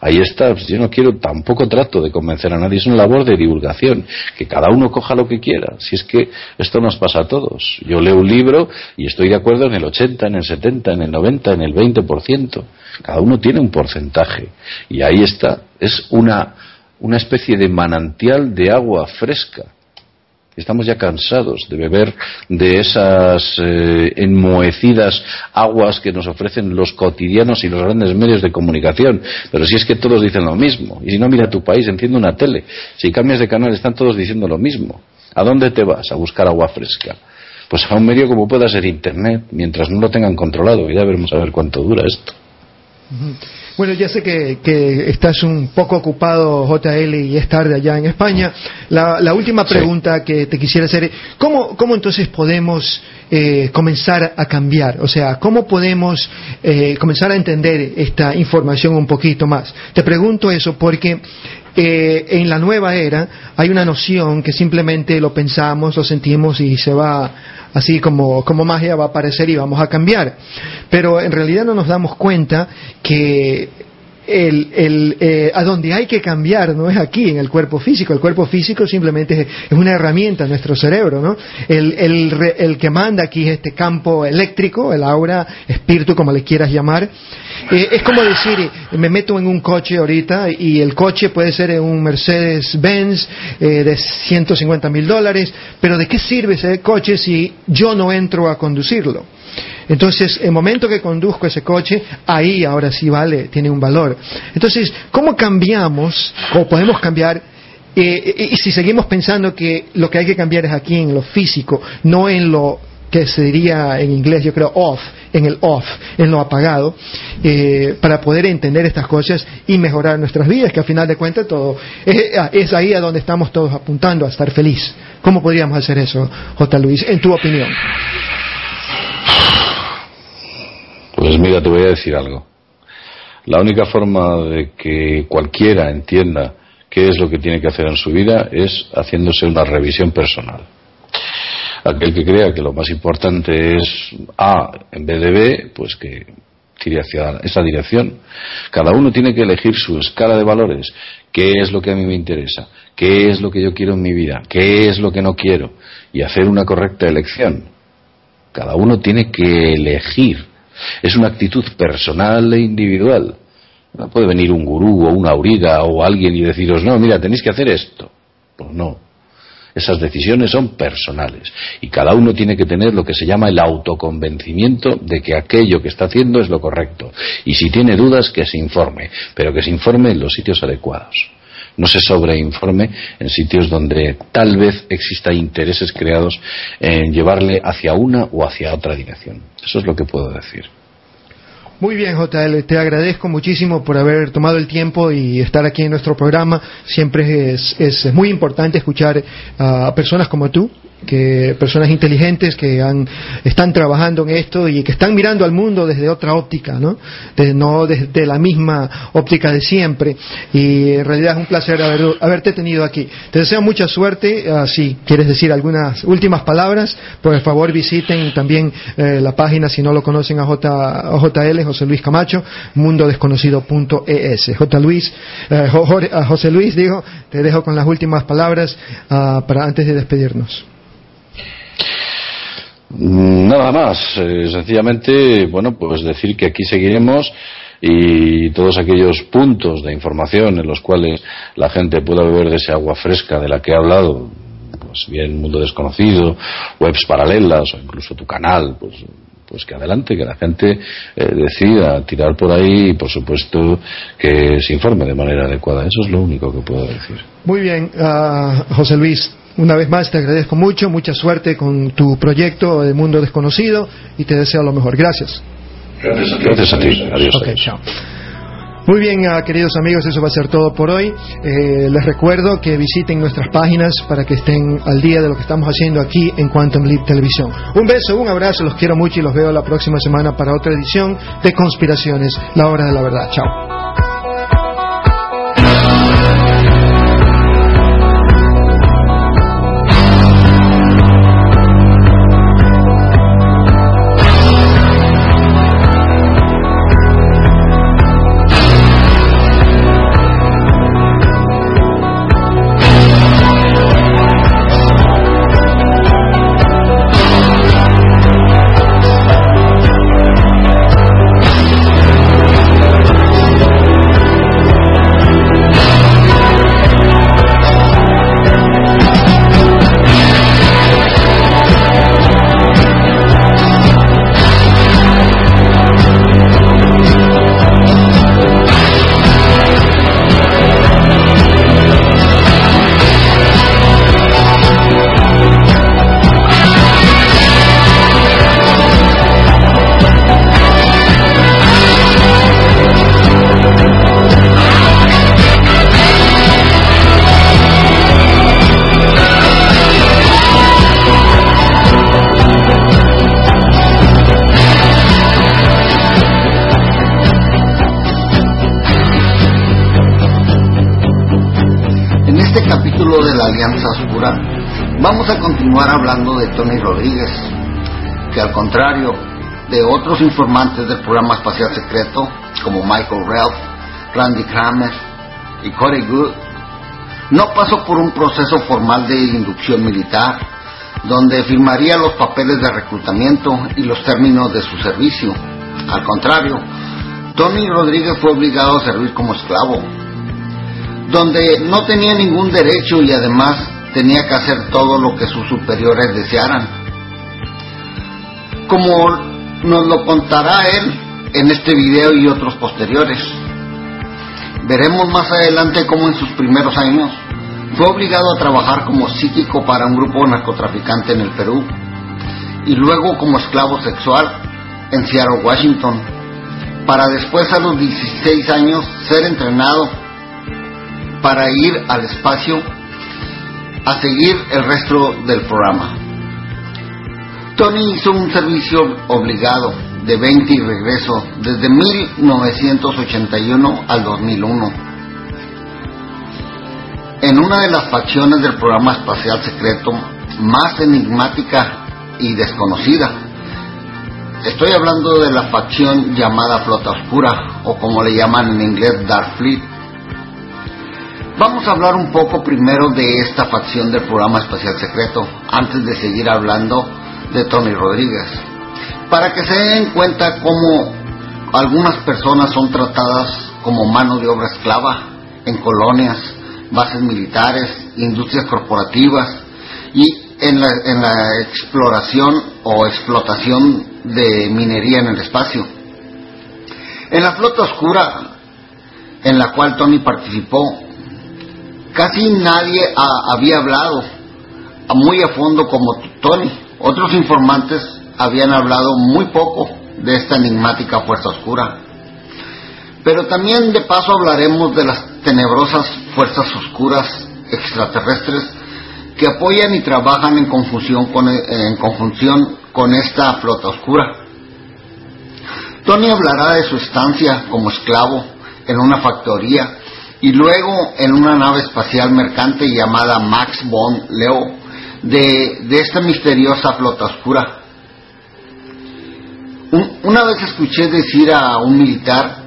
Ahí está, pues yo no quiero, tampoco trato de convencer a nadie, es una labor de divulgación, que cada uno coja lo que quiera, si es que esto nos pasa a todos. Yo leo un libro y estoy de acuerdo en el 80, en el 70, en el 90, en el 20%. Cada uno tiene un porcentaje. Y ahí está, es una, una especie de manantial de agua fresca Estamos ya cansados de beber de esas eh, enmohecidas aguas que nos ofrecen los cotidianos y los grandes medios de comunicación. Pero si es que todos dicen lo mismo. Y si no, mira tu país, enciende una tele. Si cambias de canal, están todos diciendo lo mismo. ¿A dónde te vas a buscar agua fresca? Pues a un medio como pueda ser Internet, mientras no lo tengan controlado. Y ya veremos a ver cuánto dura esto. Bueno, ya sé que, estás un poco ocupado, JL, y es tarde allá en España. La, última pregunta que te quisiera hacer, ¿cómo, cómo entonces podemos eh, comenzar a cambiar? O sea, ¿cómo podemos eh, comenzar a entender esta información un poquito más? Te pregunto eso porque eh, en la nueva era hay una noción que simplemente lo pensamos, lo sentimos y se va así como, como magia va a aparecer y vamos a cambiar. Pero en realidad no nos damos cuenta que el, el, eh, a donde hay que cambiar no es aquí, en el cuerpo físico. El cuerpo físico simplemente es, una herramienta, nuestro cerebro. ¿no? El, el, el, que manda aquí es este campo eléctrico, el aura, espíritu, como le quieras llamar. Eh, es como decir, me meto en un coche ahorita y el coche puede ser un Mercedes-Benz eh, de 150 mil dólares, pero ¿de qué sirve ese coche si yo no entro a conducirlo? Entonces, el momento que conduzco ese coche, ahí ahora sí vale, tiene un valor. Entonces, ¿cómo cambiamos, o podemos cambiar eh, y si seguimos pensando que lo que hay que cambiar es aquí en lo físico, no en lo que se diría en inglés, yo creo, off, en el off, en lo apagado, eh, para poder entender estas cosas y mejorar nuestras vidas, que al final de cuentas todo es, es, ahí a donde estamos todos apuntando, a estar feliz. ¿Cómo podríamos hacer eso, J. Luis, en tu opinión? Pues mira, te voy a decir algo. La única forma de que cualquiera entienda qué es lo que tiene que hacer en su vida es haciéndose una revisión personal. Aquel que crea que lo más importante es A en vez de B, pues que tire hacia esa dirección. Cada uno tiene que elegir su escala de valores. ¿Qué es lo que a mí me interesa? ¿Qué es lo que yo quiero en mi vida? ¿Qué es lo que no quiero? Y hacer una correcta elección. Cada uno tiene que elegir es una actitud personal e individual. No puede venir un gurú o una auriga o alguien y deciros, no, mira, tenéis que hacer esto. Pues no. Esas decisiones son personales y cada uno tiene que tener lo que se llama el autoconvencimiento de que aquello que está haciendo es lo correcto. Y si tiene dudas, que se informe, pero que se informe en los sitios adecuados no se sobreinforme en sitios donde tal vez exista intereses creados en llevarle hacia una o hacia otra dirección. Eso es lo que puedo decir. Muy bien, JL, te agradezco muchísimo por haber tomado el tiempo y estar aquí en nuestro programa. Siempre es, es muy importante escuchar a personas como tú que personas inteligentes que han, están trabajando en esto y que están mirando al mundo desde otra óptica, ¿no? no desde la misma óptica de siempre. Y en realidad es un placer haberte tenido aquí. Te deseo mucha suerte. Ah, si quieres decir algunas últimas palabras, por favor visiten también eh, la página, si no lo conocen, a, JL, José Luis Camacho, mundodesconocido.es. J. Luis, eh, José Luis, digo, te dejo con las últimas palabras ah, para antes de despedirnos. Nada más, eh, sencillamente, bueno, pues decir que aquí seguiremos y todos aquellos puntos de información en los cuales la gente pueda beber de esa agua fresca de la que he hablado, pues bien Mundo Desconocido, webs paralelas o incluso tu canal, pues pues que adelante, que la gente eh, decida tirar por ahí y por supuesto que se informe de manera adecuada. Eso es lo único que puedo decir. Muy bien, ah, José Luis. Una vez más te agradezco mucho, mucha suerte con tu proyecto de Mundo Desconocido y te deseo lo mejor. Gracias. Gracias a ti. Adiós. Ok, chao. Muy bien, ah, queridos amigos, eso va a ser todo por hoy. Eh, les recuerdo que visiten nuestras páginas para que estén al día de lo que estamos haciendo aquí en Quantum Leap Televisión. Un beso, un abrazo, los quiero mucho y los veo la próxima semana para otra edición de Conspiraciones, la hora de la verdad. Chao. Otros informantes del programa espacial secreto como Michael Ralph, Randy Kramer y Corey Good, no pasó por un proceso formal de inducción militar, donde firmaría los papeles de reclutamiento y los términos de su servicio. Al contrario, Tony Rodríguez fue obligado a servir como esclavo, donde no tenía ningún derecho y además tenía que hacer todo lo que sus superiores desearan. Como nos lo contará él en este video y otros posteriores. Veremos más adelante cómo en sus primeros años fue obligado a trabajar como psíquico para un grupo narcotraficante en el Perú y luego como esclavo sexual en Seattle, Washington, para después a los 16 años ser entrenado para ir al espacio a seguir el resto del programa. Tony hizo un servicio obligado de 20 y regreso desde 1981 al 2001 en una de las facciones del programa espacial secreto más enigmática y desconocida. Estoy hablando de la facción llamada Flota Oscura o como le llaman en inglés Dark Fleet. Vamos a hablar un poco primero de esta facción del programa espacial secreto antes de seguir hablando de Tony Rodríguez. Para que se den cuenta cómo algunas personas son tratadas como mano de obra esclava en colonias, bases militares, industrias corporativas y en la, en la exploración o explotación de minería en el espacio. En la flota oscura en la cual Tony participó, casi nadie ha- había hablado muy a fondo como Tony. Otros informantes habían hablado muy poco de esta enigmática fuerza oscura. Pero también de paso hablaremos de las tenebrosas fuerzas oscuras extraterrestres que apoyan y trabajan en con, en conjunción con esta flota oscura. Tony hablará de su estancia como esclavo en una factoría y luego en una nave espacial mercante llamada Max von Leo de, de esta misteriosa flota oscura. Un- una vez escuché decir a un militar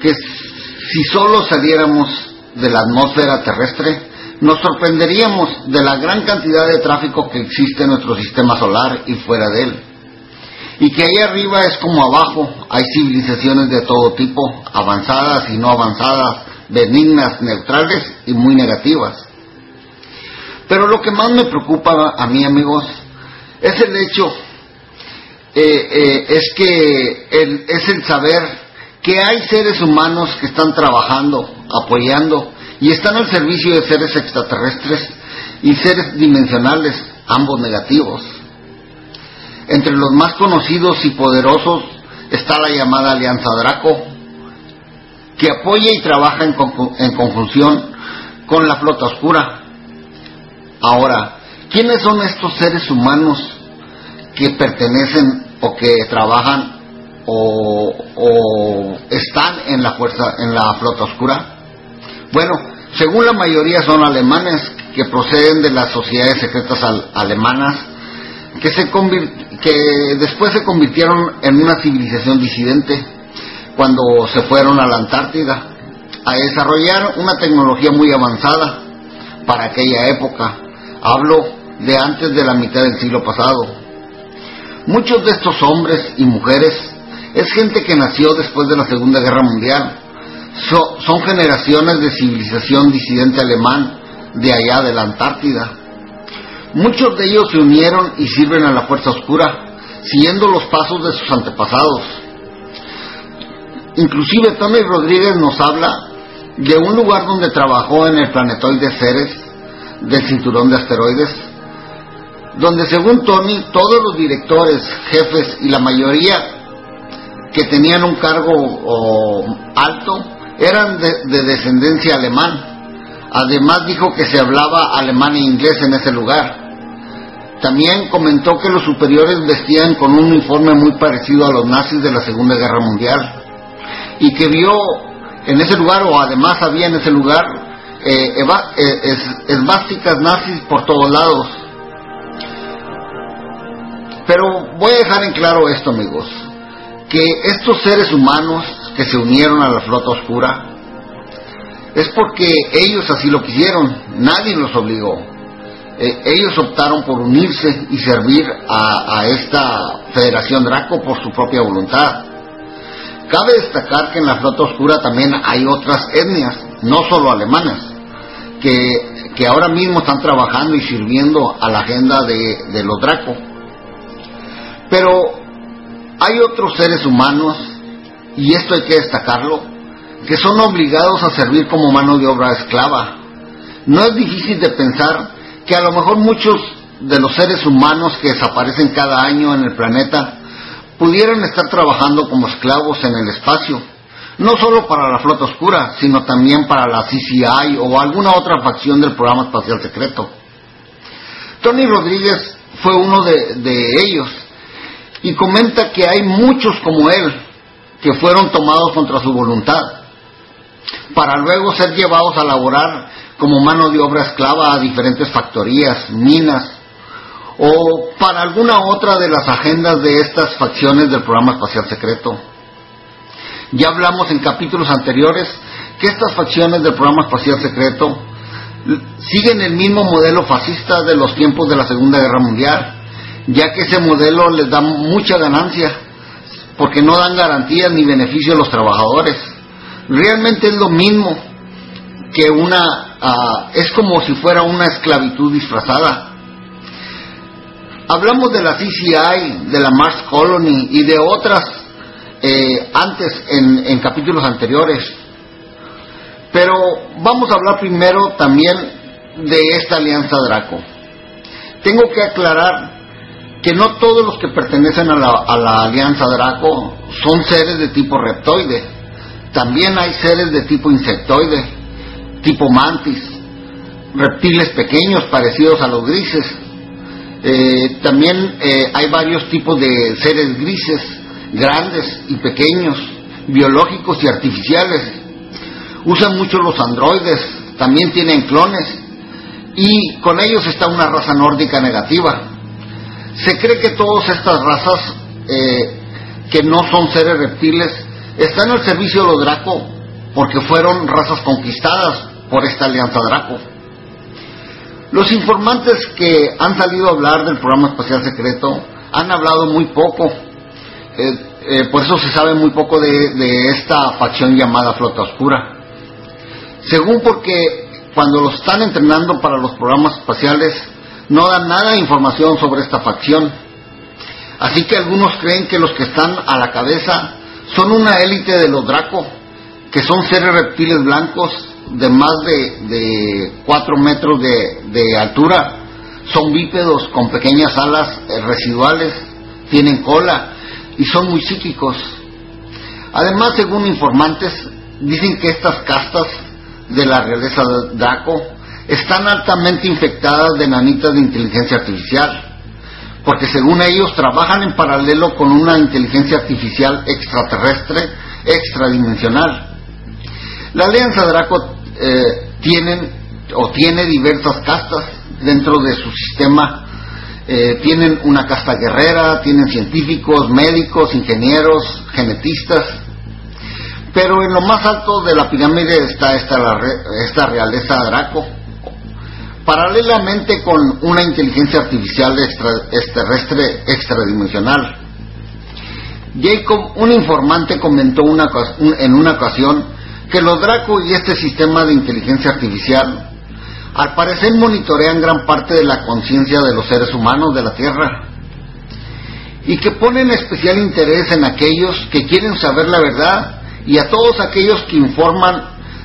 que si solo saliéramos de la atmósfera terrestre, nos sorprenderíamos de la gran cantidad de tráfico que existe en nuestro sistema solar y fuera de él. Y que ahí arriba es como abajo, hay civilizaciones de todo tipo, avanzadas y no avanzadas, benignas, neutrales y muy negativas. Pero lo que más me preocupa a mí, amigos, es el hecho eh, eh, es que es el saber que hay seres humanos que están trabajando, apoyando y están al servicio de seres extraterrestres y seres dimensionales, ambos negativos. Entre los más conocidos y poderosos está la llamada Alianza Draco, que apoya y trabaja en conjunción con la flota oscura. Ahora, ¿quiénes son estos seres humanos que pertenecen o que trabajan o, están en la fuerza en la flota oscura? Bueno, según la mayoría son alemanes que proceden de las sociedades secretas al- alemanas que se que después se convirtieron en una civilización disidente cuando se fueron a la Antártida a desarrollar una tecnología muy avanzada para aquella época. Hablo de antes de la mitad del siglo pasado. Muchos de estos hombres y mujeres es gente que nació después de la Segunda Guerra Mundial. So- son generaciones de civilización disidente alemán de allá de la Antártida. Muchos de ellos se unieron y sirven a la Fuerza Oscura, siguiendo los pasos de sus antepasados. Inclusive Tony Rodríguez nos habla de un lugar donde trabajó en el planetoide Ceres del cinturón de asteroides, donde según Tony todos los directores, jefes y la mayoría que tenían un cargo o, alto eran de, de descendencia alemán. Además dijo que se hablaba alemán e inglés en ese lugar. También comentó que los superiores vestían con un uniforme muy parecido a los nazis de la Segunda Guerra Mundial y que vio en ese lugar, o además había en ese lugar, eh, eh, es- esvásticas nazis por todos lados. Pero voy a dejar en claro esto, amigos, que estos seres humanos que se unieron a la flota oscura es porque ellos así lo quisieron, nadie los obligó. Eh, ellos optaron por unirse y servir a esta Federación Draco por su propia voluntad. Cabe destacar que en la flota oscura también hay otras etnias, no solo alemanas, que, ahora mismo están trabajando y sirviendo a la agenda de, de los Draco. Pero hay otros seres humanos, y esto hay que destacarlo, que son obligados a servir como mano de obra esclava. No es difícil de pensar que a lo mejor muchos de los seres humanos que desaparecen cada año en el planeta pudieran estar trabajando como esclavos en el espacio, no solo para la flota oscura, sino también para la CCI o alguna otra facción del programa espacial secreto. Tony Rodríguez fue uno de, de ellos y comenta que hay muchos como él que fueron tomados contra su voluntad para luego ser llevados a laborar como mano de obra esclava a diferentes factorías, minas o para alguna otra de las agendas de estas facciones del programa espacial secreto. Ya hablamos en capítulos anteriores que estas facciones del programa espacial secreto siguen el mismo modelo fascista de los tiempos de la Segunda Guerra Mundial, ya que ese modelo les da mucha ganancia, porque no dan garantías ni beneficio a los trabajadores. Realmente es lo mismo que una, ah, es como si fuera una esclavitud disfrazada. Hablamos de la CCI, de la Mars Colony y de otras eh, antes en, capítulos anteriores. Pero vamos a hablar primero también de esta alianza Draco. Tengo que aclarar que no todos los que pertenecen a la, a la alianza Draco son seres de tipo reptoide. También hay seres de tipo insectoide, tipo mantis, reptiles pequeños parecidos a los grises. Eh, también eh, hay varios tipos de seres grises, grandes y pequeños, biológicos y artificiales. Usan mucho los androides, también tienen clones y con ellos está una raza nórdica negativa. Se cree que todas estas razas eh, que no son seres reptiles están al servicio de los Draco porque fueron razas conquistadas por esta alianza Draco. Los informantes que han salido a hablar del programa espacial secreto han hablado muy poco, eh, eh, por eso se sabe muy poco de, esta facción llamada Flota Oscura. Según porque cuando los están entrenando para los programas espaciales no dan nada de información sobre esta facción. Así que algunos creen que los que están a la cabeza son una élite de los Draco, que son seres reptiles blancos de más de, de 4 metros de, de altura, son bípedos con pequeñas alas eh, residuales, tienen cola y son muy psíquicos. Además, según informantes, dicen que estas castas de la realeza Draco están altamente infectadas de nanitas de inteligencia artificial, porque según ellos trabajan en paralelo con una inteligencia artificial extraterrestre, extradimensional. La Alianza Draco eh, tienen o tiene diversas castas dentro de su sistema. Eh, tienen una casta guerrera, tienen científicos, médicos, ingenieros, genetistas, pero en lo más alto de la pirámide está esta, esta realeza Draco, paralelamente con una inteligencia artificial extraterrestre extradimensional. Jacob, un informante, comentó una, en una ocasión que los Draco y este sistema de inteligencia artificial al parecer monitorean gran parte de la conciencia de los seres humanos de la Tierra y que ponen especial interés en aquellos que quieren saber la verdad y a todos aquellos que informan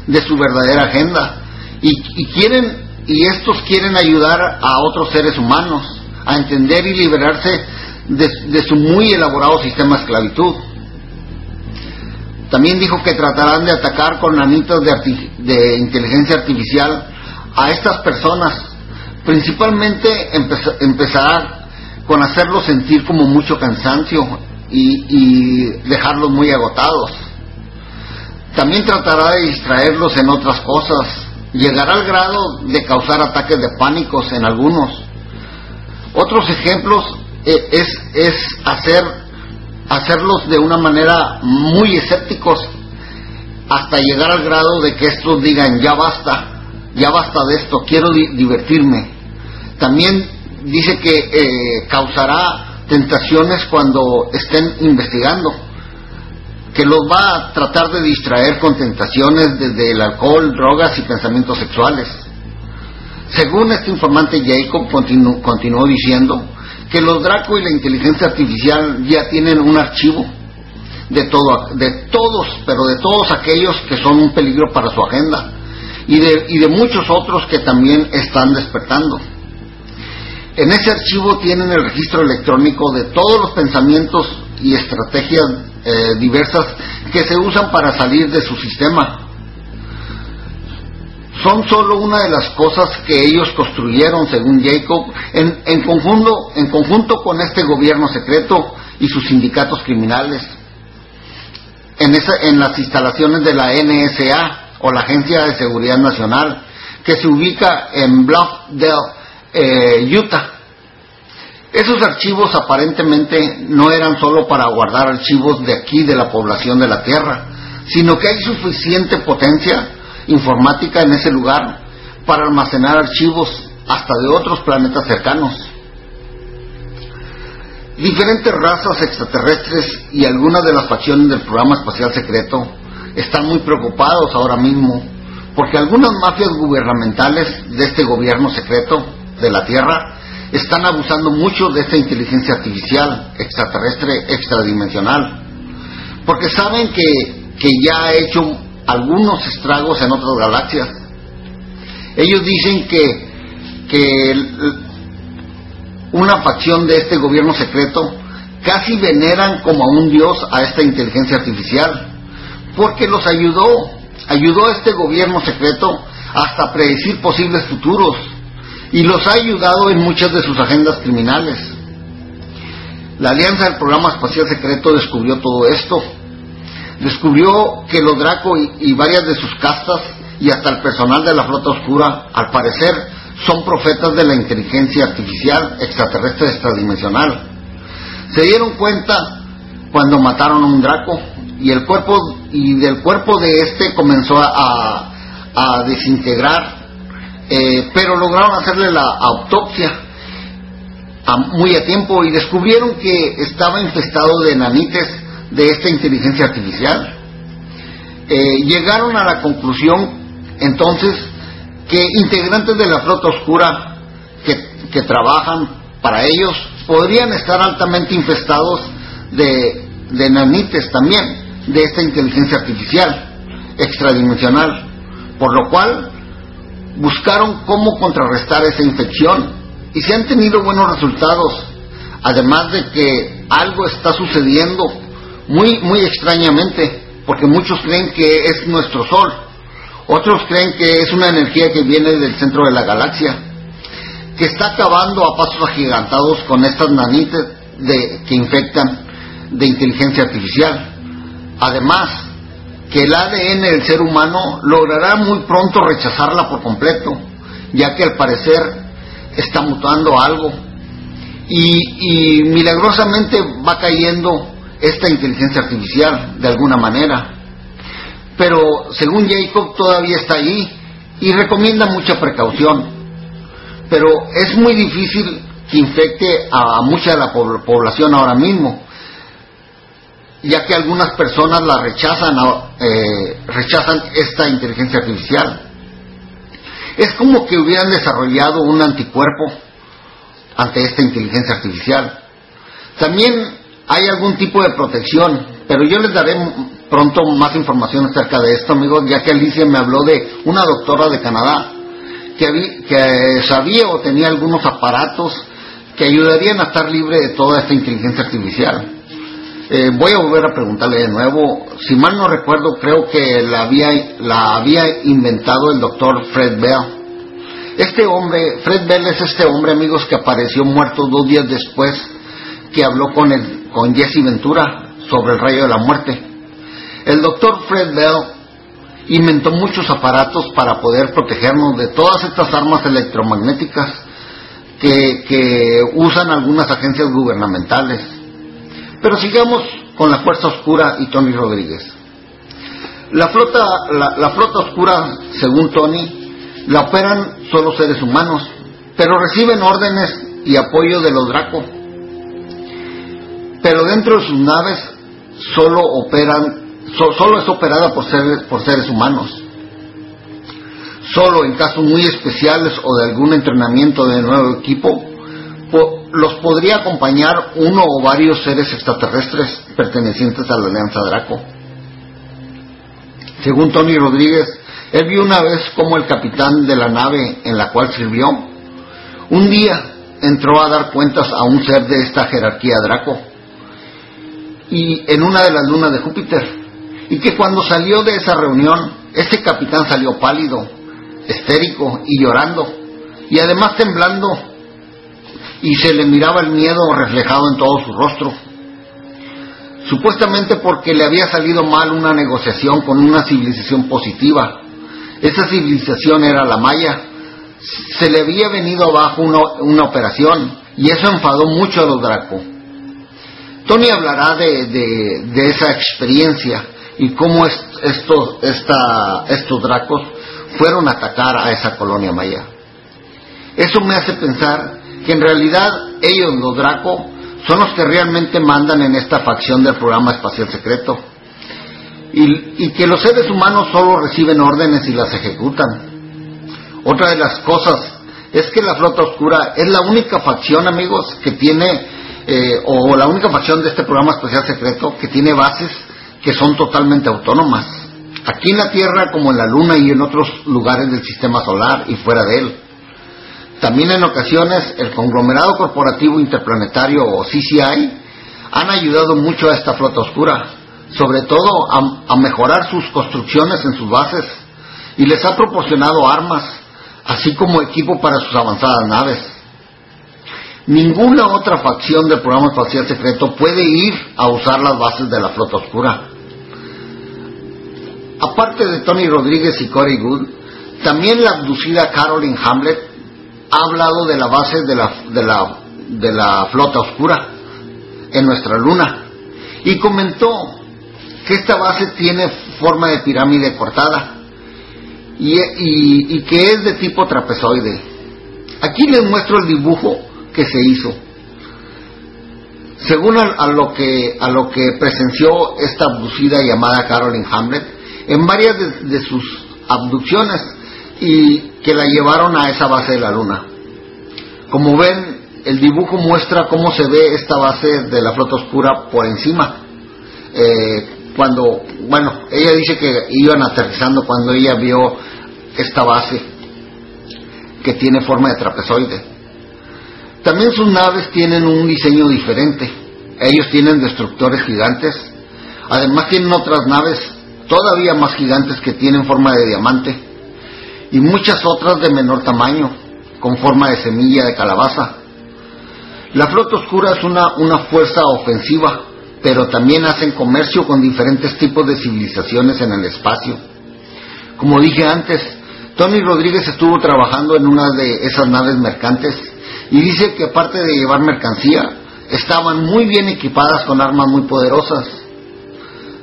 de su verdadera agenda y, quieren y estos quieren ayudar a otros seres humanos a entender y liberarse de, su muy elaborado sistema de esclavitud. También dijo que tratarán de atacar con anitos de, de inteligencia artificial a estas personas, principalmente empezar con hacerlos sentir como mucho cansancio y, dejarlos muy agotados. También tratará de distraerlos en otras cosas. Llegará al grado de causar ataques de pánicos en algunos. Otros ejemplos eh, es, es hacer, hacerlos de una manera muy escépticos hasta llegar al grado de que estos digan ya basta, ya basta de esto, quiero divertirme. También dice que eh, causará tentaciones cuando estén investigando, que los va a tratar de distraer con tentaciones desde el alcohol, drogas y pensamientos sexuales. Según este informante Jacob continuó diciendo que los Draco y la inteligencia artificial ya tienen un archivo de todo, de todos, pero de todos aquellos que son un peligro para su agenda y de, y de muchos otros que también están despertando. En ese archivo tienen el registro electrónico de todos los pensamientos y estrategias eh, diversas que se usan para salir de su sistema. Son solo una de las cosas que ellos construyeron, según Jacob, en, conjunto, en conjunto con este gobierno secreto y sus sindicatos criminales. En, esa, en las instalaciones de la NSA, o la Agencia de Seguridad Nacional, que se ubica en Bluffdale, eh, Utah. Esos archivos aparentemente no eran solo para guardar archivos de aquí, de la población de la Tierra, sino que hay suficiente potencia informática en ese lugar para almacenar archivos hasta de otros planetas cercanos. Diferentes razas extraterrestres y algunas de las facciones del programa espacial secreto están muy preocupados ahora mismo porque algunas mafias gubernamentales de este gobierno secreto de la Tierra están abusando mucho de esta inteligencia artificial extraterrestre extradimensional porque saben que, que ya ha hecho algunos estragos en otras galaxias. Ellos dicen que, que una facción de este gobierno secreto casi veneran como a un dios a esta inteligencia artificial porque los ayudó, ayudó a este gobierno secreto hasta predecir posibles futuros y los ha ayudado en muchas de sus agendas criminales. La Alianza del Programa Espacial Secreto descubrió todo esto. Descubrió que los Draco y, varias de sus castas y hasta el personal de la Flota Oscura, al parecer, son profetas de la inteligencia artificial extraterrestre extradimensional. Se dieron cuenta cuando mataron a un Draco y el cuerpo y del cuerpo de este comenzó a, desintegrar eh, pero lograron hacerle la autopsia muy a tiempo y descubrieron que estaba infestado de nanites de esta inteligencia artificial. Eh, llegaron a la conclusión entonces que integrantes de la flota oscura que, que trabajan para ellos podrían estar altamente infestados de, de nanites también, de esta inteligencia artificial extradimensional, por lo cual buscaron cómo contrarrestar esa infección y se han tenido buenos resultados, además de que algo está sucediendo muy, muy extrañamente, porque muchos creen que es nuestro Sol, otros creen que es una energía que viene del centro de la galaxia, que está acabando a pasos agigantados con estas nanitas de, que infectan de inteligencia artificial. Además, que el ADN del ser humano logrará muy pronto rechazarla por completo, ya que al parecer está mutando algo y, milagrosamente va cayendo esta inteligencia artificial de alguna manera. Pero según Jacob todavía está allí y recomienda mucha precaución. Pero es muy difícil que infecte a mucha de la población ahora mismo, ya que algunas personas la rechazan, eh, rechazan esta inteligencia artificial. Es como que hubieran desarrollado un anticuerpo ante esta inteligencia artificial. También hay algún tipo de protección, pero yo les daré pronto más información acerca de esto, amigos, ya que Alicia me habló de una doctora de Canadá que, que sabía o tenía algunos aparatos que ayudarían a estar libre de toda esta inteligencia artificial. Eh, voy a volver a preguntarle de nuevo. Si mal no recuerdo, creo que la había, la había inventado el doctor Fred Bell. Este hombre, Fred Bell es este hombre, amigos, que apareció muerto dos días después que habló con, el, con Jesse Ventura sobre el rayo de la muerte. El doctor Fred Bell inventó muchos aparatos para poder protegernos de todas estas armas electromagnéticas que, que usan algunas agencias gubernamentales pero sigamos con la Fuerza Oscura y Tony Rodríguez. La flota, la, flota oscura, según Tony, la operan solo seres humanos, pero reciben órdenes y apoyo de los Draco. Pero dentro de sus naves solo operan, solo es operada por seres, por seres humanos. Solo en casos muy especiales o de algún entrenamiento de nuevo equipo los podría acompañar uno o varios seres extraterrestres pertenecientes a la Alianza Draco. Según Tony Rodríguez, él vio una vez como el capitán de la nave en la cual sirvió, un día entró a dar cuentas a un ser de esta jerarquía Draco, y en una de las lunas de Júpiter, y que cuando salió de esa reunión, ese capitán salió pálido, estérico y llorando, y además temblando y se le miraba el miedo reflejado en todo su rostro. Supuestamente porque le había salido mal una negociación con una civilización positiva. Esa civilización era la Maya. Se le había venido abajo una, operación y eso enfadó mucho a los Draco. Tony hablará de, esa experiencia y cómo estos, estos Dracos fueron a atacar a esa colonia Maya. Eso me hace pensar que en realidad ellos, los Draco, son los que realmente mandan en esta facción del programa espacial secreto. Y, que los seres humanos solo reciben órdenes y las ejecutan. Otra de las cosas es que la flota oscura es la única facción, amigos, que tiene, eh, o la única facción de este programa espacial secreto que tiene bases que son totalmente autónomas. Aquí en la Tierra como en la Luna y en otros lugares del sistema solar y fuera de él. También en ocasiones el conglomerado corporativo interplanetario o CCI han ayudado mucho a esta flota oscura, sobre todo a, mejorar sus construcciones en sus bases y les ha proporcionado armas, así como equipo para sus avanzadas naves. Ninguna otra facción del programa espacial secreto puede ir a usar las bases de la flota oscura. Aparte de Tony Rodríguez y Corey Good, también la abducida Carolyn Hamlet ha hablado de la base de la, de la, de la flota oscura en nuestra luna y comentó que esta base tiene forma de pirámide cortada y, y, que es de tipo trapezoide. Aquí les muestro el dibujo que se hizo. Según a, lo que a lo que presenció esta abducida llamada Carolyn Hamlet en varias de sus abducciones y que la llevaron a esa base de la luna. Como ven, el dibujo muestra cómo se ve esta base de la flota oscura por encima. Eh, cuando, bueno, ella dice que iban aterrizando cuando ella vio esta base que tiene forma de trapezoide. También sus naves tienen un diseño diferente. Ellos tienen destructores gigantes. Además tienen otras naves todavía más gigantes que tienen forma de diamante. Y muchas otras de menor tamaño, con forma de semilla de calabaza. La flota oscura es una, una fuerza ofensiva, pero también hacen comercio con diferentes tipos de civilizaciones en el espacio. Como dije antes, Tony Rodríguez estuvo trabajando en una de esas naves mercantes y dice que aparte de llevar mercancía, estaban muy bien equipadas con armas muy poderosas.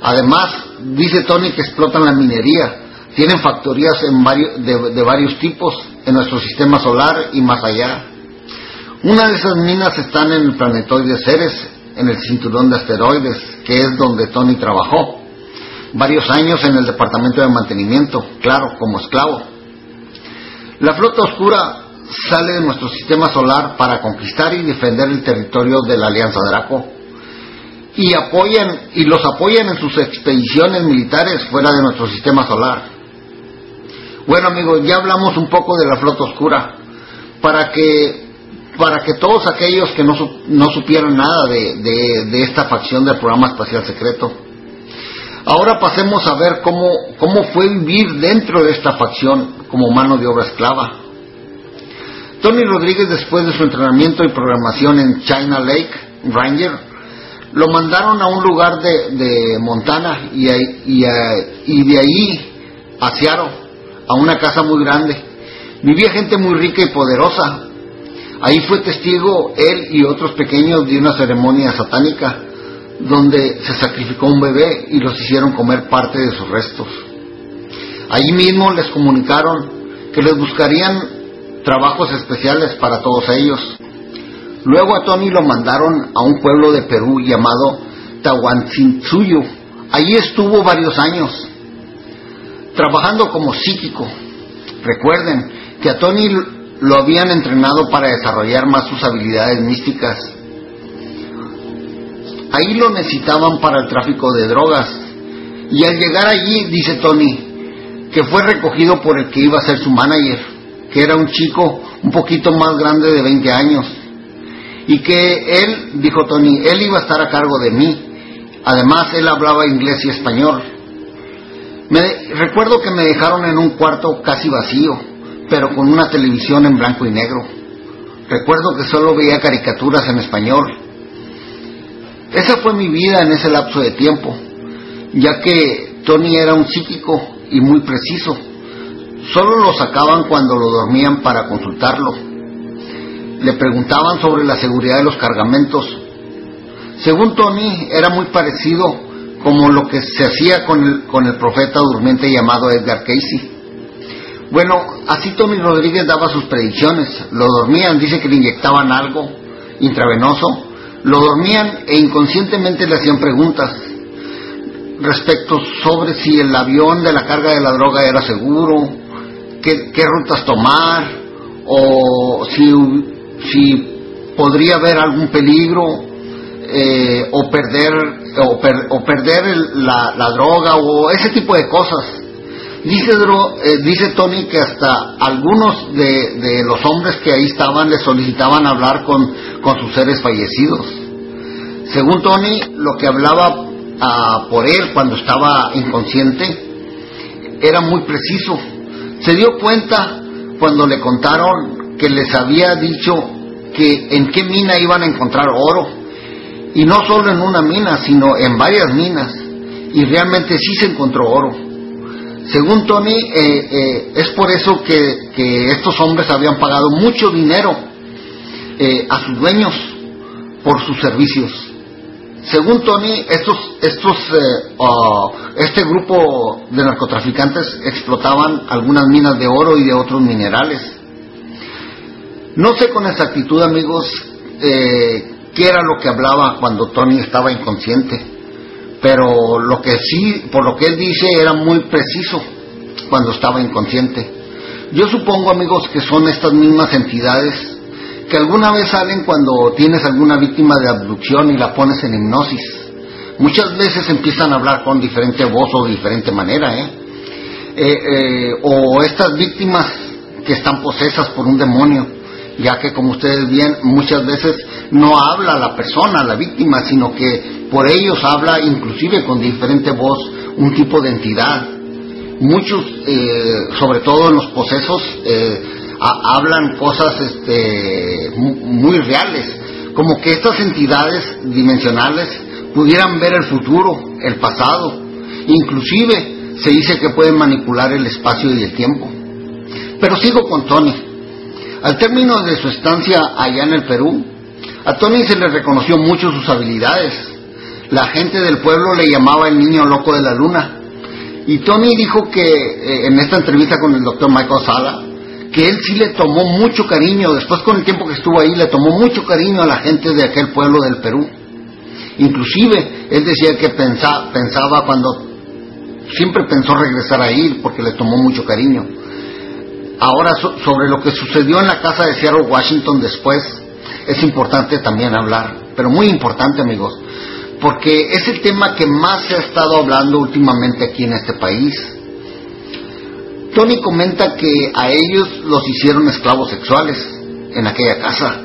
Además, dice Tony que explotan la minería, tienen factorías de varios tipos en nuestro sistema solar y más allá. Una de esas minas están en el planetoide Ceres, en el cinturón de asteroides, que es donde Tony trabajó. Varios años en el departamento de mantenimiento, claro, como esclavo. La flota oscura sale de nuestro sistema solar para conquistar y defender el territorio de la Alianza Draco y apoyan y los apoyan en sus expediciones militares fuera de nuestro sistema solar. Bueno amigos, ya hablamos un poco de la flota oscura para que para que todos aquellos que no, no supieran nada de, de, esta facción del programa espacial secreto. Ahora pasemos a ver cómo, cómo fue vivir dentro de esta facción como mano de obra esclava. Tony Rodríguez, después de su entrenamiento y programación en China Lake Ranger, lo mandaron a un lugar de, de Montana y, y, y, de ahí a a una casa muy grande. Vivía gente muy rica y poderosa. Ahí fue testigo él y otros pequeños de una ceremonia satánica donde se sacrificó un bebé y los hicieron comer parte de sus restos. Allí mismo les comunicaron que les buscarían trabajos especiales para todos ellos. Luego a Tony lo mandaron a un pueblo de Perú llamado Tahuantinsuyo. Allí estuvo varios años, trabajando como psíquico. Recuerden que a Tony lo habían entrenado para desarrollar más sus habilidades místicas. Ahí lo necesitaban para el tráfico de drogas. Y al llegar allí, dice Tony, que fue recogido por el que iba a ser su manager, que era un chico un poquito más grande de 20 años. Y que él, dijo Tony, él iba a estar a cargo de mí. Además, él hablaba inglés y español. Me, recuerdo que me dejaron en un cuarto casi vacío, pero con una televisión en blanco y negro. Recuerdo que solo veía caricaturas en español. Esa fue mi vida en ese lapso de tiempo, ya que Tony era un psíquico y muy preciso. Solo lo sacaban cuando lo dormían para consultarlo. Le preguntaban sobre la seguridad de los cargamentos. Según Tony, era muy parecido como lo que se hacía con el, con el profeta durmiente llamado Edgar Casey. Bueno, así Tony Rodríguez daba sus predicciones. Lo dormían, dice que le inyectaban algo intravenoso. Lo dormían e inconscientemente le hacían preguntas respecto sobre si el avión de la carga de la droga era seguro, qué, qué rutas tomar, o si, si podría haber algún peligro, eh, o perder, o, per, o perder el, la, la droga, o ese tipo de cosas. Dice, eh, dice Tony que hasta algunos de, de, los hombres que ahí estaban le solicitaban hablar con, con sus seres fallecidos. Según Tony, lo que hablaba ah, por él cuando estaba inconsciente era muy preciso. Se dio cuenta cuando le contaron que les había dicho que en qué mina iban a encontrar oro. Y no solo en una mina, sino en varias minas. Y realmente sí se encontró oro. Según Tony, eh, eh, es por eso que, que, estos hombres habían pagado mucho dinero eh, a sus dueños por sus servicios. Según Tony, estos, estos, uh, este grupo de narcotraficantes explotaban algunas minas de oro y de otros minerales. No sé con exactitud, amigos, era lo que hablaba cuando Tony estaba inconsciente pero lo que sí, por lo que él dice, era muy preciso cuando estaba inconsciente. Yo supongo, amigos, que son estas mismas entidades que alguna vez salen cuando tienes alguna víctima de abducción y la pones en hipnosis. Muchas veces empiezan a hablar con diferente voz o diferente manera, ¿eh? Eh, eh, o estas víctimas que están posesas por un demonio, ya que como ustedes ven, muchas veces no habla la persona, la víctima, sino que por ellos habla inclusive con diferente voz un tipo de entidad. Muchos, eh, sobre todo en los posesos, eh, ha- hablan cosas este, mu- muy reales, como que estas entidades dimensionales pudieran ver el futuro, el pasado, inclusive se dice que pueden manipular el espacio y el tiempo. Pero sigo con Tony. Al término de su estancia allá en el Perú, a Tony se le reconoció mucho sus habilidades. La gente del pueblo le llamaba el niño loco de la luna. Y Tony dijo que eh, en esta entrevista con el doctor Michael Sala, que él sí le tomó mucho cariño, después con el tiempo que estuvo ahí, le tomó mucho cariño a la gente de aquel pueblo del Perú. Inclusive, él decía que pensa- pensaba cuando siempre pensó regresar a ir porque le tomó mucho cariño. Ahora, so- sobre lo que sucedió en la casa de Seattle, Washington después, es importante también hablar, pero muy importante, amigos, porque es el tema que más se ha estado hablando últimamente aquí en este país. Tony comenta que a ellos los hicieron esclavos sexuales en aquella casa.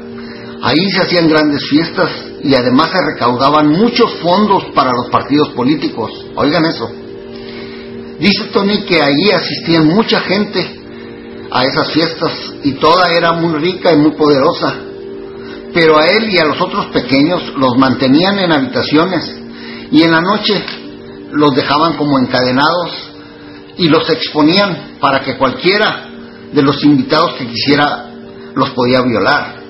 Ahí se hacían grandes fiestas y además se recaudaban muchos fondos para los partidos políticos. Oigan eso. Dice Tony que allí asistían mucha gente a esas fiestas y toda era muy rica y muy poderosa. Pero a él y a los otros pequeños los mantenían en habitaciones y en la noche los dejaban como encadenados y los exponían para que cualquiera de los invitados que quisiera los podía violar.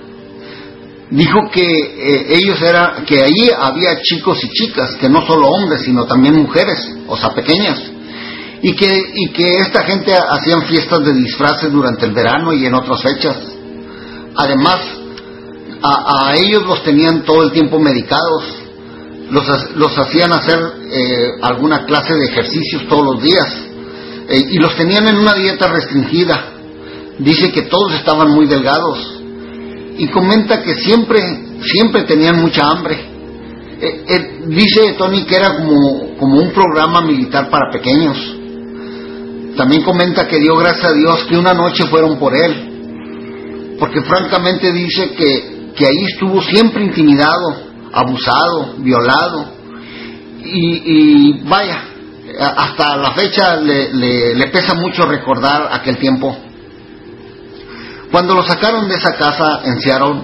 Dijo que eh, ellos era que allí había chicos y chicas, que no solo hombres, sino también mujeres, o sea, pequeñas y que, y que esta gente hacían fiestas de disfraces durante el verano y en otras fechas. Además, a, ellos los tenían todo el tiempo medicados, los, los hacían hacer eh, alguna clase de ejercicios todos los días eh, y los tenían en una dieta restringida. Dice que todos estaban muy delgados y comenta que siempre, siempre tenían mucha hambre. Eh, eh, dice Tony que era como, como un programa militar para pequeños. También comenta que dio gracias a Dios que una noche fueron por él, porque francamente dice que, que ahí estuvo siempre intimidado, abusado, violado, y, vaya, hasta la fecha le, le- le pesa mucho recordar aquel tiempo. Cuando lo sacaron de esa casa en Seattle,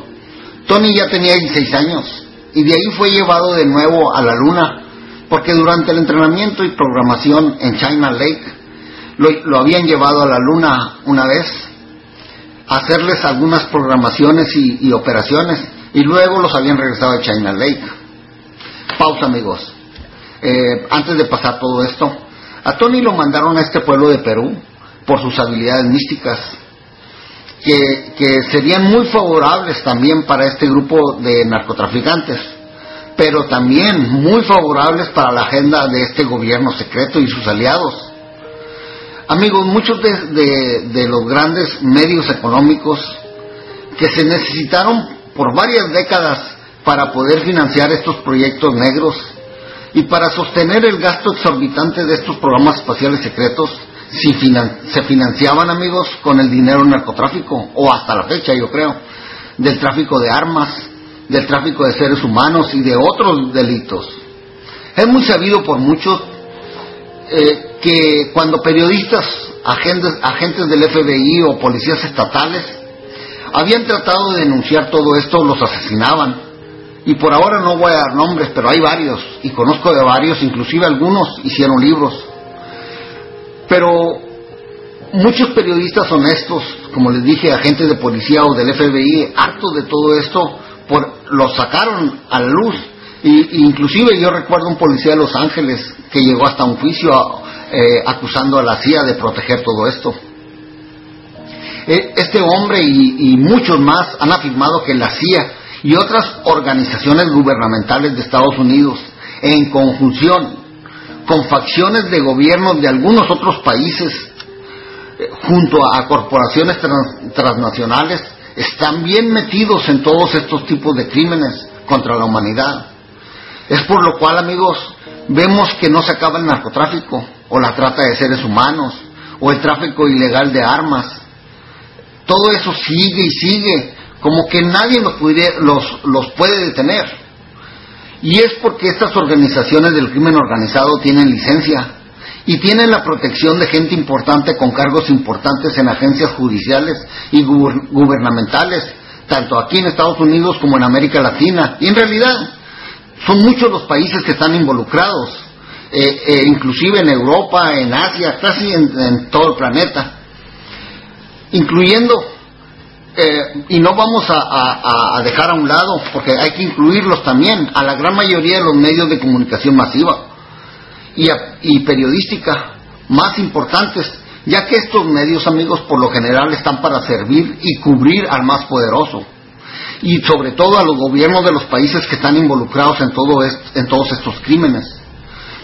Tony ya tenía 16 años y de ahí fue llevado de nuevo a la luna, porque durante el entrenamiento y programación en China Lake lo, habían llevado a la luna una vez, a hacerles algunas programaciones y, y operaciones, y luego los habían regresado a China Lake. Pausa, amigos. Eh, antes de pasar todo esto, a Tony lo mandaron a este pueblo de Perú por sus habilidades místicas, que, que serían muy favorables también para este grupo de narcotraficantes, pero también muy favorables para la agenda de este gobierno secreto y sus aliados. Amigos, muchos de, de- los grandes medios económicos que se necesitaron por varias décadas para poder financiar estos proyectos negros y para sostener el gasto exorbitante de estos programas espaciales secretos, si se financiaban, amigos, con el dinero del narcotráfico, o hasta la fecha, yo creo, del tráfico de armas, del tráfico de seres humanos y de otros delitos. Es muy sabido por muchos eh, que cuando periodistas, agentes, agentes del FBI o policías estatales habían tratado de denunciar todo esto, los asesinaban. Y por ahora no voy a dar nombres, pero hay varios, y conozco de varios, inclusive algunos hicieron libros. Pero muchos periodistas honestos, como les dije, agentes de policía o del FBI, hartos de todo esto, por, lo sacaron a la luz. Y, inclusive yo recuerdo un policía de Los Ángeles que llegó hasta un juicio eh, acusando a la CIA de proteger todo esto. Eh, Este hombre y, muchos más han afirmado que la CIA y otras organizaciones gubernamentales de Estados Unidos, en conjunción con facciones de gobiernos de algunos otros países, eh, junto a corporaciones trans- transnacionales, están bien metidos en todos estos tipos de crímenes contra la humanidad. Es por lo cual, amigos, vemos que no se acaba el narcotráfico o la trata de seres humanos o el tráfico ilegal de armas. Todo eso sigue y sigue, como que nadie los, los, los puede detener. Y es porque estas organizaciones del crimen organizado tienen licencia y tienen la protección de gente importante con cargos importantes en agencias judiciales y gubernamentales, tanto aquí en Estados Unidos como en América Latina. Y en realidad son muchos los países que están involucrados, eh, eh, inclusive en Europa, en Asia, casi en, todo el planeta, incluyendo, eh, y no vamos a, dejar a un lado, porque hay que incluirlos también, a la gran mayoría de los medios de comunicación masiva y, periodística más importantes, ya que estos medios, amigos, por lo general están para servir y cubrir al más poderoso y sobre todo a los gobiernos de los países que están involucrados en, todo en todos estos crímenes.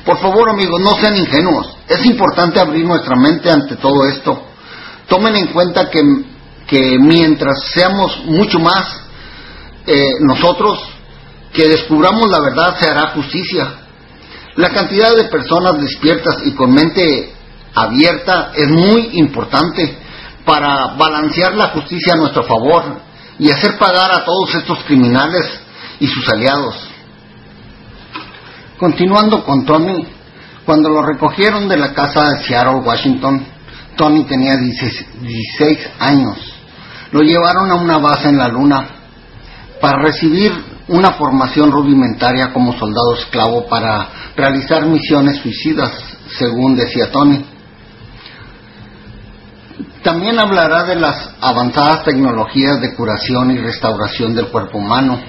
Por favor, amigos, no sean ingenuos. Es importante abrir nuestra mente ante todo esto. Tomen en cuenta que, que mientras seamos mucho más eh, nosotros que descubramos la verdad, se hará justicia. La cantidad de personas despiertas y con mente abierta es muy importante para balancear la justicia a nuestro favor y hacer pagar a todos estos criminales y sus aliados. Continuando con Tony, cuando lo recogieron de la casa de Seattle, Washington, Tony tenía 16 años. Lo llevaron a una base en la luna para recibir una formación rudimentaria como soldado esclavo para realizar misiones suicidas, según decía Tony. También hablará de las avanzadas tecnologías de curación y restauración del cuerpo humano,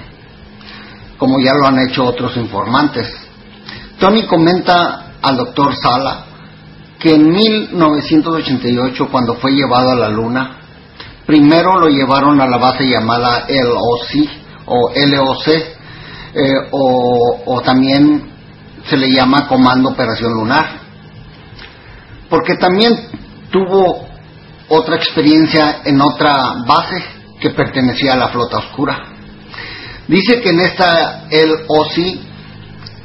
como ya lo han hecho otros informantes. Tony comenta al doctor Sala que en 1988, cuando fue llevado a la Luna, primero lo llevaron a la base llamada LOC o LOC, eh, o, o también se le llama Comando Operación Lunar, porque también tuvo otra experiencia en otra base que pertenecía a la flota oscura. Dice que en esta el OSI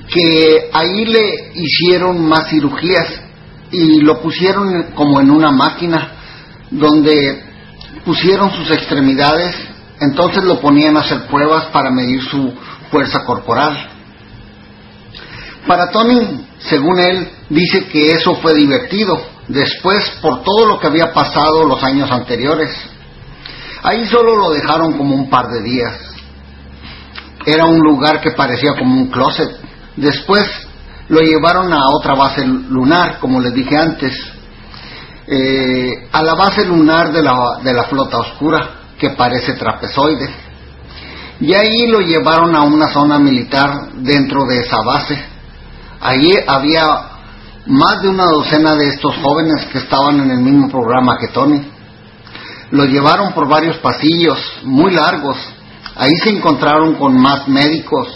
que ahí le hicieron más cirugías y lo pusieron como en una máquina donde pusieron sus extremidades, entonces lo ponían a hacer pruebas para medir su fuerza corporal. Para Tony, según él, dice que eso fue divertido, después por todo lo que había pasado los años anteriores. Ahí solo lo dejaron como un par de días. Era un lugar que parecía como un closet. Después lo llevaron a otra base lunar, como les dije antes, eh, a la base lunar de la, de la flota oscura, que parece trapezoide. Y ahí lo llevaron a una zona militar dentro de esa base. Allí había más de una docena de estos jóvenes que estaban en el mismo programa que Tony. Lo llevaron por varios pasillos muy largos. Ahí se encontraron con más médicos.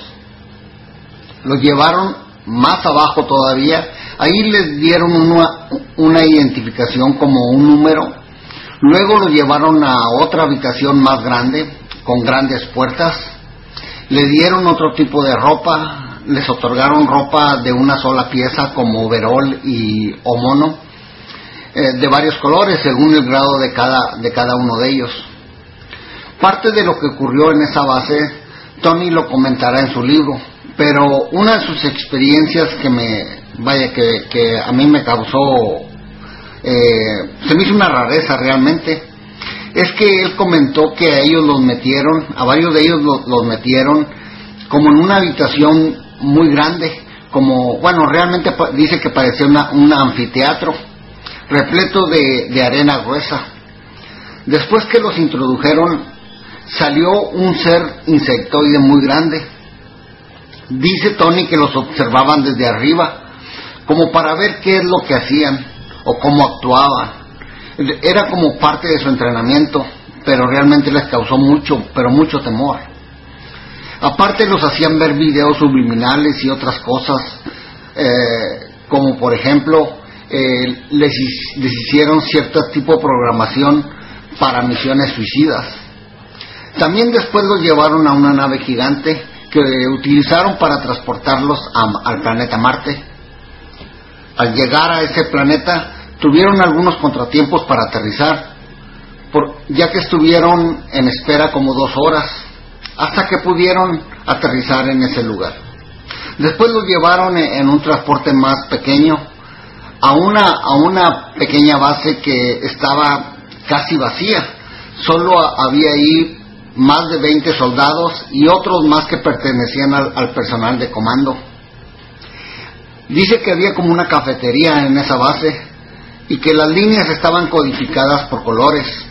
Lo llevaron más abajo todavía. Ahí les dieron una, una identificación como un número. Luego lo llevaron a otra habitación más grande, con grandes puertas. Le dieron otro tipo de ropa, les otorgaron ropa de una sola pieza como overol y o mono eh, de varios colores según el grado de cada, de cada uno de ellos. Parte de lo que ocurrió en esa base, Tony lo comentará en su libro, pero una de sus experiencias que me, vaya, que, a mí me causó, eh, se me hizo una rareza realmente, es que él comentó que a ellos los metieron, a varios de ellos los metieron como en una habitación muy grande, como, bueno, realmente dice que parecía un anfiteatro, repleto de, de arena gruesa. Después que los introdujeron, salió un ser insectoide muy grande. Dice Tony que los observaban desde arriba, como para ver qué es lo que hacían o cómo actuaban. Era como parte de su entrenamiento, pero realmente les causó mucho, pero mucho temor. Aparte los hacían ver videos subliminales y otras cosas, eh, como por ejemplo eh, les, hicieron cierto tipo de programación para misiones suicidas. También después los llevaron a una nave gigante que utilizaron para transportarlos a- al planeta Marte. Al llegar a ese planeta tuvieron algunos contratiempos para aterrizar, por- ya que estuvieron en espera como dos horas, hasta que pudieron aterrizar en ese lugar. Después los llevaron en en un transporte más pequeño a una, a una pequeña base que estaba casi vacía. Solo había ahí más de 20 soldados y otros más que pertenecían al, al personal de comando. Dice que había como una cafetería en esa base y que las líneas estaban codificadas por colores.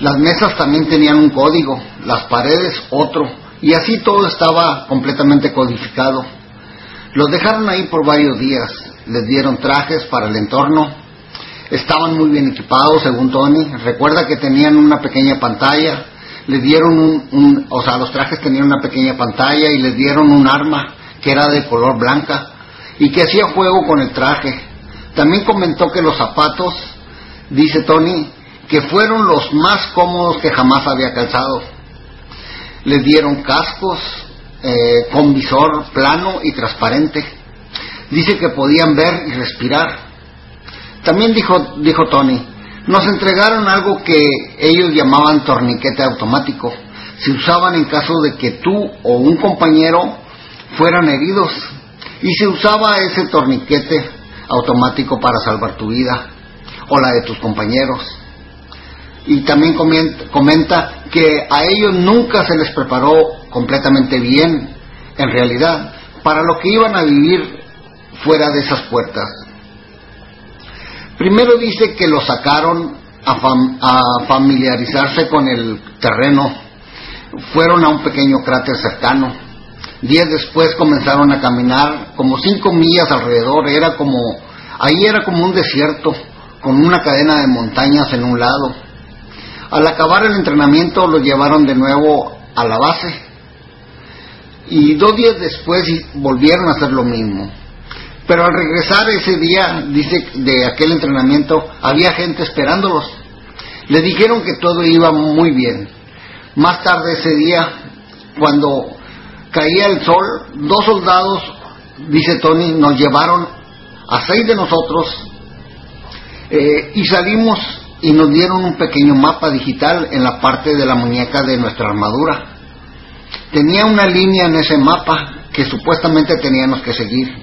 Las mesas también tenían un código, las paredes otro, y así todo estaba completamente codificado. Los dejaron ahí por varios días, les dieron trajes para el entorno, estaban muy bien equipados según Tony, recuerda que tenían una pequeña pantalla, les dieron un, un- o sea, los trajes tenían una pequeña pantalla y les dieron un arma que era de color blanca y que hacía juego con el traje. También comentó que los zapatos, dice Tony, que fueron los más cómodos que jamás había calzado. Les dieron cascos eh, con visor plano y transparente. Dice que podían ver y respirar. También dijo, dijo Tony, nos entregaron algo que ellos llamaban torniquete automático. Se usaban en caso de que tú o un compañero fueran heridos. Y se usaba ese torniquete automático para salvar tu vida o la de tus compañeros. Y también comenta, que a ellos nunca se les preparó completamente bien, en realidad, para lo que iban a vivir fuera de esas puertas. Primero dice que lo sacaron a familiarizarse con el terreno. Fueron a un pequeño cráter cercano. Días después comenzaron a caminar como cinco millas alrededor. Era como, ahí era como un desierto con una cadena de montañas en un lado. Al acabar el entrenamiento lo llevaron de nuevo a la base y dos días después volvieron a hacer lo mismo. Pero al regresar ese día, dice, de aquel entrenamiento, había gente esperándolos. Le dijeron que todo iba muy bien. Más tarde ese día, cuando caía el sol, dos soldados, dice Tony, nos llevaron a seis de nosotros eh, y salimos y nos dieron un pequeño mapa digital en la parte de la muñeca de nuestra armadura. Tenía una línea en ese mapa que supuestamente teníamos que seguir.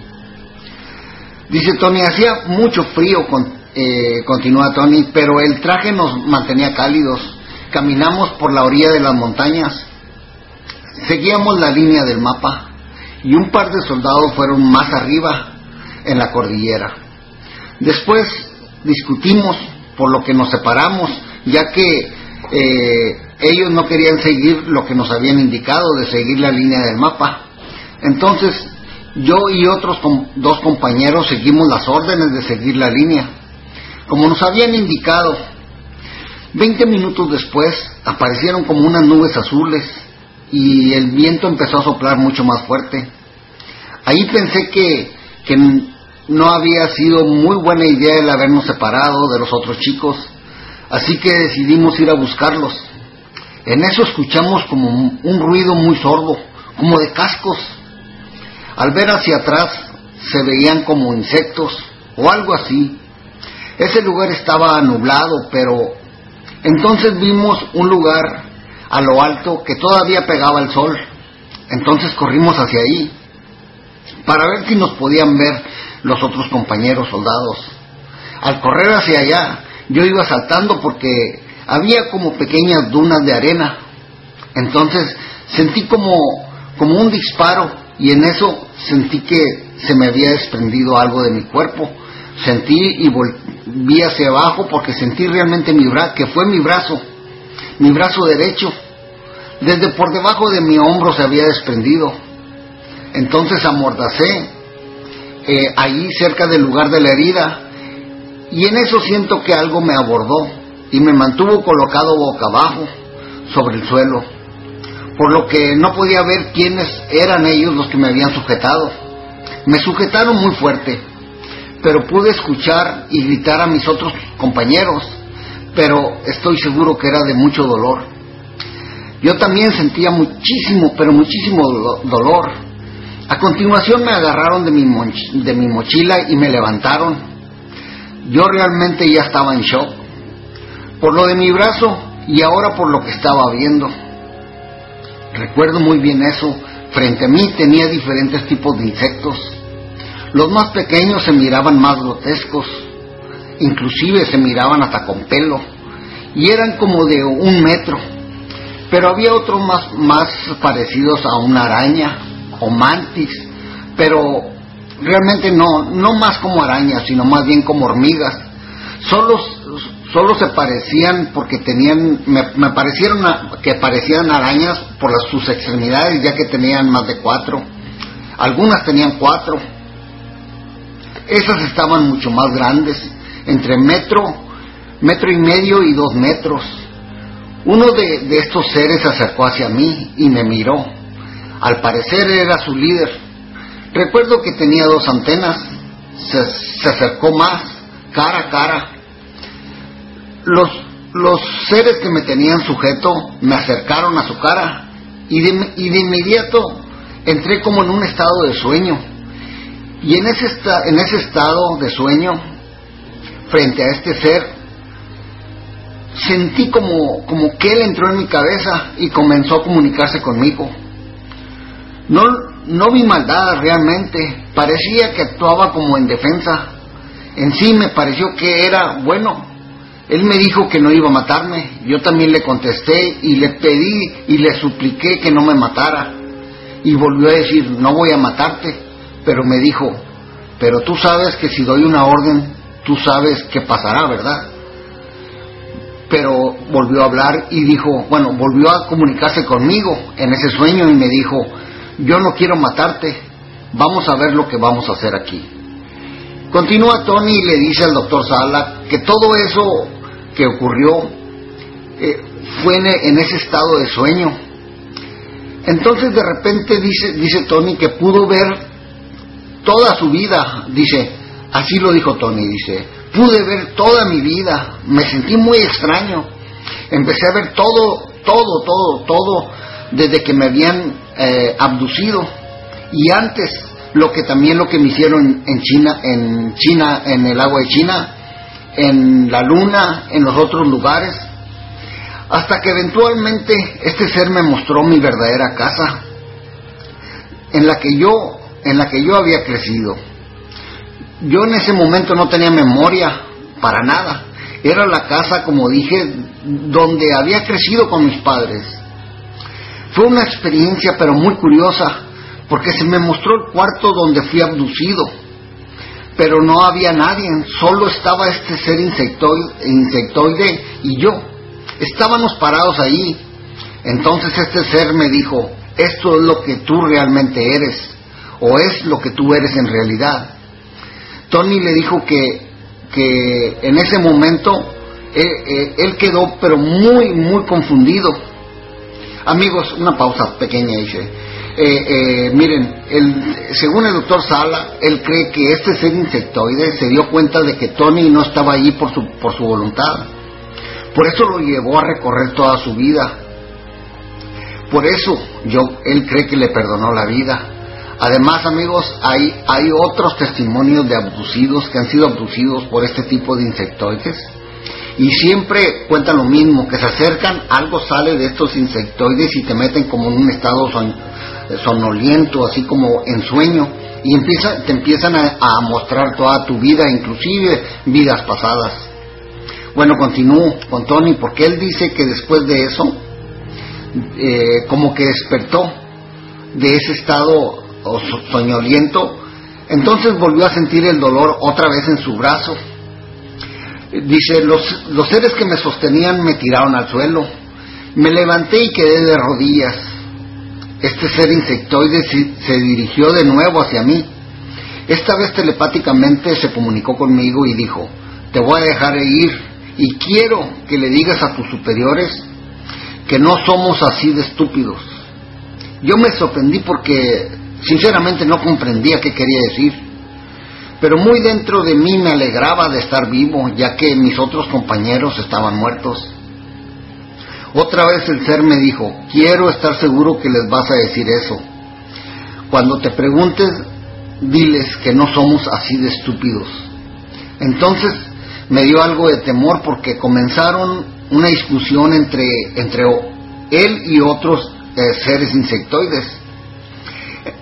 Dice Tony, hacía mucho frío, con- eh, continúa Tony, pero el traje nos mantenía cálidos. Caminamos por la orilla de las montañas, seguíamos la línea del mapa y un par de soldados fueron más arriba en la cordillera. Después discutimos por lo que nos separamos, ya que eh, ellos no querían seguir lo que nos habían indicado de seguir la línea del mapa. Entonces yo y otros com- dos compañeros seguimos las órdenes de seguir la línea, como nos habían indicado. Veinte minutos después aparecieron como unas nubes azules y el viento empezó a soplar mucho más fuerte. Ahí pensé que, que no había sido muy buena idea el habernos separado de los otros chicos, así que decidimos ir a buscarlos. En eso escuchamos como un ruido muy sordo, como de cascos. Al ver hacia atrás se veían como insectos o algo así. Ese lugar estaba nublado, pero entonces vimos un lugar a lo alto que todavía pegaba el sol. Entonces corrimos hacia ahí para ver si nos podían ver los otros compañeros soldados. Al correr hacia allá, yo iba saltando porque había como pequeñas dunas de arena. Entonces sentí como, como un disparo y en eso sentí que se me había desprendido algo de mi cuerpo. Sentí y volví hacia abajo porque sentí realmente mi brazo, que fue mi brazo, mi brazo derecho. Desde por debajo de mi hombro se había desprendido. Entonces amordacé eh, ahí cerca del lugar de la herida y en eso siento que algo me abordó y me mantuvo colocado boca abajo sobre el suelo, por lo que no podía ver quiénes eran ellos los que me habían sujetado. Me sujetaron muy fuerte, pero pude escuchar y gritar a mis otros compañeros, pero estoy seguro que era de mucho dolor. Yo también sentía muchísimo, pero muchísimo do- dolor. A continuación me agarraron de mi, de mi mochila y me levantaron. Yo realmente ya estaba en shock. Por lo de mi brazo y ahora por lo que estaba viendo. Recuerdo muy bien eso. Frente a mí tenía diferentes tipos de insectos. Los más pequeños se miraban más grotescos. Inclusive se miraban hasta con pelo. Y eran como de un metro. Pero había otros más parecidos a una araña o mantis. Pero realmente no, no más como arañas, sino más bien como hormigas. Solo, solo se parecían porque tenían, me, me parecieron a- que parecían arañas por las, sus extremidades, ya que tenían más de cuatro. Algunas tenían cuatro. Esas estaban mucho más grandes, entre metro, metro y medio y dos metros. Uno de, de estos seres se acercó hacia mí y me miró. Al parecer era su líder. Recuerdo que tenía dos antenas. Se, se acercó más, cara a cara. Los, los seres que me tenían sujeto me acercaron a su cara y de, y de inmediato entré como en un estado de sueño. Y en ese, en ese estado de sueño, frente a este ser, sentí como, como que él entró en mi cabeza y comenzó a comunicarse conmigo. No, no vi maldad realmente, parecía que actuaba como en defensa. En sí me pareció que era bueno. Él me dijo que no iba a matarme, yo también le contesté y le pedí y le supliqué que no me matara. Y volvió a decir, no voy a matarte, pero me dijo, pero tú sabes que si doy una orden, tú sabes qué pasará, ¿verdad? Pero volvió a hablar y dijo, bueno, volvió a comunicarse conmigo en ese sueño y me dijo, yo no quiero matarte, vamos a ver lo que vamos a hacer aquí. Continúa Tony y le dice al doctor Sala que todo eso que ocurrió eh, fue en, en ese estado de sueño. Entonces de repente dice, dice Tony que pudo ver toda su vida, dice, así lo dijo Tony, dice, pude ver toda mi vida, me sentí muy extraño, empecé a ver todo, todo, todo, todo, desde que me habían eh, abducido y antes lo que también lo que me hicieron en China, en China, en el agua de China, en la luna, en los otros lugares, hasta que eventualmente este ser me mostró mi verdadera casa, en la que yo, en la que yo había crecido. Yo en ese momento no tenía memoria para nada. Era la casa, como dije, donde había crecido con mis padres. Fue una experiencia pero muy curiosa, porque se me mostró el cuarto donde fui abducido, pero no había nadie, solo estaba este ser insectoide, insectoide y yo. Estábamos parados ahí. Entonces este ser me dijo, esto es lo que tú realmente eres, o es lo que tú eres en realidad. Tony le dijo que, que en ese momento eh, eh, él quedó pero muy, muy confundido. Amigos, una pausa pequeña, dice. Eh, eh, miren, según el doctor Sala, él cree que este ser insectoide se dio cuenta de que Tony no estaba allí por su, por su voluntad. Por eso lo llevó a recorrer toda su vida. Por eso yo, él cree que le perdonó la vida. Además, amigos, hay, hay otros testimonios de abducidos que han sido abducidos por este tipo de insectoides. Y siempre cuentan lo mismo, que se acercan, algo sale de estos insectoides y te meten como en un estado son- sonoliento, así como en sueño, y empieza, te empiezan a, mostrar toda tu vida, inclusive vidas pasadas. Bueno, continúo con Tony, porque él dice que después de eso, eh, como que despertó de ese estado soñoliento, entonces volvió a sentir el dolor otra vez en su brazo. Dice, los, los seres que me sostenían me tiraron al suelo. Me levanté y quedé de rodillas. Este ser insectoide se, dirigió de nuevo hacia mí. Esta vez telepáticamente se comunicó conmigo y dijo, te voy a dejar ir y quiero que le digas a tus superiores que no somos así de estúpidos. Yo me sorprendí porque sinceramente no comprendía qué quería decir pero muy dentro de mí me alegraba de estar vivo, ya que mis otros compañeros estaban muertos. Otra vez el ser me dijo, quiero estar seguro que les vas a decir eso. Cuando te preguntes, diles que no somos así de estúpidos. Entonces me dio algo de temor porque comenzaron una discusión entre, entre él y otros eh, seres insectoides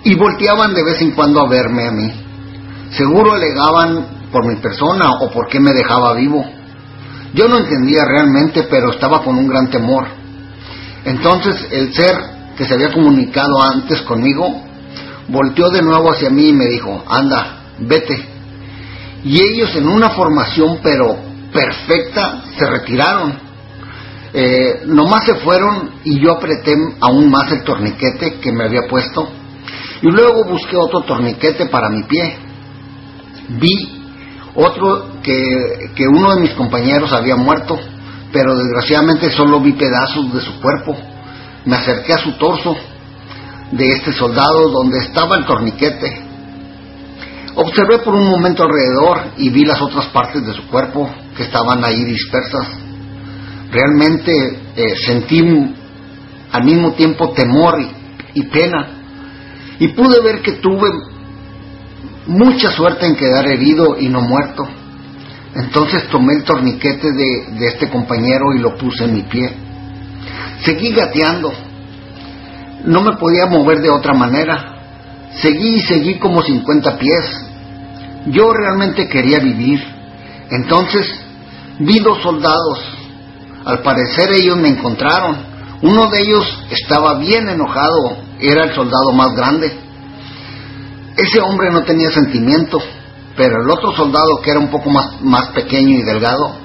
y volteaban de vez en cuando a verme a mí. Seguro alegaban por mi persona o por qué me dejaba vivo. Yo no entendía realmente, pero estaba con un gran temor. Entonces el ser que se había comunicado antes conmigo volteó de nuevo hacia mí y me dijo, anda, vete. Y ellos en una formación pero perfecta se retiraron. Eh, nomás se fueron y yo apreté aún más el torniquete que me había puesto y luego busqué otro torniquete para mi pie. Vi otro que, que uno de mis compañeros había muerto, pero desgraciadamente solo vi pedazos de su cuerpo. Me acerqué a su torso de este soldado donde estaba el torniquete. Observé por un momento alrededor y vi las otras partes de su cuerpo que estaban ahí dispersas. Realmente eh, sentí al mismo tiempo temor y, y pena. Y pude ver que tuve mucha suerte en quedar herido y no muerto. Entonces tomé el torniquete de, de, este compañero y lo puse en mi pie. Seguí gateando. No me podía mover de otra manera. Seguí y seguí como 50 pies. Yo realmente quería vivir. Entonces vi dos soldados. Al parecer ellos me encontraron. Uno de ellos estaba bien enojado. Era el soldado más grande. Ese hombre no tenía sentimiento, pero el otro soldado, que era un poco más, más pequeño y delgado,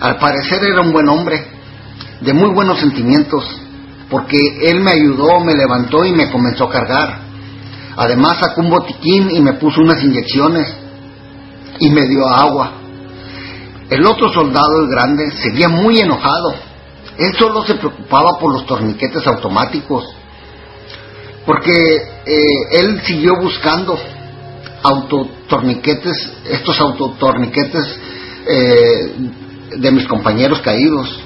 al parecer era un buen hombre, de muy buenos sentimientos, porque él me ayudó, me levantó y me comenzó a cargar. Además sacó un botiquín y me puso unas inyecciones y me dio agua. El otro soldado, el grande, seguía muy enojado. Él solo se preocupaba por los torniquetes automáticos porque eh, él siguió buscando autotorniquetes, estos autotorniquetes eh, de mis compañeros caídos.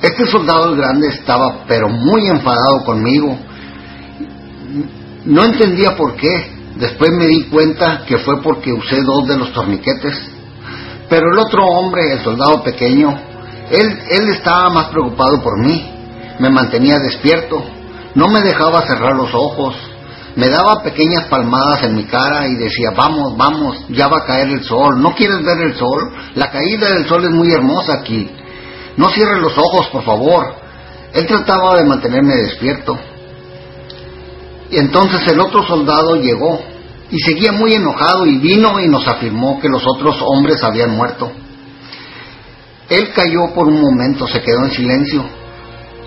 Este soldado grande estaba pero muy enfadado conmigo. No entendía por qué. Después me di cuenta que fue porque usé dos de los torniquetes. Pero el otro hombre, el soldado pequeño, él, él estaba más preocupado por mí. Me mantenía despierto no me dejaba cerrar los ojos, me daba pequeñas palmadas en mi cara y decía, vamos, vamos, ya va a caer el sol, ¿no quieres ver el sol? La caída del sol es muy hermosa aquí, no cierres los ojos, por favor. Él trataba de mantenerme despierto. Y entonces el otro soldado llegó y seguía muy enojado y vino y nos afirmó que los otros hombres habían muerto. Él cayó por un momento, se quedó en silencio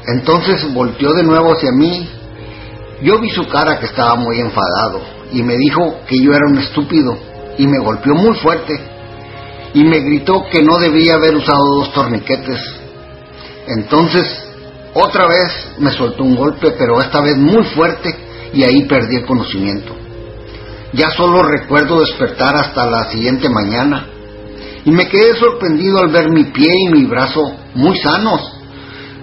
entonces volteó de nuevo hacia mí. Yo vi su cara que estaba muy enfadado y me dijo que yo era un estúpido y me golpeó muy fuerte y me gritó que no debía haber usado dos torniquetes. Entonces, otra vez me soltó un golpe, pero esta vez muy fuerte y ahí perdí el conocimiento. Ya solo recuerdo despertar hasta la siguiente mañana y me quedé sorprendido al ver mi pie y mi brazo muy sanos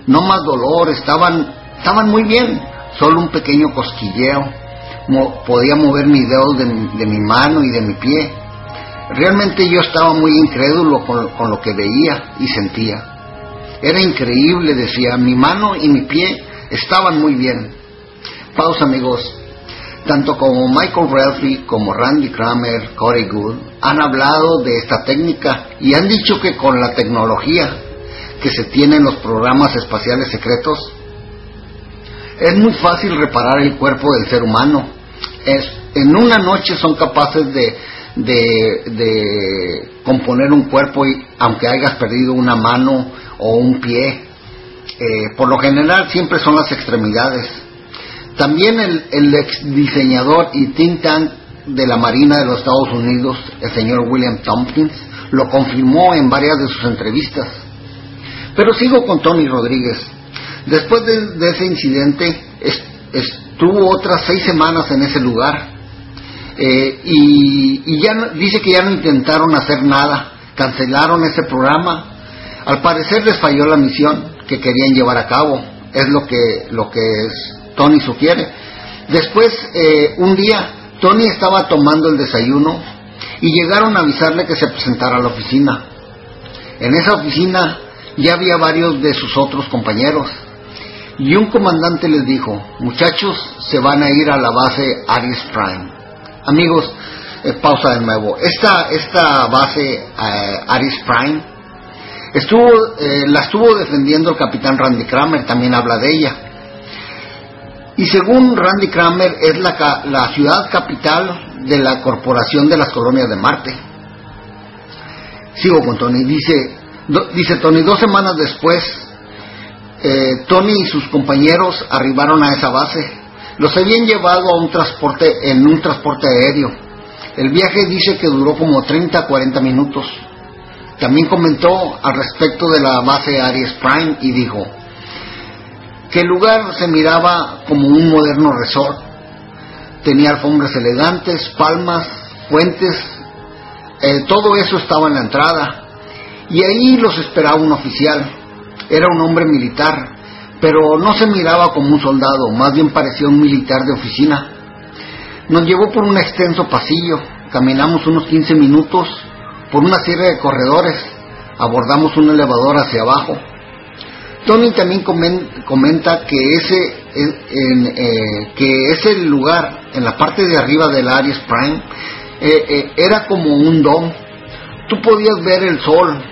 no más dolor, estaban, estaban muy bien, solo un pequeño cosquilleo, podía mover mis dedos de, de, mi mano y de mi pie. Realmente yo estaba muy incrédulo con, con lo que veía y sentía. Era increíble, decía, mi mano y mi pie estaban muy bien. Pausa amigos. Tanto como Michael Ralphie como Randy Kramer, Corey Good han hablado de esta técnica y han dicho que con la tecnología que se tiene en los programas espaciales secretos, es muy fácil reparar el cuerpo del ser humano. Es, en una noche son capaces de, de, de componer un cuerpo y, aunque hayas perdido una mano o un pie. Eh, por lo general siempre son las extremidades. También el, el ex diseñador y think tank de la Marina de los Estados Unidos, el señor William Tompkins, lo confirmó en varias de sus entrevistas. Pero sigo con Tony Rodríguez. Después de, ese incidente, estuvo otras seis semanas en ese lugar. Eh, y, ya dice que ya no intentaron hacer nada, cancelaron ese programa. Al parecer les falló la misión. que querían llevar a cabo. Es lo que, lo que es- Tony sugiere. Después, eh, un día, Tony estaba tomando el desayuno y llegaron a avisarle que se presentara a la oficina. En esa oficina ya había varios de sus otros compañeros. Y un comandante les dijo, muchachos, se van a ir a la base Aries Prime. Amigos, eh, pausa de nuevo. Esta, esta base eh, Aries Prime estuvo, eh, la estuvo defendiendo el capitán Randy Kramer, también habla de ella. Y según Randy Kramer es la, la ciudad capital de la Corporación de las Colonias de Marte. Sigo con Tony. Dice, dice Tony, dos semanas después, eh, Tony y sus compañeros arribaron a esa base. Los habían llevado a un transporte, en un transporte aéreo. El viaje dice que duró como 30 a 40 minutos. También comentó al respecto de la base Aries Prime y dijo que el lugar se miraba como un moderno resort. Tenía alfombras elegantes, palmas, fuentes, eh, todo eso estaba en la entrada. Y ahí los esperaba un oficial. Era un hombre militar, pero no se miraba como un soldado, más bien parecía un militar de oficina. Nos llevó por un extenso pasillo, caminamos unos 15 minutos por una serie de corredores, abordamos un elevador hacia abajo. Tony también comen- comenta que ese, eh, que ese lugar, en la parte de arriba del Aries Prime, eh, eh, era como un dom. Tú podías ver el sol,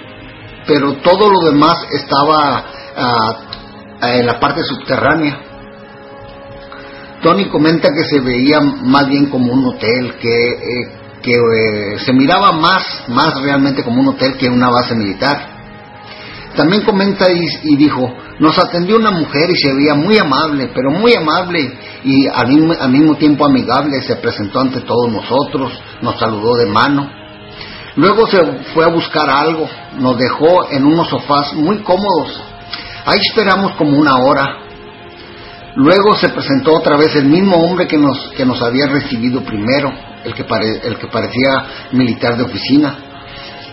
pero todo lo demás estaba ah, ah, en la parte subterránea. Tony comenta que se veía más bien como un hotel, que, eh, que eh, se miraba más, más realmente como un hotel que una base militar. También comenta y, y dijo, nos atendió una mujer y se veía muy amable, pero muy amable y al mismo, al mismo tiempo amigable, se presentó ante todos nosotros, nos saludó de mano. Luego se fue a buscar algo, nos dejó en unos sofás muy cómodos. Ahí esperamos como una hora. Luego se presentó otra vez el mismo hombre que nos, que nos había recibido primero, el que, el que parecía militar de oficina,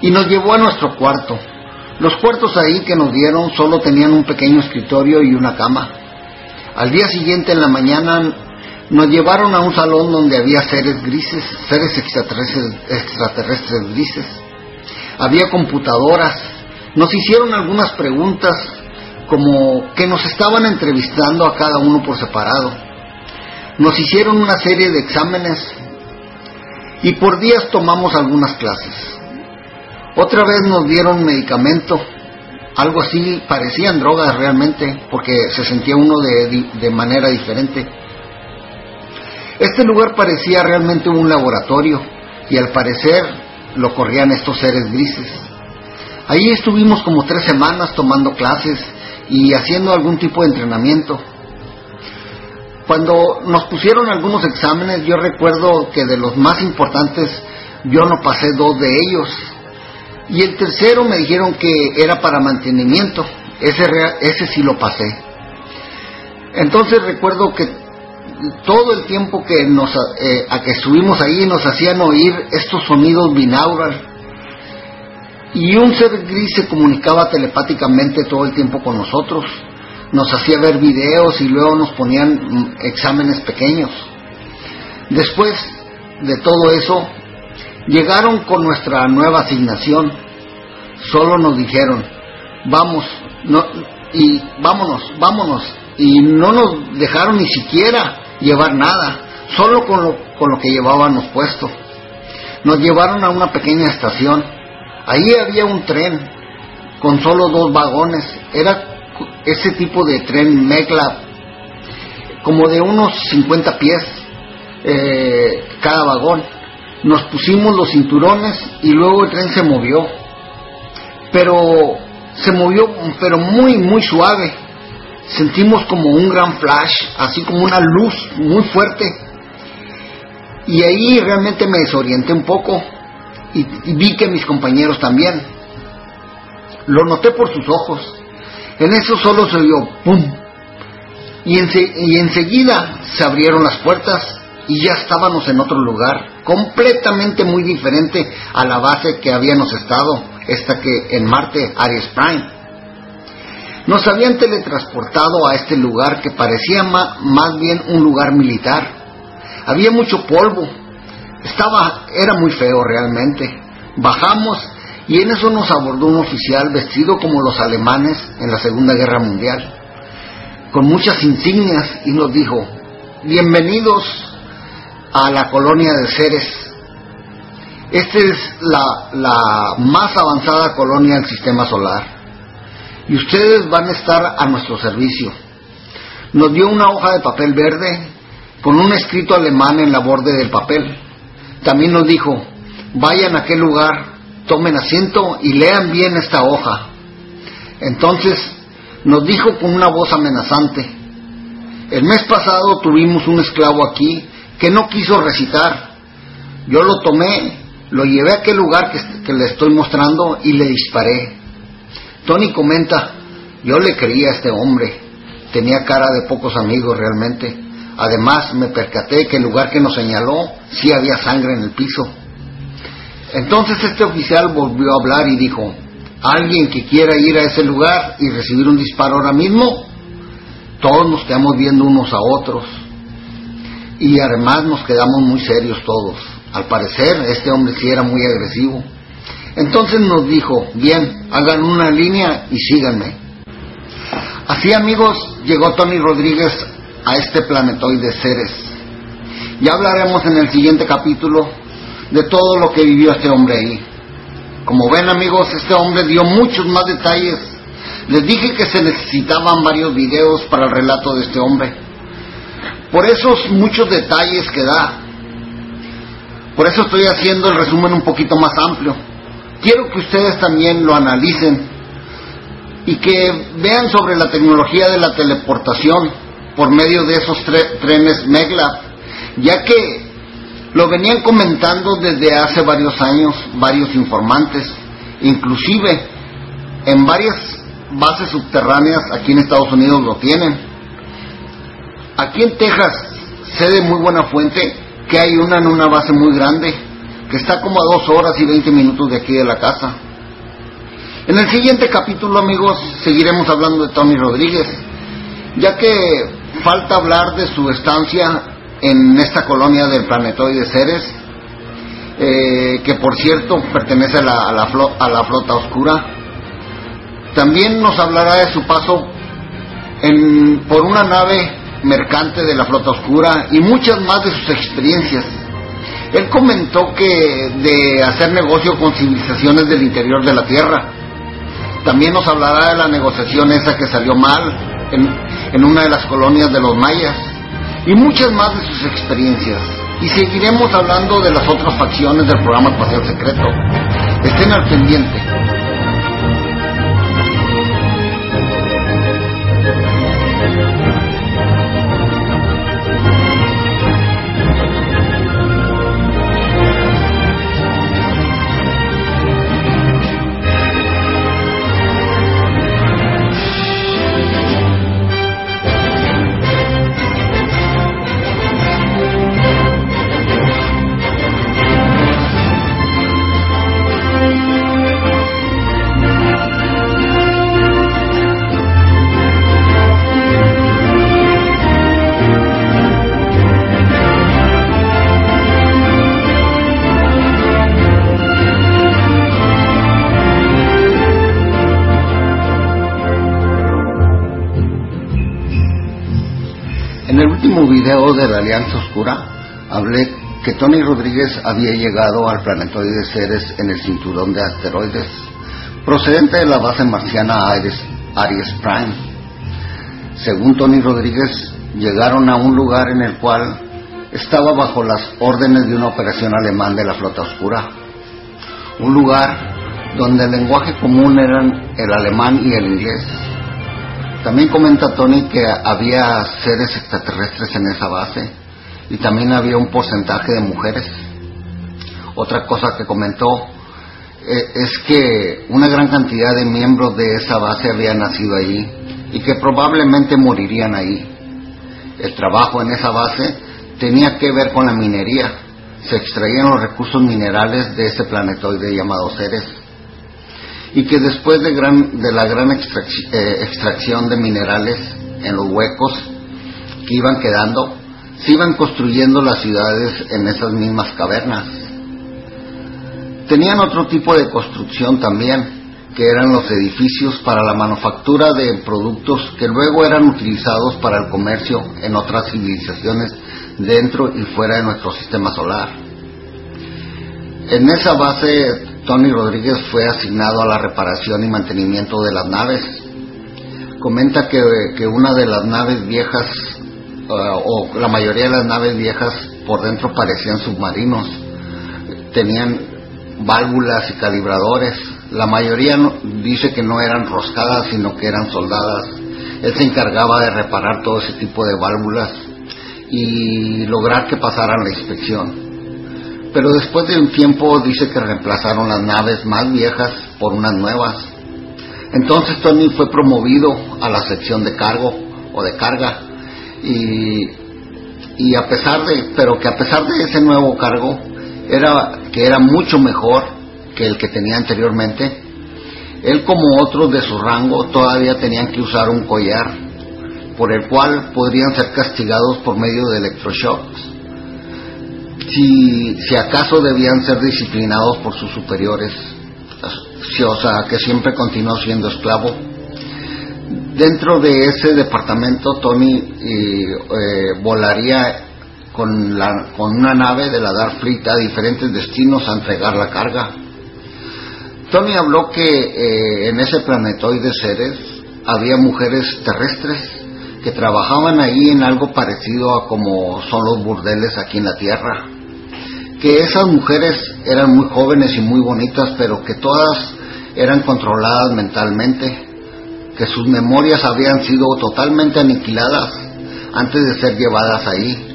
y nos llevó a nuestro cuarto. Los cuartos ahí que nos dieron solo tenían un pequeño escritorio y una cama. Al día siguiente en la mañana nos llevaron a un salón donde había seres grises, seres extraterrestres, extraterrestres grises. Había computadoras. Nos hicieron algunas preguntas como que nos estaban entrevistando a cada uno por separado. Nos hicieron una serie de exámenes y por días tomamos algunas clases. Otra vez nos dieron medicamento, algo así, parecían drogas realmente, porque se sentía uno de, de manera diferente. Este lugar parecía realmente un laboratorio y al parecer lo corrían estos seres grises. Ahí estuvimos como tres semanas tomando clases y haciendo algún tipo de entrenamiento. Cuando nos pusieron algunos exámenes, yo recuerdo que de los más importantes yo no pasé dos de ellos. Y el tercero me dijeron que era para mantenimiento. Ese, ese sí lo pasé. Entonces recuerdo que todo el tiempo que nos eh, a que estuvimos ahí nos hacían oír estos sonidos binaural. Y un ser gris se comunicaba telepáticamente todo el tiempo con nosotros. Nos hacía ver videos y luego nos ponían mm, exámenes pequeños. Después de todo eso llegaron con nuestra nueva asignación. Solo nos dijeron vamos no, y vámonos vámonos y no nos dejaron ni siquiera llevar nada, solo con lo, con lo que llevábamos puesto. Nos llevaron a una pequeña estación. Ahí había un tren con solo dos vagones. Era ese tipo de tren Megla, como de unos 50 pies eh, cada vagón. Nos pusimos los cinturones y luego el tren se movió. Pero se movió, pero muy, muy suave sentimos como un gran flash, así como una luz muy fuerte. Y ahí realmente me desorienté un poco y, vi que mis compañeros también. Lo noté por sus ojos. En eso solo se oyó ¡pum! Y, y enseguida se abrieron las puertas y ya estábamos en otro lugar, completamente muy diferente a la base que habíamos estado, esta que en Marte, Aries Prime. Nos habían teletransportado a este lugar que parecía más bien un lugar militar. Había mucho polvo. Estaba, era muy feo realmente. Bajamos y en eso nos abordó un oficial vestido como los alemanes en la Segunda Guerra Mundial, con muchas insignias y nos dijo, bienvenidos a la colonia de Ceres. Esta es la, la más avanzada colonia del sistema solar y ustedes van a estar a nuestro servicio. Nos dio una hoja de papel verde con un escrito alemán en la borde del papel. También nos dijo, vayan a aquel lugar, tomen asiento y lean bien esta hoja. Entonces nos dijo con una voz amenazante, el mes pasado tuvimos un esclavo aquí que no quiso recitar. Yo lo tomé, lo llevé a aquel lugar que, que le estoy mostrando y le disparé. Tony comenta, yo le creía a este hombre, tenía cara de pocos amigos realmente. Además me percaté que el lugar que nos señaló sí había sangre en el piso. Entonces este oficial volvió a hablar y dijo, alguien que quiera ir a ese lugar y recibir un disparo ahora mismo, todos nos quedamos viendo unos a otros. Y además nos quedamos muy serios todos. Al parecer este hombre sí era muy agresivo. Entonces nos dijo, bien, hagan una línea y síganme. Así amigos, llegó Tony Rodríguez a este planetoide Ceres. Ya hablaremos en el siguiente capítulo de todo lo que vivió este hombre ahí. Como ven amigos, este hombre dio muchos más detalles. Les dije que se necesitaban varios videos para el relato de este hombre. Por esos muchos detalles que da. Por eso estoy haciendo el resumen un poquito más amplio quiero que ustedes también lo analicen y que vean sobre la tecnología de la teleportación por medio de esos trenes Meglav, ya que lo venían comentando desde hace varios años varios informantes, inclusive en varias bases subterráneas aquí en Estados Unidos lo tienen. Aquí en Texas, sé de muy buena fuente que hay una en una base muy grande que está como a dos horas y veinte minutos de aquí de la casa. En el siguiente capítulo, amigos, seguiremos hablando de Tony Rodríguez, ya que falta hablar de su estancia en esta colonia del planetoide Ceres, eh, que por cierto pertenece a la, a, la flota oscura. También nos hablará de su paso en, por una nave mercante de la flota oscura y muchas más de sus experiencias él comentó que de hacer negocio con civilizaciones del interior de la Tierra. También nos hablará de la negociación esa que salió mal en, una de las colonias de los mayas y muchas más de sus experiencias. Y seguiremos hablando de las otras facciones del programa espacial secreto. Estén al pendiente. De la Alianza Oscura hablé que Tony Rodríguez había llegado al planetoide Ceres en el cinturón de asteroides, procedente de la base marciana Aries, Aries Prime. Según Tony Rodríguez, llegaron a un lugar en el cual estaba bajo las órdenes de una operación alemán de la Flota Oscura. Un lugar donde el lenguaje común eran el alemán y el inglés también comenta Tony que había seres extraterrestres en esa base y también había un porcentaje de mujeres. Otra cosa que comentó eh, es que una gran cantidad de miembros de esa base habían nacido ahí y que probablemente morirían ahí. El trabajo en esa base tenía que ver con la minería. Se extraían los recursos minerales de ese planetoide llamado Ceres. Y que después de, la gran eh, extracción de minerales en los huecos que iban quedando, se iban construyendo las ciudades en esas mismas cavernas. Tenían otro tipo de construcción también, que eran los edificios para la manufactura de productos que luego eran utilizados para el comercio en otras civilizaciones dentro y fuera de nuestro sistema solar. En esa base, Tony Rodríguez fue asignado a la reparación y mantenimiento de las naves. Comenta que, una de las naves viejas, eh, o la mayoría de las naves viejas por dentro parecían submarinos. Tenían válvulas y calibradores. La mayoría dice que no eran roscadas, sino que eran soldadas. Él se encargaba de reparar todo ese tipo de válvulas y lograr que pasaran la inspección. Pero después de un tiempo dice que reemplazaron las naves más viejas por unas nuevas. Entonces Tony fue promovido a la sección de cargo o de carga y, y a pesar de, pero que a pesar de ese nuevo cargo era que era mucho mejor que el que tenía anteriormente. Él como otros de su rango todavía tenían que usar un collar por el cual podrían ser castigados por medio de electroshocks si, si acaso debían ser disciplinados por sus superiores, si, o sea, que siempre continuó siendo esclavo. Dentro de ese departamento, Tony eh, eh, volaría con, la, con una nave de la Darfleet a diferentes destinos a entregar la carga. Tony habló que eh, en ese planetoide Ceres había mujeres terrestres que trabajaban ahí en algo parecido a como son los burdeles aquí en la Tierra. Que esas mujeres eran muy jóvenes y muy bonitas, pero que todas eran controladas mentalmente, que sus memorias habían sido totalmente aniquiladas antes de ser llevadas ahí.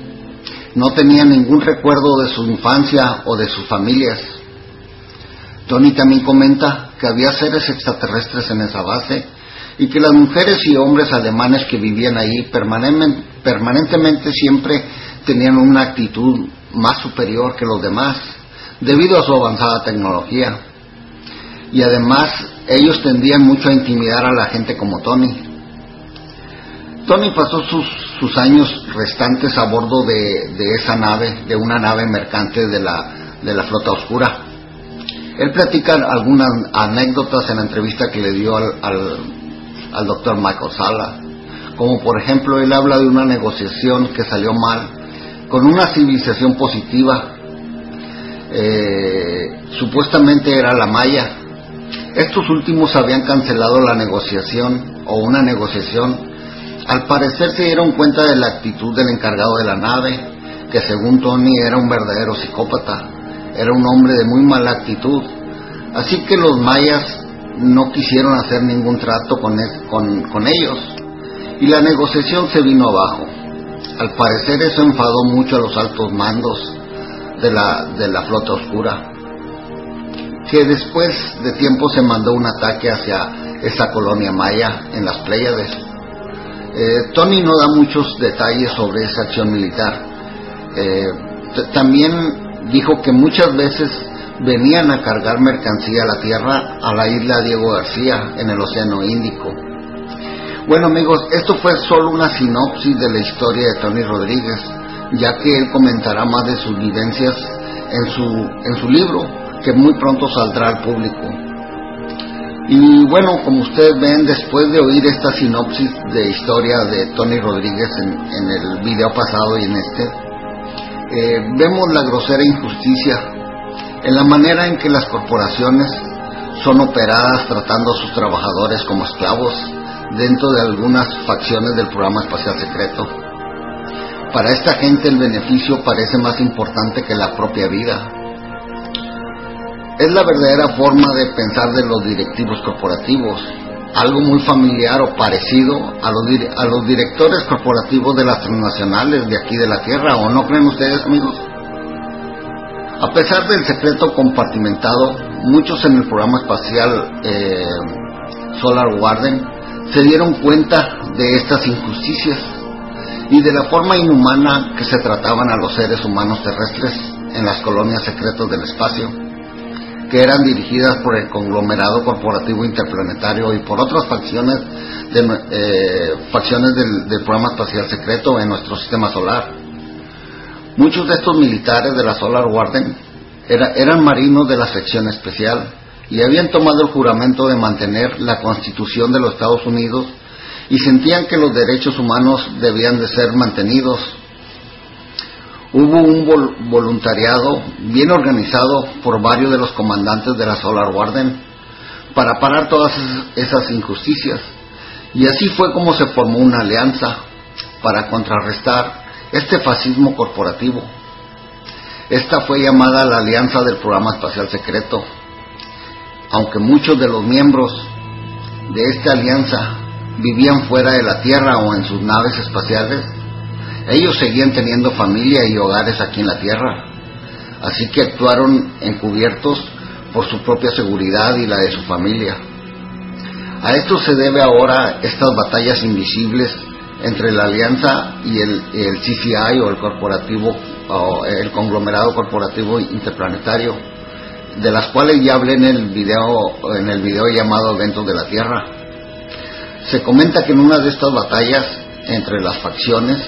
No tenían ningún recuerdo de su infancia o de sus familias. Tony también comenta que había seres extraterrestres en esa base y que las mujeres y hombres alemanes que vivían ahí permanen- permanentemente siempre tenían una actitud más superior que los demás debido a su avanzada tecnología. Y además ellos tendían mucho a intimidar a la gente como Tony. Tony pasó sus, sus años restantes a bordo de, esa nave, de una nave mercante de la, de la flota oscura. Él platica algunas anécdotas en la entrevista que le dio al, al doctor Michael Sala, como por ejemplo él habla de una negociación que salió mal con una civilización positiva, eh, supuestamente era la Maya. Estos últimos habían cancelado la negociación o una negociación. Al parecer se dieron cuenta de la actitud del encargado de la nave, que según Tony era un verdadero psicópata, era un hombre de muy mala actitud. Así que los mayas no quisieron hacer ningún trato con, con, con ellos y la negociación se vino abajo. Al parecer eso enfadó mucho a los altos mandos de la, de la flota oscura, que después de tiempo se mandó un ataque hacia esta colonia maya en las Pléyades. Eh, Tony no da muchos detalles sobre esa acción militar. Eh, también dijo que muchas veces venían a cargar mercancía a la tierra a la isla Diego García en el Océano Índico. Bueno amigos, esto fue solo una sinopsis de la historia de Tony Rodríguez, ya que él comentará más de sus vivencias en su, en su libro, que muy pronto saldrá al público. Y bueno, como ustedes ven, después de oír esta sinopsis de historia de Tony Rodríguez en, en el video pasado y en este, eh, vemos la grosera injusticia en la manera en que las corporaciones son operadas tratando a sus trabajadores como esclavos dentro de algunas facciones del programa espacial secreto. Para esta gente el beneficio parece más importante que la propia vida. Es la verdadera forma de pensar de los directivos corporativos, algo muy familiar o parecido a los, directores corporativos de las transnacionales de aquí de la Tierra, ¿o no creen ustedes, amigos? A pesar del secreto compartimentado, muchos en el programa espacial eh, Solar Warden se dieron cuenta de estas injusticias y de la forma inhumana que se trataban a los seres humanos terrestres en las colonias secretas del espacio, que eran dirigidas por el conglomerado corporativo interplanetario y por otras facciones, de, eh, facciones del, del programa espacial secreto en nuestro sistema solar. Muchos de estos militares de la Solar Warden era- eran marinos de la sección especial y habían tomado el juramento de mantener la constitución de los Estados Unidos y sentían que los derechos humanos debían de ser mantenidos. Hubo un vol- voluntariado bien organizado por varios de los comandantes de la Solar Warden para parar todas esas injusticias y así fue como se formó una alianza para contrarrestar este fascismo corporativo. Esta fue llamada la Alianza del Programa Espacial Secreto, aunque muchos de los miembros de esta alianza vivían fuera de la Tierra o en sus naves espaciales, ellos seguían teniendo familia y hogares aquí en la Tierra, así que actuaron encubiertos por su propia seguridad y la de su familia. A esto se debe ahora estas batallas invisibles entre la alianza y el, CCI o el corporativo o el conglomerado corporativo interplanetario, de las cuales ya hablé en el video en el video llamado Eventos de la Tierra. Se comenta que en una de estas batallas entre las facciones,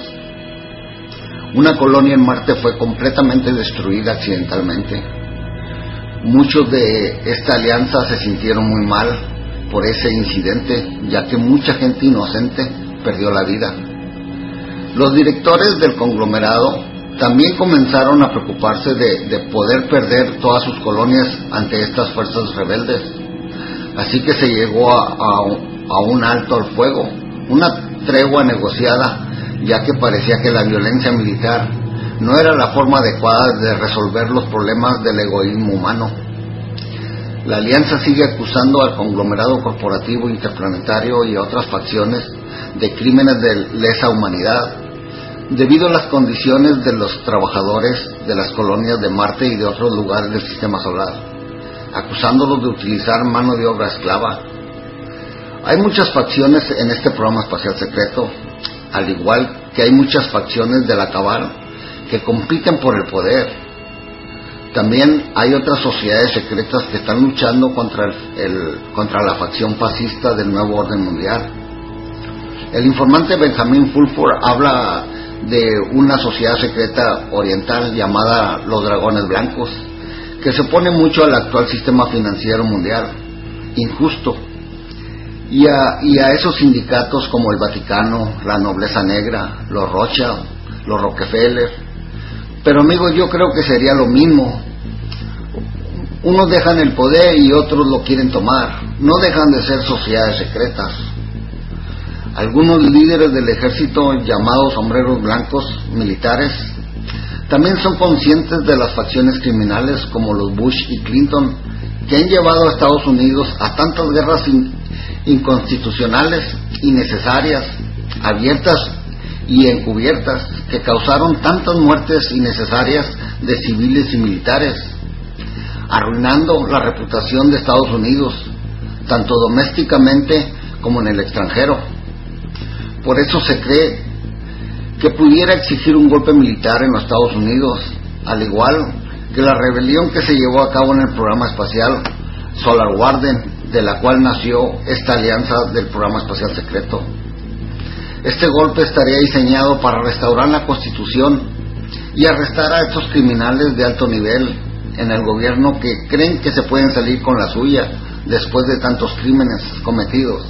una colonia en Marte fue completamente destruida accidentalmente. Muchos de esta alianza se sintieron muy mal por ese incidente, ya que mucha gente inocente perdió la vida. Los directores del conglomerado también comenzaron a preocuparse de, de poder perder todas sus colonias ante estas fuerzas rebeldes. Así que se llegó a, a un- a un alto al fuego, una tregua negociada, ya que parecía que la violencia militar no era la forma adecuada de resolver los problemas del egoísmo humano. La alianza sigue acusando al conglomerado corporativo interplanetario y a otras facciones de crímenes de lesa humanidad, debido a las condiciones de los trabajadores de las colonias de Marte y de otros lugares del sistema solar, acusándolos de utilizar mano de obra esclava. Hay muchas facciones en este programa espacial secreto, al igual que hay muchas facciones de la cabal que compiten por el poder. También hay otras sociedades secretas que están luchando contra, el, el- contra la facción fascista del nuevo orden mundial. El informante Benjamin Fulford habla de una sociedad secreta oriental llamada los Dragones Blancos, que se opone mucho al actual sistema financiero mundial, injusto, y a, y a esos sindicatos como el Vaticano, la Nobleza Negra, los Rothschild, los Rockefeller. Pero amigos, yo creo que sería lo mismo. Unos dejan el poder y otros lo quieren tomar. No dejan de ser sociedades secretas. Algunos líderes del ejército llamados sombreros blancos militares también son conscientes de las facciones criminales como los Bush y Clinton que han llevado a Estados Unidos a tantas guerras in- inconstitucionales, innecesarias, abiertas y encubiertas que causaron tantas muertes innecesarias de civiles y militares, arruinando la reputación de Estados Unidos, tanto domésticamente como en el extranjero. Por eso se cree que pudiera exigir un golpe militar en los Estados Unidos, al igual que la rebelión que se llevó a cabo en el programa espacial Solar Warden, de la cual nació esta alianza del programa espacial secreto. Este golpe estaría diseñado para restaurar la constitución y arrestar a estos criminales de alto nivel en el gobierno que creen que se pueden salir con la suya después de tantos crímenes cometidos.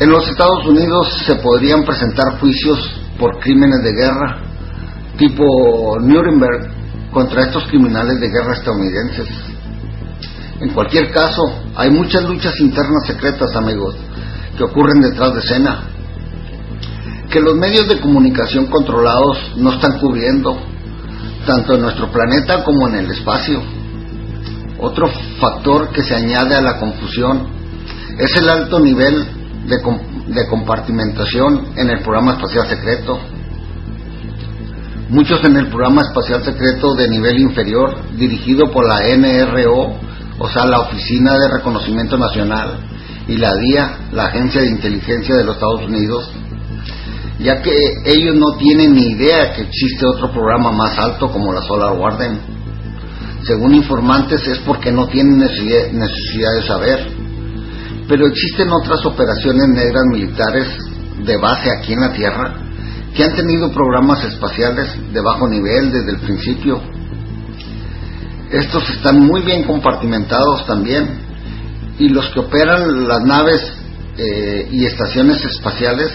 En los Estados Unidos se podrían presentar juicios por crímenes de guerra tipo Nuremberg contra estos criminales de guerra estadounidenses. En cualquier caso, hay muchas luchas internas secretas, amigos, que ocurren detrás de escena, que los medios de comunicación controlados no están cubriendo, tanto en nuestro planeta como en el espacio. Otro factor que se añade a la confusión es el alto nivel de, de compartimentación en el programa espacial secreto. Muchos en el programa espacial secreto de nivel inferior, dirigido por la NRO, o sea, la Oficina de Reconocimiento Nacional, y la DIA, la Agencia de Inteligencia de los Estados Unidos, ya que ellos no tienen ni idea que existe otro programa más alto como la Solar Warden. según informantes, es porque no tienen necesidad de saber. Pero existen otras operaciones negras militares de base aquí en la Tierra que han tenido programas espaciales de bajo nivel desde el principio. Estos están muy bien compartimentados también y los que operan las naves eh, y estaciones espaciales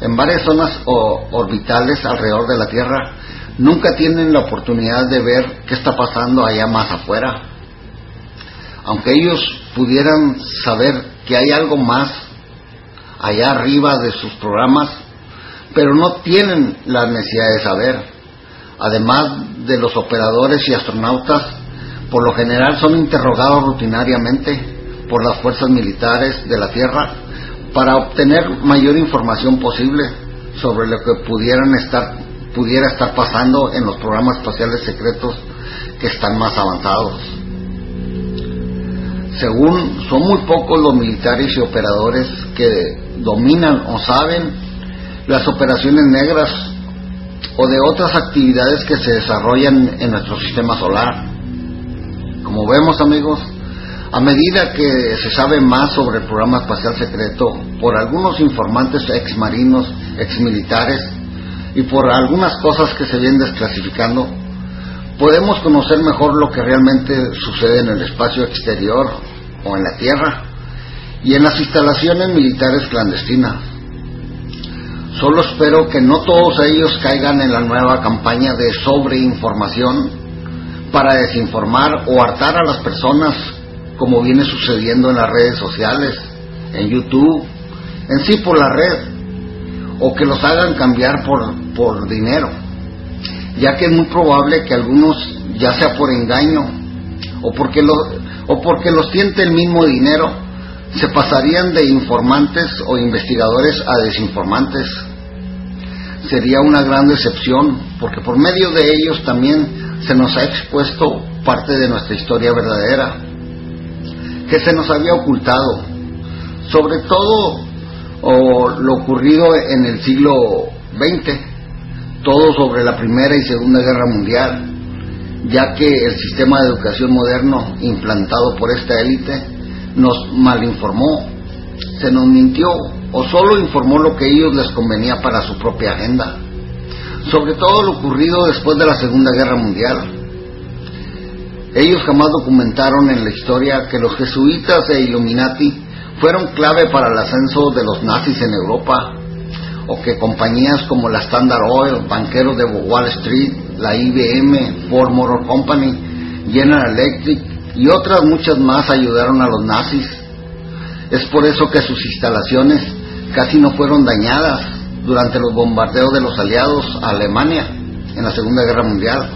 en varias zonas orbitales alrededor de la Tierra nunca tienen la oportunidad de ver qué está pasando allá más afuera. Aunque ellos pudieran saber que hay algo más allá arriba de sus programas, pero no tienen la necesidad de saber. Además de los operadores y astronautas, por lo general son interrogados rutinariamente por las fuerzas militares de la Tierra para obtener mayor información posible sobre lo que pudieran estar pudiera estar pasando en los programas espaciales secretos que están más avanzados. Según son muy pocos los militares y operadores que dominan o saben las operaciones negras o de otras actividades que se desarrollan en nuestro sistema solar. Como vemos amigos, a medida que se sabe más sobre el programa espacial secreto por algunos informantes exmarinos, exmilitares y por algunas cosas que se vienen desclasificando, podemos conocer mejor lo que realmente sucede en el espacio exterior o en la Tierra y en las instalaciones militares clandestinas. Solo espero que no todos ellos caigan en la nueva campaña de sobreinformación para desinformar o hartar a las personas como viene sucediendo en las redes sociales, en YouTube, en sí por la red, o que los hagan cambiar por, por dinero, ya que es muy probable que algunos, ya sea por engaño o porque, lo, o porque los tiente el mismo dinero, se pasarían de informantes o investigadores a desinformantes. Sería una gran decepción, porque por medio de ellos también se nos ha expuesto parte de nuestra historia verdadera, que se nos había ocultado, sobre todo o lo ocurrido en el siglo XX, todo sobre la Primera y Segunda Guerra Mundial, ya que el sistema de educación moderno implantado por esta élite nos malinformó, se nos mintió o solo informó lo que a ellos les convenía para su propia agenda, sobre todo lo ocurrido después de la Segunda Guerra Mundial. Ellos jamás documentaron en la historia que los jesuitas e Illuminati fueron clave para el ascenso de los nazis en Europa, o que compañías como la Standard Oil, banqueros de Wall Street, la IBM, Ford Motor Company, General Electric y otras muchas más ayudaron a los nazis. Es por eso que sus instalaciones casi no fueron dañadas durante los bombardeos de los aliados a Alemania en la Segunda Guerra Mundial.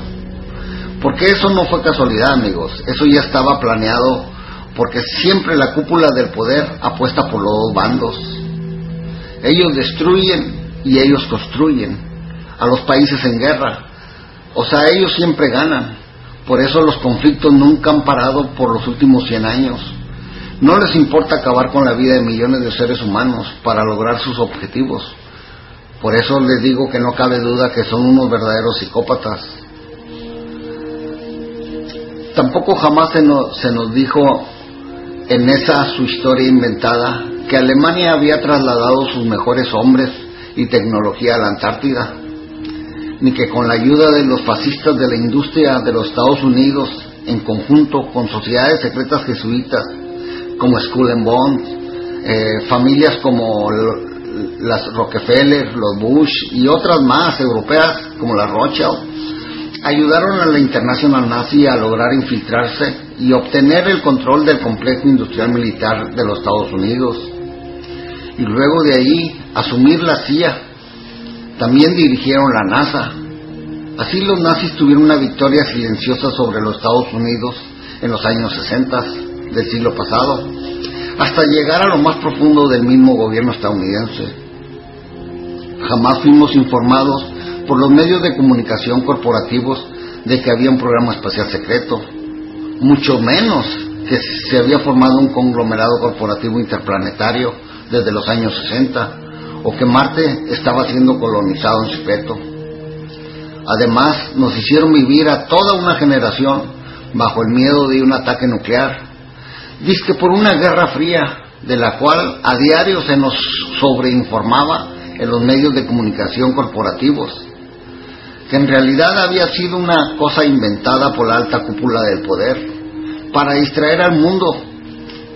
Porque eso no fue casualidad, amigos, eso ya estaba planeado porque siempre la cúpula del poder apuesta por los dos bandos. Ellos destruyen y ellos construyen a los países en guerra. O sea, ellos siempre ganan. Por eso los conflictos nunca han parado por los últimos 100 años. No les importa acabar con la vida de millones de seres humanos para lograr sus objetivos. Por eso les digo que no cabe duda que son unos verdaderos psicópatas. Tampoco jamás se nos, se nos dijo en esa su historia inventada que Alemania había trasladado sus mejores hombres y tecnología a la Antártida, ni que con la ayuda de los fascistas de la industria de los Estados Unidos, en conjunto con sociedades secretas jesuitas como Bones, eh, familias como las Rockefeller, los Bush y otras más europeas como la Rothschild, ayudaron a la International Nazi a lograr infiltrarse y obtener el control del complejo industrial militar de los Estados Unidos. Y luego de ahí asumir la CIA. También dirigieron la NASA. Así los nazis tuvieron una victoria silenciosa sobre los Estados Unidos en los años 60 del siglo pasado, hasta llegar a lo más profundo del mismo gobierno estadounidense. Jamás fuimos informados por los medios de comunicación corporativos de que había un programa espacial secreto, mucho menos que se había formado un conglomerado corporativo interplanetario desde los años 60 o que Marte estaba siendo colonizado en secreto. Además, nos hicieron vivir a toda una generación bajo el miedo de un ataque nuclear. Dice que por una guerra fría, de la cual a diario se nos sobreinformaba en los medios de comunicación corporativos, que en realidad había sido una cosa inventada por la alta cúpula del poder para distraer al mundo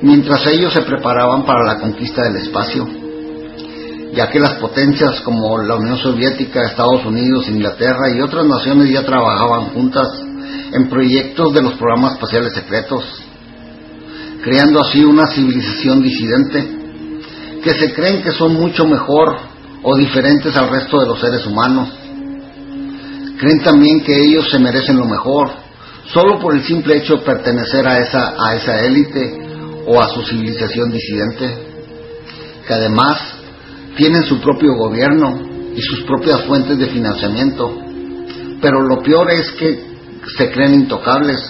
mientras ellos se preparaban para la conquista del espacio, ya que las potencias como la Unión Soviética, Estados Unidos, Inglaterra y otras naciones ya trabajaban juntas en proyectos de los programas espaciales secretos, creando así una civilización disidente que se creen que son mucho mejor o diferentes al resto de los seres humanos. Creen también que ellos se merecen lo mejor, solo por el simple hecho de pertenecer a esa, a esa élite o a su civilización disidente, que además tienen su propio gobierno y sus propias fuentes de financiamiento. Pero lo peor es que se creen intocables,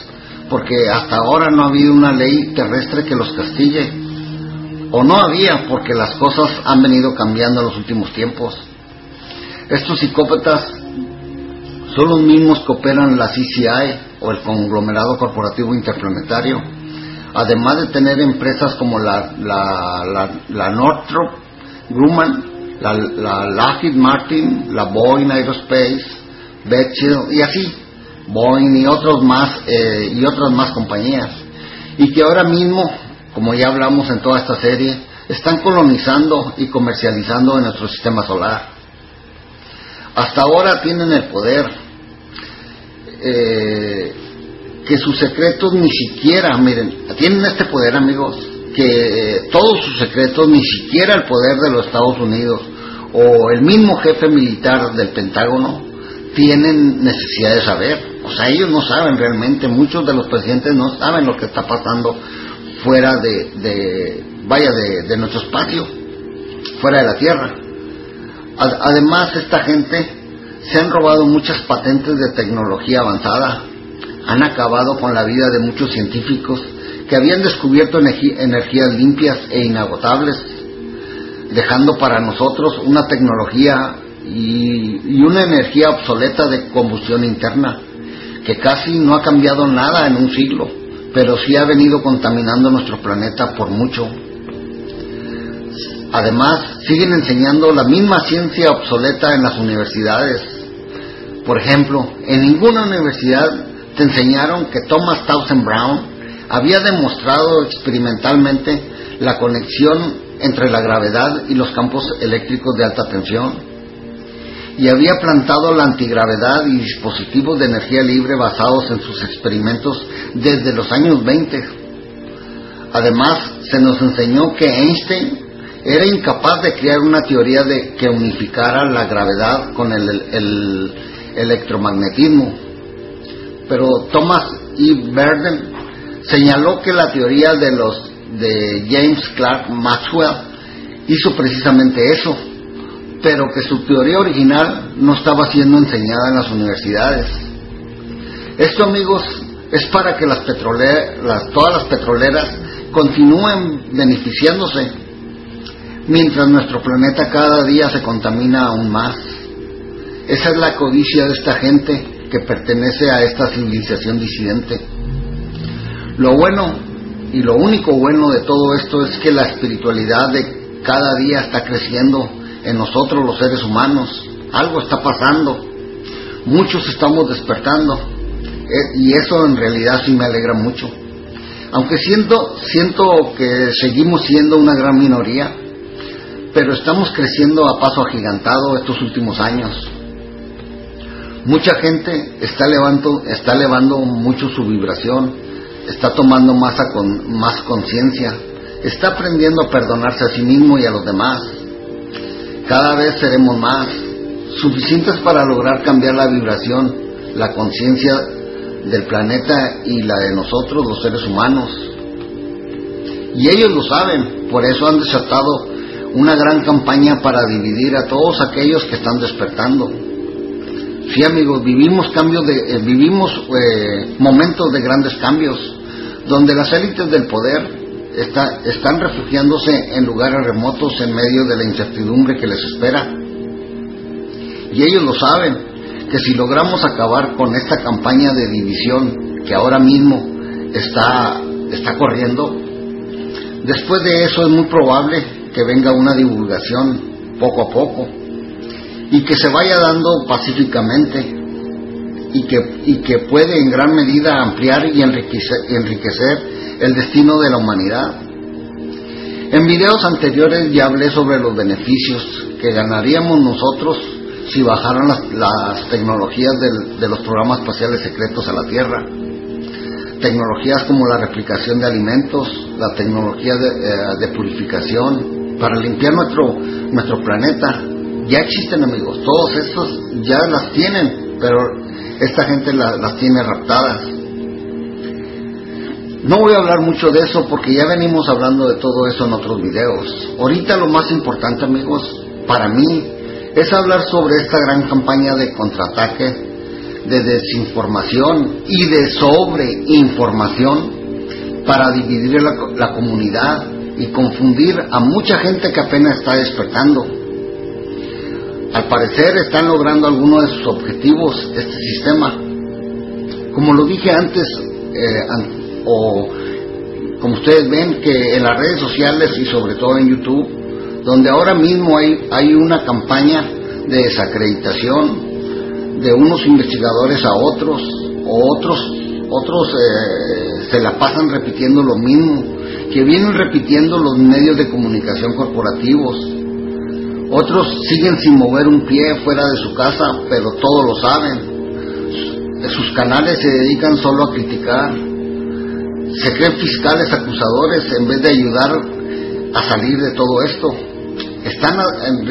porque hasta ahora no ha habido una ley terrestre que los castille. O no había, porque las cosas han venido cambiando en los últimos tiempos. Estos psicópatas son los mismos que operan la CCI o el conglomerado corporativo interplanetario, además de tener empresas como la, la, la, la Northrop Grumman, la, la Lockheed Martin, la Boeing Aerospace, Bechtel y así, Boeing y otros más eh, y otras más compañías, y que ahora mismo, como ya hablamos en toda esta serie, están colonizando y comercializando en nuestro sistema solar. Hasta ahora tienen el poder, eh, que sus secretos ni siquiera, miren, tienen este poder amigos, que eh, todos sus secretos, ni siquiera el poder de los Estados Unidos o el mismo jefe militar del Pentágono tienen necesidad de saber. O sea, ellos no saben realmente, muchos de los presidentes no saben lo que está pasando fuera de, de vaya, de, de nuestro espacio, fuera de la Tierra. Además, esta gente se han robado muchas patentes de tecnología avanzada, han acabado con la vida de muchos científicos que habían descubierto energías limpias e inagotables, dejando para nosotros una tecnología y, una energía obsoleta de combustión interna, que casi no ha cambiado nada en un siglo, pero sí ha venido contaminando nuestro planeta por mucho. Además, siguen enseñando la misma ciencia obsoleta en las universidades. Por ejemplo, en ninguna universidad te enseñaron que Thomas Townsend Brown había demostrado experimentalmente la conexión entre la gravedad y los campos eléctricos de alta tensión y había plantado la antigravedad y dispositivos de energía libre basados en sus experimentos desde los años 20. Además, se nos enseñó que Einstein era incapaz de crear una teoría de, que unificara la gravedad con el, el electromagnetismo. Pero Thomas E. Burden señaló que la teoría de los de James Clerk Maxwell hizo precisamente eso, pero que su teoría original no estaba siendo enseñada en las universidades. Esto, amigos, es para que las todas las petroleras continúen beneficiándose, mientras nuestro planeta cada día se contamina aún más. Esa es la codicia de esta gente que pertenece a esta civilización disidente. Lo bueno y lo único bueno de todo esto es que la espiritualidad de cada día está creciendo en nosotros los seres humanos. Algo está pasando. Muchos estamos despertando. Y eso en realidad sí me alegra mucho. Aunque siento, siento que seguimos siendo una gran minoría, pero estamos creciendo a paso agigantado estos últimos años. Mucha gente está elevando, está elevando mucho su vibración, está tomando más, con, más conciencia, está aprendiendo a perdonarse a sí mismo y a los demás. Cada vez seremos más, suficientes para lograr cambiar la vibración, la conciencia del planeta y la de nosotros, los seres humanos. Y ellos lo saben, por eso han desatado una gran campaña para dividir a todos aquellos que están despertando. Sí, amigos, vivimos cambios de, eh, vivimos eh, momentos de grandes cambios, donde las élites del poder está, están refugiándose en lugares remotos en medio de la incertidumbre que les espera. Y ellos lo saben, que si logramos acabar con esta campaña de división que ahora mismo está, está corriendo, después de eso es muy probable que venga una divulgación poco a poco y que se vaya dando pacíficamente y que, y que puede en gran medida ampliar y enriquecer, enriquecer el destino de la humanidad. En videos anteriores ya hablé sobre los beneficios que ganaríamos nosotros si bajaran las, tecnologías de los programas espaciales secretos a la Tierra. Tecnologías como la replicación de alimentos, la tecnología de, eh, de purificación, para limpiar nuestro, nuestro planeta. Ya existen amigos, todos estos ya las tienen, pero esta gente la- las tiene raptadas. No voy a hablar mucho de eso porque ya venimos hablando de todo eso en otros videos. Ahorita lo más importante, amigos, para mí, es hablar sobre esta gran campaña de contraataque, de desinformación y de sobreinformación para dividir la, la comunidad y confundir a mucha gente que apenas está despertando. Al parecer están logrando algunos de sus objetivos este sistema. Como lo dije antes, eh, o como ustedes ven que en las redes sociales y sobre todo en YouTube, donde ahora mismo hay, hay una campaña de desacreditación de unos investigadores a otros, o otros, otros eh, se la pasan repitiendo lo mismo, que vienen repitiendo los medios de comunicación corporativos. Otros siguen sin mover un pie fuera de su casa, pero todos lo saben. Sus canales se dedican solo a criticar. Se creen fiscales acusadores en vez de ayudar a salir de todo esto. Están,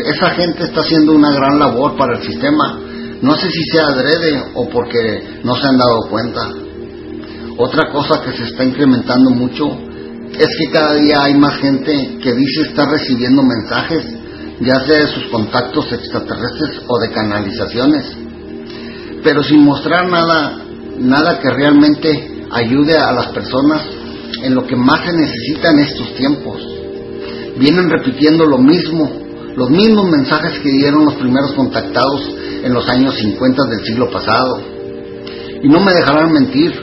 esa gente está haciendo una gran labor para el sistema. No sé si sea adrede o porque no se han dado cuenta. Otra cosa que se está incrementando mucho es que cada día hay más gente que dice estar recibiendo mensajes, ya sea de sus contactos extraterrestres o de canalizaciones, pero sin mostrar nada, nada que realmente ayude a las personas en lo que más se necesita en estos tiempos. Vienen repitiendo lo mismo, los mismos mensajes que dieron los primeros contactados en los años 50 del siglo pasado. Y no me dejarán mentir,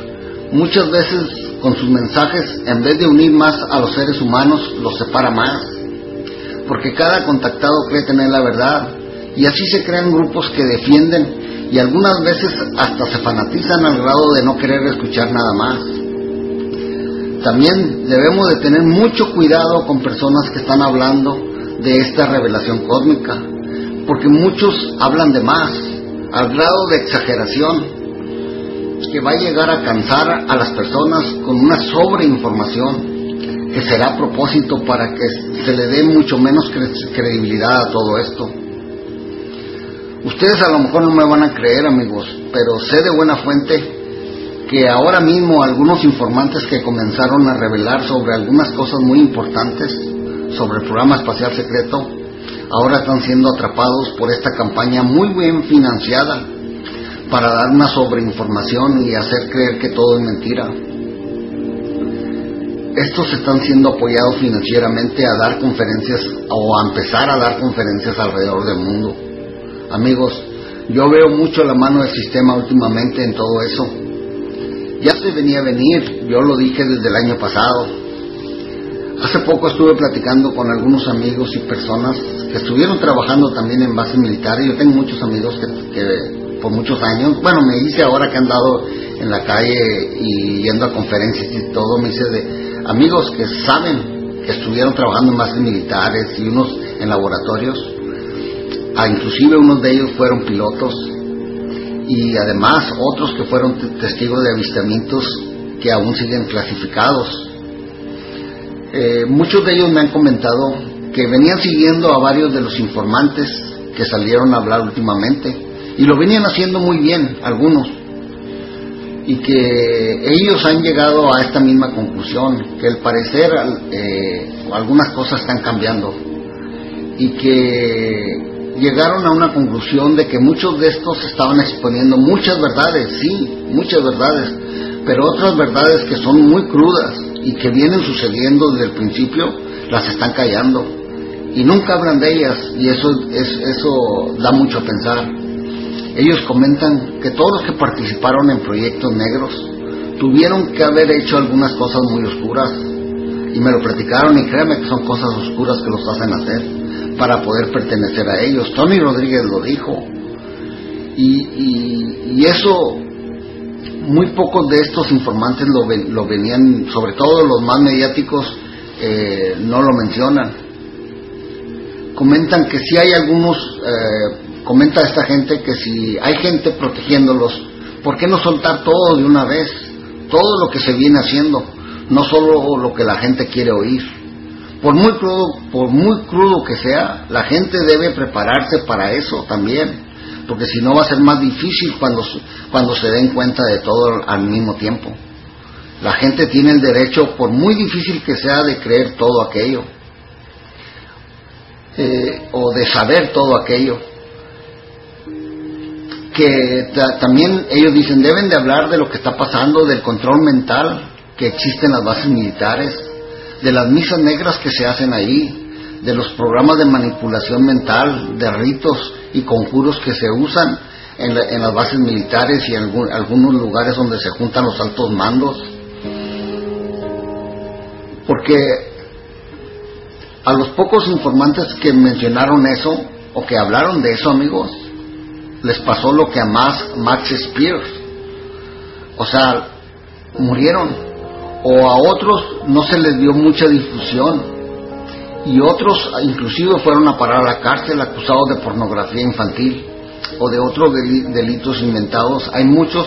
muchas veces con sus mensajes, en vez de unir más a los seres humanos, los separa más. Porque cada contactado cree tener la verdad. Y así se crean grupos que defienden y algunas veces hasta se fanatizan al grado de no querer escuchar nada más. También debemos de tener mucho cuidado con personas que están hablando de esta revelación cósmica, porque muchos hablan de más, al grado de exageración, que va a llegar a cansar a las personas con una sobreinformación que será a propósito para que se le dé mucho menos cre- credibilidad a todo esto. Ustedes a lo mejor no me van a creer, amigos, pero sé de buena fuente que ahora mismo algunos informantes que comenzaron a revelar sobre algunas cosas muy importantes sobre el programa espacial secreto, ahora están siendo atrapados por esta campaña muy bien financiada para dar una sobreinformación y hacer creer que todo es mentira. Estos están siendo apoyados financieramente a dar conferencias o a empezar a dar conferencias alrededor del mundo. Amigos, yo veo mucho la mano del sistema últimamente en todo eso. Ya se venía a venir, yo lo dije desde el año pasado. Hace poco estuve platicando con algunos amigos y personas que estuvieron trabajando también en bases militares. Yo tengo muchos amigos que, que por muchos años, bueno, me hice ahora que han andado en la calle y yendo a conferencias y todo, me hice de amigos que saben que estuvieron trabajando en militares y unos en laboratorios. Ah, inclusive unos de ellos fueron pilotos y además otros que fueron te- testigos de avistamientos que aún siguen clasificados. Eh, muchos de ellos me han comentado que venían siguiendo a varios de los informantes que salieron a hablar últimamente y lo venían haciendo muy bien algunos y que ellos han llegado a esta misma conclusión que al parecer eh, algunas cosas están cambiando y que llegaron a una conclusión de que muchos de estos estaban exponiendo muchas verdades, sí, muchas verdades, pero otras verdades que son muy crudas y que vienen sucediendo desde el principio, las están callando y nunca hablan de ellas y eso, es, eso da mucho a pensar. Ellos comentan que todos los que participaron en proyectos negros tuvieron que haber hecho algunas cosas muy oscuras y me lo platicaron y créeme que son cosas oscuras que los hacen hacer para poder pertenecer a ellos. Tony Rodríguez lo dijo y, y, eso muy pocos de estos informantes lo, lo venían, sobre todo los más mediáticos, eh, no lo mencionan. Comentan que si hay algunos, eh, comenta esta gente que si hay gente protegiéndolos, ¿por qué no soltar todo de una vez? Todo lo que se viene haciendo, no solo lo que la gente quiere oír. Por muy crudo, por muy crudo que sea, la gente debe prepararse para eso también, porque si no va a ser más difícil cuando, cuando se den cuenta de todo al mismo tiempo. La gente tiene el derecho, por muy difícil que sea, de creer todo aquello, eh, o de saber todo aquello. Que ta- también ellos dicen, deben de hablar de lo que está pasando, del control mental que existe en las bases militares, de las misas negras que se hacen ahí, de los programas de manipulación mental, de ritos y conjuros que se usan en, la- en las bases militares y en algunos lugares donde se juntan los altos mandos. Porque a los pocos informantes que mencionaron eso, o que hablaron de eso, amigos, les pasó lo que a Max, Max Spears. O sea, murieron. O a otros no se les dio mucha difusión. Y otros inclusive fueron a parar a la cárcel acusados de pornografía infantil o de otros deli- delitos inventados. Hay muchos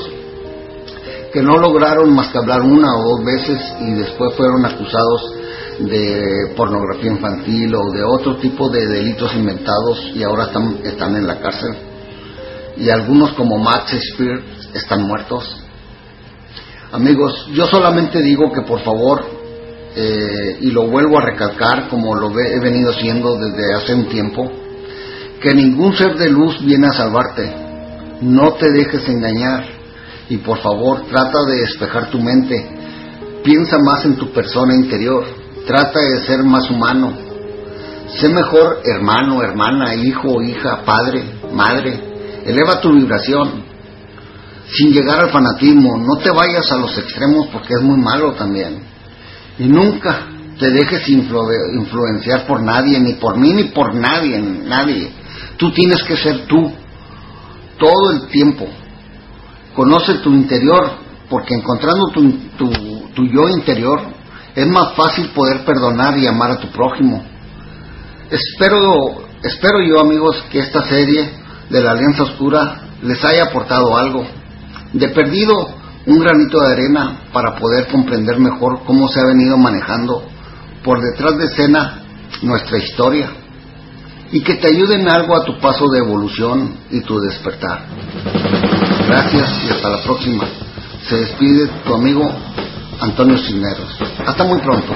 que no lograron más que hablar una o dos veces y después fueron acusados de pornografía infantil o de otro tipo de delitos inventados y ahora están, están en la cárcel. Y algunos como Max Spear están muertos. Amigos, yo solamente digo que por favor, eh, y lo vuelvo a recalcar como lo he venido haciendo desde hace un tiempo, que ningún ser de luz viene a salvarte. No te dejes engañar y por favor trata de despejar tu mente. Piensa más en tu persona interior. Trata de ser más humano. Sé mejor hermano, hermana, hijo, hija, padre, madre. Eleva tu vibración sin llegar al fanatismo. No te vayas a los extremos porque es muy malo también. Y nunca te dejes influ- influenciar por nadie, ni por mí, ni por nadie, nadie. Tú tienes que ser tú todo el tiempo. Conoce tu interior, porque encontrando tu, tu yo interior es más fácil poder perdonar y amar a tu prójimo. Espero, espero yo, amigos, que esta serie de la Alianza Oscura les haya aportado algo. De perdido, un granito de arena para poder comprender mejor cómo se ha venido manejando por detrás de escena nuestra historia y que te ayuden algo a tu paso de evolución y tu despertar. Gracias y hasta la próxima. Se despide tu amigo Antonio Cisneros. Hasta muy pronto.